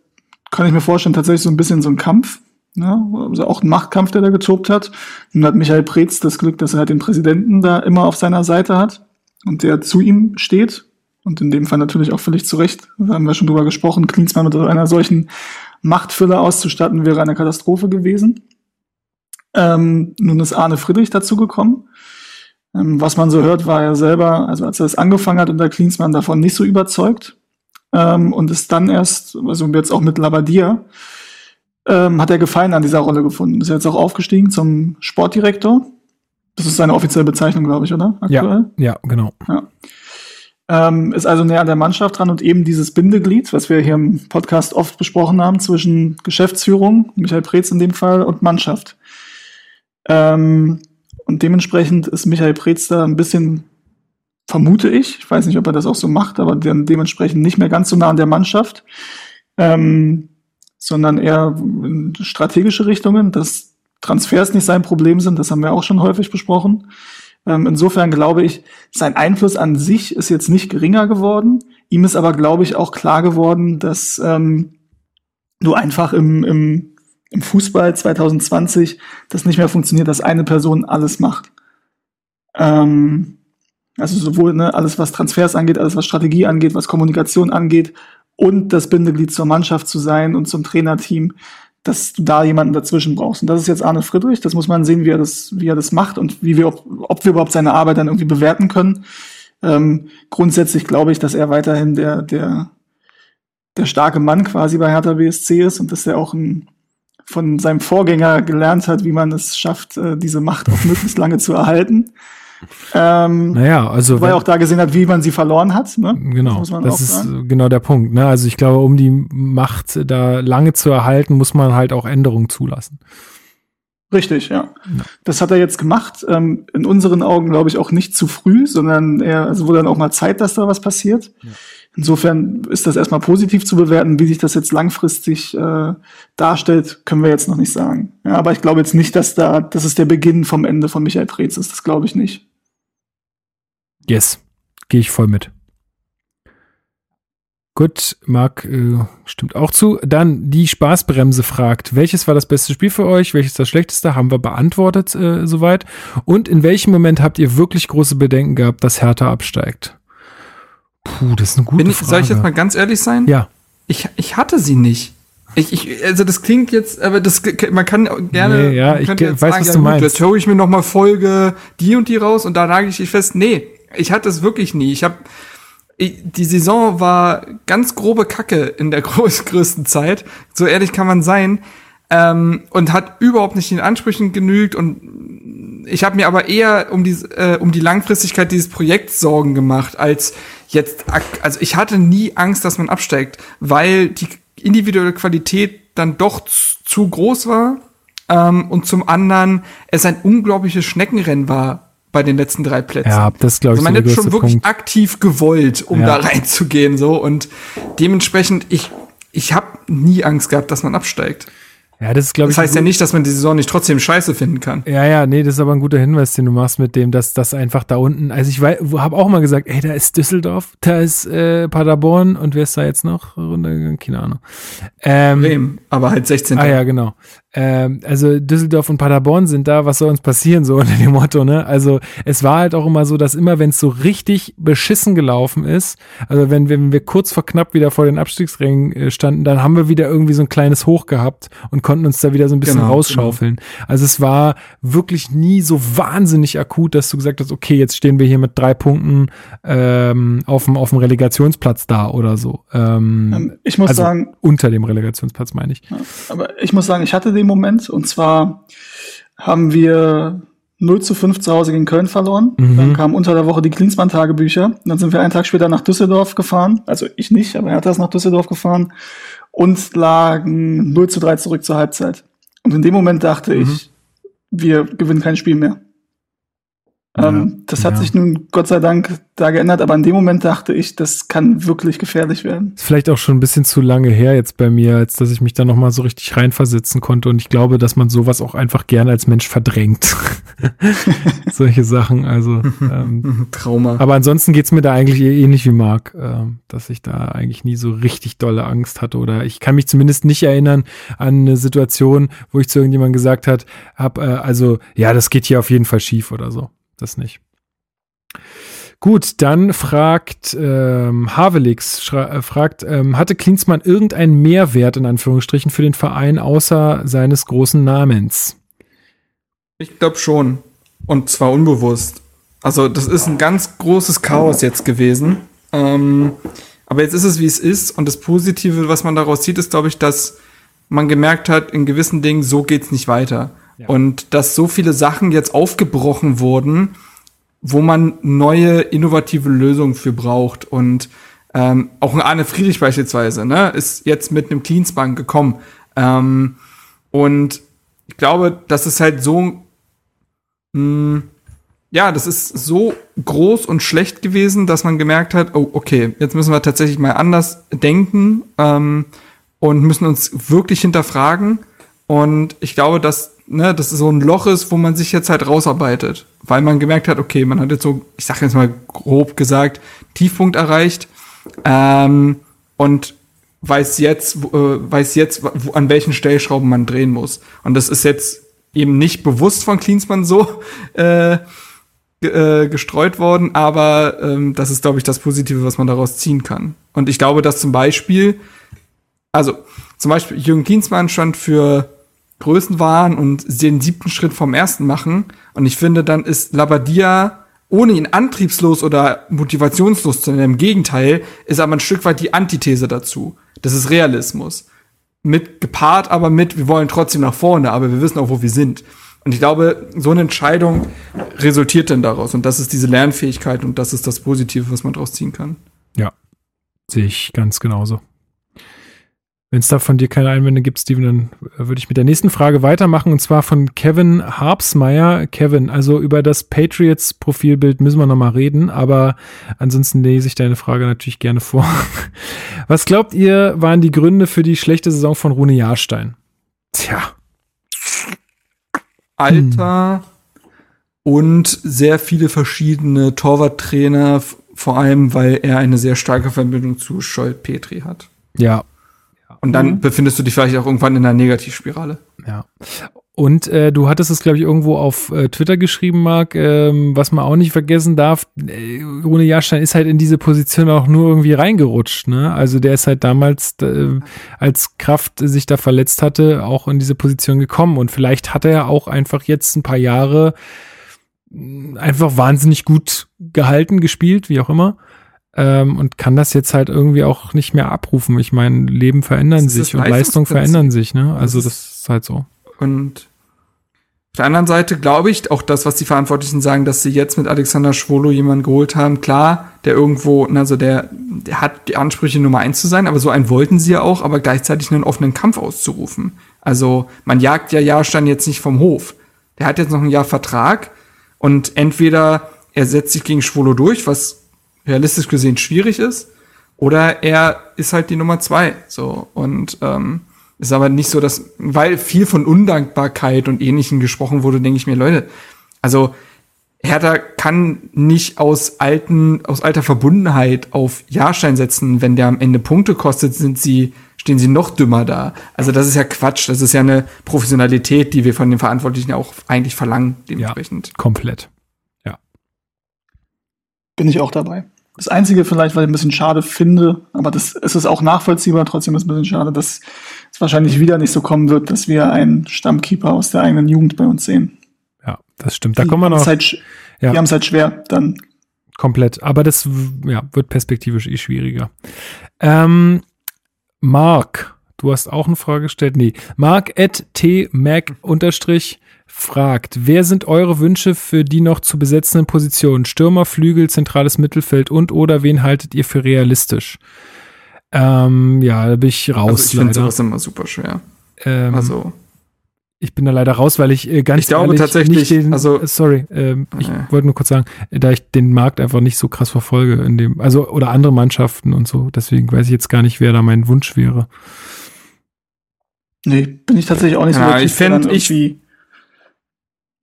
kann ich mir vorstellen, tatsächlich so ein bisschen so ein Kampf. Ne? also auch ein Machtkampf, der da getobt hat. Nun hat Michael Preetz das Glück, dass er halt den Präsidenten da immer auf seiner Seite hat und der zu ihm steht. Und in dem Fall natürlich auch völlig zu Recht. Da haben wir schon drüber gesprochen. Klinsmann mit einer solchen Machtfülle auszustatten wäre eine Katastrophe gewesen. Ähm, nun ist Arne Friedrich dazu gekommen. Ähm, was man so hört, war er selber, also als er es angefangen hat unter Klinsmann, davon nicht so überzeugt. Ähm, und ist dann erst, also jetzt auch mit Labadia, ähm, hat er Gefallen an dieser Rolle gefunden. Ist jetzt auch aufgestiegen zum Sportdirektor. Das ist seine offizielle Bezeichnung, glaube ich, oder? Aktuell? Ja, ja genau. Ja. Ähm, ist also näher an der Mannschaft dran und eben dieses Bindeglied, was wir hier im Podcast oft besprochen haben, zwischen Geschäftsführung, Michael Preetz in dem Fall, und Mannschaft. Ähm, und dementsprechend ist Michael Preetz da ein bisschen, vermute ich, ich weiß nicht, ob er das auch so macht, aber de dementsprechend nicht mehr ganz so nah an der Mannschaft, ähm, sondern eher in strategische Richtungen, dass Transfers nicht sein Problem sind, das haben wir auch schon häufig besprochen. Ähm, insofern glaube ich, sein Einfluss an sich ist jetzt nicht geringer geworden. Ihm ist aber, glaube ich, auch klar geworden, dass ähm, du einfach im, im im Fußball 2020 das nicht mehr funktioniert, dass eine Person alles macht. Ähm, also sowohl ne, alles, was Transfers angeht, alles, was Strategie angeht, was Kommunikation angeht und das Bindeglied zur Mannschaft zu sein und zum Trainerteam, dass du da jemanden dazwischen brauchst. Und das ist jetzt Arne Friedrich. Das muss man sehen, wie er das, wie er das macht und wie wir, ob, ob wir überhaupt seine Arbeit dann irgendwie bewerten können. Ähm, grundsätzlich glaube ich, dass er weiterhin der, der, der starke Mann quasi bei Hertha BSC ist und dass er auch ein, von seinem Vorgänger gelernt hat, wie man es schafft, äh, diese Macht auch möglichst lange zu erhalten. Ähm, naja, also weil er auch da gesehen hat, wie man sie verloren hat. Ne? Genau, das, das ist sagen. genau der Punkt. Ne? Also ich glaube, um die Macht da lange zu erhalten, muss man halt auch Änderungen zulassen. Richtig, ja. ja. Das hat er jetzt gemacht. Ähm, in unseren Augen, glaube ich, auch nicht zu früh, sondern er, also wurde dann auch mal Zeit, dass da was passiert. Ja. Insofern ist das erstmal positiv zu bewerten. Wie sich das jetzt langfristig äh, darstellt, können wir jetzt noch nicht sagen. Ja, aber ich glaube jetzt nicht, dass da, dass es der Beginn vom Ende von Michael Preetz ist. Das glaube ich nicht. Yes, gehe ich voll mit. Gut, Marc äh, stimmt auch zu. Dann die Spaßbremse fragt, welches war das beste Spiel für euch, welches das schlechteste, haben wir beantwortet äh, soweit. Und in welchem Moment habt ihr wirklich große Bedenken gehabt, dass Hertha absteigt? Puh, das ist eine gute ich, Frage. Soll ich jetzt mal ganz ehrlich sein? Ja. Ich, ich hatte sie nicht. Ich, ich, also das klingt jetzt, aber das man kann gerne. Nee, ja, ich weiß, sagen, was ja, du meinst. Jetzt höre ich mir noch mal Folge die und die raus und da nage ich dich fest. Nee, ich hatte es wirklich nie. Ich habe die Saison war ganz grobe Kacke in der *laughs* größten Zeit. So ehrlich kann man sein. Ähm, und hat überhaupt nicht den Ansprüchen genügt und ich habe mir aber eher um die äh, um die Langfristigkeit dieses Projekts Sorgen gemacht als jetzt, also ich hatte nie Angst, dass man absteigt, weil die individuelle Qualität dann doch zu groß war ähm, und zum anderen es ein unglaubliches Schneckenrennen war bei den letzten drei Plätzen. Ja, das glaube ich. Also man hat schon wirklich Punkt. aktiv gewollt, um ja. da reinzugehen so und dementsprechend ich ich habe nie Angst gehabt, dass man absteigt. Ja, das ist, glaube ich. Das heißt ja nicht, dass man die Saison nicht trotzdem scheiße finden kann. Ja, ja, nee, das ist aber ein guter Hinweis, den du machst mit dem, dass das einfach da unten, also ich habe auch mal gesagt, ey, da ist Düsseldorf, da ist äh, Paderborn und wer ist da jetzt noch runtergegangen? Keine Ahnung. Ähm, Bremen, aber halt 16. Ah ja, genau. Ähm, also Düsseldorf und Paderborn sind da, was soll uns passieren, so *laughs* unter dem Motto, ne? Also es war halt auch immer so, dass immer, wenn es so richtig beschissen gelaufen ist, also wenn, wenn wir kurz vor knapp wieder vor den Abstiegsrängen äh, standen, dann haben wir wieder irgendwie so ein kleines Hoch gehabt und konnten uns da wieder so ein bisschen genau, rausschaufeln. Genau. Also es war wirklich nie so wahnsinnig akut, dass du gesagt hast, okay, jetzt stehen wir hier mit drei Punkten ähm, auf dem auf dem Relegationsplatz da oder so. Ähm, ähm ich muss also sagen, unter dem Relegationsplatz meine ich. aber ich muss sagen, ich hatte den Moment und zwar haben wir 0 zu 5 zu Hause gegen Köln verloren. Mhm. Dann kamen unter der Woche die Klinsmann-Tagebücher. Dann sind wir einen Tag später nach Düsseldorf gefahren. Also ich nicht, aber er hat das nach Düsseldorf gefahren. Und lagen 0 zu 3 zurück zur Halbzeit. Und in dem Moment dachte Mhm. ich, wir gewinnen kein Spiel mehr. Ja, Ähm, das hat ja. sich nun Gott sei Dank da geändert, aber in dem Moment dachte ich, das kann wirklich gefährlich werden. Ist vielleicht auch schon ein bisschen zu lange her jetzt bei mir, als dass ich mich da noch mal so richtig reinversetzen konnte. Und ich glaube, dass man sowas auch einfach gerne als Mensch verdrängt. *laughs* Solche Sachen. Also, *laughs* ähm, Trauma. aber ansonsten geht's mir da eigentlich eh ähnlich wie Marc, ähm, dass ich da eigentlich nie so richtig dolle Angst hatte. Oder ich kann mich zumindest nicht erinnern an eine Situation, wo ich zu irgendjemandem gesagt hat, hab, äh, also, ja, das geht hier auf jeden Fall schief oder so. Das nicht. Gut, dann fragt ähm, Havelix, äh, fragt, ähm, hatte Klinsmann irgendeinen Mehrwert in Anführungsstrichen für den Verein außer seines großen Namens? Ich glaube schon. Und zwar unbewusst. Also, das ist ein ganz großes Chaos jetzt gewesen. Ähm, aber jetzt ist es, wie es ist. Und das Positive, was man daraus sieht, ist, glaube ich, dass man gemerkt hat, in gewissen Dingen, so geht's nicht weiter. Und dass so viele Sachen jetzt aufgebrochen wurden, wo man neue, innovative Lösungen für braucht. Und ähm, auch ein Arne Friedrich beispielsweise, ne, ist jetzt mit einem Cleansbank gekommen. Ähm, und ich glaube, das ist halt so, mh, ja, das ist so groß und schlecht gewesen, dass man gemerkt hat, oh, okay, jetzt müssen wir tatsächlich mal anders denken ähm, und müssen uns wirklich hinterfragen. Und ich glaube, dass ne, das so ein Loch ist, wo man sich jetzt halt rausarbeitet, weil man gemerkt hat, okay, man hat jetzt so, ich sag jetzt mal grob gesagt, Tiefpunkt erreicht ähm, und weiß jetzt, äh, weiß jetzt, wo, an welchen Stellschrauben man drehen muss. Und das ist jetzt eben nicht bewusst von Klinsmann so *laughs* äh, äh, gestreut worden, aber ähm, das ist, glaube ich, das Positive, was man daraus ziehen kann. Und ich glaube, dass zum Beispiel, also zum Beispiel Jürgen Klinsmann stand für Größenwahn und den siebten Schritt vom ersten machen. Und ich finde, dann ist Labadia ohne ihn antriebslos oder motivationslos zu nennen. Im Gegenteil, ist aber ein Stück weit die Antithese dazu. Das ist Realismus. Mit gepaart, aber mit, wir wollen trotzdem nach vorne, aber wir wissen auch, wo wir sind. Und ich glaube, so eine Entscheidung resultiert dann daraus. Und das ist diese Lernfähigkeit und das ist das Positive, was man daraus ziehen kann. Ja, sehe ich ganz genauso. Wenn es da von dir keine Einwände gibt, Steven, dann äh, würde ich mit der nächsten Frage weitermachen und zwar von Kevin Harpsmeyer. Kevin, also über das Patriots-Profilbild müssen wir nochmal reden, aber ansonsten lese ich deine Frage natürlich gerne vor. *laughs* Was glaubt ihr, waren die Gründe für die schlechte Saison von Rune Jahrstein? Tja, Alter und sehr viele verschiedene Torwarttrainer, vor allem weil er eine sehr starke Verbindung zu Scholt Petri hat. ja, Und dann Mhm. befindest du dich vielleicht auch irgendwann in einer Negativspirale. Ja. Und äh, du hattest es, glaube ich, irgendwo auf äh, Twitter geschrieben, Marc, ähm, was man auch nicht vergessen darf. Äh, Rune Jahrstein ist halt in diese Position auch nur irgendwie reingerutscht. Ne? Also der ist halt damals, äh, als Kraft sich da verletzt hatte, auch in diese Position gekommen. Und vielleicht hat er auch einfach jetzt ein paar Jahre mh, einfach wahnsinnig gut gehalten, gespielt, wie auch immer. Ähm, und kann das jetzt halt irgendwie auch nicht mehr abrufen. Ich meine, Leben verändern sich und Leistungen Leistungsprinzip. verändern sich. Ne? Also Das ist- ist halt so. Und auf der anderen Seite glaube ich auch das, was die Verantwortlichen sagen, dass sie jetzt mit Alexander Schwolo jemanden geholt haben. Klar, der irgendwo, also der, der hat die Ansprüche Nummer eins zu sein, aber so einen wollten sie ja auch, aber gleichzeitig einen offenen Kampf auszurufen. Also man jagt ja Jahrstein jetzt nicht vom Hof. Der hat jetzt noch ein Jahr Vertrag und entweder er setzt sich gegen Schwolo durch, was realistisch gesehen schwierig ist, oder er ist halt die Nummer zwei. So und ähm, ist aber nicht so, dass, weil viel von Undankbarkeit und Ähnlichem gesprochen wurde, denke ich mir, Leute, also Hertha kann nicht aus alten, aus alter Verbundenheit auf Jahrstein setzen. Wenn der am Ende Punkte kostet, sind sie, stehen sie noch dümmer da. Also das ist ja Quatsch. Das ist ja eine Professionalität, die wir von den Verantwortlichen auch eigentlich verlangen, dementsprechend. Komplett. Bin ich auch dabei. Das Einzige vielleicht, weil ich ein bisschen schade finde, aber das es ist auch nachvollziehbar, trotzdem ist es ein bisschen schade, dass es wahrscheinlich wieder nicht so kommen wird, dass wir einen Stammkeeper aus der eigenen Jugend bei uns sehen. Ja, das stimmt. Da Die kommen wir noch Halt, Ja. Die haben es halt schwer, dann komplett. Aber das ja, wird perspektivisch eh schwieriger. Ähm, Mark, du hast auch eine Frage gestellt. Nee, Mark at tmac unterstrich fragt, wer sind eure Wünsche für die noch zu besetzenden Positionen? Stürmer, Flügel, zentrales Mittelfeld und oder wen haltet ihr für realistisch? Ähm, ja, da bin ich raus. Also ich finde sowas immer super schwer. Ähm, Also, ich bin da leider raus, weil ich äh, ganz Ich glaube ehrlich tatsächlich, nicht den, also- äh, sorry, ähm, ich Nee. wollte nur kurz sagen, äh, da ich den Markt einfach nicht so krass verfolge in dem, also oder andere Mannschaften und so, deswegen weiß ich jetzt gar nicht, wer da mein Wunsch wäre. Nee, bin ich tatsächlich auch nicht so Ja, ich Typ, der fänd, dann ich-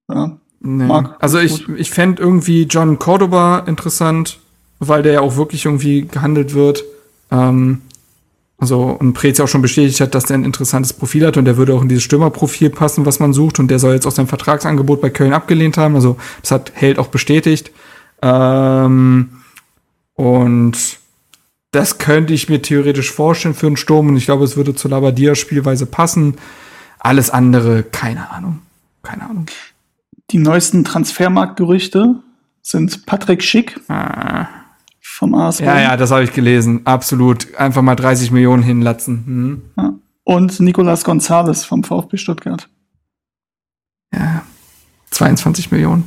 Ja, nee. Marc, also ich, ich fände irgendwie John Cordoba interessant, weil der ja auch wirklich irgendwie gehandelt wird. Ähm, also, und Prez ja auch schon bestätigt hat, dass der ein interessantes Profil hat und der würde auch in dieses Stürmerprofil passen, was man sucht. Und der soll jetzt auch sein Vertragsangebot bei Köln abgelehnt haben. Also, das hat Held auch bestätigt. Ähm, und das könnte ich mir theoretisch vorstellen für einen Sturm. Und ich glaube, es würde zu Labadia Spielweise passen. Alles andere, keine Ahnung. Keine Ahnung. Die neuesten Transfermarktgerüchte sind Patrick Schick Ah. vom AS Ja, ja, das habe ich gelesen. Absolut. Einfach mal 30 Millionen hinlatzen. Hm. ja. und Nicolas Gonzalez vom VfB Stuttgart. Ja. 22 Millionen.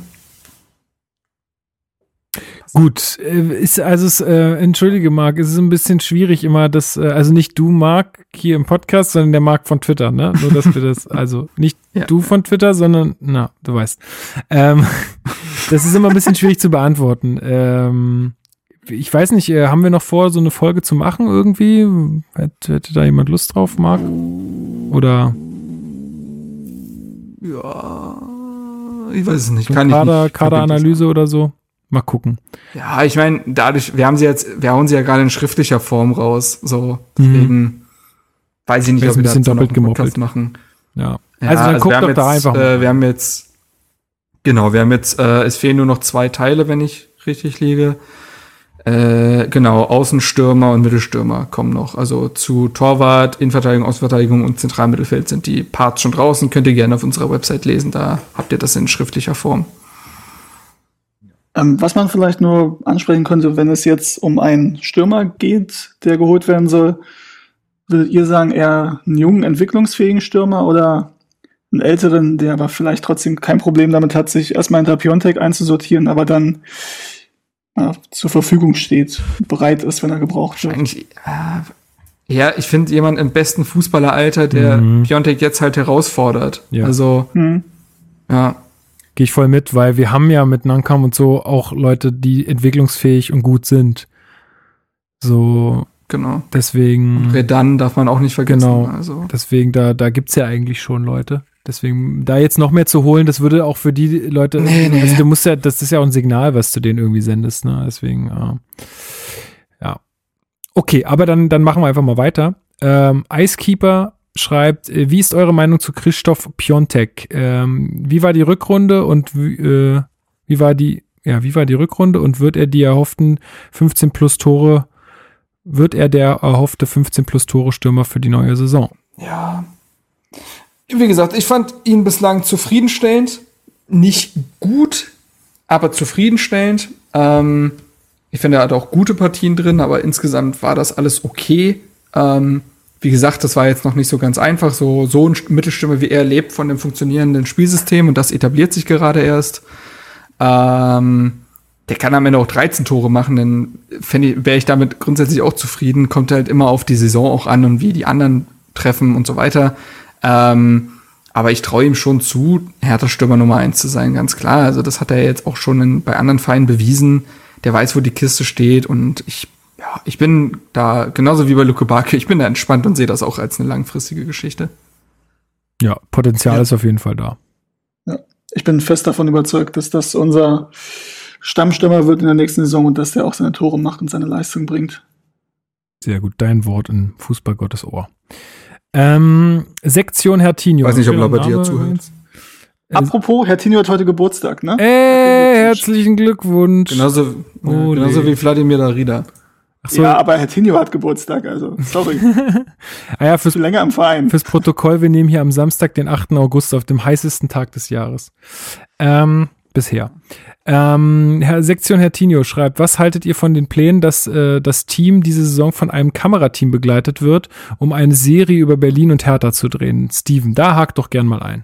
Gut, äh, ist also es, äh, entschuldige Marc, es ist ein bisschen schwierig immer das, äh, also nicht du Marc hier im Podcast, sondern der Marc von Twitter, ne? Nur dass wir das, *laughs* also nicht Ja. du von Twitter, sondern, na, du weißt. Ähm, *laughs* das ist immer ein bisschen schwierig zu beantworten. Ähm, ich weiß nicht, äh, haben wir noch vor, so eine Folge zu machen irgendwie? Hätte, hätte da jemand Lust drauf, Marc? Oder Ja. Ich weiß es nicht. so Kann ich Kader, nicht. Kaderanalyse oder so? Mal gucken. Ja, ich meine, dadurch, wir haben sie jetzt, wir hauen sie ja gerade in schriftlicher Form raus. So, deswegen weiß ich nicht, jetzt ob wir dazu noch doppelt gemoppelt. machen. Ja. Ja, also dann wir guckt doch da jetzt, einfach mal. Äh, wir haben jetzt, genau, wir haben jetzt, äh, es fehlen nur noch zwei Teile, wenn ich richtig liege. Äh, genau, Außenstürmer und Mittelstürmer kommen noch. Also zu Torwart, Innenverteidigung, Außenverteidigung und Zentralmittelfeld sind die Parts schon draußen. Könnt ihr gerne auf unserer Website lesen, da habt ihr das in schriftlicher Form. Ähm, was man vielleicht nur ansprechen könnte, wenn es jetzt um einen Stürmer geht, der geholt werden soll, würdet ihr sagen, eher einen jungen, entwicklungsfähigen Stürmer oder einen älteren, der aber vielleicht trotzdem kein Problem damit hat, sich erstmal hinter Piontek einzusortieren, aber dann ja, zur Verfügung steht, bereit ist, wenn er gebraucht wird. Eigentlich, äh, ja, ich finde jemand im besten Fußballeralter, der Mhm. Piontek jetzt halt herausfordert. Ja. Also, Hm. ja, Gehe ich voll mit, weil wir haben ja mit Nankam und so auch Leute, die entwicklungsfähig und gut sind. So, genau. deswegen, Redan darf man auch nicht vergessen. Genau. Also, deswegen, da, da gibt's ja eigentlich schon Leute. Deswegen, da jetzt noch mehr zu holen, das würde auch für die Leute, Nee, nee. also du musst ja, das ist ja auch ein Signal, was du denen irgendwie sendest, ne? Deswegen, äh, ja. Okay, aber dann, dann machen wir einfach mal weiter. Ähm, Icekeeper schreibt, äh, wie ist eure Meinung zu Christoph Piontek? Ähm, wie war die Rückrunde und wie, äh, wie war die, ja, wie war die Rückrunde und wird er die erhofften 15 plus Tore, wird er der erhoffte 15 plus Tore Stürmer für die neue Saison? ja. Wie gesagt, ich fand ihn bislang zufriedenstellend. Nicht gut, aber zufriedenstellend. Ähm, ich finde, er hat auch gute Partien drin, aber insgesamt war das alles okay. Ähm, wie gesagt, das war jetzt noch nicht so ganz einfach. So, so ein Mittelstimme wie er lebt von dem funktionierenden Spielsystem und das etabliert sich gerade erst. Ähm, der kann am Ende auch 13 Tore machen, dann wäre ich damit grundsätzlich auch zufrieden. Kommt halt immer auf die Saison auch an und wie die anderen treffen und so weiter. Ähm, aber ich traue ihm schon zu, härter Stürmer Nummer eins zu sein, ganz klar. Also das hat er jetzt auch schon in, bei anderen Vereinen bewiesen. Der weiß, wo die Kiste steht und ich, ja, ich bin da, genauso wie bei Luke Barke, ich bin da entspannt und sehe das auch als eine langfristige Geschichte. Ja, Potenzial Ja. ist auf jeden Fall da. Ich bin fest davon überzeugt, dass das unser Stammstürmer wird in der nächsten Saison und dass der auch seine Tore macht und seine Leistung bringt. Sehr gut, dein Wort in Fußballgottes Ohr. Ähm, Sektion Hertinho. Weiß nicht, ob Name zuhört. übrigens. Apropos, Herr Tino hat heute Geburtstag, ne? Ey, herzlichen Glückwunsch. Genauso, Oh, ja, genauso nee. wie Wladimir Darida. Ach so, Ja, aber Herr Tino hat Geburtstag, also sorry. *laughs* ah ja, fürs, Viel länger im Verein. fürs Protokoll, wir nehmen hier am Samstag, den 8. August, auf dem heißesten Tag des Jahres. Ähm, bisher. Ähm, Herr Sektion Hertinho schreibt, was haltet ihr von den Plänen, dass äh, das Team diese Saison von einem Kamerateam begleitet wird, um eine Serie über Berlin und Hertha zu drehen? Steven, da hakt doch gern mal ein.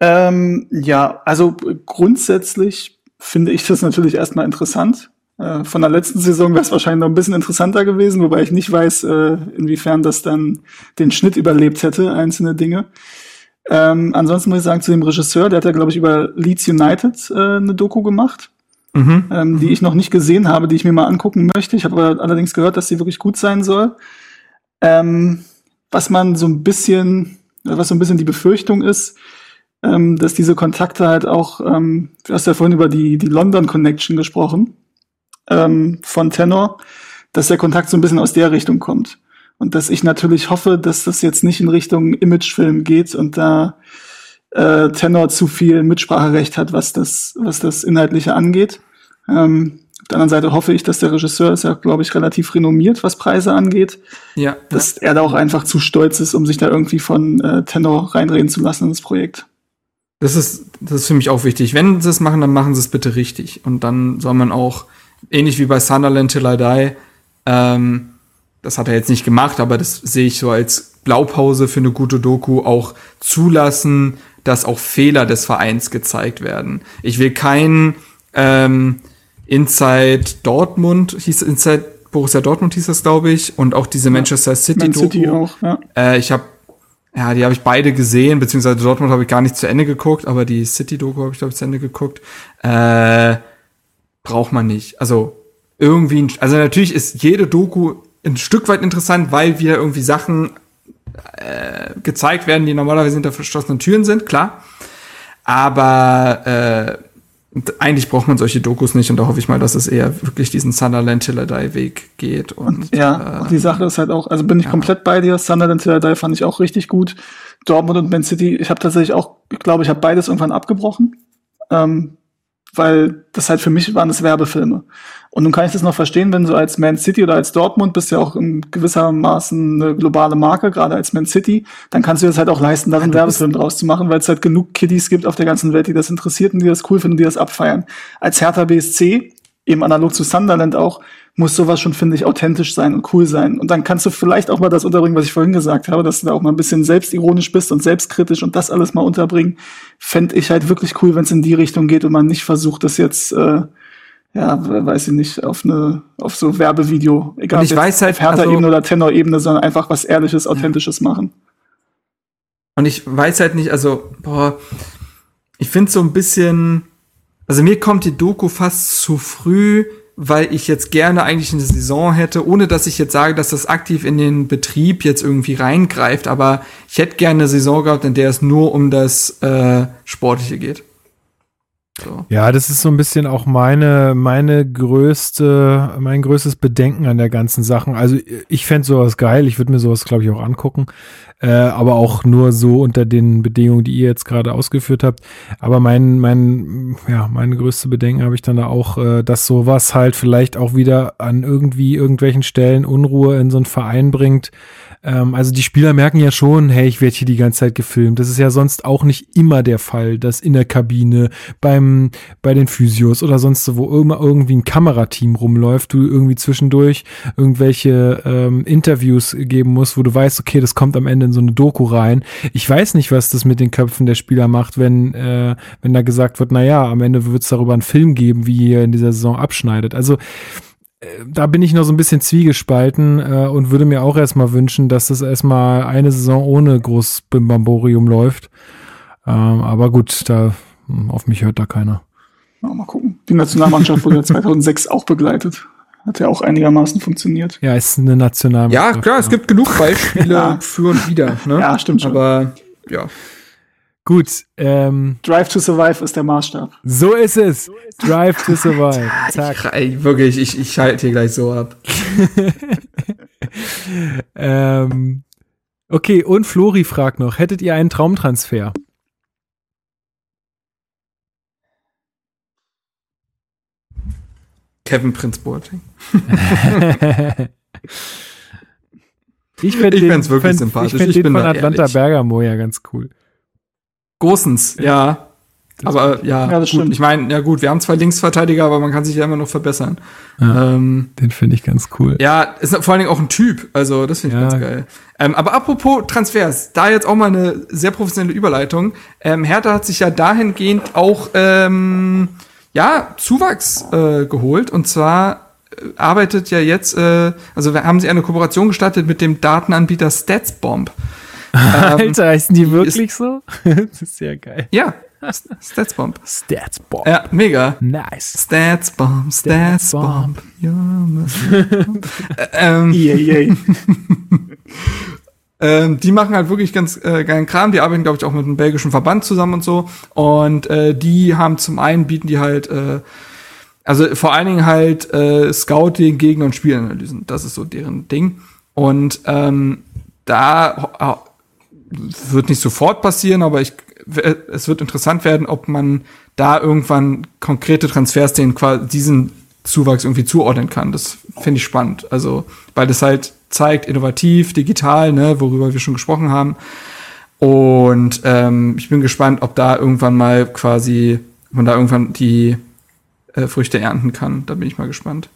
Ähm, ja, also grundsätzlich finde ich das natürlich erstmal interessant. Äh, von der letzten Saison wäre es wahrscheinlich noch ein bisschen interessanter gewesen, wobei ich nicht weiß, äh, inwiefern das dann den Schnitt überlebt hätte, einzelne Dinge. Ähm, ansonsten muss ich sagen, zu dem Regisseur, der hat ja, glaube ich, über Leeds United äh, eine Doku gemacht, mhm. Ähm, die ich noch nicht gesehen habe, die ich mir mal angucken möchte. Ich habe allerdings gehört, dass sie wirklich gut sein soll. Ähm, was man so ein bisschen, was so ein bisschen die Befürchtung ist, ähm, dass diese Kontakte halt auch, ähm, du hast ja vorhin über die, die London Connection gesprochen, ähm, von Tenor, dass der Kontakt so ein bisschen aus der Richtung kommt. Und dass ich natürlich hoffe, dass das jetzt nicht in Richtung Imagefilm geht und da äh, Tenor zu viel Mitspracherecht hat, was das, was das Inhaltliche angeht. Ähm, auf der anderen Seite hoffe ich, dass der Regisseur ist ja, glaube ich, relativ renommiert, was Preise angeht. Ja. Dass ja. er da auch einfach zu stolz ist, um sich da irgendwie von äh, Tenor reinreden zu lassen in das Projekt. Das ist, das ist für mich auch wichtig. Wenn sie es machen, dann machen sie es bitte richtig. Und dann soll man auch, ähnlich wie bei Sunderland Till I Die, ähm, das hat er jetzt nicht gemacht, aber das sehe ich so als Blaupause für eine gute Doku auch zulassen, dass auch Fehler des Vereins gezeigt werden. Ich will kein ähm, Inside Dortmund, hieß Inside Borussia Dortmund hieß das, glaube ich, und auch diese Manchester City Man Doku. City auch, ja. Äh, ich habe ja, die habe ich beide gesehen, beziehungsweise Dortmund habe ich gar nicht zu Ende geguckt, aber die City-Doku habe ich, glaube ich, zu Ende geguckt. Äh, braucht man nicht. Also irgendwie, also natürlich ist jede Doku ein Stück weit interessant, weil wir irgendwie Sachen äh, gezeigt werden, die normalerweise hinter verschlossenen Türen sind, klar. Aber äh, eigentlich braucht man solche Dokus nicht und da hoffe ich mal, dass es eher wirklich diesen Sunderland Tiller Weg geht. Und, und ja, äh, und die Sache ist halt auch, also bin ich ja. komplett bei dir. Sunderland Tiller fand ich auch richtig gut. Dortmund und Man City, ich habe tatsächlich auch, ich glaube, ich habe beides irgendwann abgebrochen. Ähm, weil das halt für mich waren es Werbefilme. Und nun kann ich das noch verstehen, wenn du als Man City oder als Dortmund bist ja auch in gewissermaßen eine globale Marke, gerade als Man City, dann kannst du das halt auch leisten, da einen Werbefilm draus zu machen, weil es halt genug Kiddies gibt auf der ganzen Welt, die das interessiert und die das cool finden, die das abfeiern. Als Hertha BSC, eben analog zu Sunderland auch, muss sowas schon, finde ich, authentisch sein und cool sein. Und dann kannst du vielleicht auch mal das unterbringen, was ich vorhin gesagt habe, dass du da auch mal ein bisschen selbstironisch bist und selbstkritisch und das alles mal unterbringen. Fände ich halt wirklich cool, wenn es in die Richtung geht und man nicht versucht, das jetzt, äh, ja, weiß ich nicht, auf eine, auf so Werbevideo, egal und ich weiß halt, auf Hertha-Ebene also, oder Tenor-Ebene, sondern einfach was Ehrliches, Authentisches ja. machen. Und ich weiß halt nicht, also, boah, ich finde so ein bisschen, also mir kommt die Doku fast zu früh, weil ich jetzt gerne eigentlich eine Saison hätte, ohne dass ich jetzt sage, dass das aktiv in den Betrieb jetzt irgendwie reingreift, aber ich hätte gerne eine Saison gehabt, in der es nur um das äh, Sportliche geht. So. Ja, das ist so ein bisschen auch meine, meine größte, mein größtes Bedenken an der ganzen Sachen. Also ich fände sowas geil, ich würde mir sowas, glaube ich, auch angucken äh, aber auch nur so unter den Bedingungen, die ihr jetzt gerade ausgeführt habt. Aber mein, mein, ja, meine größte Bedenken habe ich dann da auch, äh, dass sowas halt vielleicht auch wieder an irgendwie irgendwelchen Stellen Unruhe in so einen Verein bringt, ähm, also die Spieler merken ja schon, hey, ich werde hier die ganze Zeit gefilmt. Das ist ja sonst auch nicht immer der Fall, dass in der Kabine, beim, bei den Physios oder sonst wo immer irgendwie ein Kamerateam rumläuft, du irgendwie zwischendurch irgendwelche ähm, Interviews geben musst, wo du weißt, okay, das kommt am Ende in so eine Doku rein. Ich weiß nicht, was das mit den Köpfen der Spieler macht, wenn, äh, wenn da gesagt wird, na ja, am Ende wird es darüber einen Film geben, wie ihr in dieser Saison abschneidet. Also da bin ich noch so ein bisschen zwiegespalten äh, und würde mir auch erstmal wünschen, dass das erstmal eine Saison ohne groß Bimbamborium läuft. Ähm, aber gut, da hm, auf mich hört da keiner. Ja, mal gucken. Die Nationalmannschaft wurde 2006 *laughs* auch begleitet. Hat ja auch einigermaßen funktioniert. Ja, ist eine Nationalmannschaft. Ja, klar, es gibt genug Beispiele *laughs* ja. für und wieder. Ne? Ja, stimmt schon. Aber ja. Gut. Ähm, Drive to Survive ist der Maßstab. So ist es. Drive to Survive. *laughs* Zack. Ich, wirklich, ich, ich schalte hier gleich so ab. *laughs* ähm, okay, und Flori fragt noch, hättet ihr einen Traumtransfer? Kevin Prince Boateng. *laughs* ich finde es wirklich fänd, sympathisch. Ich finde den von Atlanta ehrlich. Bergamo ja ganz cool. Großens, ja. aber ja, Ja, das gut. ich meine, ja gut, wir haben zwei Linksverteidiger, aber man kann sich ja immer noch verbessern. Ja. Ähm, Den finde ich ganz cool. ja, ist vor allen Dingen auch ein Typ, also das finde ich Ja. ganz geil. Ähm, aber apropos Transfers, da jetzt auch mal eine sehr professionelle Überleitung. Ähm, Hertha hat sich ja dahingehend auch ähm, ja Zuwachs äh, geholt und zwar äh, arbeitet ja jetzt, äh, also haben sie eine Kooperation gestartet mit dem Datenanbieter StatsBomb. *laughs* Alter, heißen die wirklich so? *laughs* das ist sehr geil. Ja, StatsBomb. Statsbomb. Ja, mega. Nice. StatsBomb, StatsBomb. Ja, *laughs* Äh, ähm, EA. Ähm, die machen halt wirklich ganz äh, geilen Kram. Die arbeiten, glaube ich, auch mit einem belgischen Verband zusammen und so. Und äh, die haben zum einen bieten die halt, äh, also vor allen Dingen halt äh, Scouting, Gegner und Spielanalysen. Das ist so deren Ding. Und ähm, da äh, wird nicht sofort passieren, aber ich, es wird interessant werden, ob man da irgendwann konkrete Transfers den quasi diesen Zuwachs irgendwie zuordnen kann. Das finde ich spannend. Also, weil das halt zeigt, innovativ, digital, ne, worüber wir schon gesprochen haben. Und ähm, ich bin gespannt, ob da irgendwann mal quasi, man da irgendwann die äh, Früchte ernten kann. Da bin ich mal gespannt.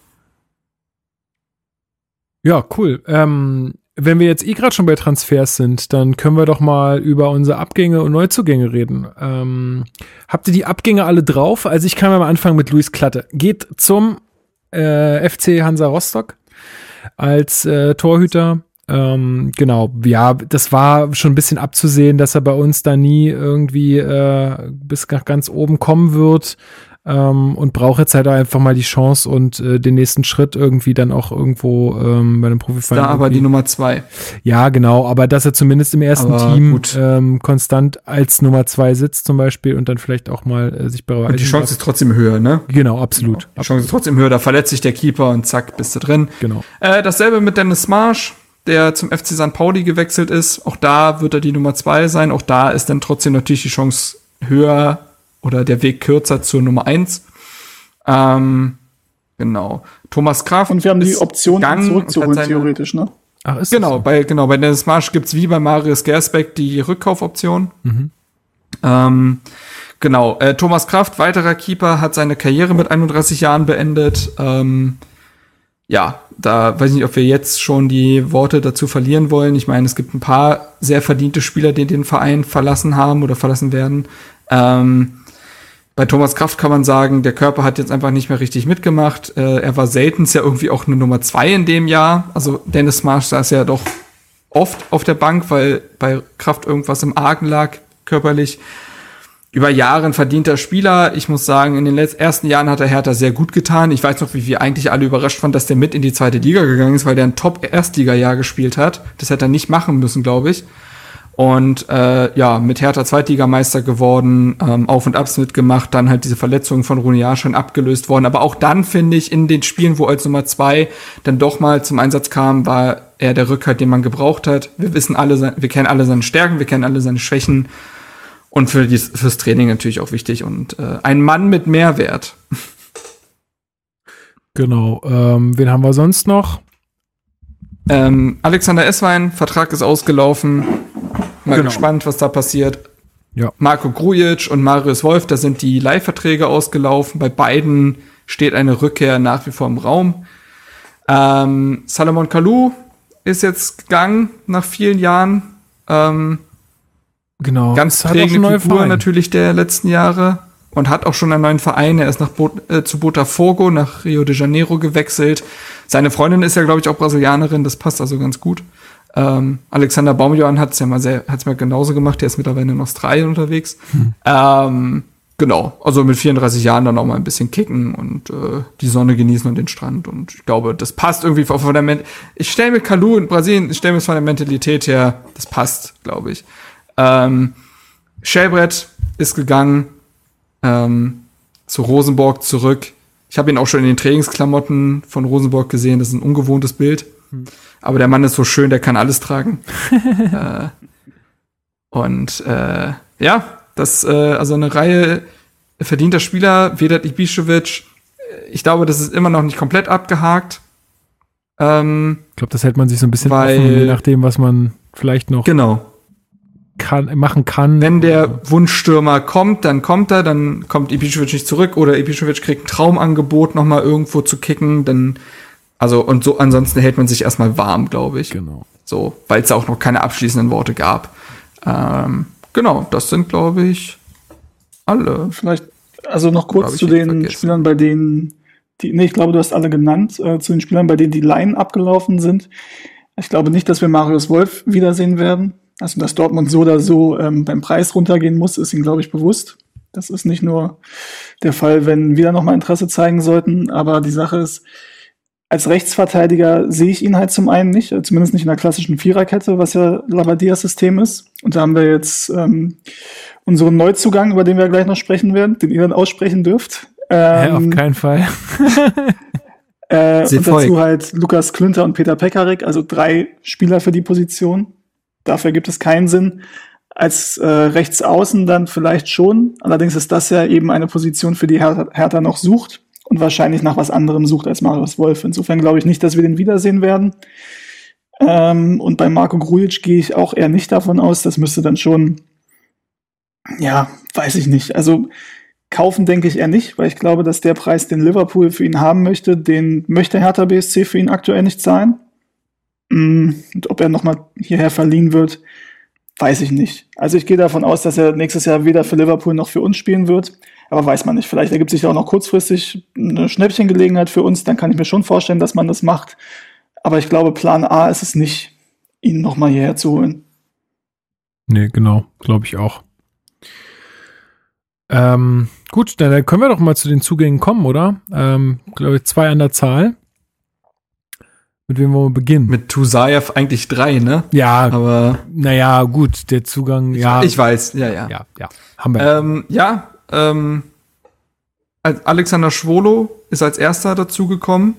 Ja, cool. Ähm, wenn wir jetzt eh gerade schon bei Transfers sind, dann können wir doch mal über unsere Abgänge und Neuzugänge reden. Ähm, habt ihr die Abgänge alle drauf? Also ich kann mal anfangen mit Luis Klatte. Geht zum äh, FC Hansa Rostock als äh, Torhüter. Ähm, genau, ja, das war schon ein bisschen abzusehen, dass er bei uns da nie irgendwie äh, bis nach ganz oben kommen wird ähm, und braucht jetzt halt einfach mal die Chance und äh, den nächsten Schritt irgendwie dann auch irgendwo ähm, bei einem Profiverein. Da aber die Nummer zwei. ja, genau, aber dass er zumindest im ersten Aber Team gut. ähm, konstant als Nummer zwei sitzt zum Beispiel und dann vielleicht auch mal äh, sich beweisen Und die Chance ist trotzdem höher, ne? Genau, absolut. Die Chance ist trotzdem höher. Da verletzt sich der Keeper und zack, bist du drin. Genau. Äh, dasselbe mit Dennis Marsch, der zum FC St. Pauli gewechselt ist. Auch da wird er die Nummer zwei sein. Auch da ist dann trotzdem natürlich die Chance höher oder der Weg kürzer zur Nummer eins. Ähm, genau. Thomas Kraft. Und wir haben die Option, ihn zurückzuholen, theoretisch, ne? Ach, ist Genau, Das so? bei, genau, bei Dennis Marsch gibt's wie bei Marius Gersbeck die Rückkaufoption. Ähm, genau, äh, Thomas Kraft, weiterer Keeper, hat seine Karriere mit 31 Jahren beendet. Ähm, ja, da weiß ich nicht, ob wir jetzt schon die Worte dazu verlieren wollen. Ich meine, es gibt ein paar sehr verdiente Spieler, die den Verein verlassen haben oder verlassen werden. Ähm, bei Thomas Kraft kann man sagen, der Körper hat jetzt einfach nicht mehr richtig mitgemacht. Äh, er war selten ja irgendwie auch eine Nummer zwei in dem Jahr. Also Dennis Marsch saß ja doch oft auf der Bank, weil bei Kraft irgendwas im Argen lag, körperlich. Über Jahre ein verdienter Spieler. Ich muss sagen, in den letzten ersten Jahren hat er Hertha sehr gut getan. Ich weiß noch, wie wir eigentlich alle überrascht waren, dass der mit in die zweite Liga gegangen ist, weil der ein Top-Erstliga-Jahr gespielt hat. Das hätte er nicht machen müssen, glaube ich. Und äh, ja, mit Hertha Zweitligameister geworden, ähm, Auf und Abs mitgemacht, dann halt diese Verletzungen von Rune Jahrstein abgelöst worden. Aber auch dann finde ich, in den Spielen, wo als Nummer zwei dann doch mal zum Einsatz kam, war er der Rückhalt, den man gebraucht hat. Wir wissen alle, wir kennen alle seine Stärken, wir kennen alle seine Schwächen. Und für dies, fürs Training natürlich auch wichtig. Und äh, ein Mann mit Mehrwert. Genau. Ähm, wen haben wir sonst noch? Ähm, Alexander Esswein, Vertrag ist ausgelaufen. Mal Genau. gespannt, was da passiert. Ja. Marco Grujic und Marius Wolf, da sind die Leihverträge ausgelaufen. Bei beiden steht eine Rückkehr nach wie vor im Raum. Ähm, Salomon Kalou ist jetzt gegangen nach vielen Jahren. Ähm, Genau. ganz prägende Figur Vereine. natürlich der letzten Jahre und hat auch schon einen neuen Verein. Er ist nach Bo äh, zu Botafogo nach Rio de Janeiro gewechselt. Seine Freundin ist ja, glaube ich, auch Brasilianerin. Das passt also ganz gut. Ähm, Alexander Baumjohann hat es ja mal sehr, hat's mal genauso gemacht. Der ist mittlerweile in Australien unterwegs. Ähm, genau. Also mit 34 Jahren dann auch mal ein bisschen kicken und äh, die Sonne genießen und den Strand. Und ich glaube, das passt irgendwie von der Men Ich stelle mir Kalu in Brasilien, ich stelle mir es von der Mentalität her, das passt, glaube ich. Ähm, Schellbrett ist gegangen ähm, zu Rosenborg zurück. Ich habe ihn auch schon in den Trainingsklamotten von Rosenborg gesehen. Das ist ein ungewohntes Bild. Aber der Mann ist so schön, der kann alles tragen. *laughs* äh, und äh, ja, das äh, also eine Reihe verdienter Spieler, Vedat Ibišević. Ich glaube, das ist immer noch nicht komplett abgehakt. Ähm, Ich glaube, das hält man sich so ein bisschen Weil- offen, je nachdem, was man vielleicht noch. Genau. kann, machen kann. Wenn der Wunschstürmer kommt, dann kommt er, dann kommt Ibišević nicht zurück oder Ibišević kriegt ein Traumangebot, nochmal irgendwo zu kicken, dann, also, und so, ansonsten hält man sich erstmal warm, glaube ich. Genau. So, weil es auch noch keine abschließenden Worte gab. Ähm, genau, das sind, glaube ich, alle. Vielleicht, also noch kurz zu den vergessen. Spielern, bei denen, die, nee, ich glaube, du hast alle genannt, äh, zu den Spielern, bei denen die Line abgelaufen sind. Ich glaube nicht, dass wir Marius Wolf wiedersehen werden. Also, dass Dortmund so oder so ähm, beim Preis runtergehen muss, ist ihnen, glaube ich, bewusst. Das ist nicht nur der Fall, wenn wir nochmal Interesse zeigen sollten, aber die Sache ist, als Rechtsverteidiger sehe ich ihn halt zum einen nicht, zumindest nicht in der klassischen Viererkette, was ja Lavadias System ist. Und da haben wir jetzt ähm, unseren Neuzugang, über den wir gleich noch sprechen werden, den ihr dann aussprechen dürft. Ähm, ja, auf keinen Fall. *laughs* äh, und dazu halt Lukas Klünter und Peter Pekarik, also drei Spieler für die Position. Dafür gibt es keinen Sinn. Als äh, Rechtsaußen dann vielleicht schon. Allerdings ist das ja eben eine Position, für die Her Hertha noch sucht und wahrscheinlich nach was anderem sucht als Marius Wolf. Insofern glaube ich nicht, dass wir den wiedersehen werden. Ähm, und bei Marco Grujic gehe ich auch eher nicht davon aus. Das müsste dann schon, ja, weiß ich nicht. Also kaufen denke ich eher nicht, weil ich glaube, dass der Preis, den Liverpool für ihn haben möchte, den möchte Hertha BSC für ihn aktuell nicht zahlen. Mm, und ob er nochmal hierher verliehen wird, weiß ich nicht. Also ich gehe davon aus, dass er nächstes Jahr weder für Liverpool noch für uns spielen wird. Aber weiß man nicht. Vielleicht ergibt sich auch noch kurzfristig eine Schnäppchengelegenheit für uns. Dann kann ich mir schon vorstellen, dass man das macht. Aber ich glaube, Plan A ist es nicht, ihn nochmal hierher zu holen. Nee, genau. Glaube ich auch. Ähm, gut, dann können wir doch mal zu den Zugängen kommen, oder? Ähm, glaube ich, zwei an der Zahl. Mit wem wollen wir beginnen? Mit Tusayev eigentlich drei, ne? Ja, aber. Naja, gut, der Zugang, ich, ja. Ich weiß, ja, ja. Ja, ja. Haben wir. Ähm, ja, ähm, Alexander Schwolo ist als erster dazugekommen.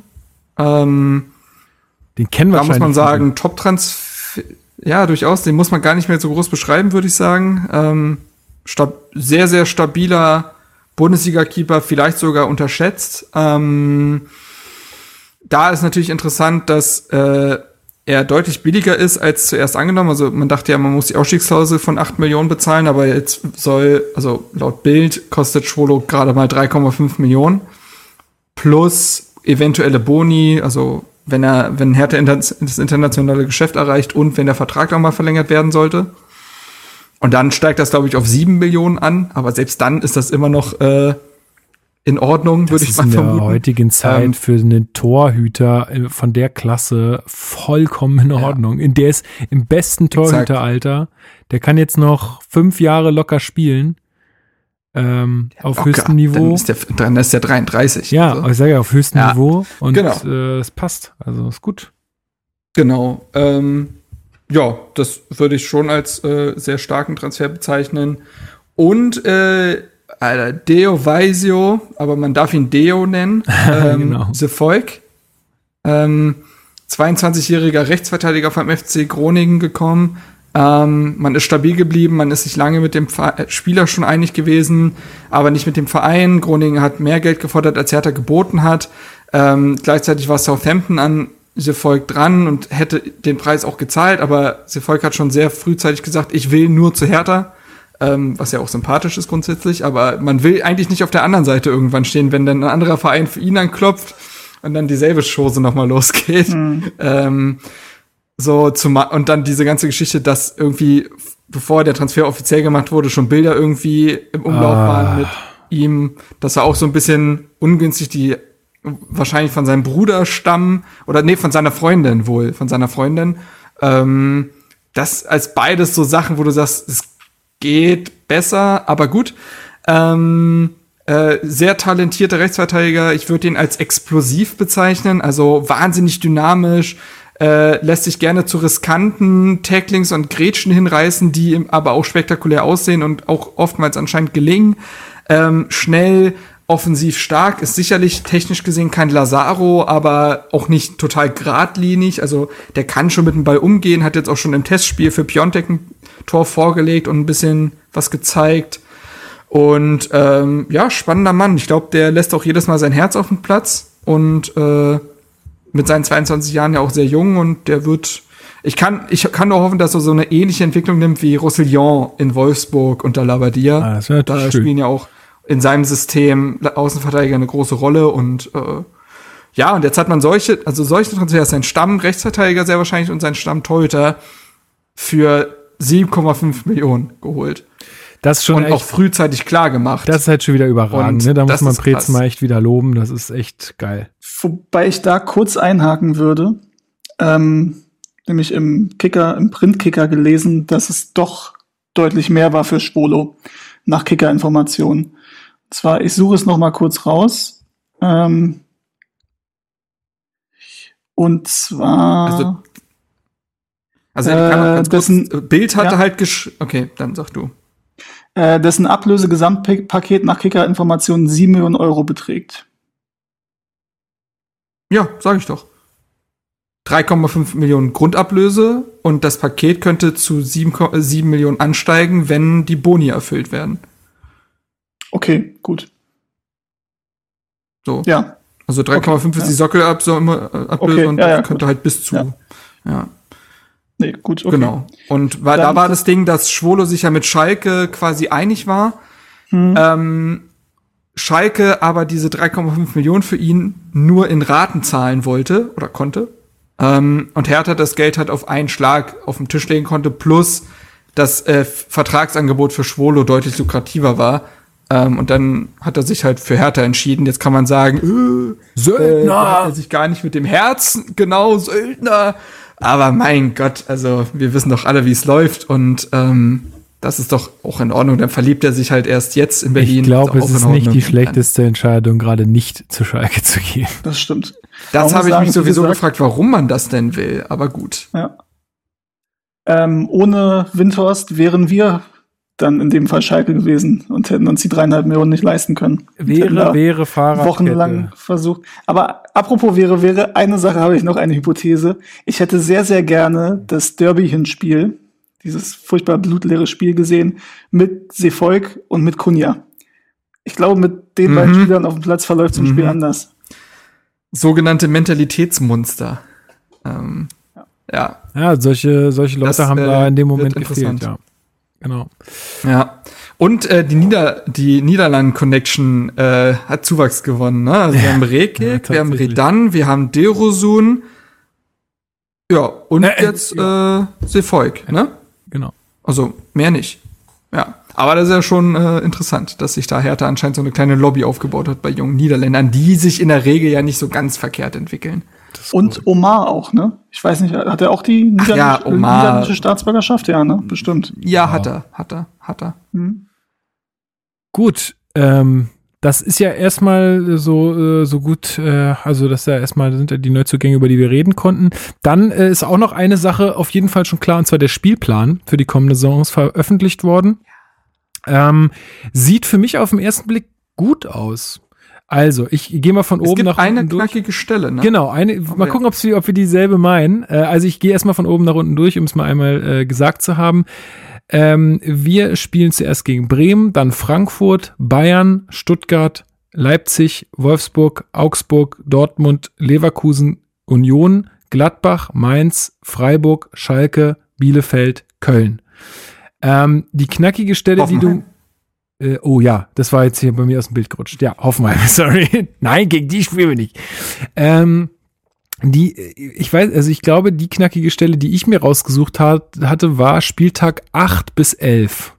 Ähm, den kennen wir Da muss man sagen, Top-Transfer, ja, durchaus, den muss man gar nicht mehr so groß beschreiben, würde ich sagen. Ähm, sehr, sehr stabiler Bundesliga-Keeper, vielleicht sogar unterschätzt. Ähm, da ist natürlich interessant, dass äh, er deutlich billiger ist als zuerst angenommen. Also man dachte ja, man muss die Ausstiegsklausel von 8 Millionen bezahlen, aber jetzt soll, also laut Bild kostet Schwolo gerade mal 3,5 Millionen. Plus eventuelle Boni, also wenn er, wenn Hertha das internationale Geschäft erreicht und wenn der Vertrag auch mal verlängert werden sollte. Und dann steigt das, glaube ich, auf 7 Millionen an, aber selbst dann ist das immer noch äh, in Ordnung, würde ich mal vermuten. in der heutigen Zeit ähm, für einen Torhüter äh, von der Klasse vollkommen in Ordnung. Ja. In der ist im besten Torhüteralter. Der kann jetzt noch fünf Jahre locker spielen. Ähm, auf locker. höchstem Niveau. Dann ist der, dann ist der 33. Ja, also. ich sage ja, auf höchstem ja. Niveau. Und genau. äh, es passt. Also ist gut. Genau. Ähm, ja, das würde ich schon als äh, sehr starken Transfer bezeichnen. Und äh, Alter, Deo Vaisio, aber man darf ihn Deo nennen. *laughs* Ähm, genau. The Volk. Ähm, 22-jähriger Rechtsverteidiger vom FC Groningen gekommen. Ähm, man ist stabil geblieben, man ist sich lange mit dem Spieler schon einig gewesen, aber nicht mit dem Verein. Groningen hat mehr Geld gefordert, als Hertha geboten hat. Ähm, gleichzeitig war Southampton an The Volk dran und hätte den Preis auch gezahlt, aber The Volk hat schon sehr frühzeitig gesagt, ich will nur zu Hertha ähm, was ja auch sympathisch ist grundsätzlich, aber man will eigentlich nicht auf der anderen Seite irgendwann stehen, wenn dann ein anderer Verein für ihn anklopft und dann dieselbe Chose nochmal *laughs* losgeht. Mhm. Ähm, so zum und dann diese ganze Geschichte, dass irgendwie, bevor der Transfer offiziell gemacht wurde, schon Bilder irgendwie im Umlauf ah. waren mit ihm, dass er auch so ein bisschen ungünstig die wahrscheinlich von seinem Bruder stammen oder nee, von seiner Freundin wohl, von seiner Freundin. Ähm, das als beides so Sachen, wo du sagst, es geht besser, aber gut. Ähm, äh, sehr talentierter Rechtsverteidiger. Ich würde ihn als explosiv bezeichnen, also wahnsinnig dynamisch. Äh, lässt sich gerne zu riskanten Tacklings und Grätschen hinreißen, die aber auch spektakulär aussehen und auch oftmals anscheinend gelingen. Ähm, schnell, offensiv stark, ist sicherlich technisch gesehen kein Lazaro, aber auch nicht total geradlinig. Also der kann schon mit dem Ball umgehen, hat jetzt auch schon im Testspiel für Piontek ein Tor vorgelegt und ein bisschen was gezeigt. Und ähm, ja, spannender Mann. Ich glaube, der lässt auch jedes Mal sein Herz auf den Platz und äh, mit seinen 22 Jahren ja auch sehr jung und der wird Ich kann, ich kann nur hoffen, dass er so eine ähnliche Entwicklung nimmt wie Roussillon in Wolfsburg unter Labadia. Ah, das da schön. spielen ja auch in seinem System Außenverteidiger eine große Rolle und äh, ja, und jetzt hat man solche, also solche Transfers, sein Stamm-Rechtsverteidiger sehr wahrscheinlich und sein Stamm-Torhüter für 7,5 Millionen geholt. Das ist schon Und echt, auch frühzeitig klar gemacht. das ist halt schon wieder überragend. Und Ne? Da muss man krass. mal echt wieder loben. Das ist echt geil. Wobei ich da kurz einhaken würde, ähm, nämlich im Kicker, im Printkicker gelesen, dass es doch deutlich mehr war für Schwolo nach Kicker-Informationen. Und zwar, ich suche es noch mal kurz raus. Ähm, und zwar, Also, Also Äh, ganz kurz, dessen- Bild hatte ja. halt gesch Okay, dann sag du. äh, dessen Ablöse-Gesamtpaket nach Kicker-Informationen 7 Millionen Euro beträgt. Ja, sag ich doch. 3,5 Millionen Grundablöse und das Paket könnte zu 7, Ko- äh, 7 Millionen ansteigen, wenn die Boni erfüllt werden. Okay, gut. So. Ja, Also 3,5 ist ja. die Sockelablöse Okay, und ja, ja, könnte gut. halt bis zu. Ja. ja. Nee, gut, okay. Genau. Und war, da war das Ding, dass Schwolo sich ja mit Schalke quasi einig war. Hm. Ähm, Schalke aber diese 3,5 Millionen für ihn nur in Raten zahlen wollte oder konnte. Ähm, und Hertha das Geld halt auf einen Schlag auf den Tisch legen konnte, plus das äh, Vertragsangebot für Schwolo deutlich lukrativer war. Ähm, und dann hat er sich halt für Hertha entschieden. Jetzt kann man sagen, äh, äh, da hat er sich gar nicht mit dem Herzen, genau, Söldner. Aber mein Gott, also wir wissen doch alle, wie es läuft und ähm, das ist doch auch in Ordnung. Dann verliebt er sich halt erst jetzt in Berlin. Ich glaube, es ist nicht die schlechteste Entscheidung, gerade nicht zu Schalke zu gehen. Das stimmt. Das habe ich sagen, mich wie sowieso gesagt- gefragt, warum man das denn will. Aber gut. Ja. Ähm, ohne Windhorst wären wir dann in dem Fall Schalke gewesen und hätten uns die dreieinhalb Millionen nicht leisten können. Wäre, da wäre Fahrrad. wochenlang versucht. Aber apropos wäre, wäre, eine Sache habe ich noch, eine Hypothese. Ich hätte sehr, sehr gerne das Derby-Hinspiel, dieses furchtbar blutleere Spiel gesehen, mit Sefolk und mit Kunja. Ich glaube, mit den Mhm. beiden Spielern auf dem Platz verläuft so ein Spiel Mhm. anders. Sogenannte Mentalitätsmonster. Ähm, ja. Ja, solche, solche Leute Das, haben äh, da in dem Moment gefehlt, ja. Genau. Ja. Und äh, die, Nieder die Niederlanden-Connection äh, hat Zuwachs gewonnen. Ne? Also wir haben Ja, Rekik, wir haben. Redan, wir haben Derosun. Ja, und Äh, äh, jetzt äh, Sefolk, ne? Genau. Also mehr nicht. Ja. Aber das ist ja schon äh, interessant, dass sich da Hertha anscheinend so eine kleine Lobby aufgebaut hat bei jungen Niederländern, die sich in der Regel ja nicht so ganz verkehrt entwickeln. Und Omar auch, ne? Ich weiß nicht, hat er auch die niederländische, ja, Omar. niederländische Staatsbürgerschaft? Ja, ne? Bestimmt. Ja, hat er, hat er, hat er. Hm. Gut, ähm, das ist ja erstmal so, äh, so gut, äh, also das ja erstmal sind ja die Neuzugänge, über die wir reden konnten. Dann äh, ist auch noch eine Sache auf jeden Fall schon klar, und zwar der Spielplan für die kommende Saison ist veröffentlicht worden. Ähm, sieht für mich auf den ersten Blick gut aus. Also, ich gehe mal von Es oben gibt nach eine unten durch. knackige Stelle, ne? Genau, eine, mal wir- gucken, ob's, wir- ob wir dieselbe meinen. Äh, also ich gehe erstmal von oben nach unten durch, um es mal einmal äh, gesagt zu haben. Ähm, wir spielen zuerst gegen Bremen, dann Frankfurt, Bayern, Stuttgart, Leipzig, Wolfsburg, Augsburg, Dortmund, Leverkusen, Union, Gladbach, Mainz, Freiburg, Schalke, Bielefeld, Köln. Ähm, die knackige Stelle, die du. Hoffenheim. Äh, oh ja, das war jetzt hier bei mir aus dem Bild gerutscht. Ja, Hoffenheim, *laughs* sorry. Nein, gegen die spielen wir nicht. Ähm, die, ich weiß, also ich glaube, die knackige Stelle, die ich mir rausgesucht hat, hatte, war Spieltag 8 bis 11.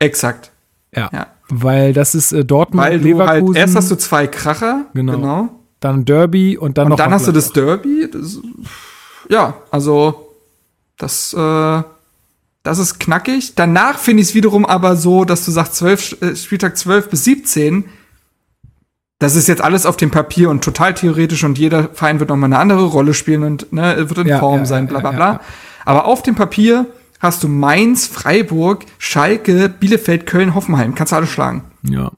Exakt. Ja. Ja. Weil das ist äh, Dortmund, Weil du Leverkusen, halt, erst hast du zwei Kracher, Genau. genau. dann Derby und dann Und noch dann hast du das. Derby. Das, ja, also das, äh, das ist knackig. Danach finde ich es wiederum aber so, dass du sagst, 12, äh, Spieltag 12 bis 17, das ist jetzt alles auf dem Papier und total theoretisch und jeder Verein wird nochmal eine andere Rolle spielen und ne, wird in Ja, Form ja, sein, bla bla ja, bla. ja. Aber auf dem Papier hast du Mainz, Freiburg, Schalke, Bielefeld, Köln, Hoffenheim. Kannst du alle schlagen. Ja,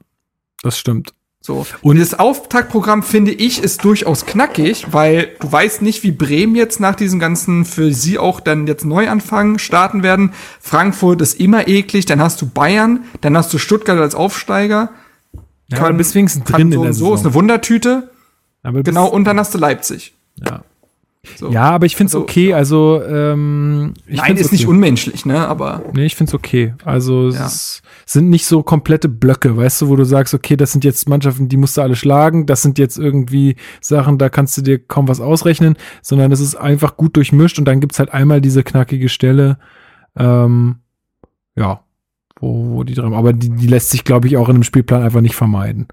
das stimmt. So. Und das Auftaktprogramm, finde ich, ist durchaus knackig, weil du weißt nicht, wie Bremen jetzt nach diesem ganzen für sie auch dann jetzt Neuanfang starten werden. Frankfurt ist immer eklig, dann hast du Bayern, dann hast du Stuttgart als Aufsteiger. Ja, du bist wenigstens kann drin so in der so, ist eine Wundertüte. Genau, und dann hast du Leipzig. ja. So. Ja, aber ich find's Also, okay. Also, ähm, ich Nein, ist nicht okay. unmenschlich, ne? Aber Nee, ich find's okay. Also, Ja. es sind nicht so komplette Blöcke, weißt du, wo du sagst, okay, das sind jetzt Mannschaften, die musst du alle schlagen, das sind jetzt irgendwie Sachen, da kannst du dir kaum was ausrechnen, sondern es ist einfach gut durchmischt und dann gibt's halt einmal diese knackige Stelle, ähm, ja, wo, wo die dran, aber die, die lässt sich, glaube ich, auch in einem Spielplan einfach nicht vermeiden,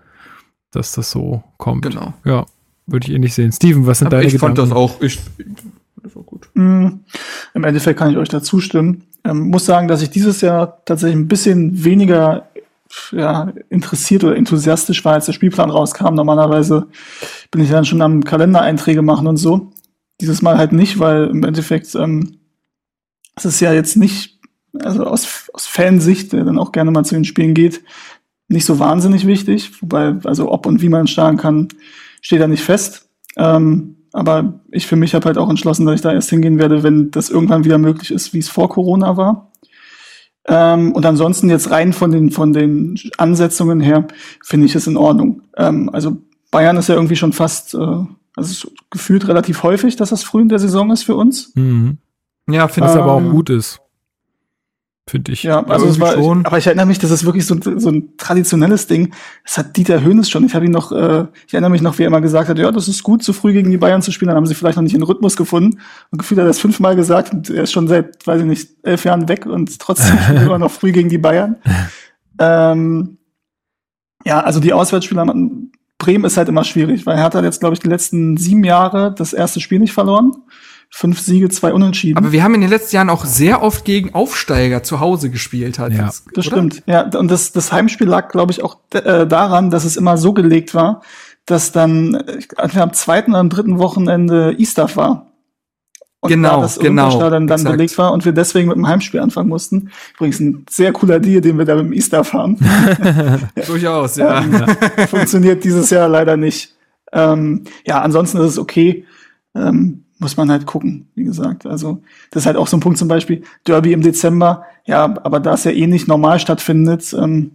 dass das so kommt. genau. Ja, würde ich eh nicht sehen. Steven, was sind Aber deine ich fand Gedanken? das auch, ich, das war gut. Mm, Im Endeffekt kann ich euch da zustimmen. Ähm, muss sagen, dass ich dieses Jahr tatsächlich ein bisschen weniger ja, interessiert oder enthusiastisch war, als der Spielplan rauskam. Normalerweise bin ich dann schon am Kalendereinträge machen und so. Dieses Mal halt nicht, weil im Endeffekt ähm, es ist ja jetzt nicht, also aus, aus Fansicht, der dann auch gerne mal zu den Spielen geht, nicht so wahnsinnig wichtig. Wobei, also ob und wie man starten kann, steht da nicht fest. Ähm, aber ich für mich habe halt auch entschlossen, dass ich da erst hingehen werde, wenn das irgendwann wieder möglich ist, wie es vor Corona war. Ähm, und ansonsten jetzt rein von den, von den Ansetzungen her finde ich es in Ordnung. Ähm, also Bayern ist ja irgendwie schon fast, äh, also gefühlt relativ häufig, dass das früh in der Saison ist für uns. Mhm. Ja, finde ich. aber auch Ähm, gut ist. Finde ich. Ja, also es war, schon. Aber ich erinnere mich, das ist wirklich so, ein- so ein traditionelles Ding. Das hat Dieter Höhnes schon. Ich habe ihn noch, äh, ich erinnere mich noch, wie er immer gesagt hat, ja, das ist gut, so früh gegen die Bayern zu spielen. Dann haben sie vielleicht noch nicht den Rhythmus gefunden. Und gefühlt hat er das fünfmal gesagt und er ist schon seit, weiß ich nicht, elf Jahren weg und *laughs* trotzdem er immer noch früh gegen die Bayern. ähm, ja, also die Auswärtsspieler, man- Bremen ist halt immer schwierig, weil Hertha hat jetzt, glaube ich, die letzten sieben Jahre das erste Spiel nicht verloren. Fünf Siege, zwei Unentschieden. Aber wir haben in den letzten Jahren auch sehr oft gegen Aufsteiger zu Hause gespielt. Halt Ja. jetzt, Das oder? stimmt. Ja, und das, das Heimspiel lag, glaube ich, auch äh, daran, dass es immer so gelegt war, dass dann äh, entweder am zweiten oder am dritten Wochenende Easter war. Und Genau, da das genau, Olympiastadion dann exakt. belegt war und wir deswegen mit dem Heimspiel anfangen mussten. Übrigens ein sehr cooler Deal, den wir da mit dem Easter fahren. *laughs* Durchaus, ja. Ähm, Funktioniert dieses Jahr leider nicht. Ähm, ja, ansonsten ist es okay. Ähm, muss man halt gucken, wie gesagt. Also, das ist halt auch so ein Punkt zum Beispiel, Derby im Dezember, ja, aber da es ja eh nicht normal stattfindet, ähm,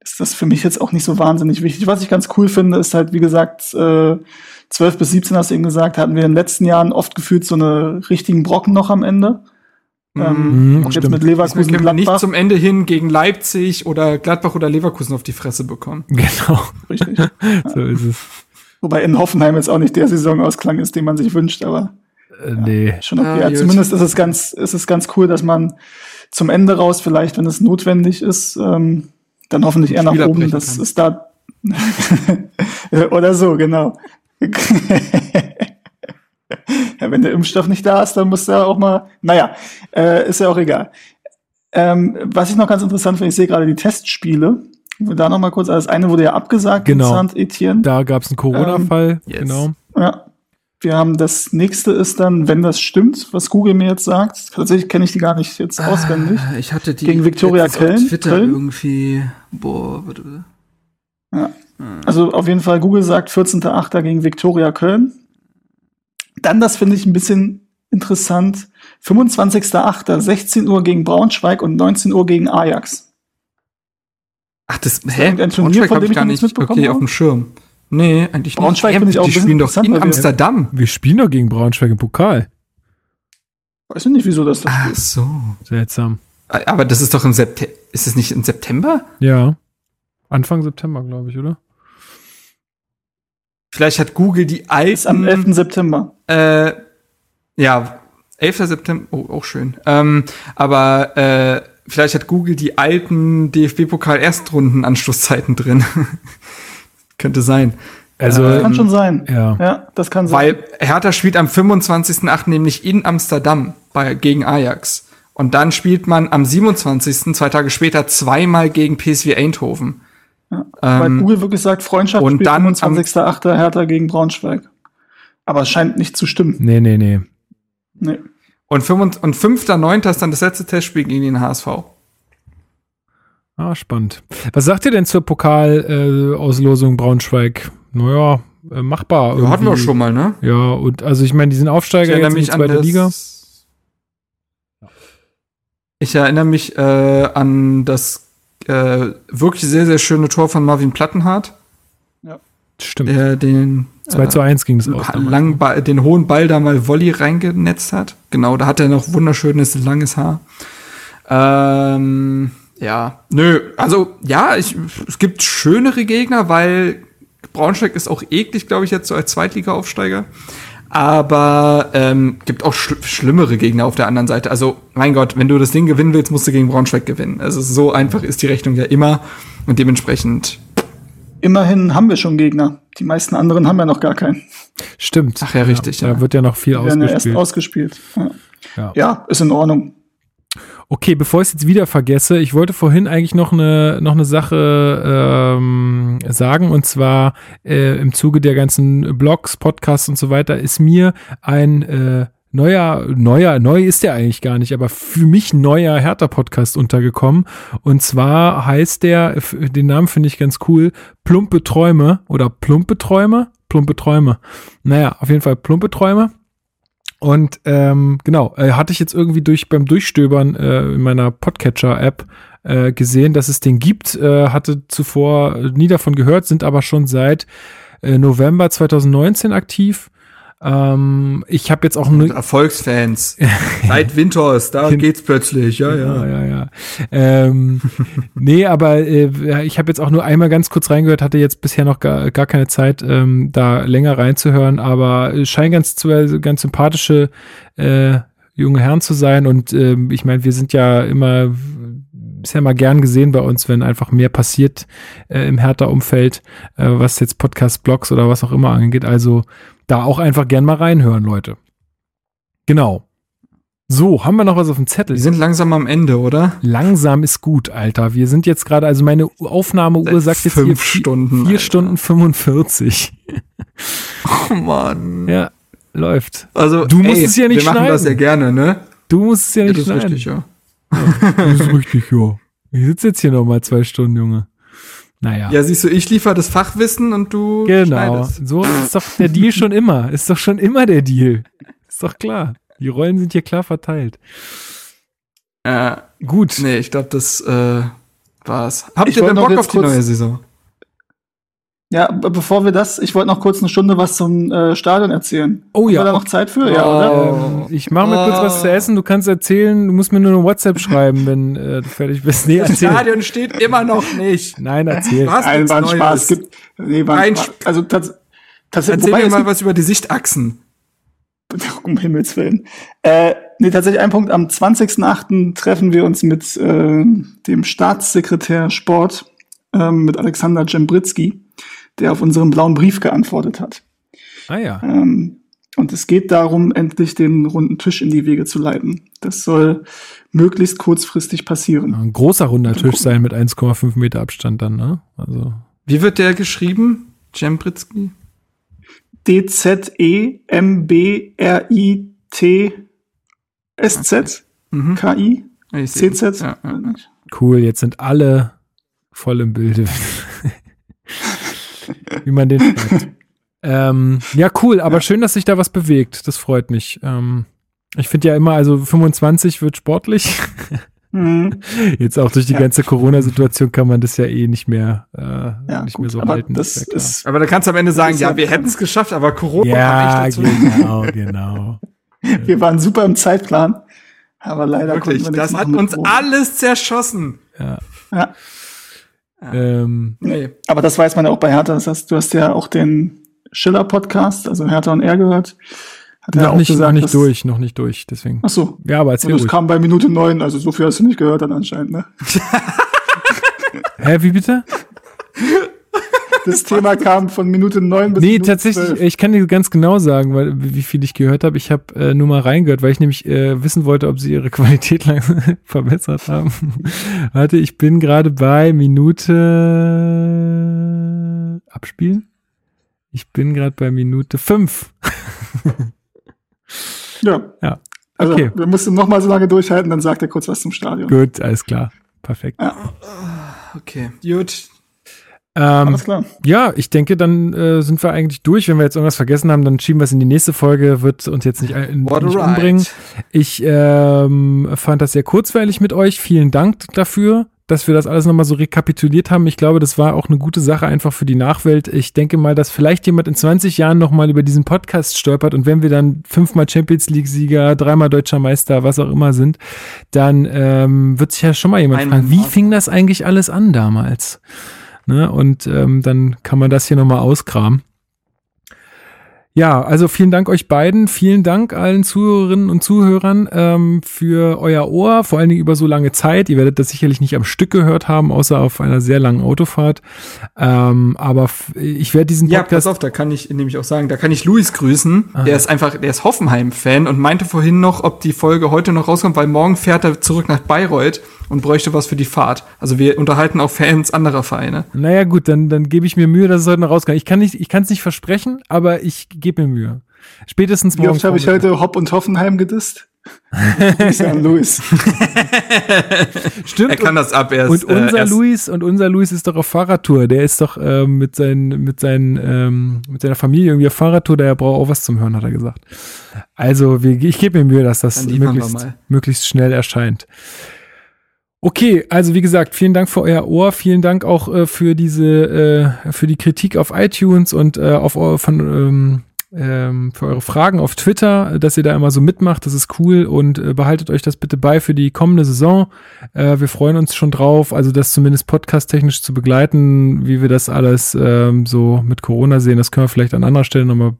ist das für mich jetzt auch nicht so wahnsinnig wichtig. Was ich ganz cool finde, ist halt, wie gesagt, äh, 12 bis 17 hast du eben gesagt, hatten wir in den letzten Jahren oft gefühlt so eine richtigen Brocken noch am Ende. Ähm, Mhm, jetzt stimmt. mit Leverkusen, wir nicht Gladbach. zum Ende hin gegen Leipzig oder Gladbach oder Leverkusen auf die Fresse bekommen. *laughs* Genau, Richtig. *laughs* so ist es. Wobei in Hoffenheim jetzt auch nicht der Saisonausklang ist, den man sich wünscht, aber Äh, nee. schon okay. Ah, ja, zumindest ist es ganz, ist es ganz cool, dass man zum Ende raus, vielleicht, wenn es notwendig ist, ähm, dann hoffentlich eher nach oben, dass kann. es da *laughs* oder so, genau. *laughs* ja, wenn der Impfstoff nicht da ist, dann muss er auch mal, naja, äh, ist ja auch egal. Ähm, was ich noch ganz interessant finde, ich sehe gerade die Testspiele. Da noch mal kurz, also das eine wurde ja abgesagt Genau. in Saint-Etienne. Da gab es einen Corona-Fall, yes. genau. Ja. Wir haben das nächste ist dann, wenn das stimmt, was Google mir jetzt sagt. Tatsächlich kenne ich die gar nicht jetzt auswendig. Ah, Ich hatte die Gegen auf Köln? Twitter Köln? irgendwie. Boah, warte. bitte. Ja. Also auf jeden Fall, Google sagt 14.8. gegen Viktoria Köln. Dann, das finde ich ein bisschen interessant, 25.8. 16 Uhr gegen Braunschweig und 19 Uhr gegen Ajax. Ach, das, da hä? irgendein Turnier, Braunschweig von hab dem ich gar nicht, nichts mitbekommen okay, auf dem Schirm. Nee, eigentlich Braunschweig nicht. finde ich auch die ein spielen doch in Amsterdam. Wir spielen doch gegen Braunschweig im Pokal. Weiß ich nicht, wieso das das Ach so. Seltsam. Aber das ist doch im September. Ist es nicht im September? Ja. Anfang September, glaube ich, oder? Vielleicht hat Google die Ist am alten. 11. September. Äh, ja, 11. September. Oh, auch schön. Ähm, aber äh, vielleicht hat Google die alten DFB-Pokal-Erstrunden-Anschlusszeiten drin. *laughs* Könnte sein. Also, Ähm, Kann schon sein. ja. Ja, das kann sein. Weil Hertha spielt am 25.8. nämlich in Amsterdam bei, gegen Ajax. Und dann spielt man am 27. zwei Tage später zweimal gegen PSV Eindhoven. Weil Ähm, Google wirklich sagt, Freundschaft und dann am- 25.8. Hertha gegen Braunschweig. Aber es scheint nicht zu stimmen. Nee, nee, nee. Nee. Und, 5. und 5.9. ist dann das letzte Testspiel gegen den HSV. Ah, spannend. Was sagt ihr denn zur Pokalauslosung äh, Braunschweig? Naja, äh, machbar. Ja, hatten wir schon mal, ne? Ja, und also ich meine, die sind Aufsteiger erinnere jetzt in die mich an zweite das, Liga. Ich erinnere mich äh, an das äh, wirklich sehr, sehr schöne Tor von Marvin Plattenhardt. Ja. Stimmt. der den 2 zu 1 ging das aus. damals. langen Ball, den hohen Ball da mal Volley reingenetzt hat. Genau, da hat er noch wunderschönes langes Haar. Ähm, ja, nö, also ja, ich, es gibt schönere Gegner, weil Braunschweig ist auch eklig, glaube ich, jetzt so als Zweitliga-Aufsteiger. Aber ähm, gibt auch schl schlimmere Gegner auf der anderen Seite. Also, mein Gott, wenn du das Ding gewinnen willst, musst du gegen Braunschweig gewinnen. Also so einfach ist die Rechnung ja immer. Und dementsprechend, Immerhin haben wir schon Gegner. Die meisten anderen haben ja noch gar keinen. Stimmt. Ach ja, richtig, Da ja. wird ja noch viel Die werden ja erst ausgespielt. ausgespielt. Ja. Ja. ja, ist in Ordnung. Okay, bevor ich es jetzt wieder vergesse, ich wollte vorhin eigentlich noch eine noch eine Sache ähm, sagen und zwar äh, im Zuge der ganzen Blogs, Podcasts und so weiter ist mir ein äh, neuer neuer neu ist der eigentlich gar nicht, aber für mich neuer Hertha Podcast untergekommen und zwar heißt der den Namen finde ich ganz cool Plumpe Träume oder Plumpe Träume Plumpe Träume. Naja, auf jeden Fall Plumpe Träume. Und ähm, genau, äh, hatte ich jetzt irgendwie durch beim Durchstöbern äh, in meiner Podcatcher-App äh, gesehen, dass es den gibt. Äh, hatte zuvor nie davon gehört, sind aber schon seit äh, November 2019 aktiv. Ähm, ich habe jetzt auch ne, *laughs* Erfolgsfans. *laughs* Seit Winters, da geht's plötzlich, ja, ja, ja. ja, ja. Ähm, *laughs* nee, aber äh, ich habe jetzt auch nur einmal ganz kurz reingehört, hatte jetzt bisher noch gar, gar keine Zeit, ähm, da länger reinzuhören, aber scheinen ganz, zwei ganz sympathische äh, junge Herren zu sein und ähm, ich meine, wir sind ja immer ist ja mal gern gesehen bei uns, wenn einfach mehr passiert äh, im Hertha-Umfeld, äh, was jetzt Podcast, Blogs oder was auch immer angeht. Also da auch einfach gern mal reinhören, Leute. Genau. So, haben wir noch was auf dem Zettel? Wir sind langsam am Ende, oder? Langsam ist gut, Alter. Wir sind jetzt gerade, also meine Aufnahmmeuhr sagt jetzt hier fünf vier, Stunden. vier Alter. Stunden 45. *laughs* Oh Mann. Ja, läuft. Also, Du musst es ja nicht Wir machen das ja schneiden. gerne, ne? Du musst es ja Ja, nicht das ist schneiden. richtig, ja. Das ist richtig, ja. Ich sitze jetzt hier noch mal zwei Stunden, Junge. Naja. Ja, siehst du, ich liefere das Fachwissen und du genau. schneidest. So ist doch der Deal schon immer. Ist doch schon immer der Deal. Ist doch klar. Die Rollen sind hier klar verteilt. Äh, Gut. nee, ich glaube, das äh, war's. Habt Ich ihr denn Bock auf die kurz- neue Saison? Ja, be- bevor wir das, ich wollte noch kurz eine Stunde was zum äh, Stadion erzählen. Oh Haben ja. wir da noch Zeit für? Ja, Oh. oder? Ähm, ich mache mir kurz was zu essen. Du kannst erzählen. Du musst mir nur eine WhatsApp schreiben, wenn äh, du fertig bist. Nee, Das erzähl. Stadion steht immer noch nicht. Nein, erzähl. Du hast Nein, war ein Neues. Spaß. Gibt, nee, war ein Spaß. Also tats tatsächlich, Erzähl wobei mir mal was über die Sichtachsen. *laughs* um Himmels Willen. Äh, nee, tatsächlich ein Punkt. Am 20.08. treffen wir uns mit äh, dem Staatssekretär Sport, ähm, mit Alexander Jembritzky, der auf unseren blauen Brief geantwortet hat. Ah ja. Ähm, und es geht darum, endlich den runden Tisch in die Wege zu leiten. Das soll möglichst kurzfristig passieren. Ein großer runder Tisch sein mit 1,5 Meter Abstand dann, ne? Also. Wie wird der geschrieben? Jembritzky? D-Z-E-M-B-R-I-T-S-Z? K-I? Ich seh- C-Z? Ja, ja. Cool, jetzt sind alle voll im Bilde. Wie man den *laughs* schreibt. ähm, ja, cool, aber schön, dass sich da was bewegt. Das freut mich. Ähm, ich finde ja immer, also 25 wird sportlich. *laughs* Mhm. Jetzt auch durch die Ja. ganze Corona-Situation kann man das ja eh nicht mehr, äh, Ja, nicht gut, mehr so aber halten. das ja klar. ist, Aber da kannst du am Ende sagen, ja, ja- wir hätten es geschafft, aber Corona ja, kam echt dazu. genau, *laughs* genau. wir waren super im Zeitplan, aber leider Wirklich, konnten wir das hat uns alles zerschossen. Ja. Ja, Ähm, Nee. aber das weiß man ja auch bei Hertha. Das heißt, du hast ja auch den Schiller-Podcast, also Hertha und er gehört. Hat er noch, auch nicht, gesagt, noch nicht dass- durch, noch nicht durch, deswegen. Ach so. Ja, aber erzähl Und ruhig. kam bei Minute neun, also so viel hast du nicht gehört dann anscheinend, ne? Hä, wie bitte? *laughs* Das Thema kam von Minute neun bis Nee, Minute tatsächlich, 12. ich kann dir ganz genau sagen, weil wie viel ich gehört habe. Ich habe äh, nur mal reingehört, weil ich nämlich äh, wissen wollte, ob sie ihre *laughs* Qualität langsam *laughs* verbessert haben. *laughs* Warte, ich bin gerade bei Minute abspielen. Ich bin gerade bei Minute fünf. Ja. Ja. Also, Okay. wir mussten noch mal so lange durchhalten, dann sagt er kurz was zum Stadion. Gut, alles klar. Perfekt. Okay, gut. Ähm, Alles klar. ja, ich denke, dann äh, sind wir eigentlich durch. Wenn wir jetzt irgendwas vergessen haben, dann schieben wir es in die nächste Folge, wird uns jetzt nicht, äh, a nicht ride. umbringen. Ich ähm, fand das sehr kurzweilig mit euch. Vielen Dank dafür. dass wir das alles nochmal so rekapituliert haben. Ich glaube, das war auch eine gute Sache einfach für die Nachwelt. Ich denke mal, dass vielleicht jemand in 20 Jahren nochmal über diesen Podcast stolpert und wenn wir dann fünfmal Champions League-Sieger, dreimal deutscher Meister, was auch immer sind, dann ähm, wird sich ja schon mal jemand fragen, wie fing das eigentlich alles an damals? Ne? Und ähm, dann kann man das hier nochmal auskramen. Ja, also vielen Dank euch beiden. Vielen Dank allen Zuhörerinnen und Zuhörern ähm, für euer Ohr, vor allen Dingen über so lange Zeit. Ihr werdet das sicherlich nicht am Stück gehört haben, außer auf einer sehr langen Autofahrt. Ähm, aber ich werde diesen Ja, pass Podcast. auf, da kann ich nämlich auch sagen, da kann ich Luis grüßen. Aha. Der ist einfach, der ist Hoffenheim-Fan und meinte vorhin noch, ob die Folge heute noch rauskommt, weil morgen fährt er zurück nach Bayreuth und bräuchte was für die Fahrt. Also wir unterhalten auch Fans anderer Vereine. naja, gut, dann, dann gebe ich mir Mühe, dass es heute noch rauskommt. Ich kann nicht, ich kann es nicht versprechen, aber ich gebe mir Mühe. Spätestens Wie morgen. oft habe ich heute Hopp und Hoffenheim gedisst? *laughs* Grüße an Luis. Stimmt. Er kann das ab erst. Und unser äh, erst Luis und unser Luis ist doch auf Fahrradtour. Der ist doch ähm, mit seinen mit seinen ähm, mit seiner Familie irgendwie auf Fahrradtour. Der braucht auch was zum Hören, hat er gesagt. Also wir, ich gebe mir Mühe, dass das möglichst möglichst schnell erscheint. Okay, also wie gesagt, vielen Dank für euer Ohr, vielen Dank auch äh, für diese äh, für die Kritik auf iTunes und äh, auf von ähm, ähm, für eure Fragen auf Twitter, dass ihr da immer so mitmacht, das ist cool und äh, behaltet euch das bitte bei für die kommende Saison. Äh, wir freuen uns schon drauf, also das zumindest podcast-technisch zu begleiten, wie wir das alles ähm, so mit Corona sehen, das können wir vielleicht an anderer Stelle nochmal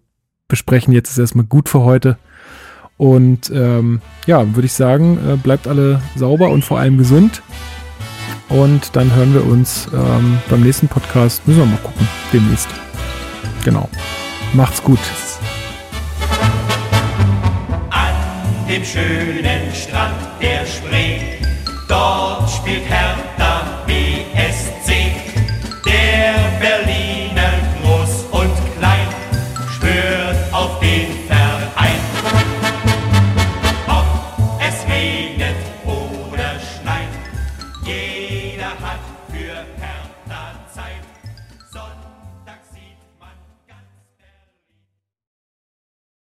besprechen. Jetzt ist erstmal gut für heute. Und ähm, ja, würde ich sagen, äh, bleibt alle sauber und vor allem gesund. Und dann hören wir uns ähm, beim nächsten Podcast. Müssen wir mal gucken, demnächst. Genau. Macht's gut. An dem schönen Strand der Spree, dort spielt Herr